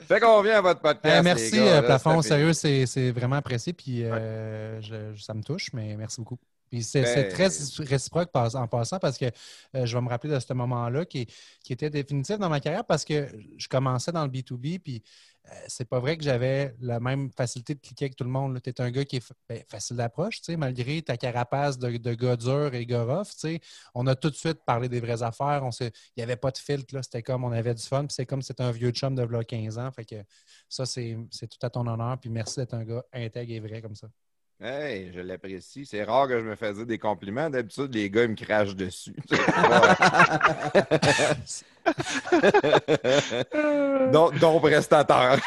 Fait qu'on revient à votre podcast. Eh, merci, les gars, euh, là, Plafond. Sérieux, c'est vraiment apprécié. Puis euh, je- ça me touche, mais merci beaucoup. Puis c'est Ben- très réciproque en passant parce que euh, je vais me rappeler de ce moment-là qui, qui était définitif dans ma carrière parce que je commençais dans le B2B. Puis c'est pas vrai que j'avais la même facilité de cliquer avec tout le monde. Tu es un gars qui est ben, facile d'approche, malgré ta carapace de, gars dur et gars rough. On a tout de suite parlé des vraies affaires. Il n'y avait pas de filtre. C'était comme on avait du fun. C'est comme c'était un vieux chum de v'là 15 ans. Ça, c'est c'est tout à ton honneur. Puis merci d'être un gars intègre et vrai comme ça. Hey, je l'apprécie. C'est rare que je me fasse dire des compliments. D'habitude, les gars, ils me crachent dessus. donc, donc, prestateur.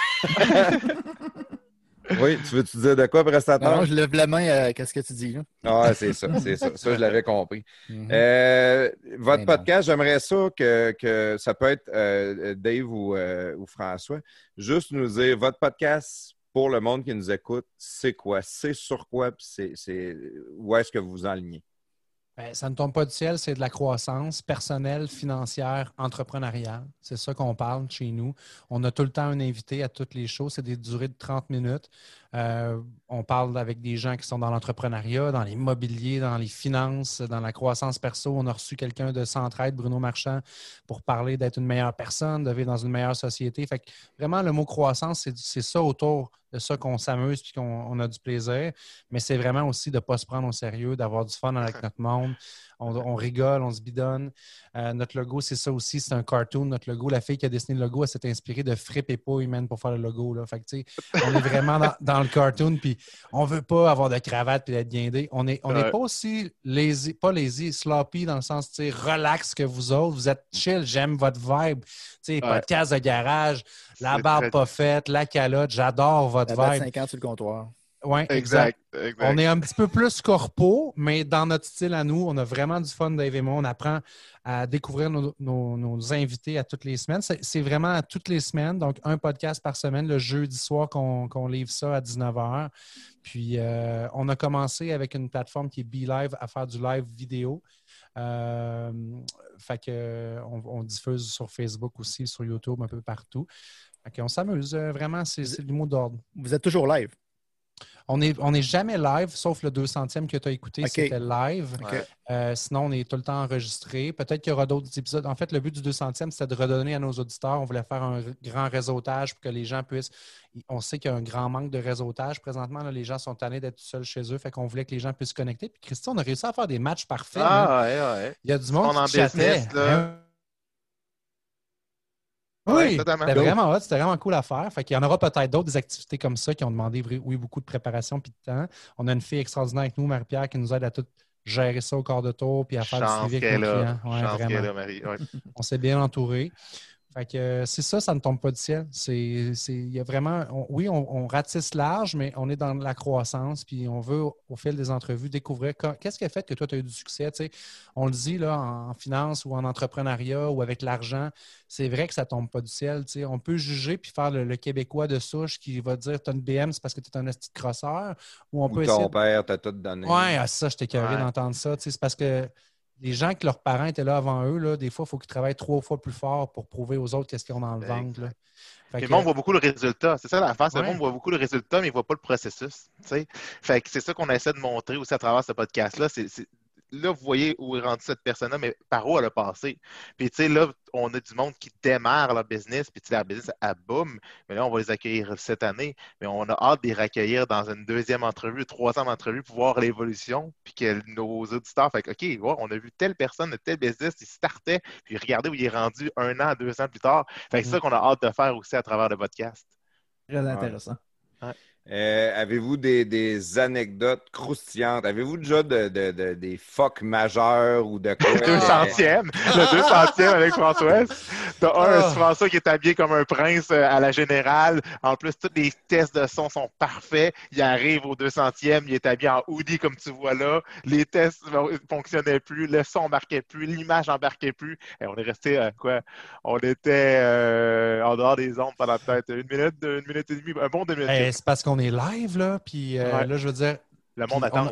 oui, tu veux-tu dire de quoi, Non, prestateur? non, je lève la main à qu'est-ce que tu dis. Là. Ah, c'est ça, c'est ça. Ça, je l'avais compris. Mhm. Euh, votre Ben podcast, j'aimerais ça que, que ça peut être euh, Dave ou, euh, ou François. Juste nous dire, votre podcast, pour le monde qui nous écoute, c'est quoi? C'est sur quoi? C'est, où est-ce que vous vous enlignez? Ben, ça ne tombe pas du ciel, c'est de la croissance personnelle, financière, entrepreneuriale. C'est ça qu'on parle chez nous. On a tout le temps un invité à toutes les shows. C'est des durées de 30 minutes. Euh, on parle avec des gens qui sont dans l'entrepreneuriat, dans l'immobilier, dans les finances, dans la croissance perso. On a reçu quelqu'un de Centraide, Bruno Marchand, pour parler d'être une meilleure personne, de vivre dans une meilleure société. Fait que vraiment, le mot croissance, c'est ça autour de ça qu'on s'amuse puis qu'on on a du plaisir. Mais c'est vraiment aussi de ne pas se prendre au sérieux, d'avoir du fun avec notre monde. On, on rigole, on se bidonne. Euh, notre logo, c'est ça aussi, c'est un cartoon. Notre logo, la fille qui a dessiné le logo, elle s'est inspirée de Fripp et pas humaine pour faire le logo. Là. Fait que, on est vraiment dans, dans le cartoon, puis on veut pas avoir de cravate puis d'être guindé. On n'est on n'est Ouais. pas aussi lazy, pas lazy, sloppy dans le sens, tu sais, relax que vous autres. Vous êtes chill, j'aime votre vibe. Tu sais, Ouais. podcast de garage, la barbe très- pas faite, la calotte, j'adore votre La vibe. 50 sur le comptoir. Ouais, Exact. exact. on est un petit peu plus corpo, mais dans notre style à nous, on a vraiment du fun, Dave et moi. On apprend à découvrir nos, nos- nos invités à toutes les semaines. C'est c'est vraiment à toutes les semaines, donc un podcast par semaine, le jeudi soir qu'on qu'on livre ça à 19h. Puis euh, on a commencé avec une plateforme qui est BeLive à faire du live vidéo. Euh, fait que on, on diffuse sur Facebook aussi, sur YouTube, un peu partout. Fait qu'on s'amuse. euh, Vraiment, c'est c'est du mot d'ordre. Vous êtes toujours live? On n'est on est jamais live, sauf le 200e que tu as écouté, c'était live. Euh, sinon, on est tout le temps enregistré. Peut-être qu'il y aura d'autres épisodes. En fait, le but du 200e, c'était de redonner à nos auditeurs. On voulait faire un grand réseautage pour que les gens puissent. On sait qu'il y a un grand manque de réseautage présentement. là. les gens sont tannés d'être seuls chez eux. Fait qu'on voulait que les gens puissent se connecter. Puis, Christian, on a réussi à faire des matchs parfaits. Ah, ouais, ouais. Il y a du monde On en qui business, là. Oui, c'était vraiment hot, c'était vraiment cool à faire. Fait qu'il y en aura peut-être d'autres des activités comme ça qui ont demandé oui, beaucoup de préparation puis de temps. On a une fille extraordinaire avec nous, Marie-Pierre, qui nous aide à tout gérer ça au corps de tour puis à faire du Chance suivi avec nos là. clients. Ouais, Chance là, Marie. Ouais. On s'est bien entouré. Fait que euh, c'est ça, ça ne tombe pas du ciel. C'est, il y a vraiment, on- oui, on, on ratisse large, mais on est dans la croissance, puis on veut, au, fil des entrevues, découvrir qu'est-ce qui a fait que toi, tu as eu du succès. tu sais. On le dit là, en finance ou en entrepreneuriat ou avec l'argent, c'est vrai que ça ne tombe pas du ciel. tu sais. On peut juger puis faire le, le Québécois de souche qui va dire tu as une BM, c'est parce que tu es un petit crosseur. Ou on Ou peut essayer ton de- père t'a tout donné. Ouais, ah, ça, j'étais curieux Ouais. d'entendre ça. C'est parce que les gens que leurs parents étaient là avant eux, là, des fois, il faut qu'ils travaillent trois fois plus fort pour prouver aux autres qu'est-ce qu'ils ont dans le ventre. là. Fait Puis que- le monde voit beaucoup le résultat. C'est ça l'affaire. Ouais. Le monde voit beaucoup le résultat, mais il ne voit pas le processus. Fait que c'est ça qu'on essaie de montrer aussi à travers ce podcast-là. C'est- Là, vous voyez où est rendue cette personne-là, mais par où elle a passé. Puis, tu sais, là, on a du monde qui démarre leur business, puis, tu sais, leur business, elle boum. Mais là, on va les accueillir cette année. Mais on a hâte de les accueillir dans une deuxième entrevue, troisième entrevue pour voir l'évolution, puis que nos auditeurs, fait que, OK, ouais, on a vu telle personne de tel business, il startait, puis regardez où il est rendu un an, deux ans plus tard. Fait que c'est ça qu'on a hâte de faire aussi à travers le podcast. Très intéressant. Ouais. Euh, Avez-vous des, des anecdotes croustillantes? Avez-vous déjà de, de- de- des fuck majeurs ou de quoi? Le 200e, le 200e avec François. T'as un, Ah. François qui est habillé comme un prince euh, à la générale. En plus, tous les tests de son sont parfaits. Il arrive au 200e, il est habillé en hoodie comme tu vois là. Les tests ne fonctionnaient plus, le son embarquait plus, l'image embarquait plus. Et on est resté, euh, quoi? On était euh, en dehors des ondes pendant peut-être une minute, une minute et demie, un bon deux minutes. Eh, c'est parce qu'on est live, là. Puis euh, Ouais. là, je veux dire, le monde attend.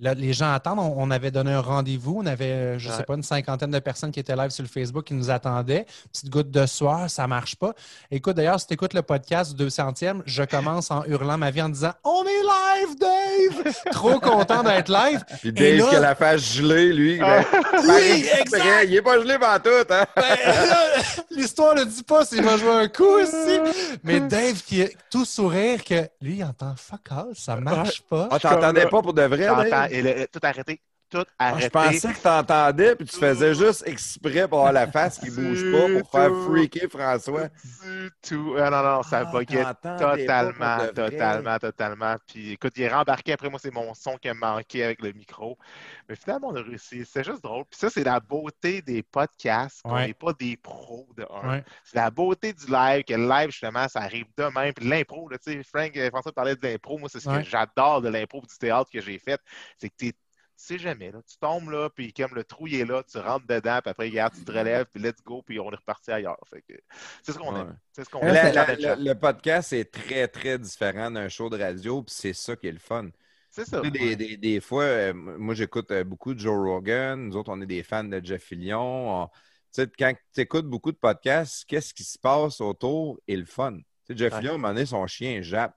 Là, les gens attendent. On, on avait donné un rendez-vous. On avait, euh, je ne sais pas, une cinquantaine de personnes qui étaient live sur le Facebook qui nous attendaient. Petite goutte de soir, ça marche pas. Écoute, d'ailleurs, si tu écoutes le podcast du 200e, je commence en hurlant ma vie en disant On est live, Dave! Trop content d'être live. Puis Dave là- qui a la face gelée, lui. ben, Oui, par exact. Il est pas gelé pendant tout, hein? Ben, L'histoire ne dit pas s'il va jouer un coup aussi. Mais Dave qui est tout sourire que lui, il entend fuck all, ça marche pas. Ah, t'entendais pas pour de vrai, Dave? Et le- tout arrêté. Tout Ah, je pensais que t'entendais, puis tu faisais juste exprès pour avoir la face qui bouge pas pour faire freaker François. Du tout. Ah, non, non, ça Ah, buguait totalement, de totalement, totalement. Puis écoute, il est rembarqué. Après moi, c'est mon son qui a manqué avec le micro. Mais finalement, on a réussi. C'est juste drôle. Puis ça, c'est la beauté des podcasts. On Ouais. n'est pas des pros de un. Ouais. C'est la beauté du live, que le live, justement, ça arrive demain. Puis l'impro, tu sais, Frank, euh, François parlait de l'impro. Moi, c'est ce Ouais. que j'adore de l'impro du théâtre que j'ai fait. C'est que t'es tu sais jamais, là. Tu tombes là, puis comme le trou il est là, tu rentres dedans, puis après, regarde, tu te relèves, puis let's go, puis on est reparti ailleurs. Fait que c'est ce qu'on Ouais. aime. C'est ce qu'on le podcast est très, très différent d'un show de radio, puis c'est ça qui est le fun. C'est ça. Des, des- des fois, euh, moi, j'écoute euh, beaucoup de Joe Rogan. Nous autres, on est des fans de Jeff Fillion. On- tu sais, quand tu écoutes beaucoup de podcasts, qu'est-ce qui se passe autour est le fun. Sais, Jeff Ouais. Fillion, à un moment donné, son chien jappe.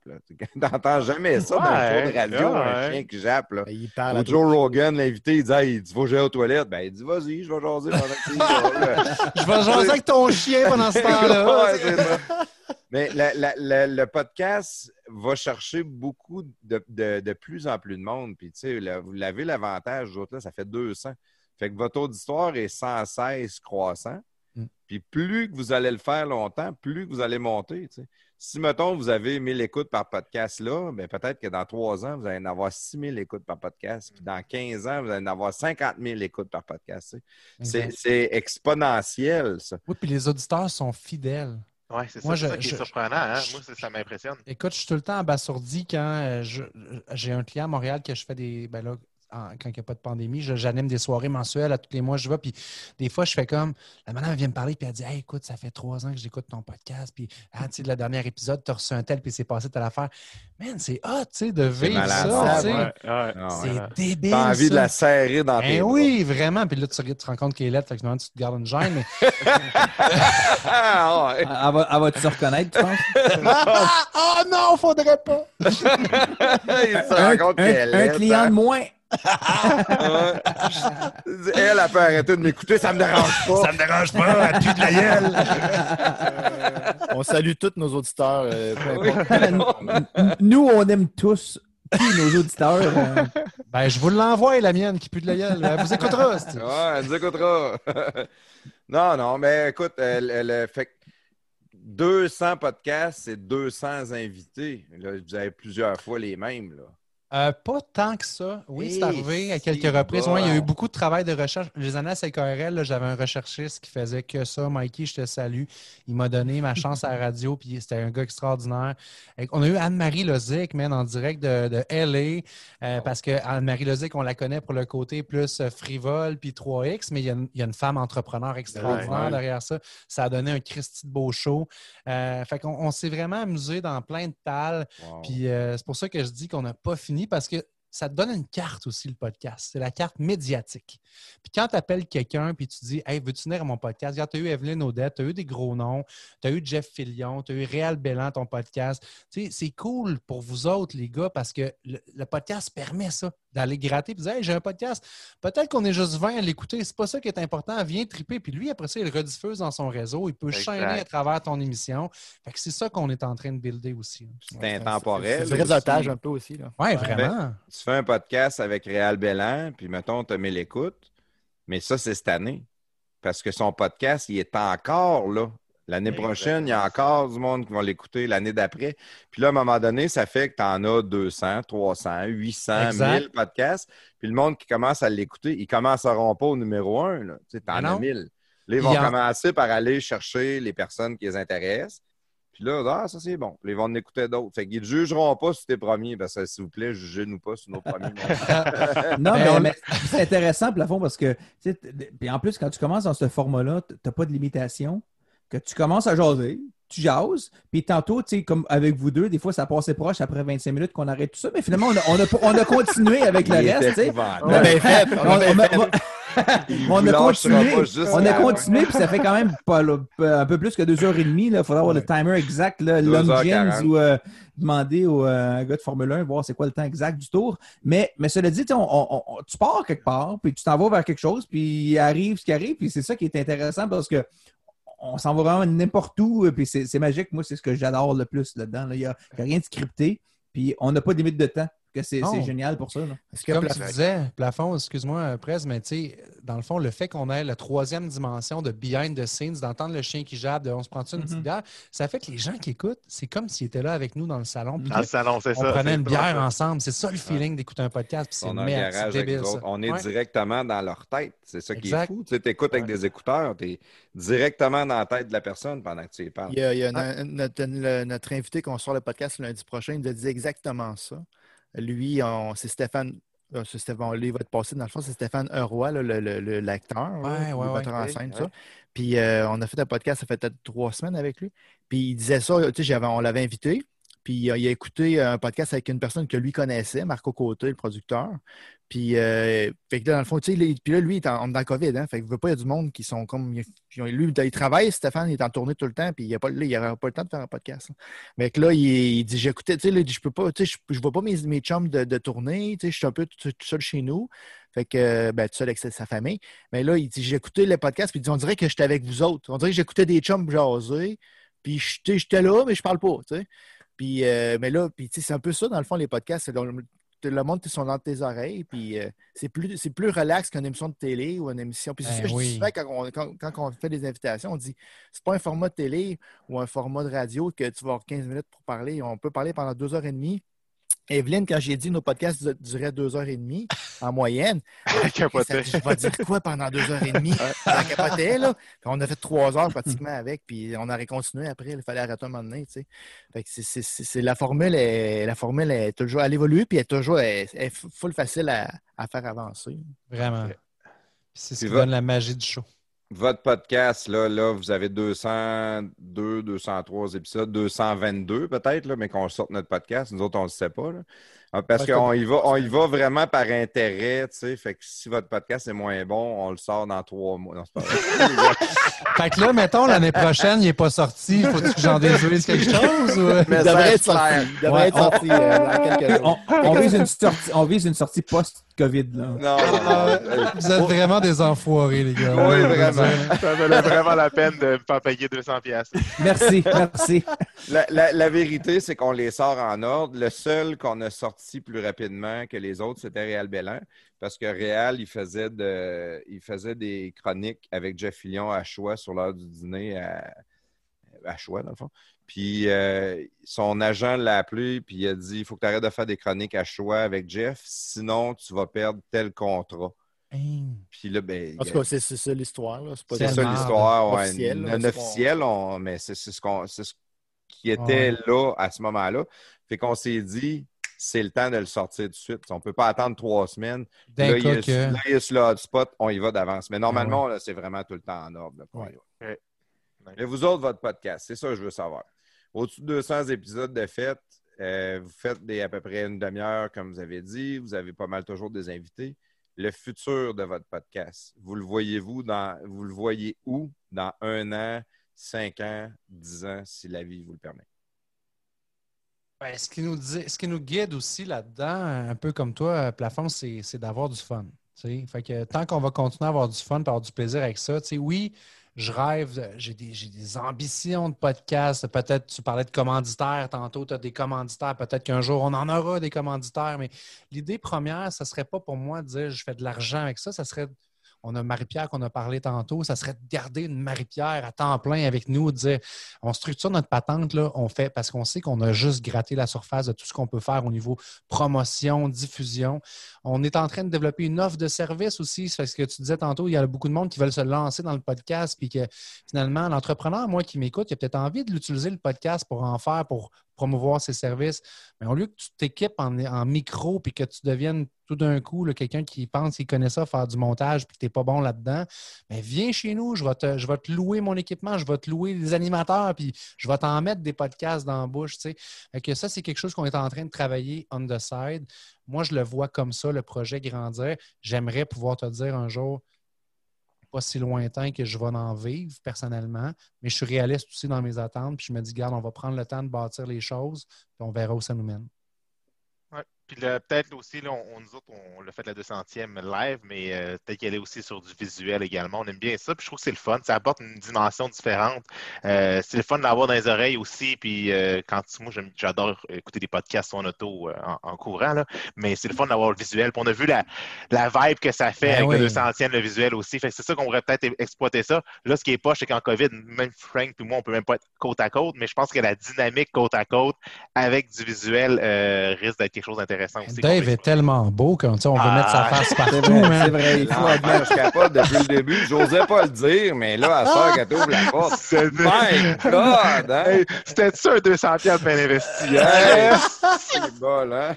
n'entends jamais ça dans un Ouais, show de radio, un chien qui jappe. Là. Ben, il parle Ou Joe Rogan, l'invité, il dit Hey, il dit, faut que j'aille aux toilettes. Ben, il dit Vas-y, je vais jaser pendant que. Je vais jaser avec ton chien pendant ce temps-là. Mais la- la- la- le podcast va chercher beaucoup de, de- de plus en plus de monde. Puis, tu sais, vous l'avez l'avantage, vous autres, là, ça fait 200. Fait que votre auditoire est sans cesse croissant. Mm. Puis, plus que vous allez le faire longtemps, plus que vous allez monter. tu sais. Si, mettons, vous avez 1000 écoutes par podcast là, ben, peut-être que dans 3 ans, vous allez en avoir 6000 écoutes par podcast. Puis, dans 15 ans, vous allez en avoir 50 000 écoutes par podcast. tu sais. C'est exponentiel, ça. Oui, puis les auditeurs sont fidèles. Ouais, c'est ça, Moi, c'est je- ça qui je- est surprenant. Hein? je- Moi, ça, ça m'impressionne. Écoute, je suis tout le temps abasourdi quand euh, je- j'ai un client à Montréal que je fais des. Ben là, en- quand il n'y a pas de pandémie, j'anime des soirées mensuelles à tous les mois. Je vais, puis des fois, je fais comme. La madame elle vient me parler, puis elle dit Hey, écoute, ça fait trois ans que j'écoute ton podcast, puis ah, tu sais, le dernier épisode, tu as reçu un tel, puis c'est passé telle affaire. Man, c'est hot, tu sais, de vivre malade. ça. Ouais, ouais. C'est ouais. débile. T'as envie de la serrer dans tes Ben bras. oui, vraiment. Puis là, tu, tu te rends compte qu'elle est laide, fait que tu te gardes une gêne. Mais... Ah, ouais. Elle va, elle va-tu se reconnaître, tu penses? ah, oh non, faudrait pas! Il se un, rend compte un- qu'elle un est, client hein. de moins. Ouais. Elle, elle peut arrêter de m'écouter, ça me dérange pas. me dérange pas, elle pue de la gueule. On salue tous nos auditeurs. euh, Nous, on aime tous, nos auditeurs. euh, Ben, je vous l'envoie, la mienne qui pue de la gueule. Elle vous écoutera. Ouais, elle nous écoutera. non, non, mais écoute, euh, le, le- fait que 200 podcasts, c'est 200 invités. Là, vous avez plusieurs fois les mêmes. Là. Euh, pas tant que ça. Oui, c'est Et arrivé à quelques reprises. Ouais, il y a eu beaucoup de travail de recherche. Les années à CKRL, j'avais un recherchiste qui faisait que ça. Mikey, je te salue. Il m'a donné ma chance à la radio, puis c'était un gars extraordinaire. Et On a eu Anne-Marie Lozic, man, en direct de, de LA, euh, parce que Anne-Marie Lozic, on la connaît pour le côté plus euh, frivole, puis 3X, mais il y a une, il y a une femme entrepreneur extraordinaire Ouais, ouais. derrière ça. Ça a donné un Christy de beau show. Euh, fait qu'on on s'est vraiment amusé dans plein de talles. Wow. Puis c'est pour ça que je dis qu'on n'a pas fini parce que ça te donne une carte aussi, le podcast. C'est la carte médiatique. Puis quand tu appelles quelqu'un puis tu dis Hey, veux-tu venir à mon podcast? Regarde, tu as eu Evelyne Odette, tu as eu des gros noms, tu as eu Jeff Fillion, tu as eu Réal Bellan, ton podcast. Tu sais, c'est cool pour vous autres, les gars, parce que le, le podcast permet ça, d'aller gratter et dire Hey, j'ai un podcast. Peut-être qu'on est juste 20 à l'écouter. C'est pas ça qui est important. Viens triper. Puis lui, après ça, il le rediffuse dans son réseau. Il peut Exact. chaîner à travers ton émission. Fait que c'est ça qu'on est en train de builder aussi. C'est intemporel. C'est du réseautage un peu aussi. Là. Ouais, Ben, vraiment. Tu fais un podcast avec Réal Bellan, puis mettons, tu 1000 écoutes, mais ça, c'est cette année. Parce que son podcast, il est encore là L'année prochaine, il y a encore du monde qui va l'écouter l'année d'après. Puis là, à un moment donné, ça fait que tu en as 200, 300, 800, Exact. 1000 podcasts. Puis le monde qui commence à l'écouter, ils ne commenceront pas au numéro un. Tu sais, t'en Mais as non. 1000. Là, ils vont en- commencer par aller chercher les personnes qui les intéressent. Puis là, ah, ça c'est bon. Puis ils vont en écouter d'autres. Fait qu'ils ne jugeront pas si t'es premier. Parce que s'il vous plaît, jugez-nous pas sur nos premiers. Non, Ben, mais, c'est intéressant, plafond, parce que, puis en plus, quand tu commences dans ce format-là, tu n'as pas de limitation, que tu commences à jaser, tu jases, puis tantôt, tu sais, comme avec vous deux, des fois, ça passait proche après 25 minutes qu'on arrête tout ça, mais finalement, on a, on a, on a continué avec le reste, tu sais. On a bien fait. On a bien On a- continué, on a continué, puis ça fait quand même pas, un peu plus que deux heures et demie. Il faudra avoir le timer exact, Longines quarante. ou euh, demander au euh, gars de Formule 1, voir c'est quoi le temps exact du tour. Mais, mais cela dit, tu sais, on- on- on- tu pars quelque part, puis tu t'en vas vers quelque chose, puis il arrive ce qui arrive, puis c'est ça qui est intéressant parce que on s'en va vraiment n'importe où, puis c'est magique. Moi, c'est ce que j'adore le plus là-dedans. là. Il n'y a, a rien de scripté, puis on n'a pas de limite de temps. Que C'est génial pour ça. là. Est-ce que Comme tu disais, plafond, excuse-moi, euh, Prez, mais tu sais, dans le fond, le fait qu'on ait la troisième dimension de behind the scenes, d'entendre le chien qui jappe, de on se prend une petite Mhm. bière, ça fait que les gens qui écoutent, c'est comme s'ils étaient là avec nous dans le salon. Dans le salon, c'est on ça. prenait c'est une bière ça. ensemble. C'est ça le feeling d'écouter un podcast. C'est On c'est débile, ça. On est Ouais. directement dans leur tête. C'est ça qui Exact. est fou. Tu écoutes avec des écouteurs, tu es directement dans la tête de la personne pendant que tu y parles. Il y a, il y a Ah. no- notre, notre invité qu'on sort le podcast lundi prochain, il nous a dit exactement ça. Lui, c'est Stéphane. euh, c'est Stéphane, lui, il va être passé dans le fond, c'est Stéphane Heroy, l'acteur, Ouais, le ouais, metteur en scène, ça. Puis euh, on a fait un podcast, ça fait peut-être trois semaines avec lui. Puis il disait ça, tu sais, on l'avait invité. Puis euh, il a écouté un podcast avec une personne que lui connaissait, Marco Côté, le producteur. Puis, euh, fait que là, dans le fond, tu sais, puis là, lui, il est en, dans le COVID, hein, fait qu'il veut pas, il y a du monde qui sont comme, ont- lui, il travaille, Stéphane, il est en tournée tout le temps, puis il n'y pas, là, il n'aura pas le temps de faire un podcast. Mais que là, il, il dit, j'écoutais, tu sais, il je peux pas, tu sais, je, vois pas mes, mes chums de, de tournée, tu sais, je suis un peu tout, seul chez nous. Fait que, euh, ben, tout seul avec sa, famille. Mais là, il dit, écouté le podcast, puis il dit, on dirait que j'étais avec vous autres. On dirait que j'écoutais des chums jaser, puis j'étais là, mais je parle pas. Puis, euh, mais là, puis, tu sais, c'est un peu ça, dans le fond, les podcasts. c'est le, le monde, ils sont dans tes oreilles, puis euh, c'est plus, c'est plus relax qu'une émission de télé ou une émission. Puis c'est Ben ça que je dis quand on, quand, quand on fait des invitations, on dit, c'est pas un format de télé ou un format de radio que tu vas avoir 15 minutes pour parler. On peut parler pendant deux heures et demie. Evelyne, quand j'ai dit nos podcasts du- duraient deux heures et demie en moyenne, Elle capotait. je vais dire quoi pendant deux heures et demie? Ça capotait, là. Puis on a fait trois heures pratiquement avec, puis on aurait continué après. Il fallait arrêter un moment donné, tu sais. Fait que c'est, c'est- c'est- c'est- la formule, est, la formule est toujours, elle évolue, puis elle est toujours, elle, elle est full facile à, à faire avancer. Vraiment. Puis C'est ce qui donne la magie du show. Votre podcast, là, là, vous avez 202, 203 épisodes, 222 peut-être, là, mais qu'on sorte notre podcast. Nous autres, on ne le sait pas. là. Ah, Parce qu'on y va, on y va vraiment par intérêt, tu sais. Fait que si votre podcast est moins bon, on le sort dans trois mois. Non, c'est pas vrai. Fait que là, mettons, l'année prochaine, il n'est pas sorti. Faut-tu que j'en déduise quelque chose? ou- Il devrait être sorti, il devrait Ouais, être sorti euh, dans quelques jours. On, on vise une sortie, on vise une sortie post-COVID. là. non, non, non. Vous êtes vraiment des enfoirés, les gars. Oui, vraiment. Ça valait vraiment la peine de me faire payer 200 pièces. Merci, merci. La, la- la vérité, c'est qu'on les sort en ordre. Le seul qu'on a sorti plus rapidement que les autres, c'était Réal Bellan. Parce que Réal, il faisait, de, il faisait des chroniques avec Jeff Fillion à Choix sur l'heure du dîner à, à Choix, dans le fond. Puis euh, son agent l'a appelé, puis il a dit il faut que tu arrêtes de faire des chroniques à Choix avec Jeff, sinon tu vas perdre tel contrat. Hein. Puis là, ben, En tout cas, c'est ça l'histoire. là. C'est pas c'est C'est ça l'histoire, ouais. Officiel, là, non officiel, on- mais c'est ce, qu'on- c'est ce qui était Ouais. là à ce moment-là. Fait qu'on s'est dit, c'est le temps de le sortir tout de suite. On ne peut pas attendre trois semaines. Là, il y a- que- là, il y a sur le hotspot, on y va d'avance. Mais normalement, là, c'est vraiment tout le temps en ordre. là, Ouais. Mais vous autres, votre podcast, c'est ça que je veux savoir. Au-dessus de 200 épisodes de fête, euh, vous faites à peu près une demi-heure, comme vous avez dit. Vous avez pas mal toujours des invités. Le futur de votre podcast, vous le voyez-vous dans, vous le voyez où dans un an, cinq ans, dix ans, si la vie vous le permet? Ben, ce, qui nous guide aussi là-dedans, un peu comme toi, Plafond, c'est d'avoir du fun. Fait que tant qu'on va continuer à avoir du fun et avoir du plaisir avec ça, oui, je rêve, de- j'ai des, j'ai des ambitions de podcast. Peut-être tu parlais de commanditaires tantôt, tu as des commanditaires. Peut-être qu'un jour on en aura des commanditaires, mais l'idée première, ce ne serait pas pour moi de dire je fais de l'argent avec ça. Ça serait On a Marie-Pierre qu'on a parlé tantôt. Ça serait de garder une Marie-Pierre à temps plein avec nous, de dire on structure notre patente, on fait parce qu'on sait qu'on a juste gratté la surface de tout ce qu'on peut faire au niveau promotion, diffusion. On est en train de développer une offre de service aussi. C'est ce que tu disais tantôt, il y a beaucoup de monde qui veulent se lancer dans le podcast, puis que finalement, l'entrepreneur, moi qui m'écoute, il a peut-être envie de l'utiliser le podcast pour en faire, pour promouvoir ses services. Mais au lieu que tu t'équipes en, micro puis que tu deviennes tout d'un coup quelqu'un qui pense qu'il connaît ça, faire du montage puis que tu n'es pas bon là-dedans, mais viens chez nous, je vais, te, louer mon équipement, je vais te louer des animateurs puis je vais t'en mettre des podcasts dans la bouche. Que ça, c'est quelque chose qu'on est en train de travailler on the side. Moi, je le vois comme ça, le projet grandir. J'aimerais pouvoir te dire un jour, pas si lointain que je vais en vivre personnellement, mais je suis réaliste aussi dans mes attentes. Puis je me dis, garde, on va prendre le temps de bâtir les choses, puis on verra où ça nous mène. Puis peut-être aussi, là, on, nous autres, on, l'a fait la 200e live, mais euh, peut-être qu'elle est aussi sur du visuel également. On aime bien ça, puis je trouve que c'est le fun. Ça apporte une dimension différente. Euh, c'est le fun de l'avoir dans les oreilles aussi. Puis euh, quand moi, j'adore écouter des podcasts en auto en, courant, là, mais c'est le fun d'avoir le visuel. Puis on a vu la, la vibe que ça fait ben avec le 200e, le visuel aussi. Fait c'est ça qu'on pourrait peut-être exploiter ça. Là, ce qui est pas, c'est qu'en COVID, même Frank et moi, on peut même pas être côte à côte, mais je pense que la dynamique côte à côte avec du visuel risque d'être quelque chose d'intéressant. Dave est tellement beau qu'on on veut mettre sa ah. face partout. C'est vrai, il faut admettre. Je capote depuis le début. J'osais pas le dire, mais là, à ça, quand ouvre la porte. My God! Hein? C'était ça un 200 piastres bien investi. Hein? c'est bol, hein?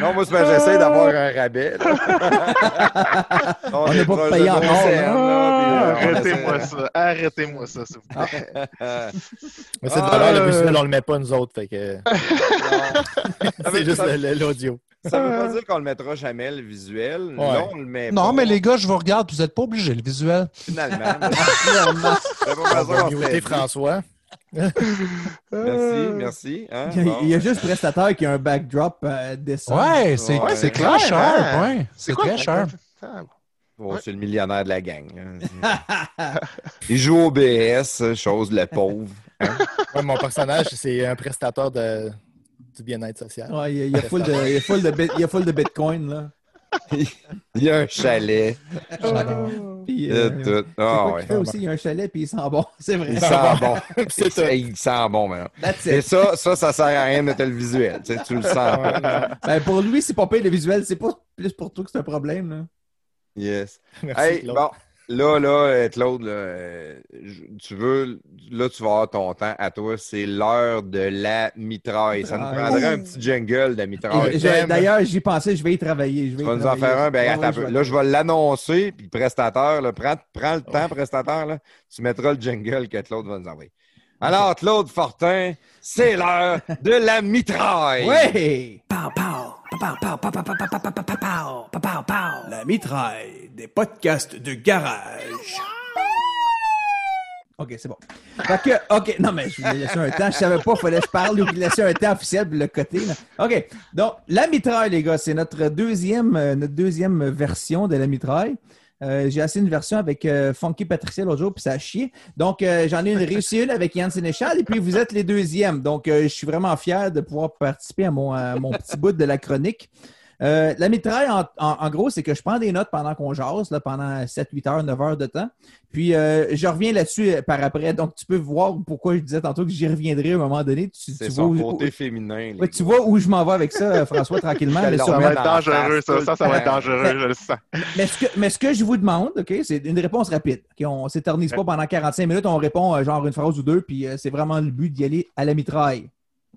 Non, moi, j'essaie d'avoir un rabais. on n'est pas payé encore. Euh, arrêtez-moi ça. Arrêtez-moi ça, s'il vous plaît. Mais cette valeur, le visuel, on le met pas nous autres. Fait que... c'est juste l'audio. Ça veut pas dire qu'on le mettra jamais, le visuel. Non, on le met Non, mais les gars, je vous regarde, vous n'êtes pas obligés, le visuel. Finalement. Finalement. On François. merci, merci. Hein? Il, y a, juste prestataire qui a un backdrop euh, décent. Ouais, c'est ouais. Hein? Ouais, c'est très cher. Oh, C'est le millionnaire de la gang. Hein. Il joue au BS, chose le pauvre. Hein? mon personnage, c'est un prestataire de, du bien-être social. Ouais, il y a, full de, il y a full de, il y a full de Bitcoin, là. il y a un chalet. Puis, euh, il y a tout. Oh, ouais. aussi, il y a un chalet, puis il sent bon. C'est vrai. Il sent bon. il, il sent bon, man. Et ça, ça, ça sert à rien de mettre le visuel. Tu, sais, tu le sens. ben, pour lui, c'est pas pire le visuel. C'est pas plus pour toi que c'est un problème. Là. Yes. Merci, hey, bon. Là, là, euh, Claude, là, euh, tu veux, là, tu vas avoir ton temps à toi. C'est l'heure de la mitraille. Ça nous ah, prendrait un petit jingle de mitraille. D'ailleurs, j'y pensais, je vais y travailler. Je vais tu vas nous en faire un? Ben, là, je vais l'annoncer, puis prestataire, là, prends, prends, le temps, prestataire, là, tu mettras le jingle que Claude va nous envoyer. Alors, Claude Fortin, c'est l'heure de la mitraille. Oui! La mitraille des podcasts de garage. OK, c'est bon. Fait que, OK, non, mais je voulais laisser un temps. Je savais pas, fallait que je parle ou laisser un temps officiel pour le côté. OK, donc, la mitraille, les gars, c'est notre deuxième, euh, notre deuxième version de la mitraille. Euh, j'ai assez une version avec euh, Funky Patricia l'autre jour, puis ça a chié. Donc, euh, j'en ai une réussi une avec Yann Sénéchal, et puis vous êtes les deuxièmes. Donc, je suis vraiment fier de pouvoir participer à mon, à mon petit bout de la chronique. Euh, la mitraille, en, gros, c'est que je prends des notes pendant qu'on jase, là, pendant 7, 8 heures, 9 heures de temps. Puis, euh, je reviens là-dessus euh, par après. Donc, tu peux voir pourquoi je disais tantôt que j'y reviendrai à un moment donné. c'est son côté féminin. tu vois où je m'en vais avec ça, François, tranquillement. ça va être dangereux, ça. Ça, va être dangereux, je le sens. Mais ce, que, mais ce que je vous demande, OK, c'est une réponse rapide. On ne s'éternise pas pendant 45 minutes. On répond genre une phrase ou deux, puis c'est vraiment le but d'y aller à la mitraille.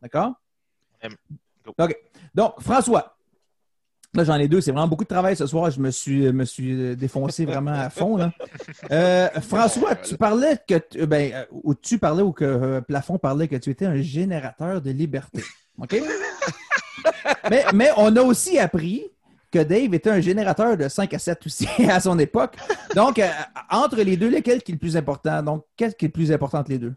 D'accord? OK. Donc, François, Là, j'en ai deux. C'est vraiment beaucoup de travail ce soir. Je me suis, me suis défoncé vraiment à fond. Euh, François, tu parlais que ben, euh, ou tu parlais ou que euh, Plafond parlait que tu étais un générateur de liberté. OK? mais, mais on a aussi appris que Dave était un générateur de 5 à 7 aussi à son époque. Donc, entre les deux, lequel qui est le plus important? Donc, qu'est-ce qui est le plus important entre les deux?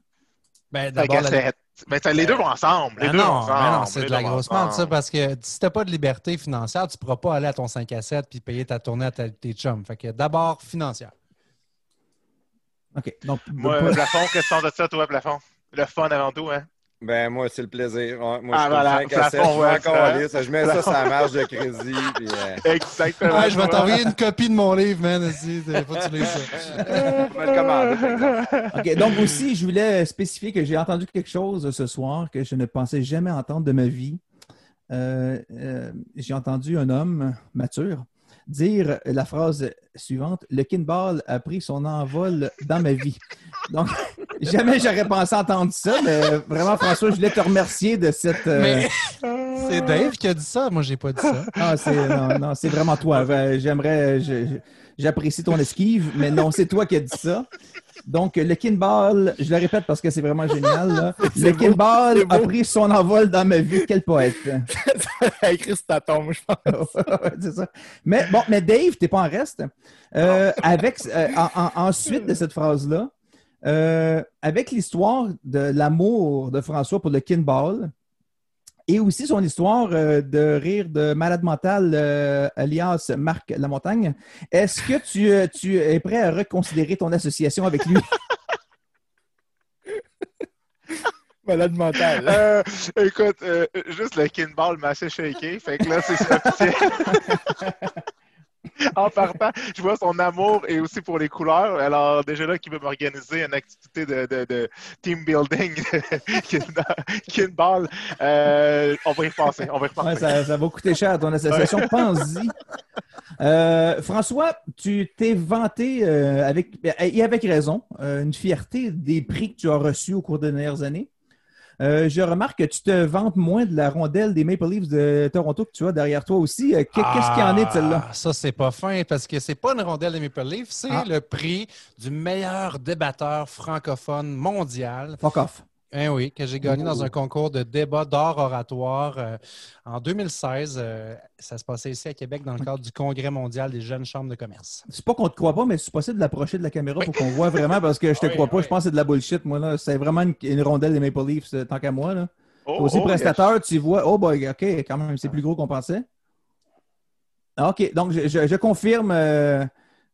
Ben, d'abord, la... Mais les deux vont ensemble. Les ben deux non, ensemble. Ben non, c'est de la grosse ça, parce que si t'as pas de liberté financière, tu pourras pas aller à ton 5 à 7 puis payer ta tournée à tes chums. Fait que d'abord, financière. OK. Donc, Moi, plafond, qu'est-ce que de ça, toi, plafond? Le fun avant tout, hein? Ben, moi, c'est le plaisir. Moi, Ah, je voilà, suis 5 à 7, plafond je vais encore ça. Je mets ça sur la marge de crédit. Puis, euh, Exactement. Ouais, je vais t'envoyer une copie de mon livre, man. aussi. Faut que tu lises ça. je vais le commander, par exemple. OK, donc aussi, je voulais spécifier que j'ai entendu quelque chose ce soir que je ne pensais jamais entendre de ma vie. Euh, euh, j'ai entendu un homme mature dire la phrase suivante Le kinball a pris son envol dans ma vie. Donc, jamais j'aurais pensé entendre ça, mais vraiment, François, je voulais te remercier de cette. euh, Mais c'est Dave qui a dit ça. Moi, j'ai pas dit ça. Ah, c'est non, non, c'est vraiment toi. Euh, J'aimerais, je- je- j'apprécie ton esquive, mais non, c'est toi qui as dit ça. Donc, le kinball, je le répète parce que c'est vraiment génial. là. Le kinball a pris son envol dans ma vie. Quel poète. écrit sur ta tombe, je pense. C'est ça. Mais bon, mais Dave, t'es pas en reste. Euh, avec, euh, en- en- ensuite de cette phrase-là, euh, avec l'histoire de l'amour de François pour le kinball et aussi son histoire euh, de rire de malade mental euh, alias Marc Lamontagne, est-ce que tu, euh, tu es prêt à reconsidérer ton association avec lui? Malade mental. Euh, écoute, euh, juste le kinball m'a assez shaké. Fait que là, c'est c'est officiel. En partant, je vois son amour et aussi pour les couleurs. Alors, déjà là, qui veut m'organiser une activité de, de- de team building, kin- kinball, euh, on va y repasser. On va y. Ouais, ça, ça va coûter cher à ton association. Pense-y. Euh, François, tu t'es vanté euh, avec, et avec raison, une fierté des prix que tu as reçus au cours des dernières années? Euh, je remarque que tu te vantes moins de la rondelle des Maple Leafs de Toronto que tu as derrière toi aussi. Euh, qu'est- Qu'est-ce qu'il y en est de celle-là? Ah, Ça, c'est pas fin parce que c'est pas une rondelle de Maple Leaf, c'est Ah. le prix du meilleur débatteur francophone mondial. Fuck off. Hein oui, que j'ai gagné dans un concours de débat d'art oratoire euh, en 2016. euh, ça se passait ici à Québec dans le cadre du Congrès mondial des jeunes chambres de commerce. C'est pas qu'on te croit pas, mais c'est possible de l'approcher de la caméra pour qu'on voit vraiment parce que je te Oui, crois pas. oui. Je pense que c'est de la bullshit, moi. là. C'est vraiment une, une rondelle des Maple Leafs, euh, tant qu'à moi. Là. Oh, Aussi oh, prestateur, tu vois. Oh, boy, OK, quand même, c'est plus gros qu'on pensait. Ah, OK, donc je, je- je confirme. euh,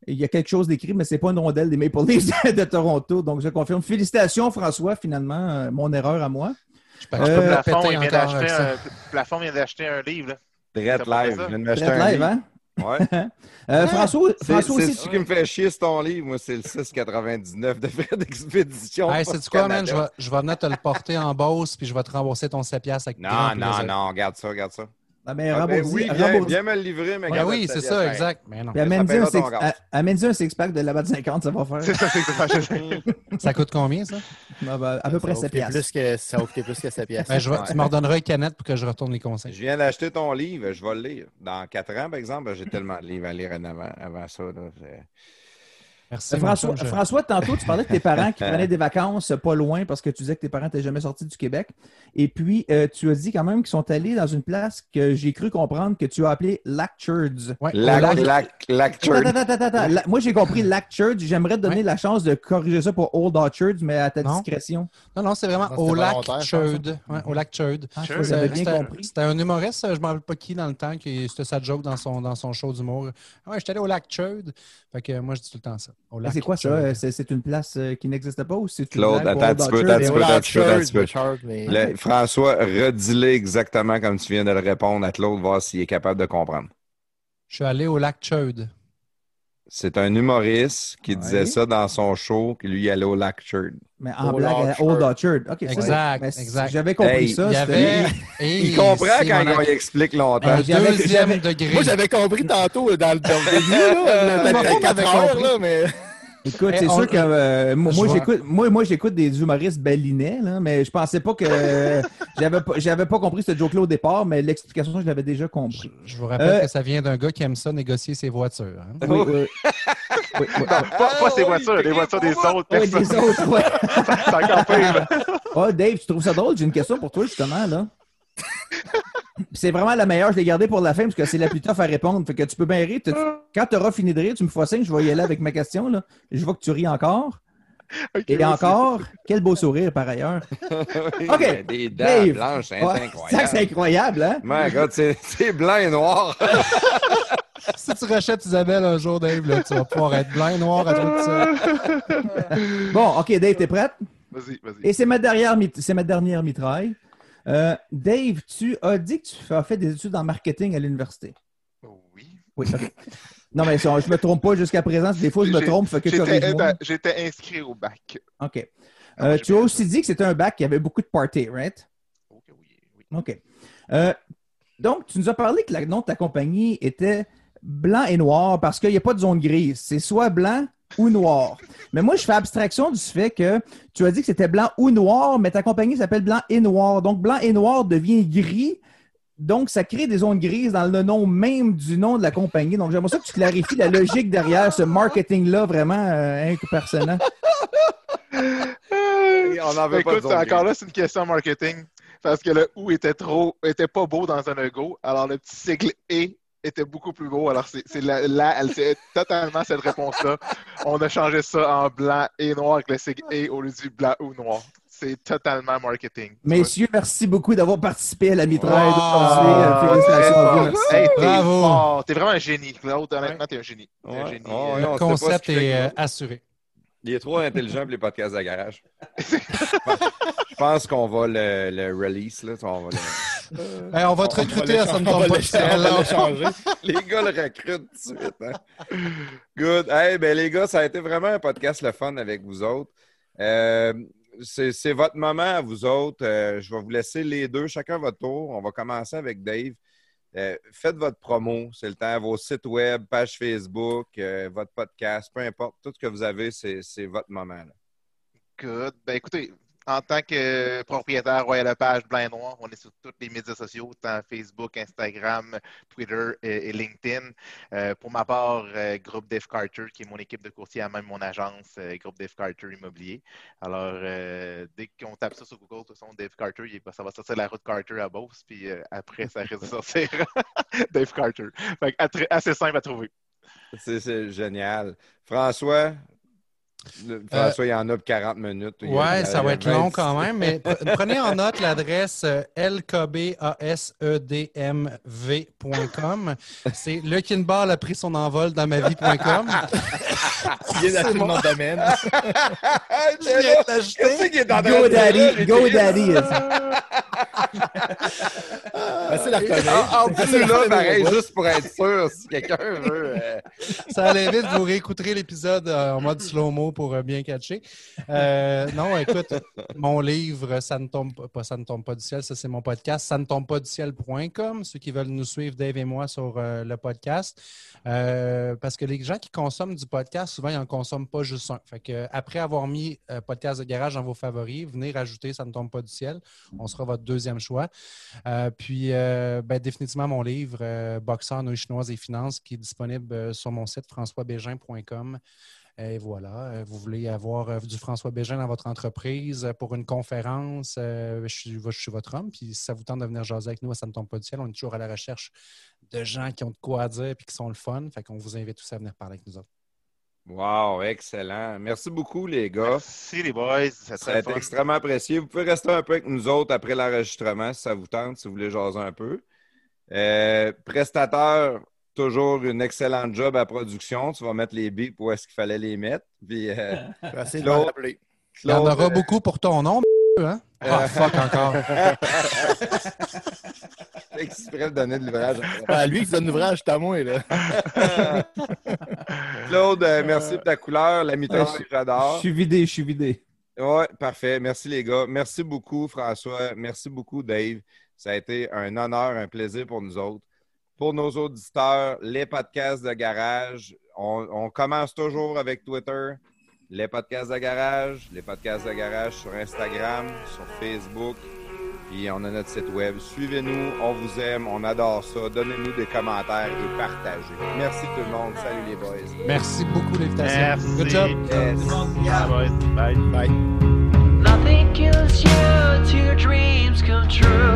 il y a quelque chose d'écrit, mais c'est pas une rondelle des Maple Leafs de Toronto. Donc, je confirme. Félicitations, François, finalement. euh, mon erreur à moi. Je Euh, Plafond, il vient d'acheter un, Plafond vient d'acheter un livre. Là. Direct live. Je viens de m'acheter un live, livre. hein? Ouais. Euh, François, C'est François c'est aussi. ce qui me fait chier, c'est ton livre. Moi, c'est le 6,99 de frais d'expédition. Hey, sais-tu quoi, man? Je vais, je vais venir te le porter en Beauce puis je vais te rembourser ton 7 piastres avec Non, non, plaisir. non, regarde ça, regarde ça. Ah, ben, Ah, ben oui, viens, remboursi- viens me le livrer, mais Ben oui, c'est ça, exact. Mais non. Amène-y un, six- six-pack de la batte 50, ça va faire. C'est ça, c'est ça. Ça coûte combien, ça? Ben, à peu près Ça va 7 coûter piastres. plus que Ça va coûter plus que 7 piastres. Ben, je vais- Ouais. Tu me redonneras une canette pour que je retourne les Je conseils. viens d'acheter ton livre, je vais le lire. Dans quatre ans, par exemple, j'ai tellement de livres à lire en avant, avant ça. là, Merci. Euh, François, je- François, tantôt, tu parlais de tes parents qui prenaient des vacances pas loin parce que tu disais que tes parents n'étaient jamais sortis du Québec. Et puis, euh, tu as dit quand même qu'ils sont allés dans une place que j'ai cru comprendre que tu as appelée Lac Church. Ouais, au Lac, lac- lac, lac, Attends, Church. attends, attends, attends. La- Moi, j'ai compris Lac Church. J'aimerais te donner Ouais. la chance de corriger ça pour Old Orchard, mais à ta Non. discrétion. Non, non, c'est vraiment au lac je. Ouais, au lac. Ah, je C'était- bien c'était- compris. C'était un humoriste, je ne me rappelle pas qui dans le temps, qui c'était sa joke dans son, dans son show d'humour. Ah Ouais, j'étais allé au lac. Fait que moi, je dis tout le temps ça. Au Mais lac C'est quoi ça? C'est une place euh, qui n'existe pas ou c'est une Claude, attends un petit peu, attends un petit peu, attends un petit peu, attends un petit peu. Richard, mais- Le- François, redis-le exactement comme tu viens de le répondre à Claude, voir s'il est capable de comprendre. Je suis allé au lac Chaude. C'est un humoriste qui Ouais. disait ça dans son show, qui lui il allait au lac Church. Mais en Old blague Orchard. Old Orchard. OK, c'est Exact, exact. J'avais compris Hey, ça. Il y c'était- avait. Et Il comprend quand on explique longtemps. Deuxième degré. Moi, j'avais compris tantôt là, dans le début, là, Tout le peut-être monde 4 avait heures, là, mais... Écoute, Eh, c'est on- sûr que euh, moi, j'écoute moi, moi j'écoute des humoristes balinais, là, mais je pensais pas que euh, j'avais pas j'avais pas compris ce joke-là au départ, mais l'explication, je l'avais déjà compris. Je vous rappelle Euh, que ça vient d'un gars qui aime ça négocier ses voitures. hein. Oui, oui. Oui, oui. Non, pas, pas ses voitures, les voitures des autres Oui, des autres, ouais. C'est encore pire. là. Oh, Dave, tu trouves ça drôle? J'ai une question pour toi, justement, là. C'est vraiment la meilleure, je l'ai gardée pour la fin parce que c'est la plus tough à répondre. Fait que tu peux bien rire. Quand tu auras fini de rire, tu me feras signe, je vais y aller avec ma question. Là. Je vois que tu ris encore. Et merci. encore, quel beau sourire par ailleurs. Oui, OK. mais Des dents Dave. blanches, c'est Ouais, ça, c'est incroyable, incroyable. hein? My God, c'est c'est blanc et noir. Si tu rachètes Isabelle un jour, Dave, là, tu vas pouvoir être blanc et noir à tout seul. Bon, OK, Dave, t'es prête? Vas-y, vas-y. Et c'est ma dernière, c'est ma dernière mitraille. Euh, Dave, tu as dit que tu as fait des études en marketing à l'université. Oui. Oui. Non, mais ça, je me trompe pas jusqu'à présent. Des fois, je me trompe, J'étais inscrit au bac. OK. Non, Euh, tu as aussi dit que c'était un bac qui avait beaucoup de parties, right? Ok, oui, oui. OK. Euh, donc, tu nous as parlé que le nom de ta compagnie était blanc et noir parce qu'il n'y a pas de zone grise. C'est soit blanc ou noir. Mais moi, je fais abstraction du fait que tu as dit que c'était blanc ou noir, mais ta compagnie s'appelle blanc et noir. Donc, blanc et noir devient gris. Donc, ça crée des zones grises dans le nom même du nom de la compagnie. Donc, j'aimerais ça que tu clarifies la logique derrière ce marketing-là vraiment euh, impersonnant. On en veut pas Écoute, zone encore là, c'est une question marketing. Parce que le OU était trop, était pas beau dans un logo. Alors, le petit sigle E était beaucoup plus beau. Alors, c'est là, là, elle c'est totalement cette réponse-là. On a changé ça en blanc et noir avec le sigle E au lieu du blanc ou noir. C'est totalement marketing. Messieurs, merci beaucoup d'avoir participé à la mitraille. Euh, Félicitations à vous. Merci. Hey, t'es Bravo. fort. T'es vraiment un génie, Claude. Honnêtement, t'es un génie. Un génie. Le concept est assuré. Il est trop intelligent pour les podcasts de garage. Je pense qu'on va le, le release. Là. On va le- Hey, on va te recruter à ça ne tombe pas. Les gars le recrutent tout de suite. hein. Good. Hey, ben, les gars, ça a été vraiment un podcast le fun avec vous autres. Euh, c'est c'est votre moment à vous autres. Euh, je vais vous laisser les deux, chacun votre tour. On va commencer avec Dave. Euh, faites votre promo, c'est le temps. Vos sites web, page Facebook, euh, votre podcast, peu importe. Tout ce que vous avez, c'est votre moment. là. Good. Ben écoutez, en tant que propriétaire Royal Lepage Blanc Noir, on est sur tous les médias sociaux, tant Facebook, Instagram, Twitter et, LinkedIn. Euh, pour ma part, euh, Groupe Dave Carter, qui est mon équipe de courtier, à même mon agence, euh, Groupe Dave Carter Immobilier. Alors, euh, dès qu'on tape ça sur Google, de toute façon, Dave Carter, ça va sortir la route Carter à Beauce, puis euh, après, ça risque de sortir Dave Carter. Fait assez simple à trouver. C'est génial. François, le- François, il y en a pour 40 minutes. A- ça va être long 20 quand même, mais pre- prenez en note l'adresse euh, lkbasedmv.com. C'est le Kinball a pris son envol dans ma vie.com. Il domaine. Est en train de Go? Daddy, go Daddy. Facile à reconnaître. Ah, En plus, là, pareil, juste pour être sûr, si quelqu'un veut. euh, Ça allait vite, vous réécouterez l'épisode euh, en mode slow-mo pour euh, bien catcher. Euh, non, écoute, mon livre, ça ne tombe pas, ça ne tombe pas du ciel, ça c'est mon podcast, ça ne tombe pas du ciel.com, ceux qui veulent nous suivre, Dave et moi, sur euh, le podcast. Parce que les gens qui consomment du podcast, souvent, ils n'en consomment pas juste un. Fait que, après avoir mis Podcast de garage dans vos favoris, venez rajouter Ça ne tombe pas du ciel. On sera votre deuxième choix. Puis, ben, définitivement, mon livre, Boxeur, Nouilles chinoises et finances, qui est disponible sur mon site françoisbégin.com. Et voilà, Euh, vous voulez avoir euh, du François Bégin dans votre entreprise euh, pour une conférence, je, suis, je suis votre homme. Puis si ça vous tente de venir jaser avec nous, ça ne tombe pas du ciel. On est toujours à la recherche de gens qui ont de quoi dire et qui sont le fun. Fait qu'on vous invite tous à venir parler avec nous autres. Wow, excellent. Merci beaucoup, les gars. Merci les boys, c'est Ça a été extrêmement apprécié. Vous pouvez rester un peu avec nous autres après l'enregistrement si ça vous tente, si vous voulez jaser un peu. Euh, prestateur, toujours une excellente job à production. Tu vas mettre les beats où est-ce qu'il fallait les mettre. Puis, euh, Je vais essayer de Claude. rappeler. Il y en Claude, aura euh, beaucoup pour ton nom, hein? Ah, fuck encore. exprès de donner de l'ouvrage. Ah, lui qui donne l'ouvrage, c'est à moi, là. Claude, euh, merci pour ta couleur. La mitraille, Ouais, Je j'adore. suis vidé, je suis vidé. Oui, parfait. Merci les gars. Merci beaucoup, François. Merci beaucoup, Dave. Ça a été un honneur, un plaisir pour nous autres. Pour nos auditeurs, les podcasts de garage, on, on commence toujours avec Twitter. Les podcasts de garage, les podcasts de garage sur Instagram, sur Facebook. Puis on a notre site web. Suivez-nous, on vous aime, on adore ça. Donnez-nous des commentaires et partagez. Merci tout le monde. Salut les boys. Merci beaucoup l'invitation. Merci. Good job. Yes. Bye, boys. Bye. Bye. Nothing kills you till your dreams come true.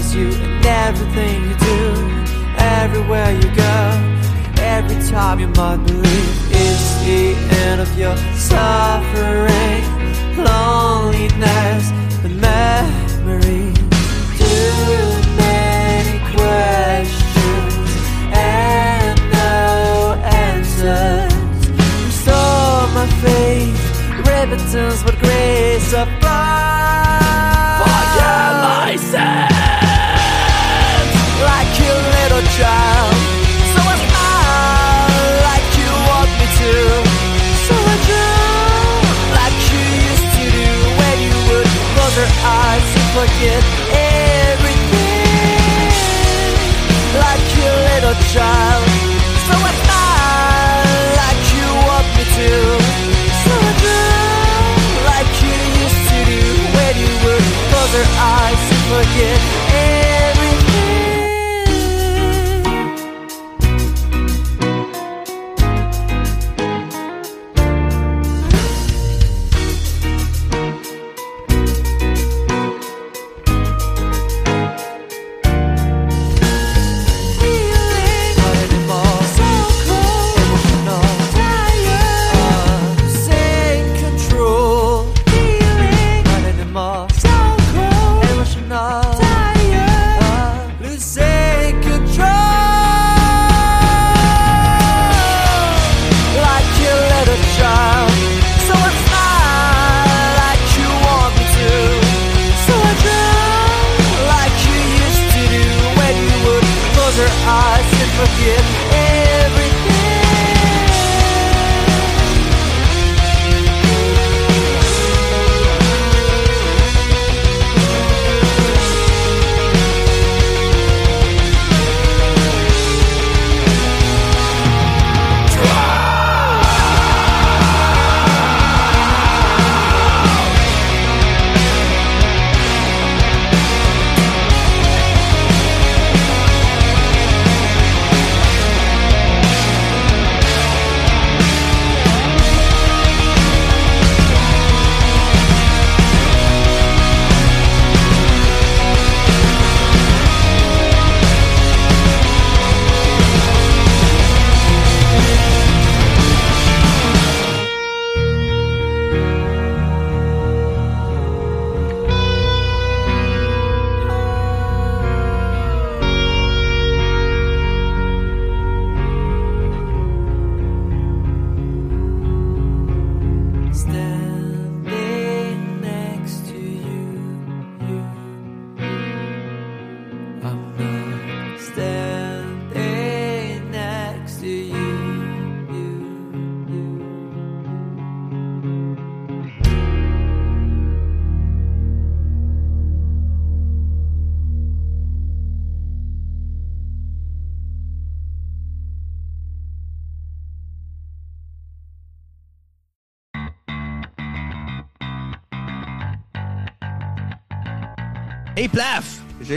Follows you in everything you do, everywhere you go. Every time you might believe it's the end of your suffering, loneliness, and memories. Too many questions and no answers. Restore my faith, repentance, but grace of God. Forgive forget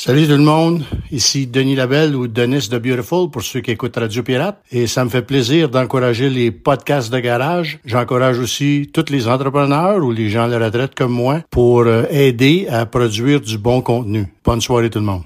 Salut tout le monde, ici Denis Labelle ou Denis de Beautiful pour ceux qui écoutent Radio Pirate et ça me fait plaisir d'encourager les podcasts de garage. J'encourage aussi tous les entrepreneurs ou les gens à la retraite comme moi pour euh, aider à produire du bon contenu. Bonne soirée tout le monde.